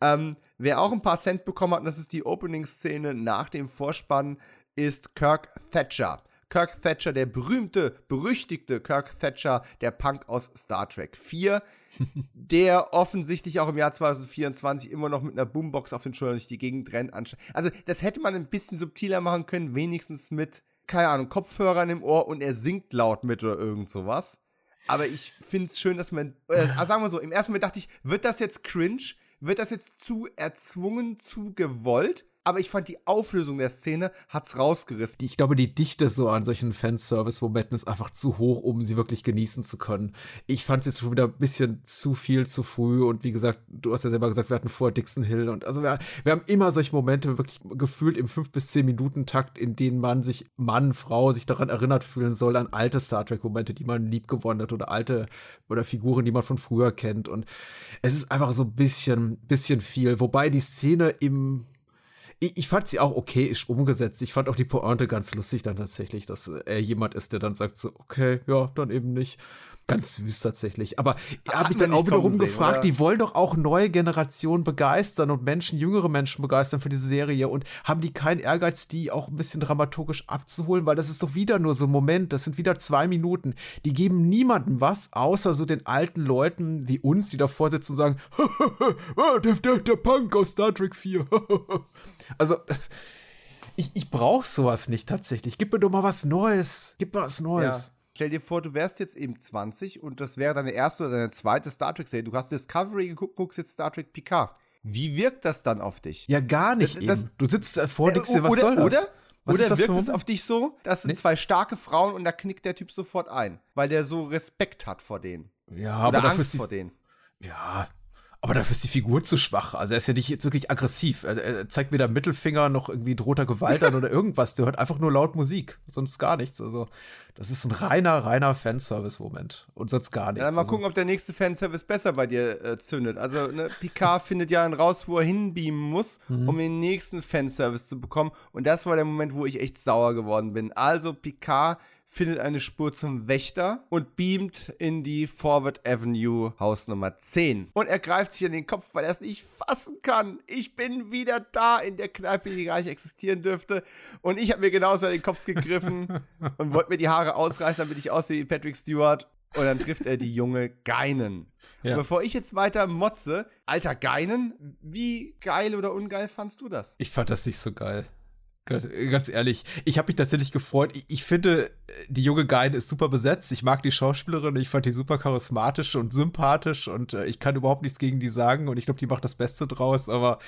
Ähm, wer auch ein paar Cent bekommen hat, und das ist die Opening-Szene nach dem Vorspann, ist Kirk Thatcher. Kirk Thatcher, der berühmte, berüchtigte Kirk Thatcher, der Punk aus Star Trek 4, der offensichtlich auch im Jahr 2024 immer noch mit einer Boombox auf den Schultern durch die Gegend rennt. Also, das hätte man ein bisschen subtiler machen können, wenigstens mit, keine Ahnung, Kopfhörern im Ohr und er singt laut mit oder irgend sowas. Aber ich finde es schön, dass man, äh, sagen wir so, im ersten Moment dachte ich, wird das jetzt cringe? Wird das jetzt zu erzwungen, zu gewollt? Aber ich fand die Auflösung der Szene hat's rausgerissen. Ich glaube, die Dichte so an solchen Fanservice-Momenten ist einfach zu hoch, um sie wirklich genießen zu können. Ich fand es jetzt schon wieder ein bisschen zu viel zu früh und wie gesagt, du hast ja selber gesagt, wir hatten vor Dixon Hill und also wir, wir haben immer solche Momente wirklich gefühlt im 5 bis 10 Minuten Takt, in denen man sich Mann, Frau sich daran erinnert fühlen soll an alte Star Trek Momente, die man lieb gewonnen hat oder alte oder Figuren, die man von früher kennt und es ist einfach so ein bisschen bisschen viel, wobei die Szene im ich, ich, fand sie auch okay ist umgesetzt. Ich fand auch die Pointe ganz lustig dann tatsächlich, dass er jemand ist, der dann sagt so, okay, ja, dann eben nicht. Ganz süß tatsächlich. Aber habe ich dann auch wiederum gefragt, oder? die wollen doch auch neue Generationen begeistern und Menschen, jüngere Menschen begeistern für diese Serie und haben die keinen Ehrgeiz, die auch ein bisschen dramaturgisch abzuholen, weil das ist doch wieder nur so ein Moment, das sind wieder zwei Minuten. Die geben niemandem was, außer so den alten Leuten wie uns, die davor sitzen und sagen, der, der, der Punk aus Star Trek 4. also, ich, ich brauche sowas nicht tatsächlich. Gib mir doch mal was Neues. Gib mir was Neues. Ja. Stell dir vor, du wärst jetzt eben 20 und das wäre deine erste oder deine zweite Star Trek-Serie. Du hast Discovery geguckt, guckst jetzt Star Trek Picard. Wie wirkt das dann auf dich? Ja, gar nicht. Das, das, du sitzt und denkst dir, was oder, soll das? Oder? Was Oder wirkt es auf dich so, das sind nee. zwei starke Frauen und da knickt der Typ sofort ein, weil der so Respekt hat vor denen. Ja, Oder aber Angst die, vor denen. Ja, aber dafür ist die Figur zu schwach. Also er ist ja nicht jetzt wirklich aggressiv. Er, er zeigt weder Mittelfinger noch irgendwie drohter Gewalt an oder irgendwas. Der hört einfach nur laut Musik, sonst gar nichts. Also das ist ein reiner, reiner Fanservice-Moment und sonst gar nichts. Ja, mal also, gucken, ob der nächste Fanservice besser bei dir äh, zündet. Also ne, Picard findet ja einen raus, wo er hinbeamen muss, mhm. um den nächsten Fanservice zu bekommen. Und das war der Moment, wo ich echt sauer geworden bin. Also Picard findet eine Spur zum Wächter und beamt in die Forward Avenue Haus Nummer 10. Und er greift sich an den Kopf, weil er es nicht fassen kann. Ich bin wieder da in der Kneipe, die gar nicht existieren dürfte. Und ich habe mir genauso an den Kopf gegriffen und wollte mir die Haare ausreißen, damit ich aussehe wie Patrick Stewart. Und dann trifft er die junge Geinen. Ja. bevor ich jetzt weiter motze, alter Geinen, wie geil oder ungeil fandst du das? Ich fand das nicht so geil. Ganz ehrlich, ich habe mich tatsächlich gefreut. Ich, ich, finde, die junge Geine ist super besetzt. Ich mag die Schauspielerin. Ich fand die super charismatisch und sympathisch und äh, ich kann überhaupt nichts gegen die sagen und ich glaube, die macht das Beste draus. Aber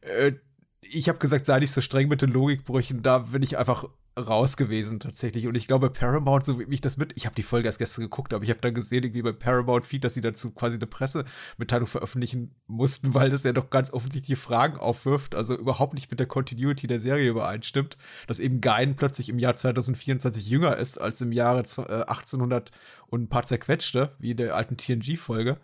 äh, ich habe gesagt, sei nicht so streng mit den Logikbrüchen. Da bin ich einfach raus gewesen tatsächlich. Und ich glaube, Paramount, so wie ich das mit, ich habe die Folge erst gestern geguckt, aber ich habe dann gesehen, irgendwie bei Paramount Feed, dass sie dazu quasi eine Pressemitteilung veröffentlichen mussten, weil das ja doch ganz offensichtliche Fragen aufwirft, also überhaupt nicht mit der Continuity der Serie übereinstimmt, dass eben Gein plötzlich im Jahr 2024 jünger ist als im Jahre 1800 äh, und ein paar zerquetschte, wie in der alten TNG-Folge.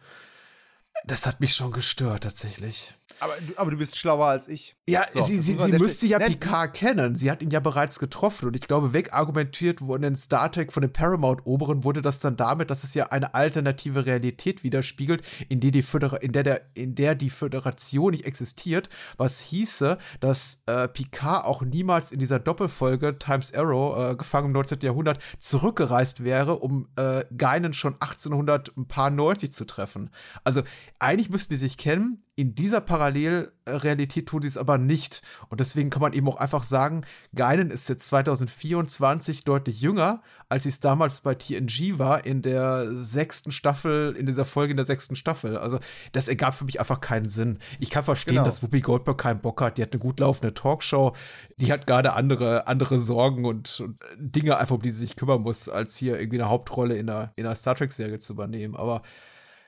Das hat mich schon gestört, tatsächlich. Aber, aber, du bist schlauer als ich. Ja, so, sie, sie, sie müsste ja Picard kennen. Sie hat ihn ja bereits getroffen. Und ich glaube, wegargumentiert wurde in Star Trek von den Paramount-Oberen wurde das dann damit, dass es ja eine alternative Realität widerspiegelt, in, die die in, der, der, in der die Föderation nicht existiert. Was hieße, dass äh, Picard auch niemals in dieser Doppelfolge Times Arrow, äh, gefangen im 19. Jahrhundert, zurückgereist wäre, um äh, Geinen schon 1890 zu treffen. Also eigentlich müssten die sich kennen in dieser Parallelrealität tut sie es aber nicht. Und deswegen kann man eben auch einfach sagen, Geinen ist jetzt 2024 deutlich jünger, als sie es damals bei TNG war, in der sechsten Staffel, in dieser Folge in der sechsten Staffel. Also, das ergab für mich einfach keinen Sinn. Ich kann verstehen, genau. dass Whoopi Goldberg keinen Bock hat. Die hat eine gut laufende Talkshow. Die hat gerade andere, andere Sorgen und, und, Dinge einfach, um die sie sich kümmern muss, als hier irgendwie eine Hauptrolle in einer, in einer Star Trek-Serie zu übernehmen. Aber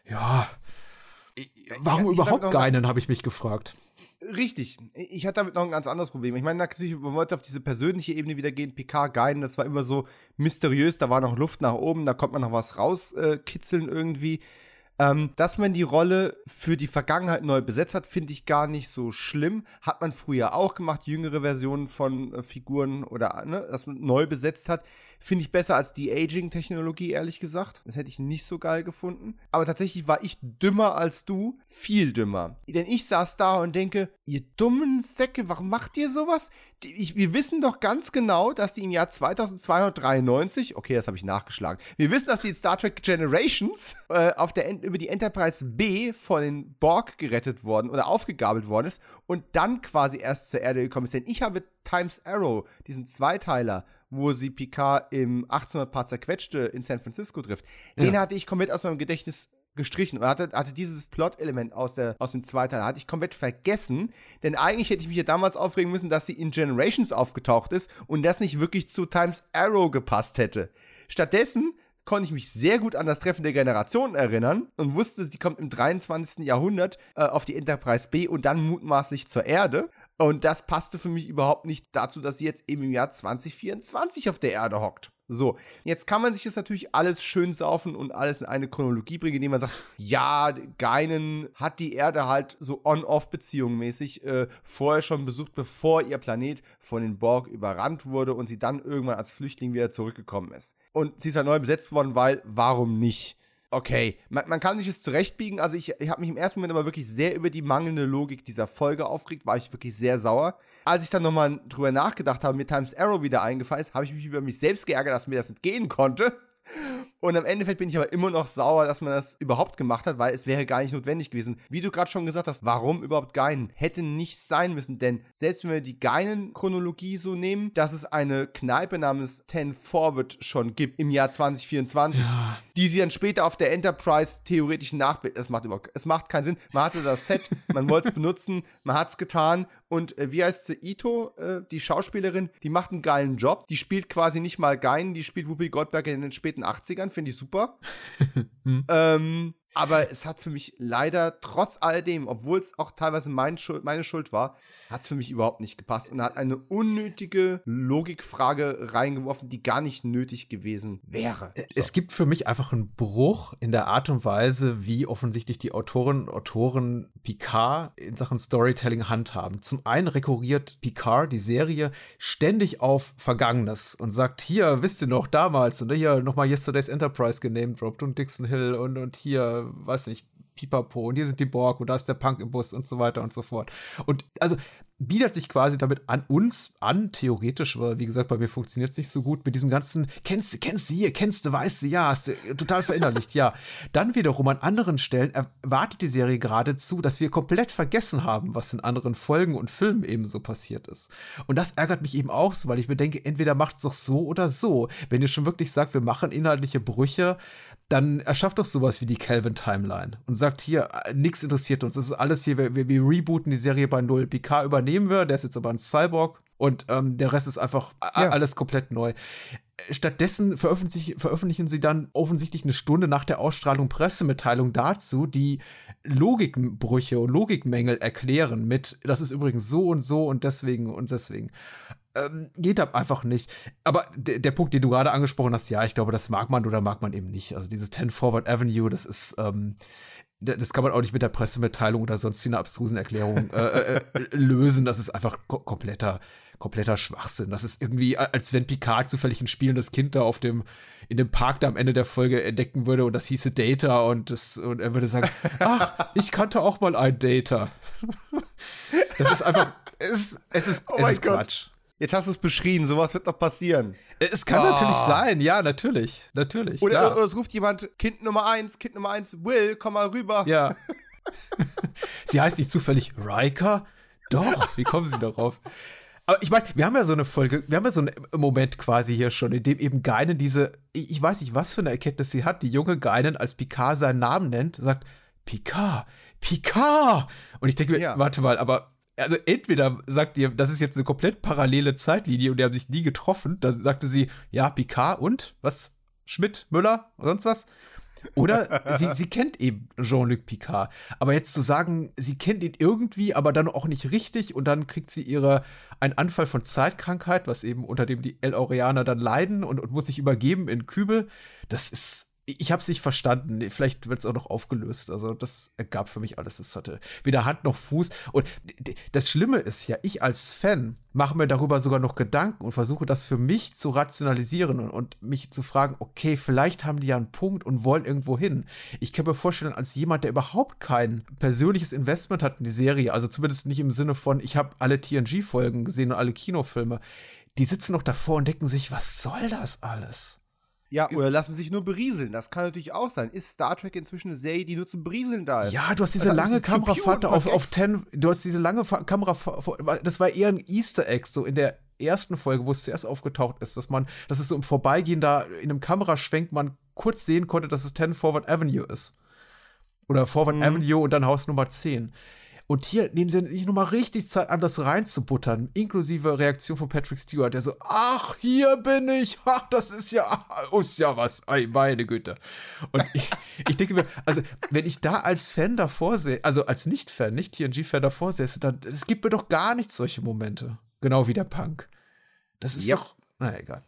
ja, Warum ich, überhaupt keinen, habe ich mich gefragt. Richtig. Ich hatte damit noch ein ganz anderes Problem. Ich meine, natürlich, man wollte auf diese persönliche Ebene wieder gehen. Picard, Geinen, das war immer so mysteriös. Da war noch Luft nach oben, da konnte man noch was rauskitzeln äh, irgendwie. Ähm, dass man die Rolle für die Vergangenheit neu besetzt hat, finde ich gar nicht so schlimm. Hat man früher auch gemacht, jüngere Versionen von äh, Figuren oder ne, dass man neu besetzt hat. Finde ich besser als die Aging-Technologie, ehrlich gesagt. Das hätte ich nicht so geil gefunden. Aber tatsächlich war ich dümmer als du. Viel dümmer. Denn ich saß da und denke, ihr dummen Säcke, warum macht ihr sowas? Ich, wir wissen doch ganz genau, dass die im Jahr 2293, okay, das habe ich nachgeschlagen, wir wissen, dass die in Star Trek Generations äh, auf der, über die Enterprise B von den Borg gerettet worden oder aufgegabelt worden ist und dann quasi erst zur Erde gekommen ist. Denn ich habe Times Arrow, diesen Zweiteiler, wo sie Picard im 1800 Paar zerquetschte in San Francisco trifft, ja. den hatte ich komplett aus meinem Gedächtnis gestrichen und hatte, hatte dieses Plot-Element aus, aus dem Zweiteil hatte ich komplett vergessen, denn eigentlich hätte ich mich ja damals aufregen müssen, dass sie in Generations aufgetaucht ist und das nicht wirklich zu Times Arrow gepasst hätte. Stattdessen konnte ich mich sehr gut an das Treffen der Generationen erinnern und wusste, sie kommt im 23. Jahrhundert äh, auf die Enterprise B und dann mutmaßlich zur Erde. Und das passte für mich überhaupt nicht dazu, dass sie jetzt eben im Jahr 2024 auf der Erde hockt. So, jetzt kann man sich das natürlich alles schön saufen und alles in eine Chronologie bringen, indem man sagt, ja, Geinen hat die Erde halt so on-off-Beziehung mäßig äh, vorher schon besucht, bevor ihr Planet von den Borg überrannt wurde und sie dann irgendwann als Flüchtling wieder zurückgekommen ist. Und sie ist halt neu besetzt worden, weil, warum nicht? Okay, man, man, kann sich es zurechtbiegen. Also ich, ich habe mich im ersten Moment aber wirklich sehr über die mangelnde Logik dieser Folge aufgeregt, war ich wirklich sehr sauer. Als ich dann nochmal drüber nachgedacht habe, mir Times Arrow wieder eingefallen ist, habe ich mich über mich selbst geärgert, dass mir das entgehen konnte. Und am Endeffekt bin ich aber immer noch sauer, dass man das überhaupt gemacht hat, weil es wäre gar nicht notwendig gewesen. Wie du gerade schon gesagt hast, warum überhaupt Geinen? Hätte nicht sein müssen, denn selbst wenn wir die Geinen-Chronologie so nehmen, dass es eine Kneipe namens Ten Forward schon gibt im Jahr 2024, ja. die sie dann später auf der Enterprise theoretisch nachbildet. Es macht überhaupt, es macht keinen Sinn. Man hatte das Set, man wollte es benutzen, man hat es getan und äh, wie heißt sie? Ito, äh, die Schauspielerin, die macht einen geilen Job. Die spielt quasi nicht mal Geinen, die spielt Whoopi Goldberg in den späten 80ern, finde ich super. hm. ähm, aber es hat für mich leider trotz alledem, obwohl es auch teilweise mein Schuld, meine Schuld war, hat es für mich überhaupt nicht gepasst und hat eine unnötige Logikfrage reingeworfen, die gar nicht nötig gewesen wäre. So. Es gibt für mich einfach einen Bruch in der Art und Weise, wie offensichtlich die Autorinnen und Autoren Picard in Sachen Storytelling handhaben. Zum einen rekurriert Picard die Serie ständig auf Vergangenes und sagt, hier, wisst ihr noch, damals und hier nochmal Yesterday's Enterprise genamedroppt und Dixon Hill und, und hier weiß nicht, Pipapo und hier sind die Borg und da ist der Punk im Bus und so weiter und so fort. Und also bietet sich quasi damit an uns an, theoretisch, aber wie gesagt, bei mir funktioniert es nicht so gut mit diesem ganzen, kennst du, kennst du hier, kennst du, weißt du, ja, hast du total verinnerlicht, ja. Dann wiederum an anderen Stellen erwartet die Serie geradezu, dass wir komplett vergessen haben, was in anderen Folgen und Filmen eben so passiert ist. Und das ärgert mich eben auch so, weil ich mir denke, entweder macht es doch so oder so. Wenn ihr schon wirklich sagt, wir machen inhaltliche Brüche, dann erschafft doch sowas wie die Calvin Timeline und sagt hier, äh, nichts interessiert uns, das ist alles hier, wir, wir rebooten die Serie bei Null. Picard übernehmen wir, der ist jetzt aber ein Cyborg und ähm, der Rest ist einfach ja. alles komplett neu. Stattdessen veröffentlichen, veröffentlichen sie dann offensichtlich eine Stunde nach der Ausstrahlung Pressemitteilung dazu, die Logikbrüche und Logikmängel erklären mit, das ist übrigens so und so und deswegen und deswegen ähm, geht ab einfach nicht. Aber der Punkt, den du gerade angesprochen hast, ja, ich glaube, das mag man oder mag man eben nicht. Also dieses 10 Forward Avenue, das ist, ähm, das kann man auch nicht mit der Pressemitteilung oder sonst wie einer abstrusen Erklärung äh, äh, äh lösen. Das ist einfach ko kompletter, kompletter Schwachsinn. Das ist irgendwie, als wenn Picard zufällig ein spielendes Kind da auf dem, in dem Park da am Ende der Folge entdecken würde und das hieße Data und, das, und er würde sagen, ach, ich kannte auch mal ein Data. das ist einfach, es, es ist, oh es ist Quatsch. Jetzt hast du es beschrien, sowas wird noch passieren. Es kann oh. natürlich sein, ja, natürlich. Natürlich. Oder, oder, es ruft jemand, Kind Nummer eins, Kind Nummer eins, Will, komm mal rüber. Ja. sie heißt nicht zufällig Riker? Doch, wie kommen sie darauf? Aber ich meine, wir haben ja so eine Folge, wir haben ja so einen Moment quasi hier schon, in dem eben Geinen diese, ich weiß nicht, was für eine Erkenntnis sie hat, die junge Geinen, als Picard seinen Namen nennt, sagt, Picard, Picard! Und ich denke mir, ja. warte mal, aber also entweder sagt ihr, das ist jetzt eine komplett parallele Zeitlinie und die haben sich nie getroffen. Da sagte sie, ja, Picard und was? Schmidt, Müller, sonst was? Oder sie, sie kennt eben Jean-Luc Picard. Aber jetzt zu sagen, sie kennt ihn irgendwie, aber dann auch nicht richtig und dann kriegt sie ihre einen Anfall von Zeitkrankheit, was eben unter dem die El Aureaner dann leiden und, und muss sich übergeben in Kübel, das ist ich habe es nicht verstanden. Vielleicht wird es auch noch aufgelöst. Also das ergab für mich alles. Es hatte weder Hand noch Fuß. Und das Schlimme ist ja, ich als Fan mache mir darüber sogar noch Gedanken und versuche das für mich zu rationalisieren und, und, mich zu fragen, okay, vielleicht haben die ja einen Punkt und wollen irgendwo hin. Ich kann mir vorstellen, als jemand, der überhaupt kein persönliches Investment hat in die Serie, also zumindest nicht im Sinne von, ich habe alle TNG-Folgen gesehen und alle Kinofilme, die sitzen noch davor und denken sich, was soll das alles? Ja, oder lassen sich nur berieseln. Das kann natürlich auch sein. Ist Star Trek inzwischen eine Serie, die nur zum Berieseln da ist? Ja, du hast diese lange Kamerafahrt auf, auf Ten. Du hast diese lange Kamerafahrt. Das war eher ein Easter Egg, so in der ersten Folge, wo es zuerst aufgetaucht ist, dass man, dass es so im Vorbeigehen da in einem Kameraschwenk man kurz sehen konnte, dass es 10 Forward Avenue ist. Oder Forward mhm. Avenue und dann Haus Nummer 10. Und hier nehmen sie sich nochmal richtig Zeit an, das reinzubuttern, inklusive Reaktion von Patrick Stewart, der so, ach, hier bin ich, ach, das ist ja, ist ja was, ey, meine Güte. Und ich, ich denke mir, also, wenn ich da als Fan davor sehe, also als Nicht-Fan, nicht TNG-Fan davor sehe, dann, es gibt mir doch gar nicht solche Momente. Genau wie der Punk. Das ist yep. doch, naja, egal.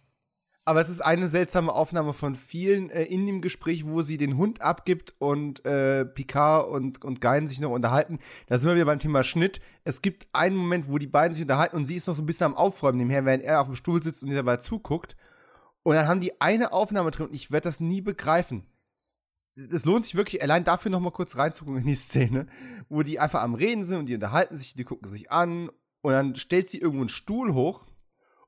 Aber es ist eine seltsame Aufnahme von vielen äh, in dem Gespräch, wo sie den Hund abgibt und äh, Picard und, und Gein sich noch unterhalten. Da sind wir wieder beim Thema Schnitt. Es gibt einen Moment, wo die beiden sich unterhalten und sie ist noch so ein bisschen am Aufräumen nebenher, während er auf dem Stuhl sitzt und ihr dabei zuguckt. Und dann haben die eine Aufnahme drin und ich werde das nie begreifen. Es lohnt sich wirklich, allein dafür noch mal kurz reinzugucken in die Szene, wo die einfach am Reden sind und die unterhalten sich, die gucken sich an und dann stellt sie irgendwo einen Stuhl hoch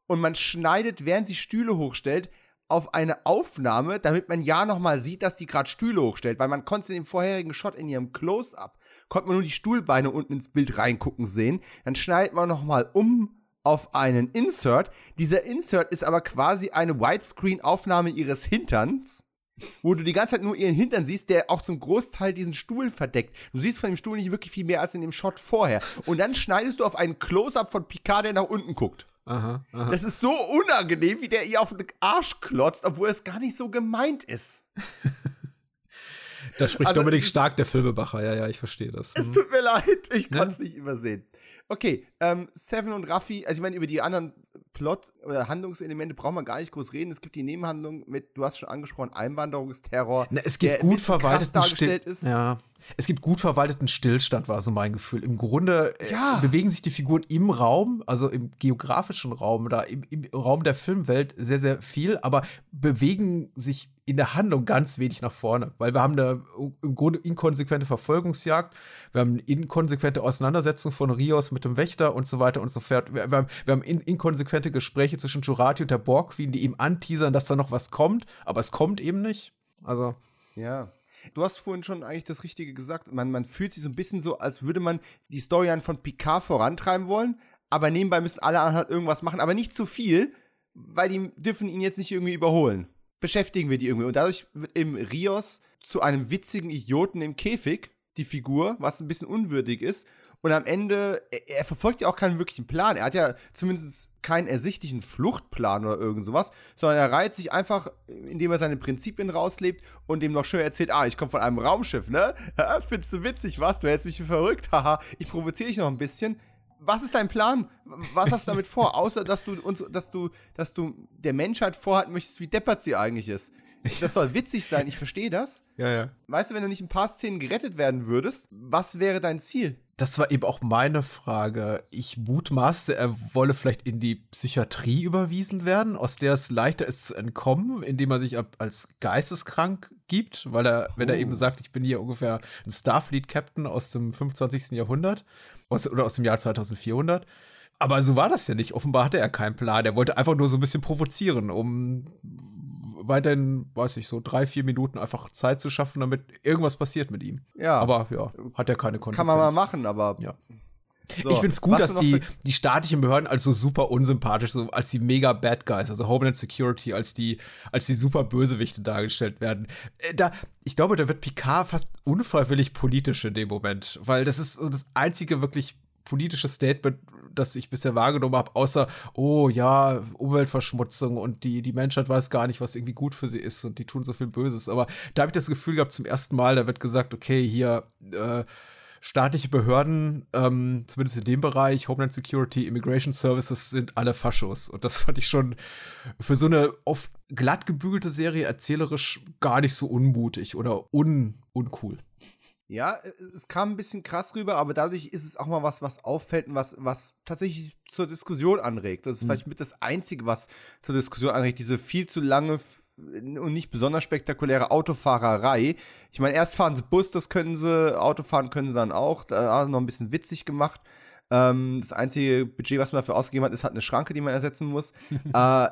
und man schneidet, während sie Stühle hochstellt, auf eine Aufnahme, damit man ja nochmal sieht, dass die gerade Stühle hochstellt, weil man konnte in dem vorherigen Shot in ihrem Close-Up, konnte man nur die Stuhlbeine unten ins Bild reingucken sehen. Dann schneidet man nochmal um auf einen Insert. Dieser Insert ist aber quasi eine Widescreen-Aufnahme ihres Hinterns, wo du die ganze Zeit nur ihren Hintern siehst, der auch zum Großteil diesen Stuhl verdeckt. Du siehst von dem Stuhl nicht wirklich viel mehr als in dem Shot vorher. Und dann schneidest du auf einen Close-Up von Picard, der nach unten guckt. Aha, aha. Das ist so unangenehm, wie der ihr auf den Arsch klotzt, obwohl es gar nicht so gemeint ist. da spricht also Dominik Stark, der Filmemacher. Ja, ja, ich verstehe das. Es tut mir leid, ich ja? konnte es nicht übersehen. Okay, ähm, Seven und Raffi, also ich meine, über die anderen Plot- oder Handlungselemente braucht man gar nicht groß reden. Es gibt die Nebenhandlung mit, du hast schon angesprochen, Einwanderungsterror. Na, es gibt gut verwalteten Still ja. Es gibt gut verwalteten Stillstand, war so mein Gefühl. Im Grunde äh, ja. bewegen sich die Figuren im Raum, also im geografischen Raum oder im, im Raum der Filmwelt sehr, sehr viel, aber bewegen sich in der Handlung ganz wenig nach vorne, weil wir haben da im Grunde inkonsequente Verfolgungsjagd, wir haben inkonsequente Auseinandersetzung von Rios mit dem Wächter und so weiter und so fort. Wir, wir haben, wir haben in, inkonsequente Gespräche zwischen Jurati und der Borg Queen, die ihm anteasern, dass da noch was kommt, aber es kommt eben nicht. Also. Ja. Du hast vorhin schon eigentlich das Richtige gesagt. Man, man fühlt sich so ein bisschen so, als würde man die Storyline von Picard vorantreiben wollen, aber nebenbei müssen alle anderen halt irgendwas machen, aber nicht zu viel, weil die dürfen ihn jetzt nicht irgendwie überholen beschäftigen wir die irgendwie. Und dadurch wird eben Rios zu einem witzigen Idioten im Käfig, die Figur, was ein bisschen unwürdig ist. Und am Ende, er, er, verfolgt ja auch keinen wirklichen Plan. Er hat ja zumindest keinen ersichtlichen Fluchtplan oder irgend sowas, sondern er reiht sich einfach, indem er seine Prinzipien rauslebt und dem noch schön erzählt, ah, ich komme von einem Raumschiff, ne? Findest du witzig, was? Du hältst mich für verrückt, haha. ich provoziere dich noch ein bisschen was ist dein Plan? Was hast du damit vor? Außer, dass du uns, dass du, dass du der Menschheit vorhalten möchtest, wie deppert sie eigentlich ist. Das soll witzig sein, ich verstehe das. Ja, ja. Weißt du, wenn du nicht ein paar Szenen gerettet werden würdest, was wäre dein Ziel? Das war eben auch meine Frage. Ich mutmaßte, er wolle vielleicht in die Psychiatrie überwiesen werden, aus der es leichter ist zu entkommen, indem er sich als geisteskrank gibt, weil er, oh. wenn er eben oh. sagt, ich bin hier ungefähr ein Starfleet-Captain aus dem 25. Jahrhundert aus, oder aus dem Jahr 2400. Aber so war das ja nicht. Offenbar hatte er keinen Plan. Er wollte einfach nur so ein bisschen provozieren, um weiterhin, weiß ich, so drei, vier Minuten einfach Zeit zu schaffen, damit irgendwas passiert mit ihm. Ja. Aber ja, hat er keine Konsequenz. Kann man mal machen, aber. Ja. So, ich finde es gut, dass die, die staatlichen Behörden als so super unsympathisch, so als die mega Bad Guys, also Homeland Security, als die, als die super Bösewichte dargestellt werden. Äh, da, ich glaube, da wird Picard fast unfreiwillig politisch in dem Moment, weil das ist so das einzige wirklich politische Statement, das ich bisher wahrgenommen habe, außer, oh ja, Umweltverschmutzung und die, die Menschheit weiß gar nicht, was irgendwie gut für sie ist und die tun so viel Böses. Aber da habe ich das Gefühl gehabt, zum ersten Mal, da wird gesagt, okay, hier, äh, staatliche Behörden, ähm, zumindest in dem Bereich, Homeland Security, Immigration Services, sind alle Faschos. Und das fand ich schon für so eine oft glatt gebügelte Serie erzählerisch gar nicht so unmutig oder un uncool. Ja, äh, es kam ein bisschen krass rüber, aber dadurch ist es auch mal was, was auffällt und was, was tatsächlich zur Diskussion anregt. Das ist mhm. vielleicht mit das Einzige, was zur Diskussion anregt. Diese viel zu lange und nicht besonders spektakuläre Autofahrerei. Ich meine, erst fahren sie Bus, das können sie, Autofahren können sie dann auch. Da hat noch ein bisschen witzig gemacht. Ähm, das einzige Budget, was man dafür ausgegeben hat, ist halt eine Schranke, die man ersetzen muss. äh,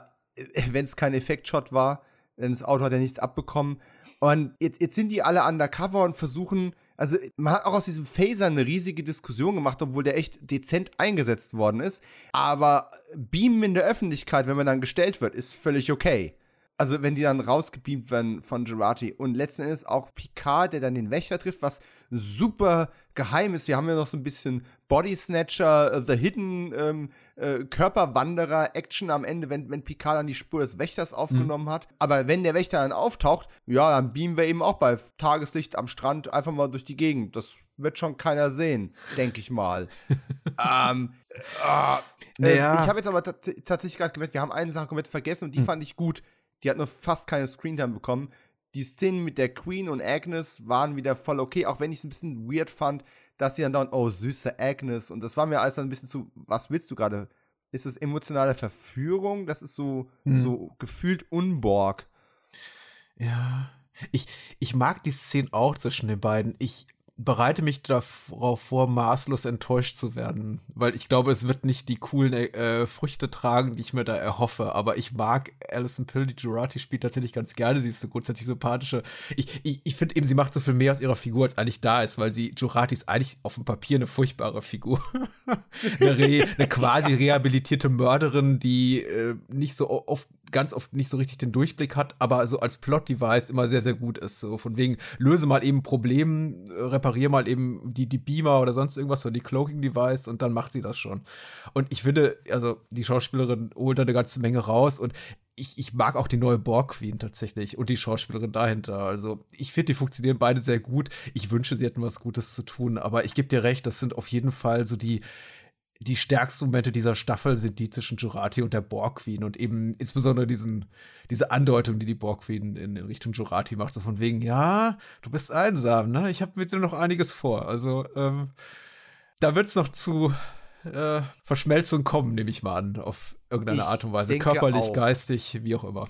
Wenn es kein Effektshot war, denn das Auto hat ja nichts abbekommen. Und jetzt, jetzt sind die alle undercover und versuchen also man hat auch aus diesem Phaser eine riesige Diskussion gemacht, obwohl der echt dezent eingesetzt worden ist. Aber Beamen in der Öffentlichkeit, wenn man dann gestellt wird, ist völlig okay. Also wenn die dann rausgebeamt werden von Gerati und letzten Endes auch Picard, der dann den Wächter trifft, was super geheim ist. Wir haben ja noch so ein bisschen Body Snatcher, uh, The Hidden ähm, äh, Körperwanderer Action am Ende, wenn, wenn Picard dann die Spur des Wächters aufgenommen mhm. hat. Aber wenn der Wächter dann auftaucht, ja, dann beamen wir eben auch bei Tageslicht am Strand einfach mal durch die Gegend. Das wird schon keiner sehen, denke ich mal. ähm, äh, naja. Ich habe jetzt aber tatsächlich gerade gemerkt, wir haben eine Sache komplett vergessen und die mhm. fand ich gut die hat nur fast keine Screentime bekommen. Die Szenen mit der Queen und Agnes waren wieder voll okay, auch wenn ich es ein bisschen weird fand, dass sie dann da, oh, süße Agnes. Und das war mir alles dann ein bisschen zu, was willst du gerade? Ist es emotionale Verführung? Das ist so, hm. so gefühlt unborg. Ja. Ich, ich mag die Szene auch zwischen den beiden. Ich bereite mich darauf vor, maßlos enttäuscht zu werden, weil ich glaube, es wird nicht die coolen äh, Früchte tragen, die ich mir da erhoffe. Aber ich mag Alison Pill, die Jurati spielt tatsächlich ganz gerne. Sie ist eine grundsätzlich sympathische. Ich, ich, ich finde eben, sie macht so viel mehr aus ihrer Figur, als eigentlich da ist, weil sie Jurati ist eigentlich auf dem Papier eine furchtbare Figur. eine, eine, quasi rehabilitierte Mörderin, die äh, nicht so oft ganz oft nicht so richtig den Durchblick hat, aber so als Plot-Device immer sehr, sehr gut ist. So von wegen, löse mal eben Problem, äh, repariere mal eben die, die Beamer oder sonst irgendwas, so die Cloaking-Device und dann macht sie das schon. Und ich finde, also die Schauspielerin holt da eine ganze Menge raus und ich, ich mag auch die neue Borg Queen tatsächlich und die Schauspielerin dahinter. Also ich finde, die funktionieren beide sehr gut. Ich wünsche, sie hätten was Gutes zu tun, aber ich gebe dir recht, das sind auf jeden Fall so die, die stärksten Momente dieser Staffel sind die zwischen Jurati und der Borg Queen und eben insbesondere diesen, diese Andeutung, die die Borg Queen in, in Richtung Jurati macht, so von wegen, ja, du bist einsam, ne? Ich habe mit dir noch einiges vor. Also, ähm, da wird es noch zu äh, Verschmelzung kommen, nehme ich mal an, auf irgendeine ich Art und Weise. Körperlich, auch. geistig, wie auch immer.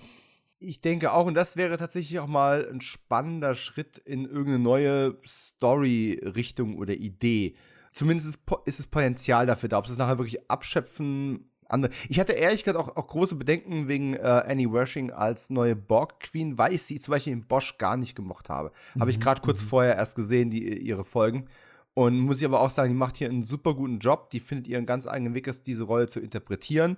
ich denke auch, und das wäre tatsächlich auch mal ein spannender Schritt in irgendeine neue Story-Richtung oder Idee. Zumindest ist es Potenzial dafür da. Ob sie es nachher wirklich abschöpfen, andere. Ich hatte ehrlich gesagt auch, auch große Bedenken wegen äh, Annie Wershing als neue Borg Queen, weil ich sie zum Beispiel in Bosch gar nicht gemocht habe. Mhm. Habe ich gerade kurz mhm. vorher erst gesehen, die, ihre Folgen. Und muss ich aber auch sagen, die macht hier einen super guten Job. Die findet ihren ganz eigenen Weg, diese Rolle zu interpretieren.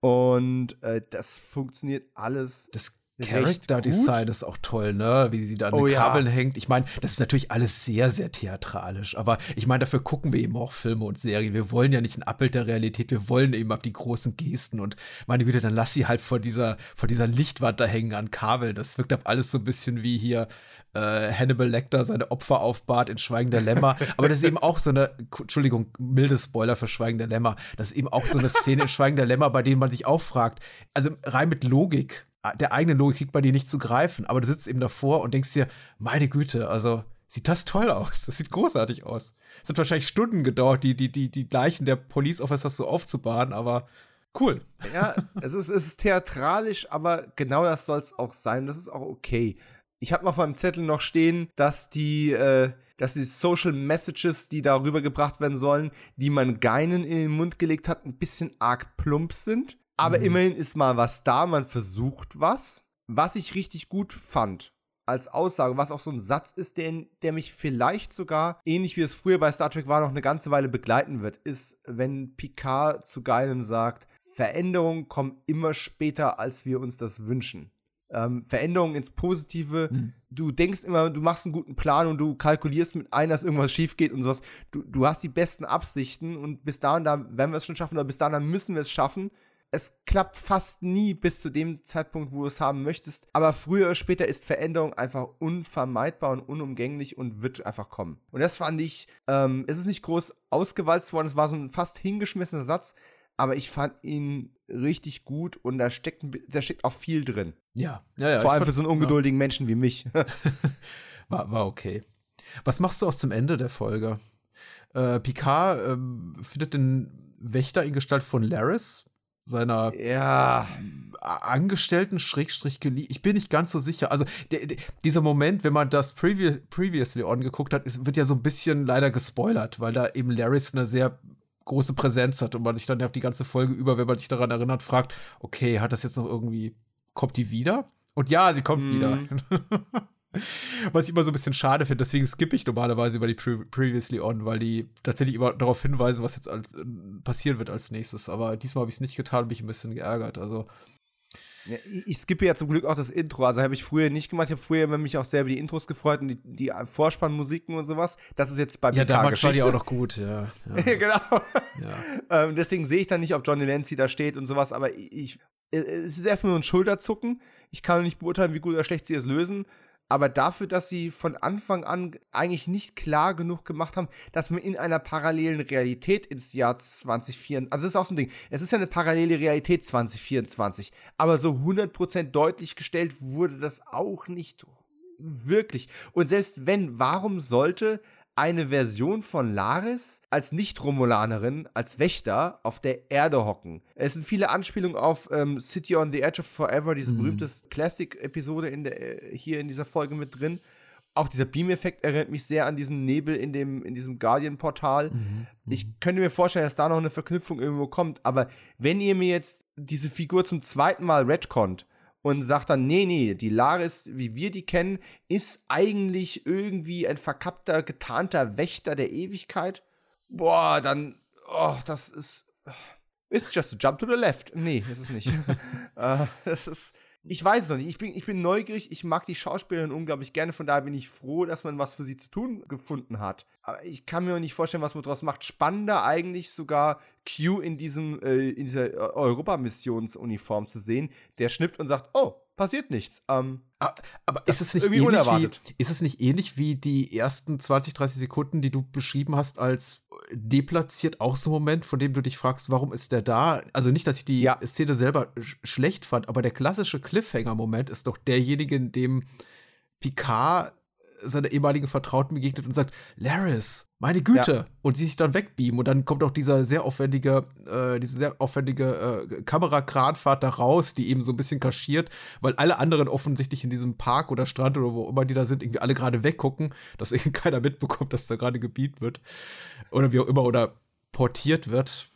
Und äh, das funktioniert alles. Das Character Design ist auch toll, ne? Wie sie da an oh, den Kabeln ja. hängt. Ich meine, das ist natürlich alles sehr, sehr theatralisch. Aber ich meine, dafür gucken wir eben auch Filme und Serien. Wir wollen ja nicht ein Abbild der Realität. Wir wollen eben ab die großen Gesten. Und meine Güte, dann lass sie halt vor dieser, vor dieser Lichtwand da hängen an Kabeln. Das wirkt ab alles so ein bisschen wie hier äh, Hannibal Lecter seine Opfer aufbahrt in Schweigen der Lämmer. Aber das ist eben auch so eine, Entschuldigung, milde Spoiler für Schweigen der Lämmer. Das ist eben auch so eine Szene in Schweigen der Lämmer, bei denen man sich auch fragt, also rein mit Logik, der eigenen Logik kriegt bei dir nicht zu greifen, aber du sitzt eben davor und denkst dir, meine Güte, also sieht das toll aus. Das sieht großartig aus. Es hat wahrscheinlich Stunden gedauert, die, die, die, die Leichen der Police Officers so aufzubahren, aber cool. Ja, es ist, es ist theatralisch, aber genau das soll es auch sein. Das ist auch okay. Ich habe mal auf meinem Zettel noch stehen, dass die, äh, dass die Social Messages, die darüber gebracht werden sollen, die man Geinen in den Mund gelegt hat, ein bisschen arg plump sind. Aber mhm. immerhin ist mal was da, man versucht was. Was ich richtig gut fand als Aussage, was auch so ein Satz ist, der, der mich vielleicht sogar, ähnlich wie es früher bei Star Trek war, noch eine ganze Weile begleiten wird, ist, wenn Picard zu Geinen sagt, Veränderungen kommen immer später, als wir uns das wünschen. Ähm, Veränderungen ins Positive. Mhm. Du denkst immer, du machst einen guten Plan und du kalkulierst mit ein, dass irgendwas schief geht und sowas. Du, du hast die besten Absichten und bis dahin, da werden wir es schon schaffen oder bis dahin, da müssen wir es schaffen es klappt fast nie bis zu dem Zeitpunkt, wo du es haben möchtest. Aber früher oder später ist Veränderung einfach unvermeidbar und unumgänglich und wird einfach kommen. Und das fand ich, ähm, es ist nicht groß ausgewalzt worden, es war so ein fast hingeschmissener Satz, aber ich fand ihn richtig gut und da steckt, da steckt auch viel drin. Ja, ja, ja. Vor allem für so einen ungeduldigen ja. Menschen wie mich. war, war okay. Was machst du aus dem Ende der Folge? Äh, Picard ähm, findet den Wächter in Gestalt von Laris seiner ja. Angestellten Schrägstrich geliebt. Ich bin nicht ganz so sicher. Also dieser Moment, wenn man das Previ Previously On geguckt hat, ist, wird ja so ein bisschen leider gespoilert, weil da eben Laris eine sehr große Präsenz hat und man sich dann ja die ganze Folge über, wenn man sich daran erinnert, fragt, okay, hat das jetzt noch irgendwie, kommt die wieder? Und ja, sie kommt mm. wieder. Was ich immer so ein bisschen schade finde, deswegen skippe ich normalerweise über die Pre Previously On, weil die tatsächlich immer darauf hinweisen, was jetzt als, äh, passieren wird als nächstes. Aber diesmal habe ich es nicht getan, bin ich ein bisschen geärgert. Also. Ja, ich skippe ja zum Glück auch das Intro. Also habe ich früher nicht gemacht. Ich habe früher mich auch sehr über die Intros gefreut und die, die Vorspannmusiken und sowas. Das ist jetzt bei Ja, damals war die auch noch gut, ja. ja. genau. Ja. ähm, deswegen sehe ich dann nicht, ob Johnny Lancy da steht und sowas. Aber ich, es ist erstmal nur ein Schulterzucken. Ich kann nicht beurteilen, wie gut oder schlecht sie es lösen aber dafür, dass sie von Anfang an eigentlich nicht klar genug gemacht haben, dass man in einer parallelen Realität ins Jahr 2024, also das ist auch so ein Ding, es ist ja eine parallele Realität 2024, aber so 100% deutlich gestellt wurde das auch nicht wirklich. Und selbst wenn, warum sollte eine Version von Laris als Nicht-Romulanerin, als Wächter auf der Erde hocken. Es sind viele Anspielungen auf ähm, City on the Edge of Forever, diese mhm. berühmte Classic-Episode in äh, hier in dieser Folge mit drin. Auch dieser Beam-Effekt erinnert mich sehr an diesen Nebel in, dem, in diesem Guardian-Portal. Mhm. mhm. Ich könnte mir vorstellen, dass da noch eine Verknüpfung irgendwo kommt. Aber wenn ihr mir jetzt diese Figur zum zweiten Mal retconnt, und sagt dann, nee, nee, die Laris, wie wir die kennen, ist eigentlich irgendwie ein verkappter, getarnter Wächter der Ewigkeit. Boah, dann, oh, das ist, it's just a jump to the left. Nee, ist es nicht. uh, das ist, ich weiß es noch nicht. Ich bin, ich bin neugierig. Ich mag die Schauspielerin unglaublich gerne. Von daher bin ich froh, dass man was für sie zu tun gefunden hat. Aber ich kann mir auch nicht vorstellen, was man daraus macht. Spannender eigentlich sogar Q in diesem, äh, in dieser Europamissionsuniform zu sehen. Der schnippt und sagt, oh, passiert nichts. Ähm, aber, aber ist es nicht irgendwie unerwartet? Wie, ist es nicht ähnlich wie die ersten 20, 30 Sekunden, die du beschrieben hast, als deplatziert auch so ein Moment, von dem du dich fragst, warum ist der da? Also nicht, dass ich die ja. Szene selber sch schlecht fand, aber der klassische Cliffhanger-Moment ist doch derjenige, in dem Picard seiner ehemaligen Vertrauten begegnet und sagt, Laris, meine Güte, ja. und sie sich dann wegbeamen. Und dann kommt auch dieser sehr aufwendige, äh, diese sehr aufwendige äh, Kamerakranfahrt da raus, die eben so ein bisschen kaschiert, weil alle anderen offensichtlich in diesem Park oder Strand oder wo immer die da sind, irgendwie alle gerade weggucken, dass eben keiner mitbekommt, dass da gerade gebeamt wird oder wie auch immer oder portiert wird,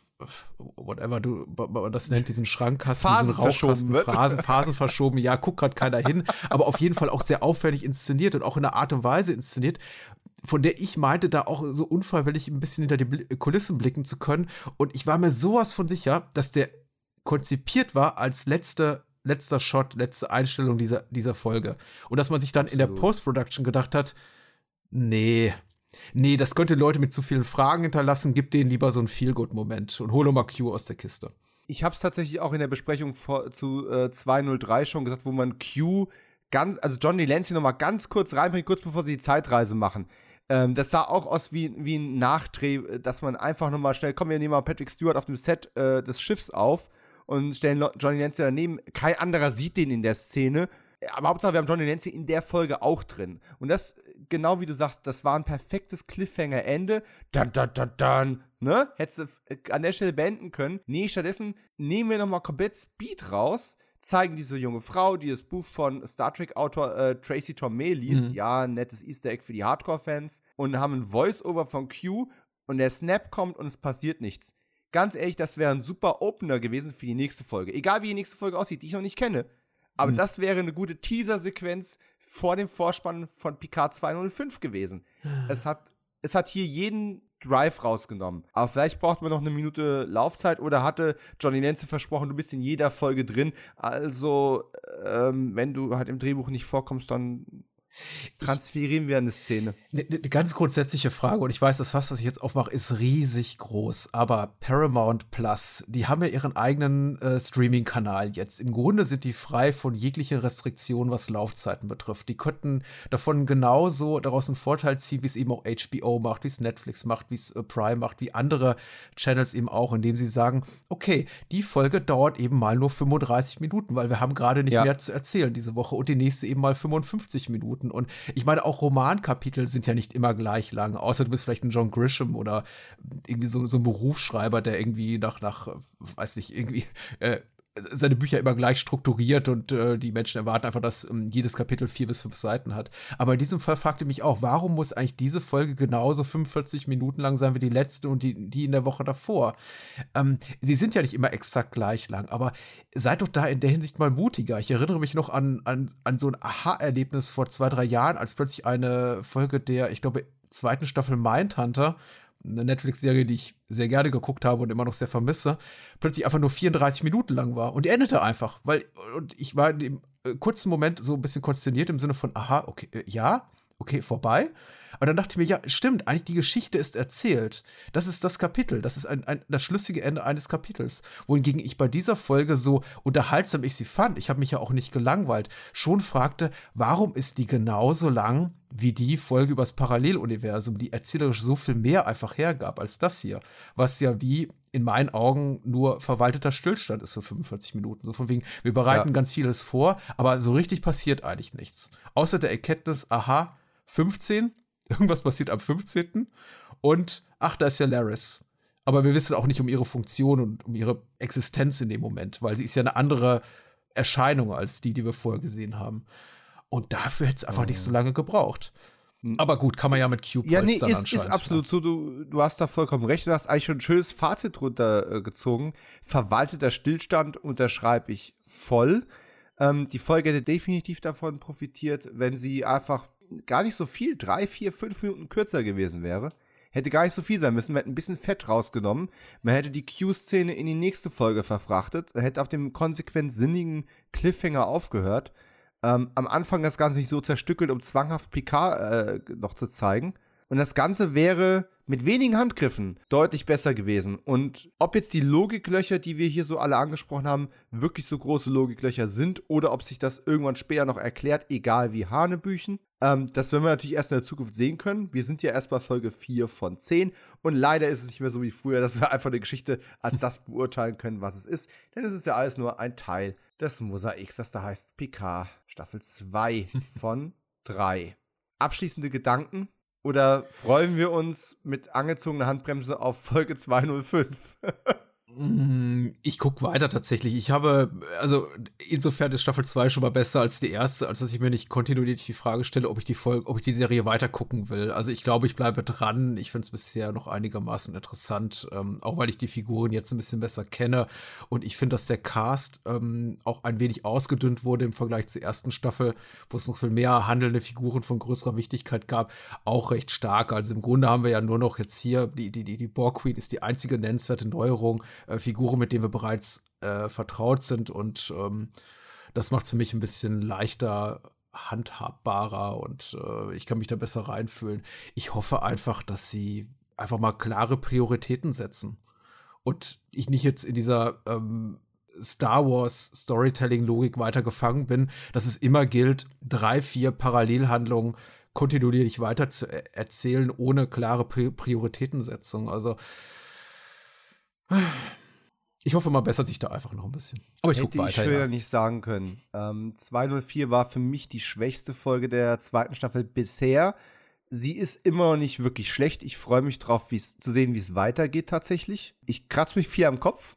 whatever du man das nennt, diesen Schrankkasten, Phasen diesen Rauchkasten, Phasen, Phasen verschoben, ja, guckt gerade keiner hin, aber auf jeden Fall auch sehr auffällig inszeniert und auch in einer Art und Weise inszeniert, von der ich meinte, da auch so unfreiwillig ein bisschen hinter die Kulissen blicken zu können. Und ich war mir sowas von sicher, dass der konzipiert war als letzte, letzter Shot, letzte Einstellung dieser, dieser Folge. Und dass man sich dann Absolut. in der Post-Production gedacht hat, nee, nee, das könnte Leute mit zu vielen Fragen hinterlassen, gib denen lieber so einen Feel-Good-Moment und hol mal Q aus der Kiste. Ich habe es tatsächlich auch in der Besprechung vor, zu äh, 203 schon gesagt, wo man Q ganz, also John Delancey noch mal ganz kurz reinbringt, kurz bevor sie die Zeitreise machen. Ähm, das sah auch aus wie, wie ein Nachdreh, dass man einfach nochmal schnell, komm, wir nehmen mal Patrick Stewart auf dem Set äh, des Schiffs auf und stellen Johnny Nancy daneben. Kein anderer sieht den in der Szene. Aber Hauptsache, wir haben Johnny Nancy in der Folge auch drin. Und das, genau wie du sagst, das war ein perfektes Cliffhanger-Ende. Dann, dann, dann, dann, ne? Hättest du äh, an der Stelle beenden können. Nee, stattdessen nehmen wir nochmal komplett Speed raus zeigen diese junge Frau, die das Buch von Star Trek-Autor äh, Tracy Torme liest. Mhm. Ja, ein nettes Easter Egg für die Hardcore-Fans. Und haben ein Voice-Over von Q und der Snap kommt und es passiert nichts. Ganz ehrlich, das wäre ein super Opener gewesen für die nächste Folge. Egal wie die nächste Folge aussieht, die ich noch nicht kenne. Aber mhm. das wäre eine gute Teaser-Sequenz vor dem Vorspann von Picard 205 gewesen. Es hat, es hat hier jeden Drive rausgenommen. Aber vielleicht braucht man noch eine Minute Laufzeit oder hatte Johnny Nancy versprochen, du bist in jeder Folge drin. Also, ähm, wenn du halt im Drehbuch nicht vorkommst, dann transferieren wir eine Szene. Eine ne ganz grundsätzliche Frage, und ich weiß, das Fass, was ich jetzt aufmache, ist riesig groß, aber Paramount Plus, die haben ja ihren eigenen äh, Streaming-Kanal jetzt. Im Grunde sind die frei von jeglicher Restriktion, was Laufzeiten betrifft. Die könnten davon genauso daraus einen Vorteil ziehen, wie es eben auch HBO macht, wie es Netflix macht, wie es äh, Prime macht, wie andere Channels eben auch, indem sie sagen, okay, die Folge dauert eben mal nur 35 Minuten, weil wir haben gerade nicht ja. mehr zu erzählen diese Woche und die nächste eben mal 55 Minuten. Minuten. Und ich meine, auch Romankapitel sind ja nicht immer gleich lang. Außer du bist vielleicht ein John Grisham oder irgendwie so, so ein Berufsschreiber, der irgendwie nach, nach, weiß nicht, irgendwie äh, seine Bücher immer gleich strukturiert und äh, die Menschen erwarten einfach, dass ähm, jedes Kapitel vier bis fünf Seiten hat. Aber in diesem Fall fragte mich auch, warum muss eigentlich diese Folge genauso 45 Minuten lang sein wie die letzte und die, die in der Woche davor? Ähm, sie sind ja nicht immer exakt gleich lang, aber seid doch da in der Hinsicht mal mutiger. Ich erinnere mich noch an, an, an so ein Aha-Erlebnis vor zwei, drei Jahren, als plötzlich eine Folge der, ich glaube, zweiten Staffel Mindhunter eine Netflix-Serie, die ich sehr gerne geguckt habe und immer noch sehr vermisse, plötzlich einfach nur 34 Minuten lang war. Und die endete einfach, weil und ich war in dem äh, kurzen Moment so ein bisschen konsterniert im Sinne von, aha, okay, äh, ja, okay, vorbei. Aber dann dachte ich mir, ja, stimmt, eigentlich die Geschichte ist erzählt. Das ist das Kapitel. Das ist ein, ein, das schlüssige Ende eines Kapitels. Wohingegen ich bei dieser Folge so unterhaltsam ich sie fand, ich habe mich ja auch nicht gelangweilt, schon fragte, warum ist die genauso lang wie die Folge übers Paralleluniversum, die erzählerisch so viel mehr einfach hergab als das hier. Was ja wie in meinen Augen nur verwalteter Stillstand ist für 45 Minuten. So von wegen, wir bereiten ja. ganz vieles vor, aber so richtig passiert eigentlich nichts. Außer der Erkenntnis, aha, 15, Irgendwas passiert am 15. Und ach, da ist ja Laris. Aber wir wissen auch nicht um ihre Funktion und um ihre Existenz in dem Moment, weil sie ist ja eine andere Erscheinung als die, die wir vorher gesehen haben. Und dafür hätte es einfach oh. nicht so lange gebraucht. Aber gut, kann man ja mit Cube Ja, nee, ist, ist absolut so. Du, du hast da vollkommen recht. Du hast eigentlich schon ein schönes Fazit runtergezogen. Verwalteter Stillstand unterschreibe ich voll. Ähm, die Folge hätte definitiv davon profitiert, wenn sie einfach gar nicht so viel, drei, vier, fünf Minuten kürzer gewesen wäre. Hätte gar nicht so viel sein müssen. Man hätte ein bisschen Fett rausgenommen. Man hätte die Q-Szene in die nächste Folge verfrachtet. Hätte auf dem konsequent sinnigen Cliffhanger aufgehört. Ähm, am Anfang das Ganze nicht so zerstückelt, um zwanghaft Picard äh, noch zu zeigen. Und das Ganze wäre mit wenigen Handgriffen deutlich besser gewesen. Und ob jetzt die Logiklöcher, die wir hier so alle angesprochen haben, wirklich so große Logiklöcher sind oder ob sich das irgendwann später noch erklärt, egal wie Hanebüchen, ähm, das werden wir natürlich erst in der Zukunft sehen können. Wir sind ja erst bei Folge 4 von 10 und leider ist es nicht mehr so wie früher, dass wir einfach eine Geschichte als das beurteilen können, was es ist. Denn es ist ja alles nur ein Teil des Mosaiks, das da heißt Picard Staffel 2 von 3. abschließende Gedanken? Oder freuen wir uns mit angezogener Handbremse auf Folge 205? Mm, ich gucke weiter tatsächlich. Ich habe, also insofern ist Staffel 2 schon mal besser als die erste, als dass ich mir nicht kontinuierlich die Frage stelle, ob ich die Folge, ob ich die Serie weiter gucken will. Also ich glaube, ich bleibe dran. Ich finde es bisher noch einigermaßen interessant, ähm, auch weil ich die Figuren jetzt ein bisschen besser kenne. Und ich finde, dass der Cast ähm, auch ein wenig ausgedünnt wurde im Vergleich zur ersten Staffel, wo es noch viel mehr handelnde Figuren von größerer Wichtigkeit gab, auch recht stark. Also im Grunde haben wir ja nur noch jetzt hier, die, die, die, die Borg Queen ist die einzige nennenswerte Neuerung äh, Figuren, mit denen wir bereits äh, vertraut sind. Und ähm, das macht es für mich ein bisschen leichter handhabbarer und äh, ich kann mich da besser reinfühlen. Ich hoffe einfach, dass sie einfach mal klare Prioritäten setzen. Und ich nicht jetzt in dieser ähm, Star Wars Storytelling-Logik weiter gefangen bin, dass es immer gilt, drei, vier Parallelhandlungen kontinuierlich weiter zu e-, erzählen, ohne klare Prioritätensetzung. Also ich hoffe, man bessert sich da einfach noch ein bisschen. Aber ich gucke weiter. Ich schöner ja. nicht sagen können. Ähm, 204 war für mich die schwächste Folge der zweiten Staffel bisher. Sie ist immer noch nicht wirklich schlecht. Ich freue mich drauf, zu sehen, wie es weitergeht tatsächlich. Ich kratze mich viel am Kopf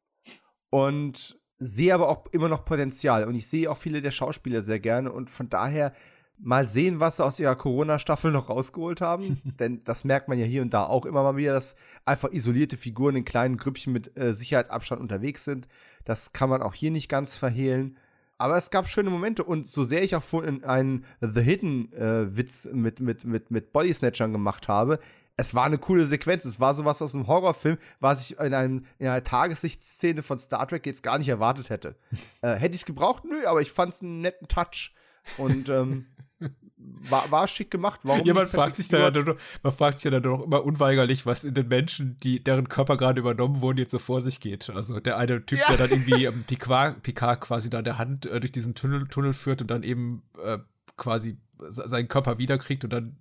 und sehe aber auch immer noch Potenzial. Und ich sehe auch viele der Schauspieler sehr gerne. Und von daher mal sehen, was sie aus ihrer Corona-Staffel noch rausgeholt haben. Denn das merkt man ja hier und da auch immer mal wieder, dass einfach isolierte Figuren in kleinen Grüppchen mit äh, Sicherheitsabstand unterwegs sind. Das kann man auch hier nicht ganz verhehlen. Aber es gab schöne Momente und so sehr ich auch vorhin einen The Hidden-Witz äh, mit, mit, mit, mit Body Snatchern gemacht habe, es war eine coole Sequenz. Es war sowas aus einem Horrorfilm, was ich in, einem, in einer Tageslichtszene von Star Trek jetzt gar nicht erwartet hätte. äh, hätte ich es gebraucht? Nö, aber ich fand es einen netten Touch. Und ähm, war, war schick gemacht. Warum Jemand fragt sich da ja man fragt sich ja dann doch immer unweigerlich, was in den Menschen, die, deren Körper gerade übernommen wurden, jetzt so vor sich geht. Also der eine Typ, ja. der dann irgendwie ähm, Picard, Picard quasi da der Hand äh, durch diesen Tunnel, Tunnel führt und dann eben äh, quasi seinen Körper wiederkriegt und dann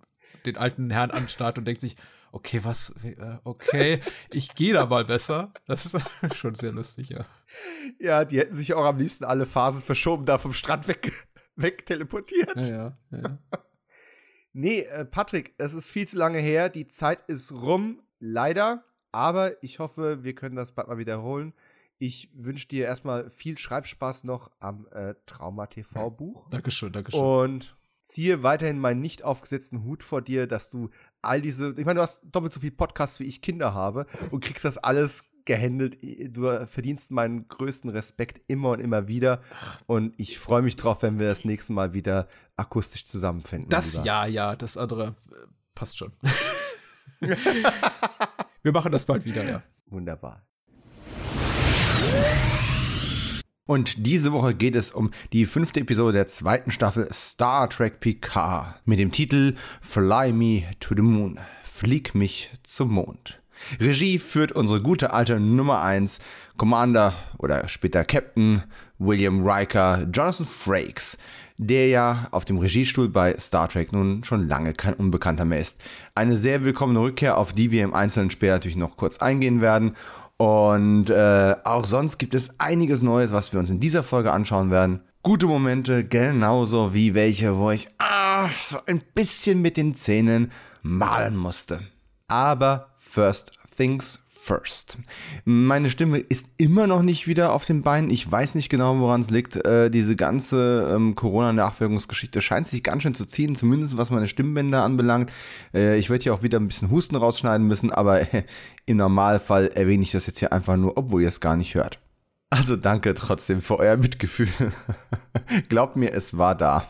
den alten Herrn anstarrt und denkt sich, okay, was, äh, okay, ich gehe da mal besser. Das ist schon sehr lustig, ja. Ja, die hätten sich auch am liebsten alle Phasen verschoben, da vom Strand weg wegteleportiert. Ja, ja. ja. nee, äh, Patrick, es ist viel zu lange her. Die Zeit ist rum, leider. Aber ich hoffe, wir können das bald mal wiederholen. Ich wünsche dir erstmal viel Schreibspaß noch am äh, Trauma TV Buch. Dankeschön, Dankeschön. Und ziehe weiterhin meinen nicht aufgesetzten Hut vor dir, dass du all diese, ich meine, du hast doppelt so viel Podcasts wie ich Kinder habe und kriegst das alles gehandelt. Du verdienst meinen größten Respekt immer und immer wieder. Und ich freue mich drauf, wenn wir das nächste Mal wieder akustisch zusammenfinden. Das lieber. ja, ja, das andere äh, passt schon. wir machen das bald wieder, ja. Wunderbar. Und diese Woche geht es um die fünfte Episode der zweiten Staffel Star Trek Picard mit dem Titel Fly Me to the Moon. Flieg mich zum Mond. Regie führt unsere gute alte Nummer 1 Commander oder später Captain William Riker Jonathan Frakes, der ja auf dem Regiestuhl bei Star Trek nun schon lange kein Unbekannter mehr ist. Eine sehr willkommene Rückkehr, auf die wir im Einzelnen später natürlich noch kurz eingehen werden. Und äh, auch sonst gibt es einiges Neues, was wir uns in dieser Folge anschauen werden. Gute Momente, genauso wie welche, wo ich ah, so ein bisschen mit den Zähnen malen musste. Aber First Things First. Meine Stimme ist immer noch nicht wieder auf den Beinen. Ich weiß nicht genau, woran es liegt. Äh, diese ganze ähm, Corona-Nachwirkungsgeschichte scheint sich ganz schön zu ziehen, zumindest was meine Stimmbänder anbelangt. Äh, ich werde hier auch wieder ein bisschen Husten rausschneiden müssen, aber äh, im Normalfall erwähne ich das jetzt hier einfach nur, obwohl ihr es gar nicht hört. Also danke trotzdem für euer Mitgefühl. Glaubt mir, es war da.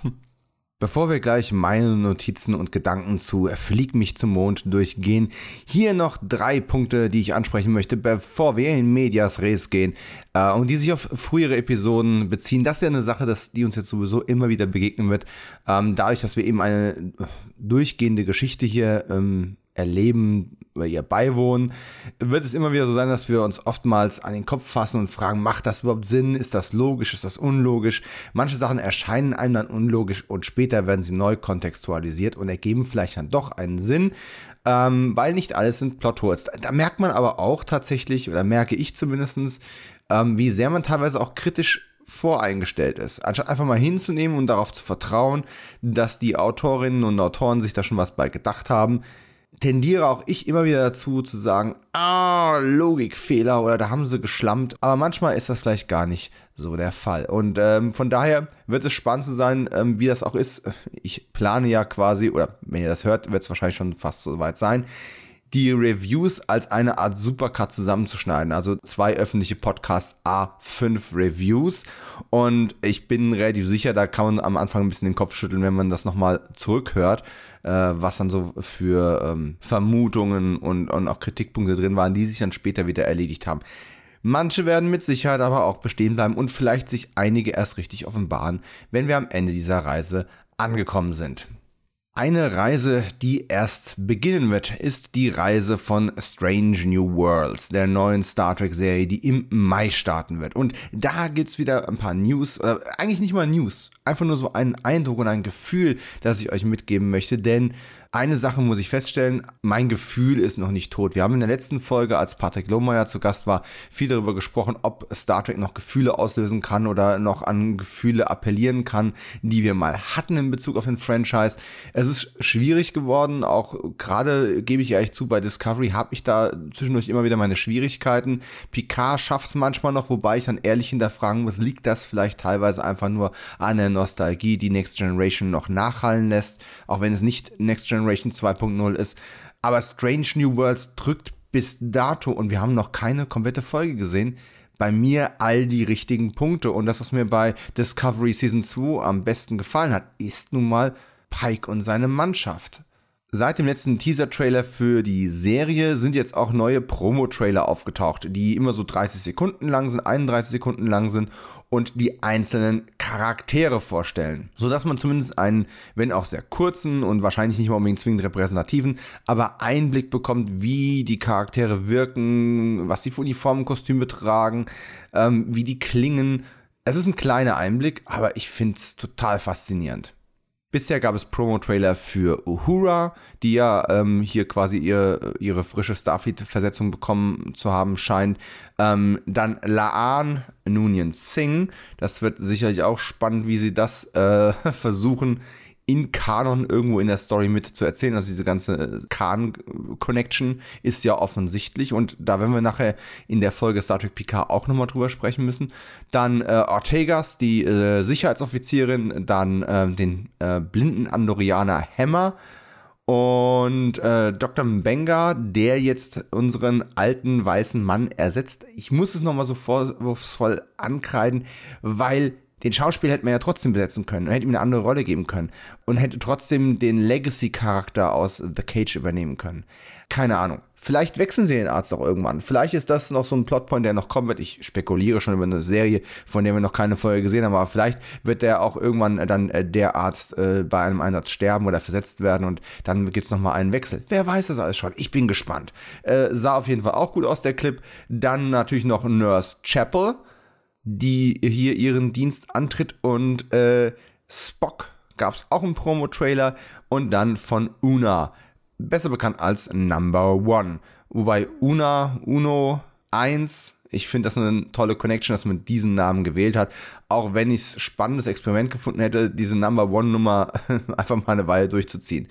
Bevor wir gleich meine Notizen und Gedanken zu Flieg mich zum Mond durchgehen, hier noch drei Punkte, die ich ansprechen möchte, bevor wir in Medias Res gehen äh, und die sich auf frühere Episoden beziehen. Das ist ja eine Sache, dass die uns jetzt sowieso immer wieder begegnen wird. Ähm, dadurch, dass wir eben eine durchgehende Geschichte hier ähm, erleben, oder ihr beiwohnen, wird es immer wieder so sein, dass wir uns oftmals an den Kopf fassen und fragen, macht das überhaupt Sinn? Ist das logisch? Ist das unlogisch? Manche Sachen erscheinen einem dann unlogisch und später werden sie neu kontextualisiert und ergeben vielleicht dann doch einen Sinn, ähm, weil nicht alles sind Plotholes. Da merkt man aber auch tatsächlich, oder merke ich zumindest, ähm, wie sehr man teilweise auch kritisch voreingestellt ist. Anstatt einfach mal hinzunehmen und darauf zu vertrauen, dass die Autorinnen und Autoren sich da schon was bei gedacht haben, tendiere auch ich immer wieder dazu zu sagen, ah, Logikfehler oder da haben sie geschlampt. Aber manchmal ist das vielleicht gar nicht so der Fall. Und ähm, von daher wird es spannend zu sein, ähm, wie das auch ist. Ich plane ja quasi, oder wenn ihr das hört, wird es wahrscheinlich schon fast so weit sein, die Reviews als eine Art Supercut zusammenzuschneiden. Also zwei öffentliche Podcasts, A5 Reviews. Und ich bin relativ sicher, da kann man am Anfang ein bisschen den Kopf schütteln, wenn man das nochmal zurückhört äh, was dann so für ähm, Vermutungen und, und auch Kritikpunkte drin waren, die sich dann später wieder erledigt haben. Manche werden mit Sicherheit aber auch bestehen bleiben und vielleicht sich einige erst richtig offenbaren, wenn wir am Ende dieser Reise angekommen sind. Eine Reise, die erst beginnen wird, ist die Reise von Strange New Worlds, der neuen Star Trek-Serie, die im Mai starten wird. Und da gibt es wieder ein paar News, oder eigentlich nicht mal News, einfach nur so einen Eindruck und ein Gefühl, das ich euch mitgeben möchte, denn eine Sache muss ich feststellen, mein Gefühl ist noch nicht tot. Wir haben in der letzten Folge, als Patrick Lohmeier zu Gast war, viel darüber gesprochen, ob Star Trek noch Gefühle auslösen kann oder noch an Gefühle appellieren kann, die wir mal hatten in Bezug auf den Franchise. Es ist schwierig geworden, auch gerade gebe ich ehrlich zu, bei Discovery habe ich da zwischendurch immer wieder meine Schwierigkeiten. Picard schafft es manchmal noch, wobei ich dann ehrlich hinterfragen muss, liegt das vielleicht teilweise einfach nur an der Nostalgie, die Next Generation noch nachhallen lässt, auch wenn es nicht Next Generation Generation 2.0 ist. Aber Strange New Worlds drückt bis dato, und wir haben noch keine komplette Folge gesehen, bei mir all die richtigen Punkte. Und das, was mir bei Discovery Season 2 am besten gefallen hat, ist nun mal Pike und seine Mannschaft. Seit dem letzten Teaser-Trailer für die Serie sind jetzt auch neue Promo-Trailer aufgetaucht, die immer so 30 Sekunden lang sind, 31 Sekunden lang sind und die einzelnen Charaktere vorstellen, sodass man zumindest einen, wenn auch sehr kurzen und wahrscheinlich nicht mal unbedingt zwingend repräsentativen, aber Einblick bekommt, wie die Charaktere wirken, was sie für Uniformenkostüme tragen, ähm, wie die klingen. Es ist ein kleiner Einblick, aber ich finde es total faszinierend. Bisher gab es Promo-Trailer für Uhura, die ja ähm, hier quasi ihr, ihre frische Starfleet-Versetzung bekommen zu haben scheint. Ähm, dann Laan Noonien Singh. Das wird sicherlich auch spannend, wie sie das äh, versuchen in Kanon irgendwo in der Story mit zu erzählen. Also diese ganze äh, Khan-Connection ist ja offensichtlich und da werden wir nachher in der Folge Star Trek Picard auch nochmal drüber sprechen müssen. Dann äh, Ortegas, die äh, Sicherheitsoffizierin, dann äh, den äh, blinden Andorianer Hammer und äh, Dr. Mbenga, der jetzt unseren alten weißen Mann ersetzt. Ich muss es nochmal so vorwurfsvoll ankreiden, weil den Schauspieler hätte man ja trotzdem besetzen können und hätte ihm eine andere Rolle geben können und hätte trotzdem den Legacy-Charakter aus The Cage übernehmen können. Keine Ahnung. Vielleicht wechseln sie den Arzt auch irgendwann. Vielleicht ist das noch so ein Plotpoint, der noch kommen wird. Ich spekuliere schon über eine Serie, von der wir noch keine Folge gesehen haben, aber vielleicht wird der auch irgendwann dann äh, der Arzt äh, bei einem Einsatz sterben oder versetzt werden und dann gibt es nochmal einen Wechsel. Wer weiß das alles schon? Ich bin gespannt. Äh, sah auf jeden Fall auch gut aus, der Clip. Dann natürlich noch Nurse Chapel die hier ihren Dienst antritt und äh, Spock gab es auch einen Promo-Trailer und dann von Una, besser bekannt als Number One. Wobei Una, Uno 1, ich finde das eine tolle Connection, dass man diesen Namen gewählt hat, auch wenn ich es spannendes Experiment gefunden hätte, diese Number One Nummer einfach mal eine Weile durchzuziehen.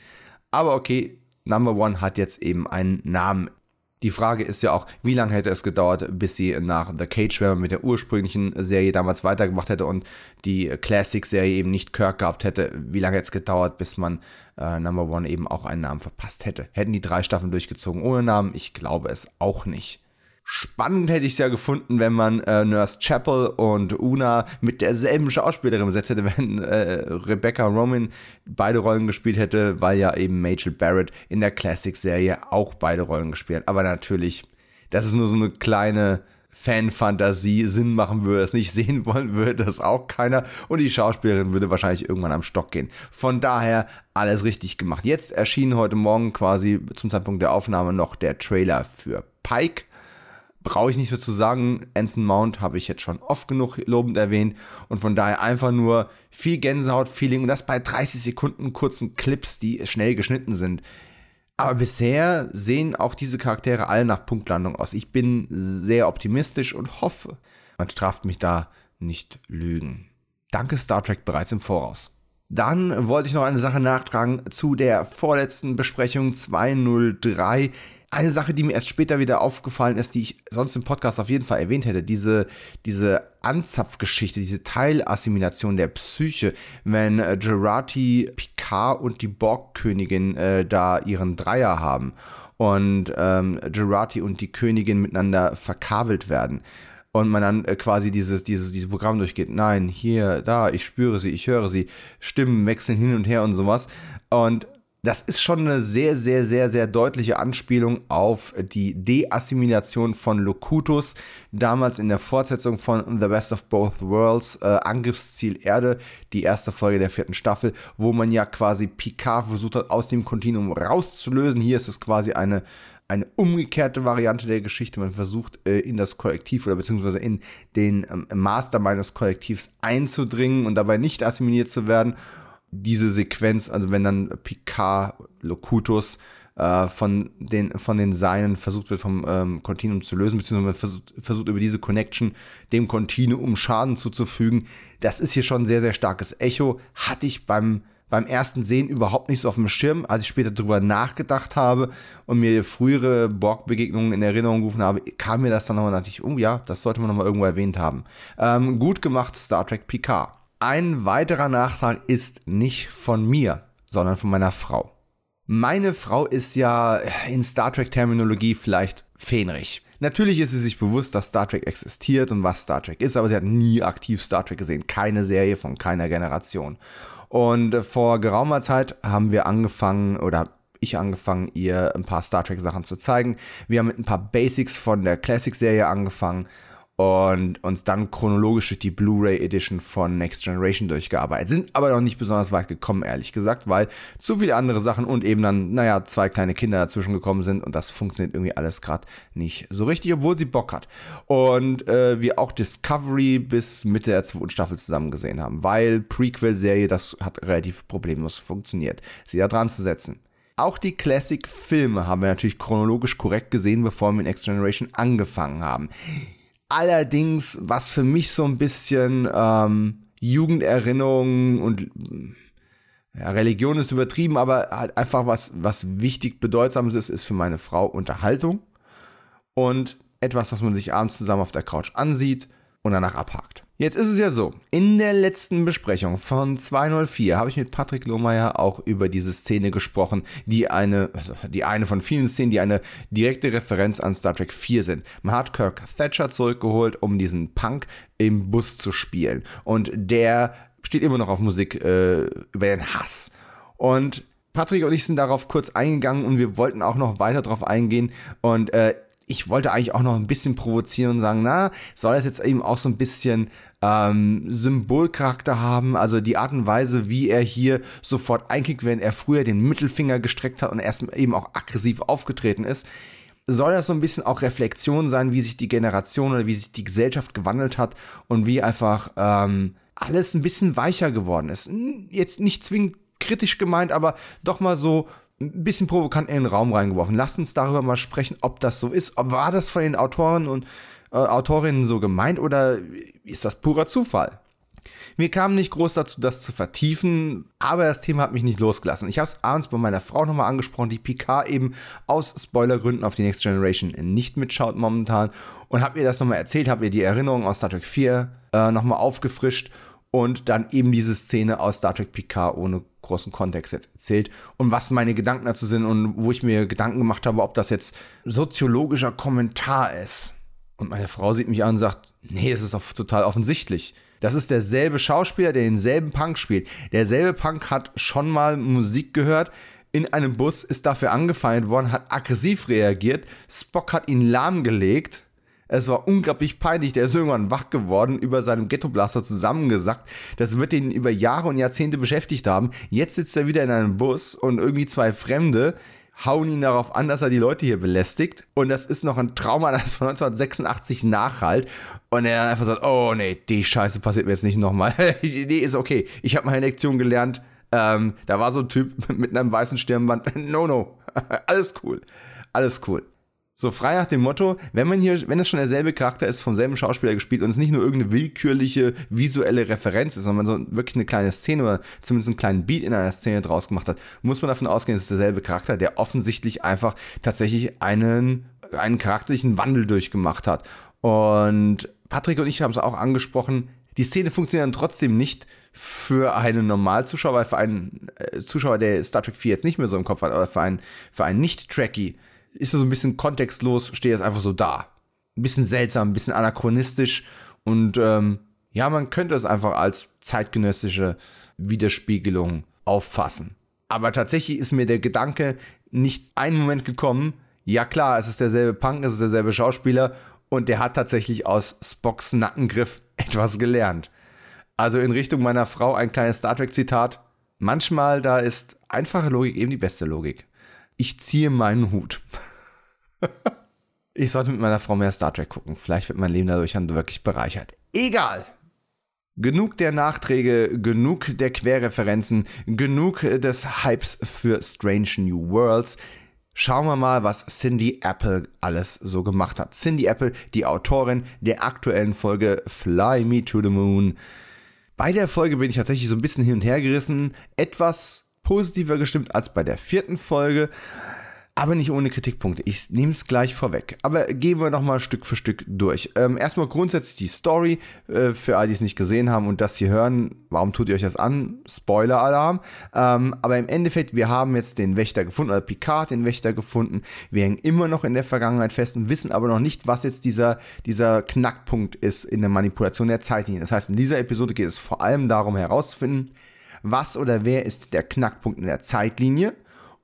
Aber okay, Number One hat jetzt eben einen Namen die Frage ist ja auch, wie lange hätte es gedauert, bis sie nach The Cage, wenn man mit der ursprünglichen Serie damals weitergemacht hätte und die Classic-Serie eben nicht Kirk gehabt hätte, wie lange hätte es gedauert, bis man äh, Number One eben auch einen Namen verpasst hätte? Hätten die drei Staffeln durchgezogen ohne Namen? Ich glaube es auch nicht. Spannend hätte ich es ja gefunden, wenn man äh, Nurse Chapel und Una mit derselben Schauspielerin besetzt hätte, wenn äh, Rebecca Roman beide Rollen gespielt hätte, weil ja eben Majel Barrett in der Classic-Serie auch beide Rollen gespielt hat. Aber natürlich, das ist nur so eine kleine Fanfantasie, Sinn machen würde, es nicht sehen wollen würde, das auch keiner. Und die Schauspielerin würde wahrscheinlich irgendwann am Stock gehen. Von daher alles richtig gemacht. Jetzt erschien heute Morgen quasi zum Zeitpunkt der Aufnahme noch der Trailer für Pike brauche ich nicht so zu sagen. Anson Mount habe ich jetzt schon oft genug lobend erwähnt und von daher einfach nur viel Gänsehaut-Feeling und das bei 30 Sekunden kurzen Clips, die schnell geschnitten sind. Aber bisher sehen auch diese Charaktere alle nach Punktlandung aus. Ich bin sehr optimistisch und hoffe, man straft mich da nicht lügen. Danke Star Trek bereits im Voraus. Dann wollte ich noch eine Sache nachtragen zu der vorletzten Besprechung 203. Eine Sache, die mir erst später wieder aufgefallen ist, die ich sonst im Podcast auf jeden Fall erwähnt hätte, diese, diese Anzapfgeschichte, diese Teilassimilation der Psyche, wenn äh, Gerati, Picard und die Borgkönigin äh, da ihren Dreier haben und ähm, Gerati und die Königin miteinander verkabelt werden und man dann äh, quasi dieses, dieses, dieses Programm durchgeht. Nein, hier, da, ich spüre sie, ich höre sie, Stimmen wechseln hin und her und sowas. Und das ist schon eine sehr, sehr, sehr, sehr deutliche Anspielung auf die Deassimilation von Locutus, damals in der Fortsetzung von The Best of Both Worlds, äh, Angriffsziel Erde, die erste Folge der vierten Staffel, wo man ja quasi Picard versucht hat, aus dem Kontinuum rauszulösen. Hier ist es quasi eine, eine umgekehrte Variante der Geschichte. Man versucht äh, in das Kollektiv oder beziehungsweise in den ähm, Mastermind des Kollektivs einzudringen und dabei nicht assimiliert zu werden diese Sequenz, also wenn dann Picard, Locutus äh, von, den, von den Seinen versucht wird, vom ähm, Kontinuum zu lösen, beziehungsweise versucht, versucht über diese Connection dem Kontinuum Schaden zuzufügen. Das ist hier schon ein sehr, sehr starkes Echo. Hatte ich beim, beim ersten Sehen überhaupt nicht so auf dem Schirm. Als ich später darüber nachgedacht habe und mir frühere Borg-Begegnungen in Erinnerung gerufen habe, kam mir das dann nochmal, dachte ich, oh ja, das sollte man nochmal irgendwo erwähnt haben. Ähm, gut gemacht, Star Trek Picard. Ein weiterer Nachtrag ist nicht von mir, sondern von meiner Frau. Meine Frau ist ja in Star Trek-Terminologie vielleicht fähnrich. Natürlich ist sie sich bewusst, dass Star Trek existiert und was Star Trek ist, aber sie hat nie aktiv Star Trek gesehen. Keine Serie von keiner Generation. Und vor geraumer Zeit haben wir angefangen, oder ich angefangen, ihr ein paar Star Trek Sachen zu zeigen. Wir haben mit ein paar Basics von der Classic-Serie angefangen und uns dann chronologisch durch die Blu-ray Edition von Next Generation durchgearbeitet. Sind aber noch nicht besonders weit gekommen, ehrlich gesagt, weil zu viele andere Sachen und eben dann, naja, zwei kleine Kinder dazwischen gekommen sind und das funktioniert irgendwie alles gerade nicht so richtig, obwohl sie Bock hat. Und äh, wir auch Discovery bis Mitte der zweiten Staffel zusammen gesehen haben, weil Prequel-Serie, das hat relativ problemlos funktioniert, sie da dran zu setzen. Auch die Classic-Filme haben wir natürlich chronologisch korrekt gesehen, bevor wir mit Next Generation angefangen haben. Allerdings, was für mich so ein bisschen ähm, Jugenderinnerung und ja, Religion ist übertrieben, aber halt einfach was, was wichtig bedeutsames ist, ist für meine Frau Unterhaltung und etwas, was man sich abends zusammen auf der Couch ansieht und danach abhakt. Jetzt ist es ja so, in der letzten Besprechung von 204 habe ich mit Patrick Lohmeier auch über diese Szene gesprochen, die eine, also die eine von vielen Szenen, die eine direkte Referenz an Star Trek 4 sind. Man hat Kirk Thatcher zurückgeholt, um diesen Punk im Bus zu spielen. Und der steht immer noch auf Musik äh, über den Hass. Und Patrick und ich sind darauf kurz eingegangen und wir wollten auch noch weiter darauf eingehen. Und äh, ich wollte eigentlich auch noch ein bisschen provozieren und sagen, na, soll das jetzt eben auch so ein bisschen ähm, Symbolcharakter haben? Also die Art und Weise, wie er hier sofort einkickt, wenn er früher den Mittelfinger gestreckt hat und erst eben auch aggressiv aufgetreten ist. Soll das so ein bisschen auch Reflexion sein, wie sich die Generation oder wie sich die Gesellschaft gewandelt hat und wie einfach ähm, alles ein bisschen weicher geworden ist? Jetzt nicht zwingend kritisch gemeint, aber doch mal so ein bisschen provokant in den Raum reingeworfen. Lasst uns darüber mal sprechen, ob das so ist. War das von den Autoren und äh, Autorinnen so gemeint oder ist das purer Zufall? Mir kam nicht groß dazu, das zu vertiefen, aber das Thema hat mich nicht losgelassen. Ich habe es abends bei meiner Frau nochmal angesprochen, die Picard eben aus Spoilergründen auf die Next Generation nicht mitschaut momentan und habe ihr das nochmal erzählt, habe ihr die Erinnerungen aus Star Trek 4 äh, nochmal aufgefrischt und dann eben diese Szene aus Star Trek Picard ohne großen Kontext jetzt erzählt und was meine Gedanken dazu sind und wo ich mir Gedanken gemacht habe, ob das jetzt soziologischer Kommentar ist. Und meine Frau sieht mich an und sagt, nee, es ist doch total offensichtlich. Das ist derselbe Schauspieler, der denselben Punk spielt. Derselbe Punk hat schon mal Musik gehört, in einem Bus, ist dafür angefeindet worden, hat aggressiv reagiert, Spock hat ihn lahmgelegt es war unglaublich peinlich. Der ist irgendwann wach geworden, über seinem Ghetto-Blaster zusammengesackt. Das wird ihn über Jahre und Jahrzehnte beschäftigt haben. Jetzt sitzt er wieder in einem Bus und irgendwie zwei Fremde hauen ihn darauf an, dass er die Leute hier belästigt. Und das ist noch ein Trauma, das von 1986 nachhalt. Und er einfach sagt, oh nee, die Scheiße passiert mir jetzt nicht nochmal. nee, ist okay. Ich habe meine Lektion gelernt. Ähm, da war so ein Typ mit einem weißen Stirnband. no, no. Alles cool. Alles cool. So frei nach dem Motto, wenn man hier, wenn es schon derselbe Charakter ist, vom selben Schauspieler gespielt und es nicht nur irgendeine willkürliche visuelle Referenz ist, sondern man so wirklich eine kleine Szene oder zumindest einen kleinen Beat in einer Szene draus gemacht hat, muss man davon ausgehen, es ist derselbe Charakter, der offensichtlich einfach tatsächlich einen, einen charakterlichen Wandel durchgemacht hat. Und Patrick und ich haben es auch angesprochen, die Szene funktioniert dann trotzdem nicht für einen Normalzuschauer, weil für einen äh, Zuschauer, der Star Trek 4 jetzt nicht mehr so im Kopf hat, oder für einen, für einen Nicht-Trekkie, ist er so ein bisschen kontextlos, steht jetzt einfach so da. Ein bisschen seltsam, ein bisschen anachronistisch und ähm, ja, man könnte es einfach als zeitgenössische Widerspiegelung auffassen. Aber tatsächlich ist mir der Gedanke nicht einen Moment gekommen, ja klar, es ist derselbe Punk, es ist derselbe Schauspieler und der hat tatsächlich aus Spocks Nackengriff etwas gelernt. Also in Richtung meiner Frau ein kleines Star Trek-Zitat. Manchmal da ist einfache Logik eben die beste Logik ich ziehe meinen Hut. ich sollte mit meiner Frau mehr Star Trek gucken. Vielleicht wird mein Leben dadurch dann wirklich bereichert. Egal. Genug der Nachträge, genug der Querreferenzen, genug des Hypes für Strange New Worlds. Schauen wir mal, was Cindy Apple alles so gemacht hat. Cindy Apple, die Autorin der aktuellen Folge Fly Me to the Moon. Bei der Folge bin ich tatsächlich so ein bisschen hin und her gerissen. Etwas positiver gestimmt als bei der vierten Folge. Aber nicht ohne Kritikpunkte. Ich nehme es gleich vorweg. Aber gehen wir nochmal Stück für Stück durch. Ähm, erstmal grundsätzlich die Story. Äh, für alle, die es nicht gesehen haben und das hier hören, warum tut ihr euch das an? Spoiler-Alarm. Ähm, aber im Endeffekt, wir haben jetzt den Wächter gefunden, oder Picard den Wächter gefunden. Wir hängen immer noch in der Vergangenheit fest und wissen aber noch nicht, was jetzt dieser, dieser Knackpunkt ist in der Manipulation der Zeitlinie. Das heißt, in dieser Episode geht es vor allem darum herauszufinden, was oder wer ist der Knackpunkt in der Zeitlinie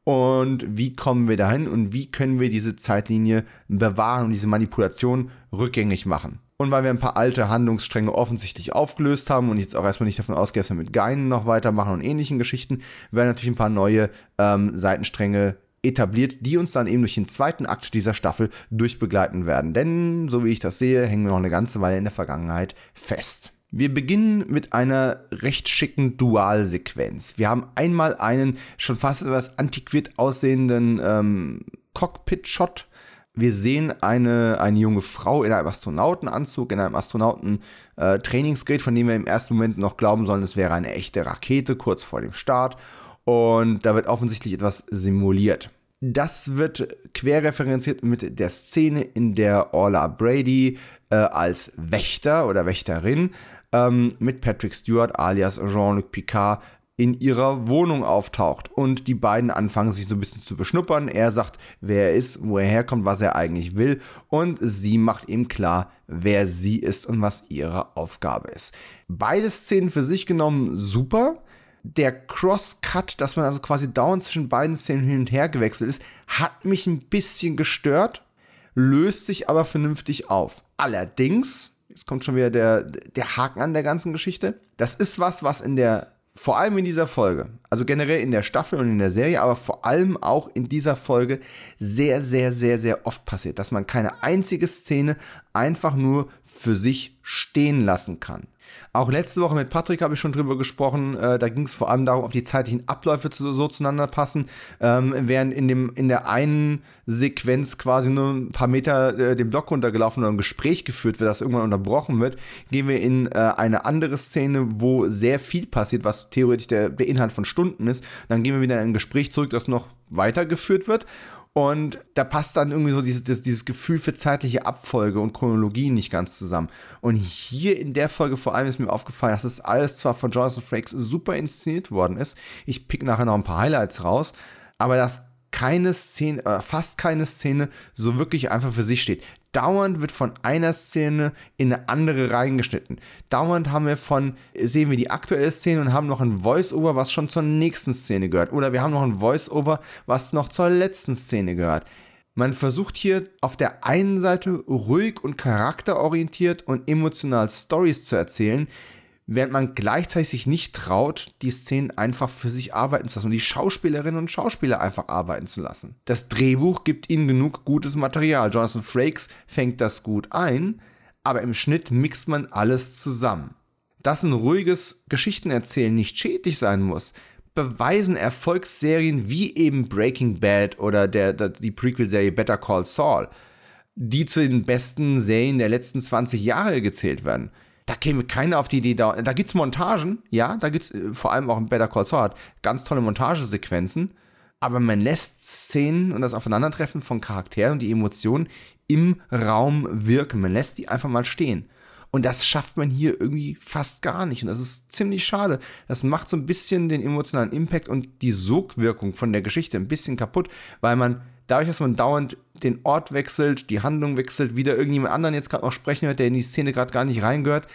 und wie kommen wir dahin und wie können wir diese Zeitlinie bewahren und diese Manipulation rückgängig machen. Und weil wir ein paar alte Handlungsstränge offensichtlich aufgelöst haben und jetzt auch erstmal nicht davon ausgehen, dass wir mit Geinen noch weitermachen und ähnlichen Geschichten, werden natürlich ein paar neue ähm, Seitenstränge etabliert, die uns dann eben durch den zweiten Akt dieser Staffel durchbegleiten werden. Denn, so wie ich das sehe, hängen wir noch eine ganze Weile in der Vergangenheit fest. Wir beginnen mit einer recht schicken Dualsequenz. Wir haben einmal einen schon fast etwas antiquiert aussehenden ähm, Cockpit-Shot. Wir sehen eine, eine junge Frau in einem Astronautenanzug, in einem Astronauten-Trainingsgerät, äh, von dem wir im ersten Moment noch glauben sollen, es wäre eine echte Rakete kurz vor dem Start. Und da wird offensichtlich etwas simuliert. Das wird querreferenziert mit der Szene, in der Orla Brady äh, als Wächter oder Wächterin ähm, mit Patrick Stewart alias Jean-Luc Picard in ihrer Wohnung auftaucht und die beiden anfangen sich so ein bisschen zu beschnuppern. Er sagt, wer er ist, wo er herkommt, was er eigentlich will und sie macht ihm klar, wer sie ist und was ihre Aufgabe ist. Beide Szenen für sich genommen super. Der Cross-Cut, dass man also quasi dauernd zwischen beiden Szenen hin und her gewechselt ist, hat mich ein bisschen gestört, löst sich aber vernünftig auf. Allerdings Jetzt kommt schon wieder der, der Haken an der ganzen Geschichte. Das ist was, was in der, vor allem in dieser Folge, also generell in der Staffel und in der Serie, aber vor allem auch in dieser Folge sehr, sehr, sehr, sehr oft passiert, dass man keine einzige Szene einfach nur für sich stehen lassen kann. Auch letzte Woche mit Patrick habe ich schon drüber gesprochen. Äh, da ging es vor allem darum, ob die zeitlichen Abläufe zu, so zueinander passen. Ähm, während in, dem, in der einen Sequenz quasi nur ein paar Meter äh, den Block runtergelaufen und ein Gespräch geführt wird, das irgendwann unterbrochen wird, gehen wir in äh, eine andere Szene, wo sehr viel passiert, was theoretisch der, der Inhalt von Stunden ist. Dann gehen wir wieder in ein Gespräch zurück, das noch weitergeführt wird. Und da passt dann irgendwie so dieses, dieses Gefühl für zeitliche Abfolge und Chronologie nicht ganz zusammen. Und hier in der Folge vor allem ist mir aufgefallen, dass das alles zwar von Jonathan Frakes super inszeniert worden ist. Ich pick nachher noch ein paar Highlights raus, aber dass keine Szene, äh, fast keine Szene so wirklich einfach für sich steht. Dauernd wird von einer Szene in eine andere reingeschnitten. Dauernd haben wir von, sehen wir die aktuelle Szene und haben noch ein Voice-Over, was schon zur nächsten Szene gehört. Oder wir haben noch ein Voice-Over, was noch zur letzten Szene gehört. Man versucht hier auf der einen Seite ruhig und charakterorientiert und emotional Stories zu erzählen, während man gleichzeitig sich nicht traut, die Szenen einfach für sich arbeiten zu lassen und die Schauspielerinnen und Schauspieler einfach arbeiten zu lassen. Das Drehbuch gibt ihnen genug gutes Material. Jonathan Frakes fängt das gut ein, aber im Schnitt mixt man alles zusammen. Dass ein ruhiges Geschichtenerzählen nicht schädlich sein muss, beweisen Erfolgsserien wie eben Breaking Bad oder der, der die Prequel-Serie Better Call Saul, die zu den besten Serien der letzten 20 Jahre gezählt werden. Da käme keiner auf die Idee, da, da gibt es Montagen, ja, da gibt es äh, vor allem auch in Better Call Saul hat ganz tolle Montagesequenzen, aber man lässt Szenen und das Aufeinandertreffen von Charakteren und die Emotionen im Raum wirken. Man lässt die einfach mal stehen. Und das schafft man hier irgendwie fast gar nicht. Und das ist ziemlich schade. Das macht so ein bisschen den emotionalen Impact und die Sogwirkung von der Geschichte ein bisschen kaputt, weil man dadurch, dass man dauernd den Ort wechselt, die Handlung wechselt, wieder irgendjemand anderen jetzt gerade noch sprechen hört, der in die Szene gerade gar nicht reingehört,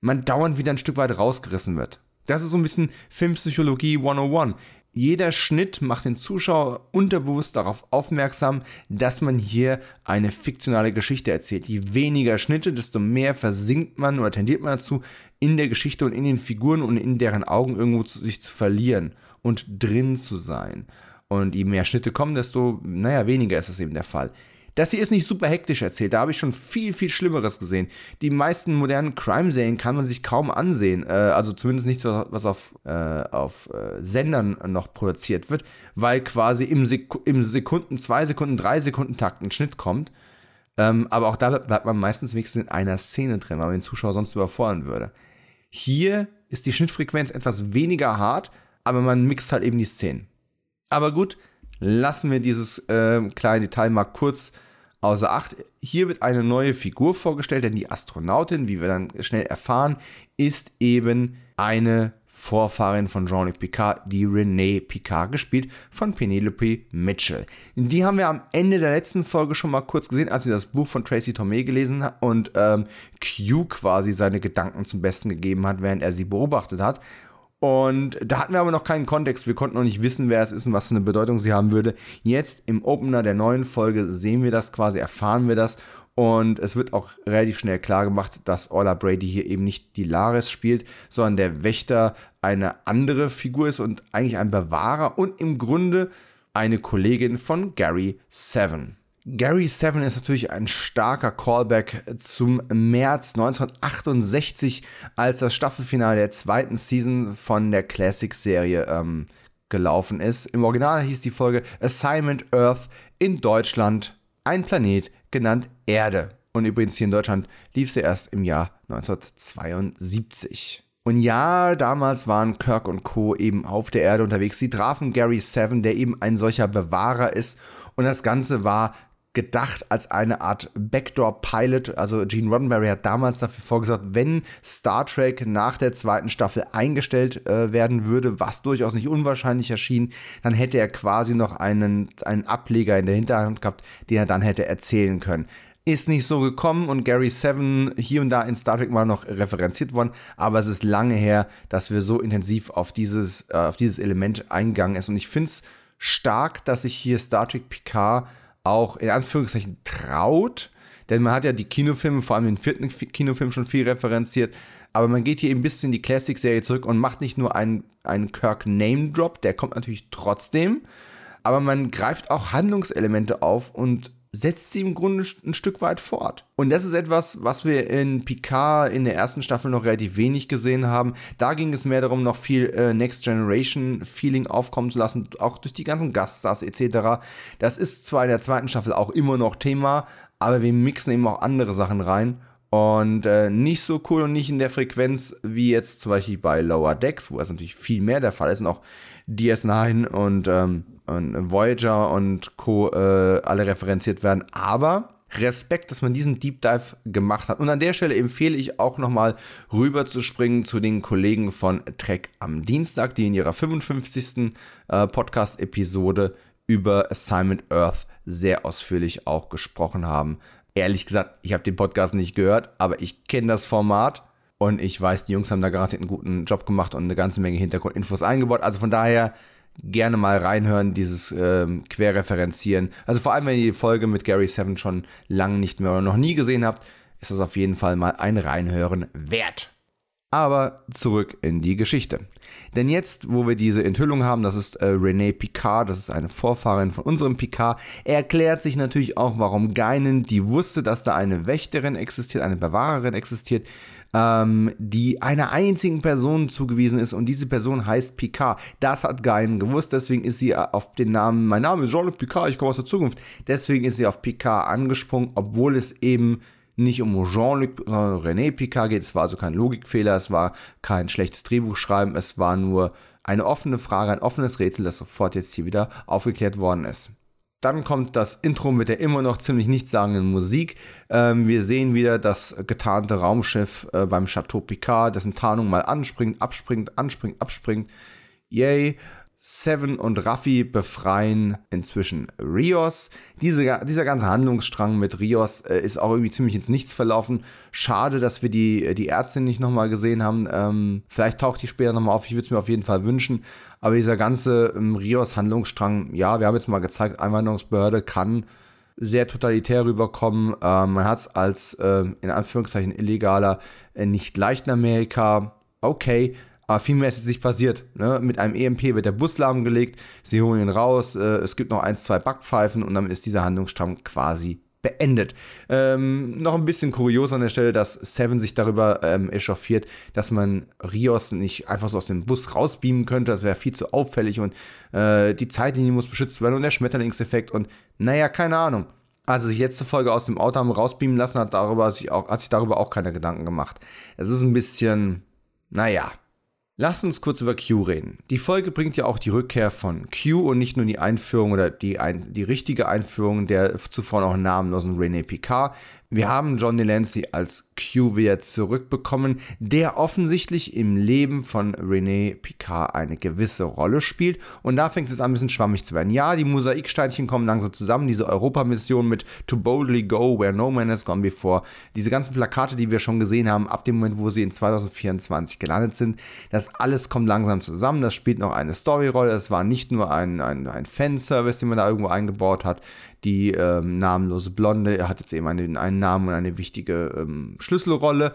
man dauernd wieder ein Stück weit rausgerissen wird. Das ist so ein bisschen Filmpsychologie 101 jeder Schnitt macht den Zuschauer unterbewusst darauf aufmerksam, dass man hier eine fiktionale Geschichte erzählt. Je weniger Schnitte, desto mehr versinkt man oder tendiert man dazu, in der Geschichte und in den Figuren und in deren Augen irgendwo zu, sich zu verlieren und drin zu sein. Und je mehr Schnitte kommen, desto, naja, weniger ist das eben der Fall. Das hier ist nicht super hektisch erzählt, da habe ich schon viel, viel Schlimmeres gesehen. Die meisten modernen Crime-Serien kann man sich kaum ansehen, äh, also zumindest nicht so, was auf, äh, auf äh, Sendern noch produziert wird, weil quasi im, Sek im Sekunden, zwei Sekunden, drei Sekunden Takt ein Schnitt kommt. Ähm, aber auch da bleibt man meistens wenigstens in einer Szene drin, weil man den Zuschauer sonst überfordern würde. Hier ist die Schnittfrequenz etwas weniger hart, aber man mixt halt eben die Szenen. Aber gut, lassen wir dieses äh, kleine Detail mal kurz außer Acht. Hier wird eine neue Figur vorgestellt, denn die Astronautin, wie wir dann schnell erfahren, ist eben eine Vorfahrin von Jean-Luc Picard, die Renee Picard, gespielt von Penelope Mitchell. Die haben wir am Ende der letzten Folge schon mal kurz gesehen, als sie das Buch von Tracy Torme gelesen hat und ähm, Q quasi seine Gedanken zum Besten gegeben hat, während er sie beobachtet hat. Und da hatten wir aber noch keinen Kontext. Wir konnten noch nicht wissen, wer es ist und was für eine Bedeutung sie haben würde. Jetzt im Opener der neuen Folge sehen wir das quasi, erfahren wir das. Und es wird auch relativ schnell klar gemacht, dass Orla Brady hier eben nicht die Laris spielt, sondern der Wächter eine andere Figur ist und eigentlich ein Bewahrer und im Grunde eine Kollegin von Gary Seven. Gary Seven ist natürlich ein starker Callback zum März 1968, als das Staffelfinale der zweiten Season von der Classic-Serie ähm, gelaufen ist. Im Original hieß die Folge Assignment Earth in Deutschland, ein Planet genannt Erde. Und übrigens hier in Deutschland lief sie erst im Jahr 1972. Und ja, damals waren Kirk und Co. eben auf der Erde unterwegs. Sie trafen Gary Seven, der eben ein solcher Bewahrer ist. Und das Ganze war gedacht als eine Art Backdoor-Pilot. Also Gene Roddenberry hat damals dafür vorgesagt, wenn Star Trek nach der zweiten Staffel eingestellt äh, werden würde, was durchaus nicht unwahrscheinlich erschien, dann hätte er quasi noch einen, einen Ableger in der Hinterhand gehabt, den er dann hätte erzählen können. Ist nicht so gekommen und Gary Seven hier und da in Star Trek mal noch referenziert worden, aber es ist lange her, dass wir so intensiv auf dieses, äh, auf dieses Element eingegangen ist. Und ich finde es stark, dass sich hier Star Trek Picard auch in Anführungszeichen traut, denn man hat ja die Kinofilme, vor allem den vierten Kinofilm schon viel referenziert, aber man geht hier eben bis in die Classic-Serie zurück und macht nicht nur einen, einen Kirk-Name-Drop, der kommt natürlich trotzdem, aber man greift auch Handlungselemente auf und setzt sie im Grunde ein Stück weit fort. Und das ist etwas, was wir in Picard in der ersten Staffel noch relativ wenig gesehen haben. Da ging es mehr darum, noch viel äh, Next Generation Feeling aufkommen zu lassen, auch durch die ganzen Gaststars etc. Das ist zwar in der zweiten Staffel auch immer noch Thema, aber wir mixen eben auch andere Sachen rein. Und äh, nicht so cool und nicht in der Frequenz wie jetzt zum Beispiel bei Lower Decks, wo es natürlich viel mehr der Fall ist und auch DS9 und ähm, und Voyager und Co. Äh, alle referenziert werden. Aber Respekt, dass man diesen Deep Dive gemacht hat. Und an der Stelle empfehle ich auch nochmal rüber zu springen zu den Kollegen von Trek am Dienstag, die in ihrer 55. Äh, Podcast-Episode über Assignment Earth sehr ausführlich auch gesprochen haben. Ehrlich gesagt, ich habe den Podcast nicht gehört, aber ich kenne das Format und ich weiß, die Jungs haben da gerade einen guten Job gemacht und eine ganze Menge Hintergrundinfos eingebaut. Also von daher gerne mal reinhören, dieses ähm, Querreferenzieren. Also vor allem, wenn ihr die Folge mit Gary Seven schon lange nicht mehr oder noch nie gesehen habt, ist das auf jeden Fall mal ein Reinhören wert. Aber zurück in die Geschichte. Denn jetzt, wo wir diese Enthüllung haben, das ist äh, Renee Picard, das ist eine Vorfahrin von unserem Picard, erklärt sich natürlich auch, warum Geinen, die wusste, dass da eine Wächterin existiert, eine Bewahrerin existiert, ähm, die einer einzigen Person zugewiesen ist und diese Person heißt Picard. Das hat Guyan gewusst, deswegen ist sie auf den Namen, mein Name ist Jean-Luc Picard, ich komme aus der Zukunft. Deswegen ist sie auf Picard angesprungen, obwohl es eben nicht um Jean-Luc, sondern René Picard geht. Es war also kein Logikfehler, es war kein schlechtes Drehbuchschreiben, es war nur eine offene Frage, ein offenes Rätsel, das sofort jetzt hier wieder aufgeklärt worden ist. Dann kommt das Intro mit der immer noch ziemlich nichtssagenden Musik. Ähm, wir sehen wieder das getarnte Raumschiff äh, beim Chateau Picard, dessen Tarnung mal anspringt, abspringt, anspringt, abspringt. Yay. Seven und Raffi befreien inzwischen Rios. Diese, dieser ganze Handlungsstrang mit Rios äh, ist auch irgendwie ziemlich ins Nichts verlaufen. Schade, dass wir die, die Ärztin nicht nochmal gesehen haben. Ähm, vielleicht taucht die später nochmal auf. Ich würde es mir auf jeden Fall wünschen. Aber dieser ganze ähm, Rios-Handlungsstrang, ja, wir haben jetzt mal gezeigt, Einwanderungsbehörde kann sehr totalitär rüberkommen. Ähm, man hat es als äh, in Anführungszeichen illegaler äh, nicht leicht in Amerika. Okay, aber viel mehr ist jetzt nicht passiert. Ne? Mit einem EMP wird der Bus lahmgelegt, sie holen ihn raus, äh, es gibt noch ein, zwei Backpfeifen und damit ist dieser Handlungsstrang quasi beendet. Ähm, noch ein bisschen kurios an der Stelle, dass Seven sich darüber ähm, echauffiert, dass man Rios nicht einfach so aus dem Bus rausbeamen könnte. Das wäre viel zu auffällig und äh, die Zeitlinie muss beschützt werden und der Schmetterlingseffekt und naja, keine Ahnung. Also sich letzte Folge aus dem Auto haben rausbeamen lassen, hat, darüber sich auch, hat sich darüber auch keine Gedanken gemacht. Es ist ein bisschen, naja, Lass uns kurz über Q reden. Die Folge bringt ja auch die Rückkehr von Q und nicht nur die Einführung oder die, ein, die richtige Einführung der zuvor noch namenlosen René Picard, wir haben John Delancey als Q wieder zurückbekommen, der offensichtlich im Leben von René Picard eine gewisse Rolle spielt. Und da fängt es an, ein bisschen schwammig zu werden. Ja, die Mosaiksteinchen kommen langsam zusammen. Diese Europamission mit To Boldly Go, Where No Man Has Gone Before. Diese ganzen Plakate, die wir schon gesehen haben, ab dem Moment, wo sie in 2024 gelandet sind. Das alles kommt langsam zusammen. Das spielt noch eine Storyrolle. Es war nicht nur ein, ein, ein Fanservice, den man da irgendwo eingebaut hat die ähm, namenlose Blonde. Er hat jetzt eben einen, einen Namen und eine wichtige ähm, Schlüsselrolle.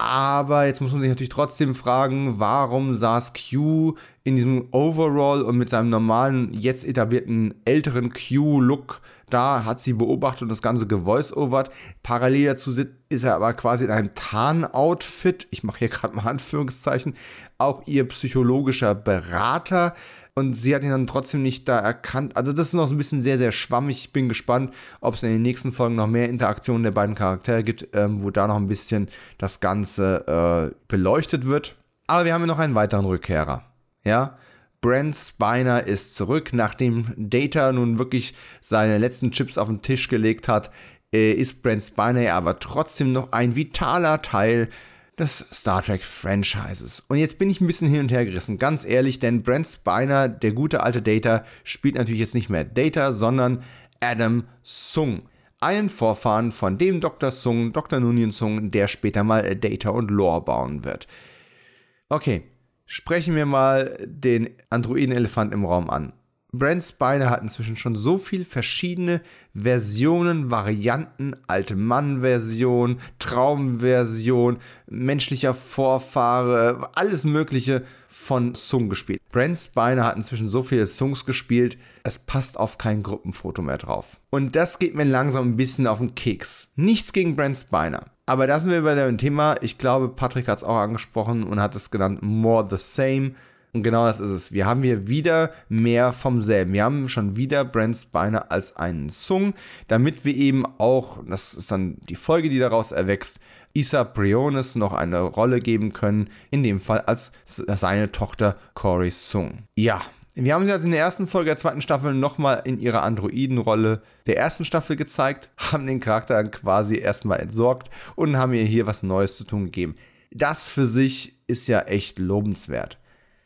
Aber jetzt muss man sich natürlich trotzdem fragen, warum saß Q in diesem Overall und mit seinem normalen, jetzt etablierten älteren Q-Look da, hat sie beobachtet und das Ganze gevoice-overt. Parallel dazu ist er aber quasi in einem Tarn-Outfit, ich mache hier gerade mal Anführungszeichen, auch ihr psychologischer Berater und sie hat ihn dann trotzdem nicht da erkannt. Also das ist noch so ein bisschen sehr, sehr schwammig. Ich bin gespannt, ob es in den nächsten Folgen noch mehr Interaktionen der beiden Charaktere gibt, ähm, wo da noch ein bisschen das Ganze äh, beleuchtet wird. Aber wir haben ja noch einen weiteren Rückkehrer. Ja, Brent Spiner ist zurück, nachdem Data nun wirklich seine letzten Chips auf den Tisch gelegt hat, äh, ist Brent Spiner aber trotzdem noch ein vitaler Teil des Star Trek Franchises. Und jetzt bin ich ein bisschen hin und her gerissen, ganz ehrlich, denn Brent Spiner, der gute alte Data, spielt natürlich jetzt nicht mehr Data, sondern Adam Sung. Einen Vorfahren von dem Dr. Sung, Dr. Nunien Sung, der später mal Data und Lore bauen wird. Okay, sprechen wir mal den Androiden-Elefant im Raum an. Brent Spiner hat inzwischen schon so viele verschiedene Versionen, Varianten, alte Mann-Version, Traumversion, menschlicher Vorfahre, alles Mögliche von Sung gespielt. Brent Spiner hat inzwischen so viele Songs gespielt, es passt auf kein Gruppenfoto mehr drauf. Und das geht mir langsam ein bisschen auf den Keks. Nichts gegen Brent Spiner. Aber da sind wir bei dem Thema, ich glaube, Patrick hat es auch angesprochen und hat es genannt, More the Same. Und genau das ist es. Wir haben hier wieder mehr vom selben. Wir haben schon wieder Brent Spiner als einen Sung, damit wir eben auch, das ist dann die Folge, die daraus erwächst, Isa Briones noch eine Rolle geben können, in dem Fall als seine Tochter Cory Sung. Ja, wir haben sie also in der ersten Folge der zweiten Staffel nochmal in ihrer Androidenrolle der ersten Staffel gezeigt, haben den Charakter dann quasi erstmal entsorgt und haben ihr hier was Neues zu tun gegeben. Das für sich ist ja echt lobenswert.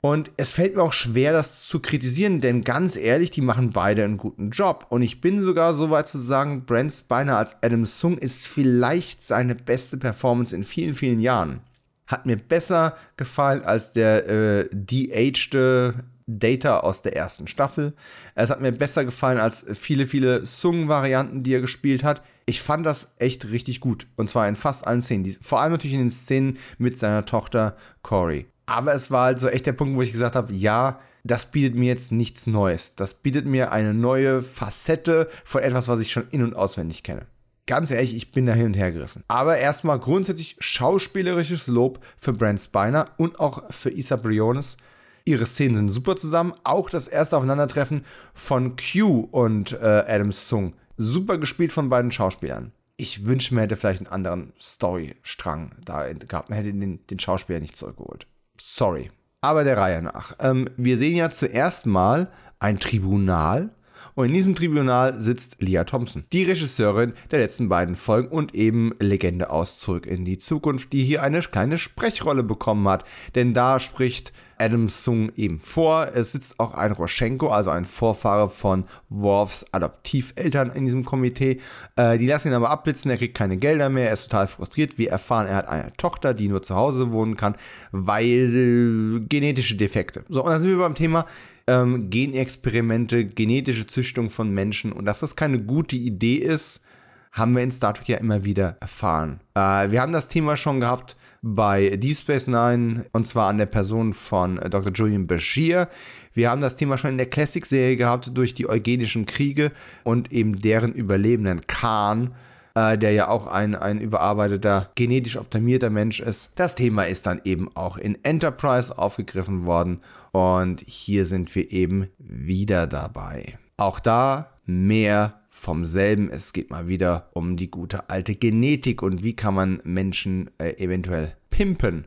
Und es fällt mir auch schwer, das zu kritisieren, denn ganz ehrlich, die machen beide einen guten Job. Und ich bin sogar so weit zu sagen, Brent Spiner als Adam Sung ist vielleicht seine beste Performance in vielen, vielen Jahren. Hat mir besser gefallen als der äh, de-aged Data aus der ersten Staffel. Es hat mir besser gefallen als viele, viele Sung-Varianten, die er gespielt hat. Ich fand das echt richtig gut. Und zwar in fast allen Szenen. Vor allem natürlich in den Szenen mit seiner Tochter Corey. Aber es war halt so echt der Punkt, wo ich gesagt habe, ja, das bietet mir jetzt nichts Neues. Das bietet mir eine neue Facette von etwas, was ich schon in- und auswendig kenne. ganz ehrlich, ich bin da hin und her gerissen. Aber erstmal grundsätzlich schauspielerisches Lob für Brent Spiner und auch für Isa Briones. Ihre Szenen sind super zusammen. Auch das erste Aufeinandertreffen von Q und äh, Adam Sung. Super gespielt von beiden Schauspielern. Ich wünsche mir, hätte vielleicht einen anderen Storystrang da gehabt. Man hätte den, den Schauspieler nicht zurückgeholt. Sorry. Aber der Reihe nach. Ähm, wir sehen ja zuerst mal ein Tribunal und in diesem Tribunal sitzt Leah Thompson, die Regisseurin der letzten beiden Folgen und eben Legende aus Zurück in die Zukunft, die hier eine kleine Sprechrolle bekommen hat. Denn da spricht Adam Sung eben vor. Es sitzt auch ein Roschenko, also ein Vorfahre von Worfs Adoptiveltern in diesem Komitee. Äh, die lassen ihn aber abblitzen, er kriegt keine Gelder mehr, er ist total frustriert. Wir erfahren, er hat eine Tochter, die nur zu Hause wohnen kann, weil genetische Defekte. So, und dann sind wir beim Thema ähm, Genexperimente, genetische Züchtung von Menschen. Und dass das keine gute Idee ist, haben wir in Star Trek ja immer wieder erfahren. Äh, wir haben das Thema schon gehabt bei Deep Space Nine und zwar an der Person von äh, Dr. Julian Bashir. Wir haben das Thema schon in der Classic-Serie gehabt durch die eugenischen Kriege und eben deren Überlebenden Khan, äh, der ja auch ein, ein überarbeiteter, genetisch optimierter Mensch ist. Das Thema ist dann eben auch in Enterprise aufgegriffen worden und hier sind wir eben wieder dabei. Auch da mehr vom selben. Es geht mal wieder um die gute alte Genetik und wie kann man Menschen äh, eventuell pimpen.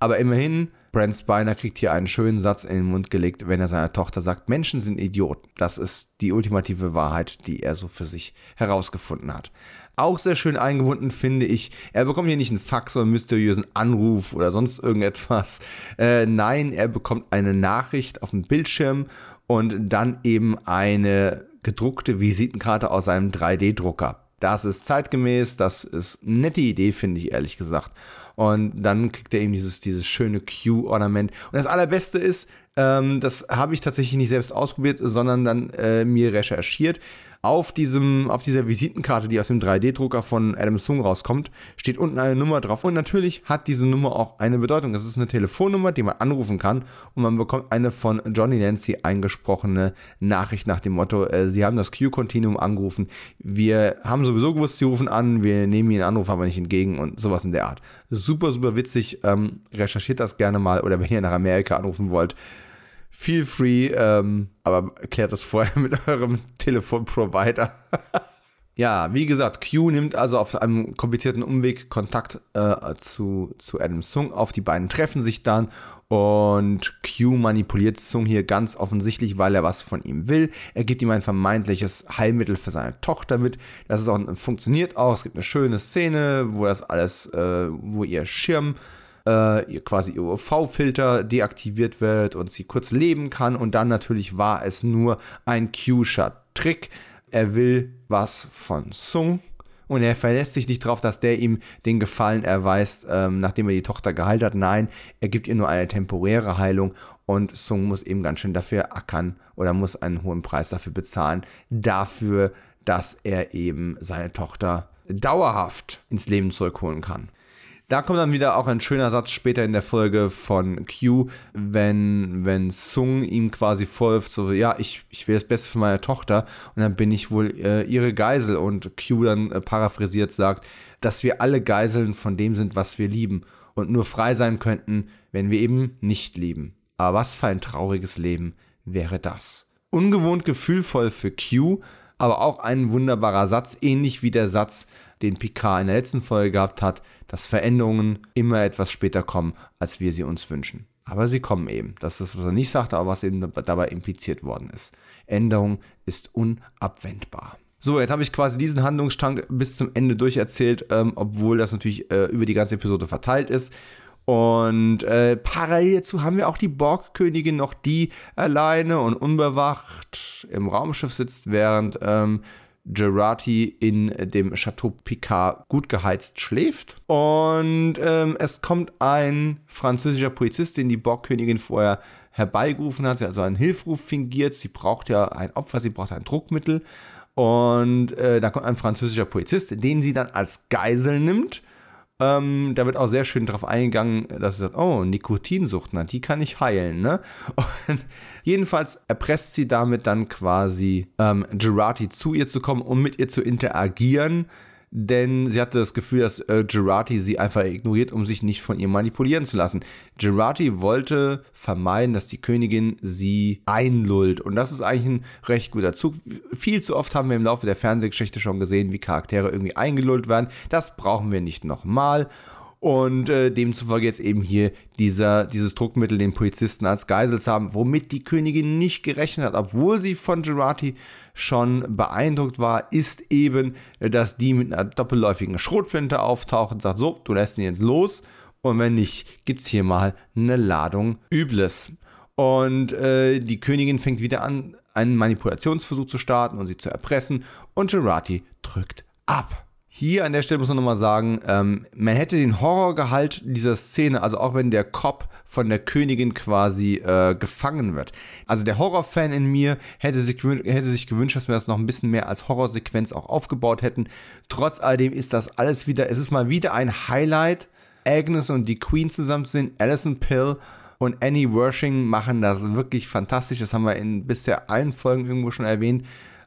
Aber immerhin, Brent Spiner kriegt hier einen schönen Satz in den Mund gelegt, wenn er seiner Tochter sagt, Menschen sind Idioten. Das ist die ultimative Wahrheit, die er so für sich herausgefunden hat. Auch sehr schön eingebunden finde ich, er bekommt hier nicht einen Fax oder einen mysteriösen Anruf oder sonst irgendetwas. Äh, nein, er bekommt eine Nachricht auf dem Bildschirm und dann eben eine gedruckte Visitenkarte aus einem 3D-Drucker. Das ist zeitgemäß, das ist eine nette Idee, finde ich ehrlich gesagt. Und dann kriegt er eben dieses, dieses schöne Q-Ornament. Und das Allerbeste ist, ähm, das habe ich tatsächlich nicht selbst ausprobiert, sondern dann äh, mir recherchiert auf, diesem, auf dieser Visitenkarte, die aus dem 3D-Drucker von Adam Sung rauskommt, steht unten eine Nummer drauf. Und natürlich hat diese Nummer auch eine Bedeutung. Das ist eine Telefonnummer, die man anrufen kann. Und man bekommt eine von Johnny Nancy eingesprochene Nachricht nach dem Motto: äh, Sie haben das Q-Continuum angerufen. Wir haben sowieso gewusst, Sie rufen an. Wir nehmen Ihren Anruf aber nicht entgegen und sowas in der Art. Super, super witzig. Ähm, recherchiert das gerne mal. Oder wenn ihr nach Amerika anrufen wollt, feel free, ähm, aber klärt das vorher mit eurem Telefonprovider. ja, wie gesagt, Q nimmt also auf einem komplizierten Umweg Kontakt äh, zu, zu Adam Sung auf. Die beiden treffen sich dann und Q manipuliert Sung hier ganz offensichtlich, weil er was von ihm will. Er gibt ihm ein vermeintliches Heilmittel für seine Tochter mit. Das ist auch, funktioniert auch. Es gibt eine schöne Szene, wo das alles, äh, wo ihr Schirm äh, quasi ihr UV-Filter deaktiviert wird und sie kurz leben kann. Und dann natürlich war es nur ein Q-Shot-Trick. Er will was von Sung. Und er verlässt sich nicht darauf, dass der ihm den Gefallen erweist, ähm, nachdem er die Tochter geheilt hat. Nein, er gibt ihr nur eine temporäre Heilung und Sung muss eben ganz schön dafür ackern oder muss einen hohen Preis dafür bezahlen, dafür, dass er eben seine Tochter dauerhaft ins Leben zurückholen kann. Da kommt dann wieder auch ein schöner Satz später in der Folge von Q, wenn, wenn Sung ihm quasi folgt, so, ja, ich, ich will das Beste für meine Tochter und dann bin ich wohl äh, ihre Geisel und Q dann äh, paraphrasiert sagt, dass wir alle Geiseln von dem sind, was wir lieben und nur frei sein könnten, wenn wir eben nicht lieben. Aber was für ein trauriges Leben wäre das? Ungewohnt gefühlvoll für Q, aber auch ein wunderbarer Satz, ähnlich wie der Satz, den Picard in der letzten Folge gehabt hat, dass Veränderungen immer etwas später kommen, als wir sie uns wünschen. Aber sie kommen eben. Das ist, was er nicht sagte, aber was eben dabei impliziert worden ist. Änderung ist unabwendbar. So, jetzt habe ich quasi diesen Handlungsstrang bis zum Ende durcherzählt, ähm, obwohl das natürlich äh, über die ganze Episode verteilt ist. Und äh, parallel dazu haben wir auch die Borgkönigin noch, die alleine und unbewacht im Raumschiff sitzt, während ähm, Gerati in dem Chateau Picard gut geheizt schläft. Und ähm, es kommt ein französischer Polizist, den die Borgkönigin vorher herbeigerufen hat. Sie hat also einen Hilfruf fingiert. Sie braucht ja ein Opfer, sie braucht ein Druckmittel. Und äh, da kommt ein französischer Polizist, den sie dann als Geisel nimmt ähm, da wird auch sehr schön darauf eingegangen, dass sie sagt, oh, Nikotinsucht, na, die kann ich heilen, ne? Und jedenfalls erpresst sie damit dann quasi ähm, Gerati zu ihr zu kommen, um mit ihr zu interagieren. Denn sie hatte das Gefühl, dass äh, Girardi sie einfach ignoriert, um sich nicht von ihr manipulieren zu lassen. Girardi wollte vermeiden, dass die Königin sie einlullt und das ist eigentlich ein recht guter Zug. Viel zu oft haben wir im Laufe der Fernsehgeschichte schon gesehen, wie Charaktere irgendwie eingelullt werden. Das brauchen wir nicht nochmal. Und äh, demzufolge jetzt eben hier dieser, dieses Druckmittel den Polizisten als Geisels haben, womit die Königin nicht gerechnet hat, obwohl sie von Gerati schon beeindruckt war, ist eben, dass die mit einer doppelläufigen Schrotflinte auftaucht und sagt, so, du lässt ihn jetzt los und wenn nicht, gibt's hier mal eine Ladung Übles. Und äh, die Königin fängt wieder an, einen Manipulationsversuch zu starten und sie zu erpressen und Gerati drückt ab. Hier an der Stelle muss man nochmal sagen, ähm, man hätte den Horrorgehalt dieser Szene, also auch wenn der Cop von der Königin quasi äh, gefangen wird. Also der Horrorfan in mir hätte sich, hätte sich gewünscht, dass wir das noch ein bisschen mehr als Horrorsequenz auch aufgebaut hätten. Trotz alledem ist das alles wieder, es ist mal wieder ein Highlight. Agnes und die Queen zusammen sind, Alison Pill und Annie Wershing machen das wirklich fantastisch. Das haben wir in bisher allen Folgen irgendwo schon erwähnt.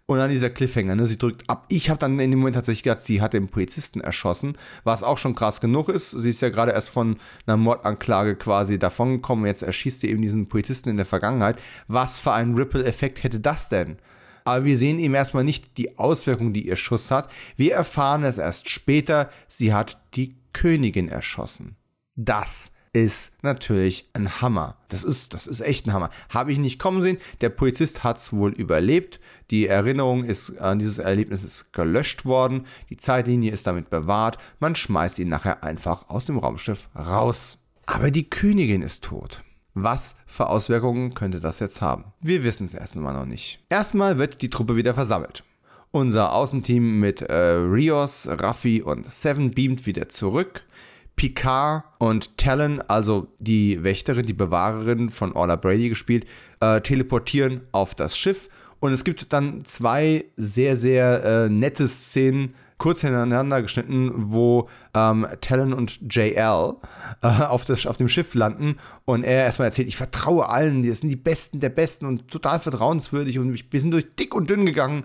Und dann dieser Cliffhanger, ne? Sie drückt ab. Ich habe dann in dem Moment tatsächlich gedacht, sie hat den Polizisten erschossen, was auch schon krass genug ist. Sie ist ja gerade erst von einer Mordanklage quasi davongekommen. Jetzt erschießt sie eben diesen Polizisten in der Vergangenheit. Was für einen Ripple-Effekt hätte das denn? Aber wir sehen eben erstmal nicht die Auswirkung, die ihr Schuss hat. Wir erfahren es erst später. Sie hat die Königin erschossen. Das ist natürlich ein Hammer. Das ist, das ist echt ein Hammer. Habe ich nicht kommen sehen. Der Polizist hat es wohl überlebt. Die Erinnerung ist, an dieses Erlebnis ist gelöscht worden. Die Zeitlinie ist damit bewahrt. Man schmeißt ihn nachher einfach aus dem Raumschiff raus. Aber die Königin ist tot. Was für Auswirkungen könnte das jetzt haben? Wir wissen es erst einmal noch nicht. Erstmal wird die Truppe wieder versammelt. Unser Außenteam mit äh, Rios, Raffi und Seven beamt wieder zurück. Picard und Talon, also die Wächterin, die Bewahrerin von Orla Brady gespielt, äh, teleportieren auf das Schiff. Und es gibt dann zwei sehr, sehr äh, nette Szenen, kurz hintereinander geschnitten, wo ähm, Talon und JL äh, auf, das, auf dem Schiff landen und er erstmal erzählt, ich vertraue allen, die sind die Besten der Besten und total vertrauenswürdig und wir sind durch dick und dünn gegangen.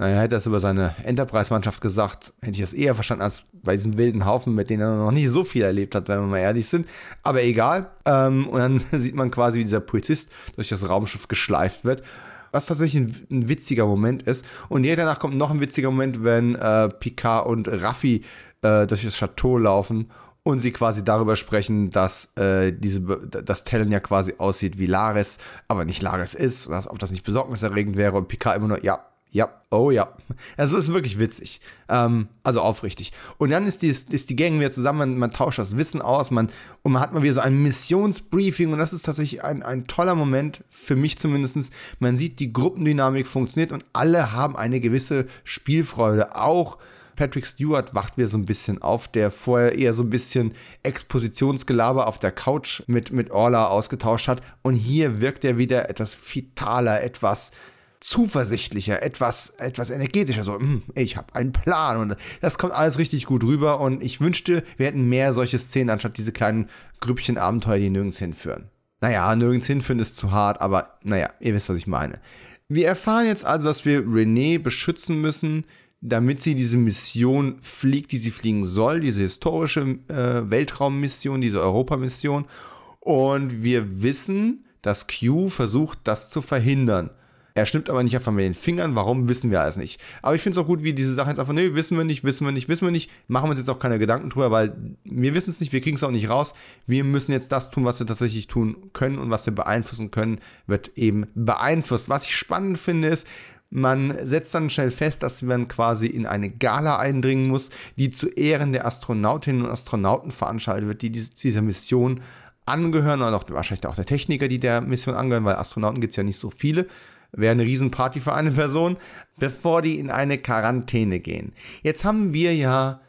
Naja, hätte das über seine Enterprise-Mannschaft gesagt, hätte ich das eher verstanden als bei diesem wilden Haufen, mit denen er noch nicht so viel erlebt hat, wenn wir mal ehrlich sind. Aber egal. Ähm, und dann sieht man quasi, wie dieser Polizist durch das Raumschiff geschleift wird. Was tatsächlich ein, ein witziger Moment ist. Und direkt danach kommt noch ein witziger Moment, wenn äh, Picard und Raffi äh, durch das Chateau laufen und sie quasi darüber sprechen, dass äh, diese, dass Talon ja quasi aussieht wie Laris, aber nicht Laris ist, dass, ob das nicht besorgniserregend wäre und Picard immer nur, ja, ja, oh ja. Also ist wirklich witzig. Ähm, also aufrichtig. Und dann ist die, ist die Gang wieder zusammen, man, man, tauscht das Wissen aus, man, und man hat mal wieder so ein Missionsbriefing und das ist tatsächlich ein, ein toller Moment, für mich zumindest. Man sieht, die Gruppendynamik funktioniert und alle haben eine gewisse Spielfreude. Auch Patrick Stewart wacht wieder so ein bisschen auf, der vorher eher so ein bisschen Expositionsgelaber auf der Couch mit, mit Orla ausgetauscht hat. Und hier wirkt er wieder etwas vitaler, etwas zuversichtlicher, etwas, etwas energetischer. So, hm, ich habe einen Plan und das kommt alles richtig gut rüber. Und ich wünschte, wir hätten mehr solche Szenen, anstatt diese kleinen Grüppchen Abenteuer, die nirgends hinführen. Naja, nirgends hinführen ist zu hart, aber naja, ihr wisst, was ich meine. Wir erfahren jetzt also, dass wir Renee beschützen müssen, damit sie diese Mission fliegt, die sie fliegen soll, diese historische äh, Weltraummission, diese Europamission. Und wir wissen, dass Q versucht, das zu verhindern. Er schnippt aber nicht einfach mit den Fingern. Warum, wissen wir alles nicht. Aber ich finde es auch gut, wie diese Sache jetzt einfach, nee, wissen wir nicht, wissen wir nicht, wissen wir nicht. Machen wir uns jetzt auch keine Gedanken drüber, weil wir wissen es nicht, wir kriegen es auch nicht raus. Wir müssen jetzt das tun, was wir tatsächlich tun können und was wir beeinflussen können, wird eben beeinflusst. Was ich spannend finde, ist, man setzt dann schnell fest, dass man quasi in eine Gala eindringen muss, die zu Ehren der Astronautinnen und Astronauten veranstaltet wird, die dieser Mission angehören und auch wahrscheinlich auch der Techniker, die der Mission angehören, weil Astronauten gibt es ja nicht so viele wäre eine Riesenparty für eine Person, bevor die in eine Quarantäne gehen. Jetzt haben wir ja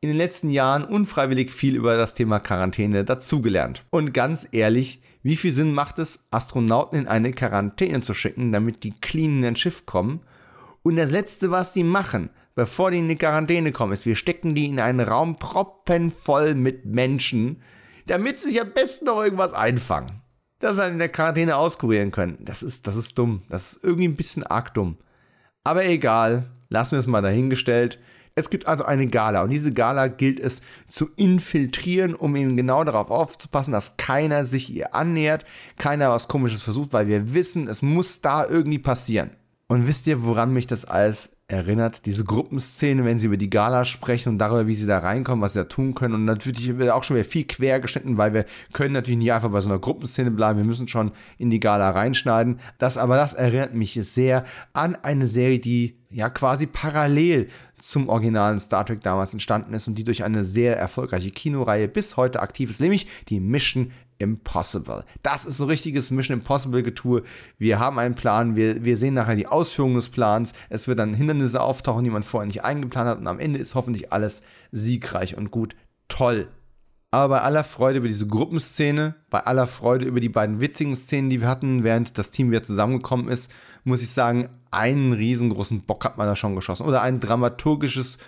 in den letzten Jahren unfreiwillig viel über das Thema Quarantäne dazugelernt. Und ganz ehrlich, wie viel Sinn macht es, Astronauten in eine Quarantäne zu schicken, damit die clean in ein Schiff kommen? Und das Letzte, was die machen, bevor die in die Quarantäne kommen, ist, wir stecken die in einen Raum proppenvoll mit Menschen, damit sie sich am besten noch irgendwas einfangen dass sie in der Quarantäne auskurieren können. Das ist, das ist dumm. Das ist irgendwie ein bisschen arg dumm. Aber egal, lassen wir es mal dahingestellt. Es gibt also eine Gala und diese Gala gilt es zu infiltrieren, um eben genau darauf aufzupassen, dass keiner sich ihr annähert, keiner was Komisches versucht, weil wir wissen, es muss da irgendwie passieren. Und wisst ihr, woran mich das alles erinnert? Diese Gruppenszene, wenn sie über die Gala sprechen und darüber, wie sie da reinkommen, was sie da tun können. Und natürlich wird auch schon wieder viel quer geschnitten, weil wir können natürlich nicht einfach bei so einer Gruppenszene bleiben. Wir müssen schon in die Gala reinschneiden. Das aber, das erinnert mich sehr an eine Serie, die ja quasi parallel zum originalen Star Trek damals entstanden ist und die durch eine sehr erfolgreiche Kinoreihe bis heute aktiv ist, nämlich die Mission Impossible. Das ist so richtiges Mission Impossible Getue. Wir haben einen Plan, wir, wir sehen nachher die Ausführung des Plans. Es wird dann Hindernisse auftauchen, die man vorher nicht eingeplant hat und am Ende ist hoffentlich alles siegreich und gut. Toll. Aber bei aller Freude über diese Gruppenszene, bei aller Freude über die beiden witzigen Szenen, die wir hatten, während das Team wieder zusammengekommen ist, muss ich sagen, einen riesengroßen Bock hat man da schon geschossen. Oder ein dramaturgisches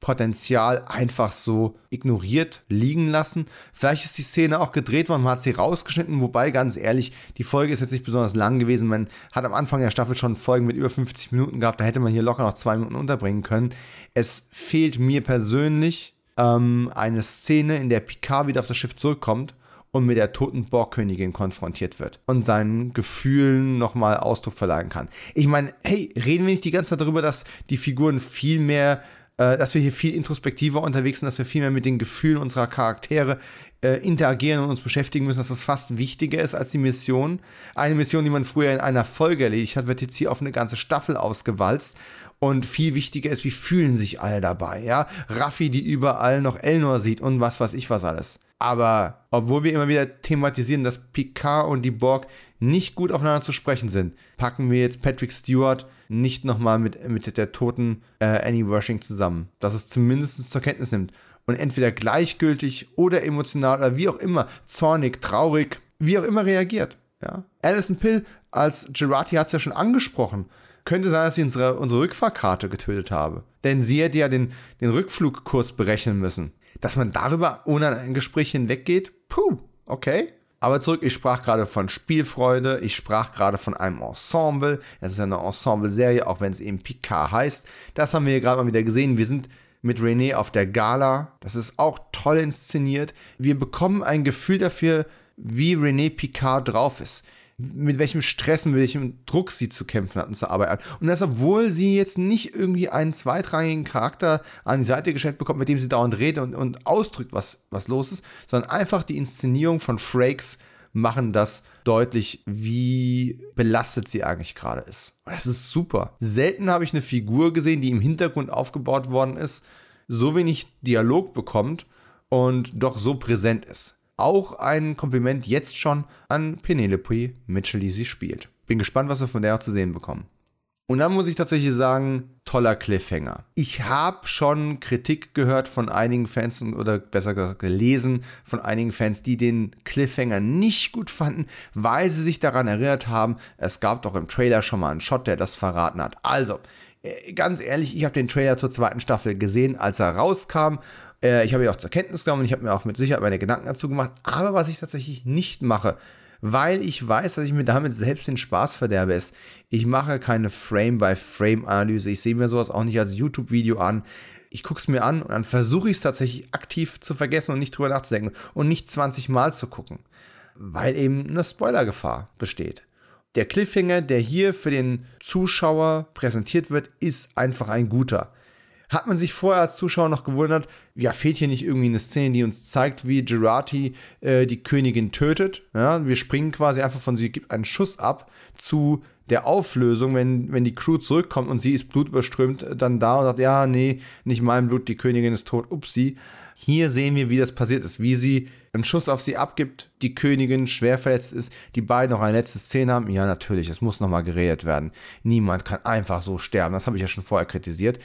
Potenzial einfach so ignoriert liegen lassen. Vielleicht ist die Szene auch gedreht worden, man hat sie rausgeschnitten, wobei ganz ehrlich, die Folge ist jetzt nicht besonders lang gewesen. Man hat am Anfang der Staffel schon Folgen mit über 50 Minuten gehabt, da hätte man hier locker noch zwei Minuten unterbringen können. Es fehlt mir persönlich ähm, eine Szene, in der Picard wieder auf das Schiff zurückkommt und mit der toten Borgkönigin konfrontiert wird und seinen Gefühlen nochmal Ausdruck verleihen kann. Ich meine, hey, reden wir nicht die ganze Zeit darüber, dass die Figuren viel mehr dass wir hier viel introspektiver unterwegs sind, dass wir viel mehr mit den Gefühlen unserer Charaktere äh, interagieren und uns beschäftigen müssen, dass das fast wichtiger ist als die Mission. Eine Mission, die man früher in einer Folge erledigt hat, wird jetzt hier auf eine ganze Staffel ausgewalzt. Und viel wichtiger ist, wie fühlen sich alle dabei, ja? Raffi, die überall noch Elnor sieht und was weiß ich was alles. Aber obwohl wir immer wieder thematisieren, dass Picard und die Borg nicht gut aufeinander zu sprechen sind, packen wir jetzt Patrick Stewart nicht nochmal mit, mit der toten äh, Annie Worshing zusammen. Dass es zumindest zur Kenntnis nimmt und entweder gleichgültig oder emotional oder wie auch immer, zornig, traurig, wie auch immer reagiert. Ja? Alison Pill als Gerati hat es ja schon angesprochen. Könnte sein, dass sie unsere, unsere Rückfahrkarte getötet habe. Denn sie hätte ja den, den Rückflugkurs berechnen müssen. Dass man darüber ohne ein Gespräch hinweggeht, puh, okay. Aber zurück, ich sprach gerade von Spielfreude, ich sprach gerade von einem Ensemble. Es ist eine Ensemble-Serie, auch wenn es eben Picard heißt. Das haben wir hier gerade mal wieder gesehen. Wir sind mit René auf der Gala. Das ist auch toll inszeniert. Wir bekommen ein Gefühl dafür, wie René Picard drauf ist mit welchem Stress und welchem Druck sie zu kämpfen hat und zu arbeiten hat. Und das, obwohl sie jetzt nicht irgendwie einen zweitrangigen Charakter an die Seite gestellt bekommt, mit dem sie dauernd redet und, und ausdrückt, was, was los ist, sondern einfach die Inszenierung von Frakes machen das deutlich, wie belastet sie eigentlich gerade ist. Das ist super. Selten habe ich eine Figur gesehen, die im Hintergrund aufgebaut worden ist, so wenig Dialog bekommt und doch so präsent ist. Auch ein Kompliment jetzt schon an Penelope Mitchell, die sie spielt. Bin gespannt, was wir von der auch zu sehen bekommen. Und dann muss ich tatsächlich sagen, toller Cliffhanger. Ich habe schon Kritik gehört von einigen Fans oder besser gesagt gelesen von einigen Fans, die den Cliffhanger nicht gut fanden, weil sie sich daran erinnert haben, es gab doch im Trailer schon mal einen Shot, der das verraten hat. Also, äh, ganz ehrlich, ich habe den Trailer zur zweiten Staffel gesehen, als er rauskam äh, ich habe ihn auch zur Kenntnis genommen und ich habe mir auch mit Sicherheit meine Gedanken dazu gemacht. Aber was ich tatsächlich nicht mache, weil ich weiß, dass ich mir damit selbst den Spaß verderbe, ist, ich mache keine Frame-by-Frame-Analyse. Ich sehe mir sowas auch nicht als YouTube-Video an. Ich gucke es mir an und dann versuche ich es tatsächlich aktiv zu vergessen und nicht drüber nachzudenken und nicht 20 Mal zu gucken, weil eben eine Spoilergefahr besteht. Der Cliffhanger, der hier für den Zuschauer präsentiert wird, ist einfach ein guter hat man sich vorher als Zuschauer noch gewundert, ja, fehlt hier nicht irgendwie eine Szene, die uns zeigt, wie Gerati äh, die Königin tötet. Ja, wir springen quasi einfach von sie gibt einen Schuss ab zu der Auflösung, wenn, wenn die Crew zurückkommt und sie ist blutüberströmt, dann da und sagt, ja, nee, nicht mein Blut, die Königin ist tot, upsi. Hier sehen wir, wie das passiert ist, wie sie einen Schuss auf sie abgibt, die Königin schwer verletzt ist, die beiden noch eine letzte Szene haben. Ja, natürlich, es muss nochmal geredet werden. Niemand kann einfach so sterben, das habe ich ja schon vorher kritisiert.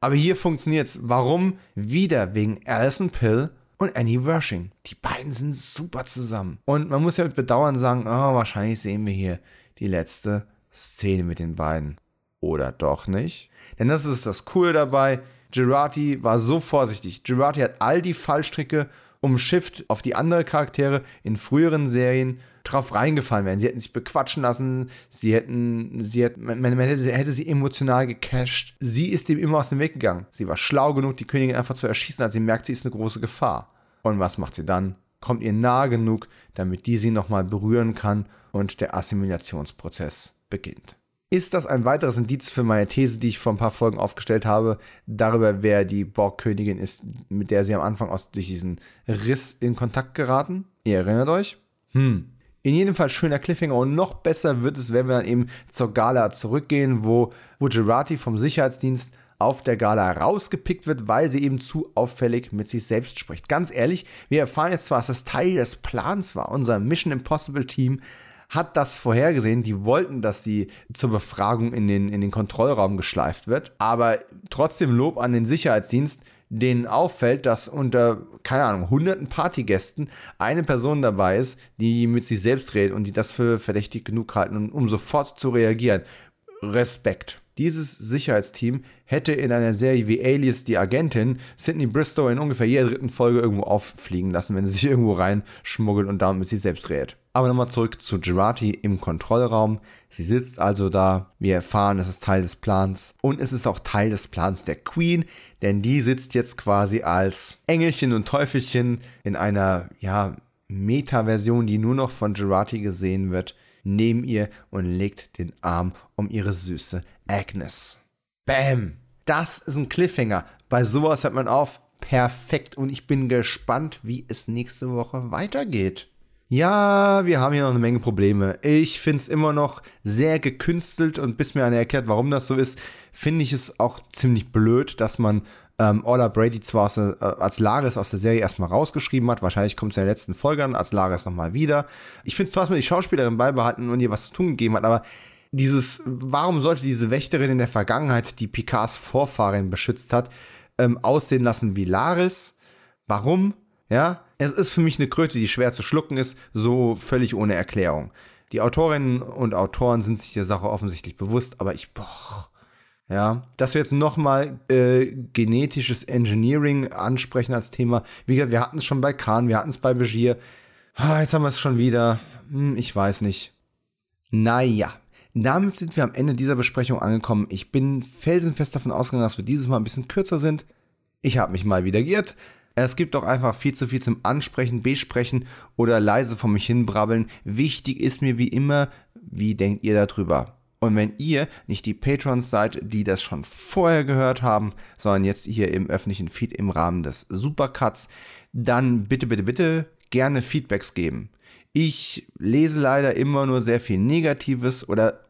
Aber hier funktioniert es. Warum? Wieder wegen Alison Pill und Annie Wershing. Die beiden sind super zusammen. Und man muss ja mit Bedauern sagen, oh, wahrscheinlich sehen wir hier die letzte Szene mit den beiden. Oder doch nicht? Denn das ist das Coole dabei. Girardi war so vorsichtig. Girardi hat all die Fallstricke umschifft auf die anderen Charaktere in früheren Serien drauf reingefallen wären. Sie hätten sich bequatschen lassen, sie hätten, sie hätten, man, man hätte, hätte, sie emotional gecasht. Sie ist dem immer aus dem Weg gegangen. Sie war schlau genug, die Königin einfach zu erschießen, als sie merkt, sie ist eine große Gefahr. Und was macht sie dann? Kommt ihr nahe genug, damit die sie nochmal berühren kann und der Assimilationsprozess beginnt. Ist das ein weiteres Indiz für meine These, die ich vor ein paar Folgen aufgestellt habe, darüber, wer die Borgkönigin ist, mit der sie am Anfang aus, durch diesen Riss in Kontakt geraten? Ihr erinnert euch? Hm. In jedem Fall schöner Cliffhanger und noch besser wird es, wenn wir dann eben zur Gala zurückgehen, wo, Gerati vom Sicherheitsdienst auf der Gala rausgepickt wird, weil sie eben zu auffällig mit sich selbst spricht. Ganz ehrlich, wir erfahren jetzt zwar, dass das Teil des Plans war. Unser Mission Impossible Team hat das vorhergesehen. Die wollten, dass sie zur Befragung in den, in den Kontrollraum geschleift wird. Aber trotzdem Lob an den Sicherheitsdienst, denen auffällt, dass unter, keine Ahnung, hunderten Partygästen eine Person dabei ist, die mit sich selbst redet und die das für verdächtig genug halten, um sofort zu reagieren. Respekt. Dieses Sicherheitsteam hätte in einer Serie wie Alias die Agentin Sidney Bristow in ungefähr jeder dritten Folge irgendwo auffliegen lassen, wenn sie sich irgendwo reinschmuggelt und damit mit sich selbst redet. Aber nochmal zurück zu Gerati im Kontrollraum. Sie sitzt also da. Wir erfahren, es ist Teil des Plans. Und es ist auch Teil des Plans der Queen, denn die sitzt jetzt quasi als Engelchen und Teufelchen in einer, ja, Meta-Version, die nur noch von Gerati gesehen wird neben ihr und legt den Arm um ihre süße Agnes. Bam! Das ist ein Cliffhanger. Bei sowas hört man auf. Perfekt. Und ich bin gespannt, wie es nächste Woche weitergeht. Ja, wir haben hier noch eine Menge Probleme. Ich finde es immer noch sehr gekünstelt und bis mir einer erklärt, warum das so ist, finde ich es auch ziemlich blöd, dass man ähm, Orla Brady zwar aus, äh, als Laris aus der Serie erstmal rausgeschrieben hat, wahrscheinlich kommt es in der letzten Folge an, als Laris nochmal wieder. Ich finde es toll, dass man die Schauspielerin beibehalten und ihr was zu tun gegeben hat, aber dieses, warum sollte diese Wächterin in der Vergangenheit, die Picards Vorfahrin beschützt hat, ähm, aussehen lassen wie Laris? Warum? Ja, es ist für mich eine Kröte, die schwer zu schlucken ist, so völlig ohne Erklärung. Die Autorinnen und Autoren sind sich der Sache offensichtlich bewusst, aber ich, boah, ja, dass wir jetzt nochmal äh, genetisches Engineering ansprechen als Thema. Wie gesagt, wir hatten es schon bei Khan, wir hatten es bei Begier. Ah, jetzt haben wir es schon wieder. Hm, ich weiß nicht. Naja, damit sind wir am Ende dieser Besprechung angekommen. Ich bin felsenfest davon ausgegangen, dass wir dieses Mal ein bisschen kürzer sind. Ich habe mich mal wieder geirrt. Es gibt doch einfach viel zu viel zum Ansprechen, Besprechen oder leise vor mich hinbrabbeln. Wichtig ist mir wie immer, wie denkt ihr darüber? Und wenn ihr nicht die Patrons seid, die das schon vorher gehört haben, sondern jetzt hier im öffentlichen Feed im Rahmen des Supercuts, dann bitte, bitte, bitte gerne Feedbacks geben. Ich lese leider immer nur sehr viel Negatives oder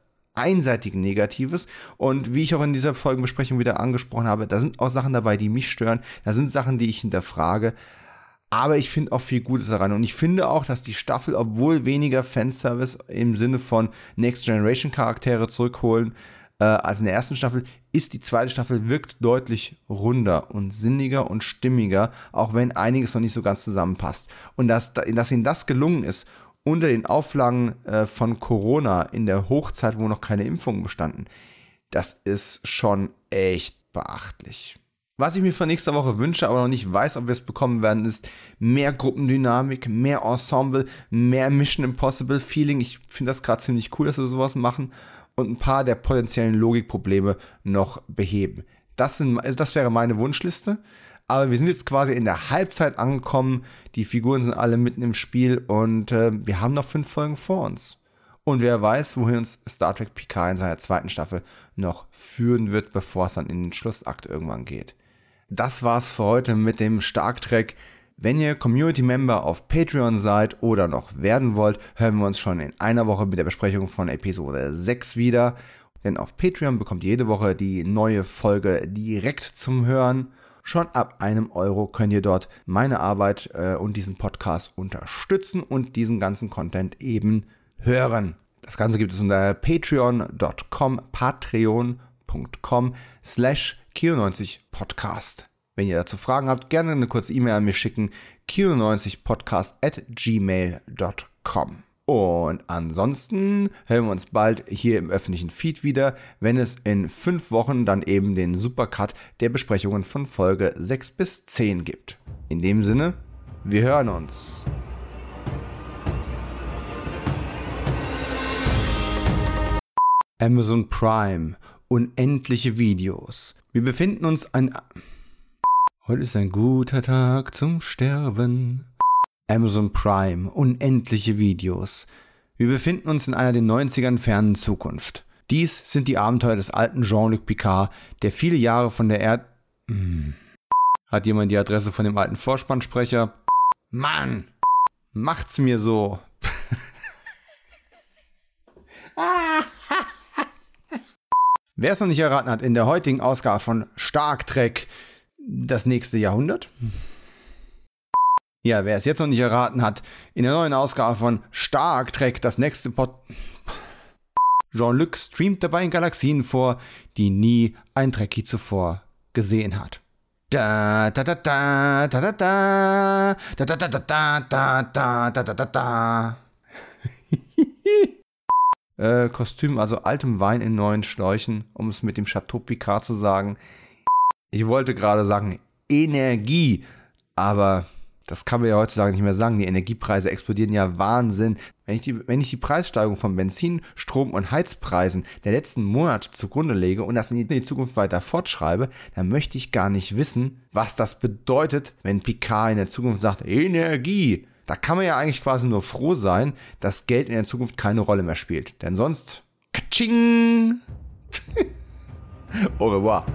einseitig Negatives. Und wie ich auch in dieser Folgenbesprechung wieder angesprochen habe, da sind auch Sachen dabei, die mich stören. Da sind Sachen, die ich hinterfrage. Aber ich finde auch viel Gutes daran. Und ich finde auch, dass die Staffel, obwohl weniger Fanservice im Sinne von Next Generation Charaktere zurückholen äh, als in der ersten Staffel, ist die zweite Staffel wirkt deutlich runder und sinniger und stimmiger, auch wenn einiges noch nicht so ganz zusammenpasst. Und dass, dass ihnen das gelungen ist, unter den Auflagen äh, von Corona in der Hochzeit, wo noch keine Impfungen bestanden, das ist schon echt beachtlich. Was ich mir für nächste Woche wünsche, aber noch nicht weiß, ob wir es bekommen werden, ist mehr Gruppendynamik, mehr Ensemble, mehr Mission Impossible Feeling. Ich finde das gerade ziemlich cool, dass wir sowas machen und ein paar der potenziellen Logikprobleme noch beheben. Das, sind, das wäre meine Wunschliste. Aber wir sind jetzt quasi in der Halbzeit angekommen. Die Figuren sind alle mitten im Spiel und äh, wir haben noch fünf Folgen vor uns. Und wer weiß, wohin uns Star Trek Picard in seiner zweiten Staffel noch führen wird, bevor es dann in den Schlussakt irgendwann geht das war's für heute mit dem Stark Track. Wenn ihr Community Member auf Patreon seid oder noch werden wollt, hören wir uns schon in einer Woche mit der Besprechung von Episode 6 wieder. Denn auf Patreon bekommt jede Woche die neue Folge direkt zum Hören. Schon ab einem Euro könnt ihr dort meine Arbeit äh, und diesen Podcast unterstützen und diesen ganzen Content eben hören. Das Ganze gibt es unter patreon.com, patreon.com slash Kio90 Podcast. Wenn ihr dazu Fragen habt, gerne eine kurze E-Mail an mich schicken. Kio90podcast at gmail.com. Und ansonsten hören wir uns bald hier im öffentlichen Feed wieder, wenn es in fünf Wochen dann eben den Supercut der Besprechungen von Folge 6 bis 10 gibt. In dem Sinne, wir hören uns. Amazon Prime. Unendliche Videos. Wir befinden uns an... Heute ist ein guter Tag zum Sterben. Amazon Prime, unendliche Videos. Wir befinden uns in einer den 90ern fernen Zukunft. Dies sind die Abenteuer des alten Jean-Luc Picard, der viele Jahre von der Erde... Hm. Hat jemand die Adresse von dem alten Vorspannsprecher? Mann! Macht's mir so! Wer es noch nicht erraten hat, in der heutigen Ausgabe von Stark Trek das nächste Jahrhundert. Ja, wer es jetzt noch nicht erraten hat, in der neuen Ausgabe von Stark Trek das nächste Pod. Jean-Luc streamt dabei in Galaxien vor, die nie ein Trekkie zuvor gesehen hat. Da da da da da da da da da da da da da da da da da äh, Kostüm, also altem Wein in neuen Schläuchen, um es mit dem Chateau Picard zu sagen. Ich wollte gerade sagen Energie, aber das kann man ja heutzutage nicht mehr sagen. Die Energiepreise explodieren ja Wahnsinn. Wenn ich die, wenn ich die Preissteigerung von Benzin, Strom und Heizpreisen der letzten Monate zugrunde lege und das in die Zukunft weiter fortschreibe, dann möchte ich gar nicht wissen, was das bedeutet, wenn Picard in der Zukunft sagt, Energie. Da kann man ja eigentlich quasi nur froh sein, dass Geld in der Zukunft keine Rolle mehr spielt. Denn sonst, katsching! Au revoir.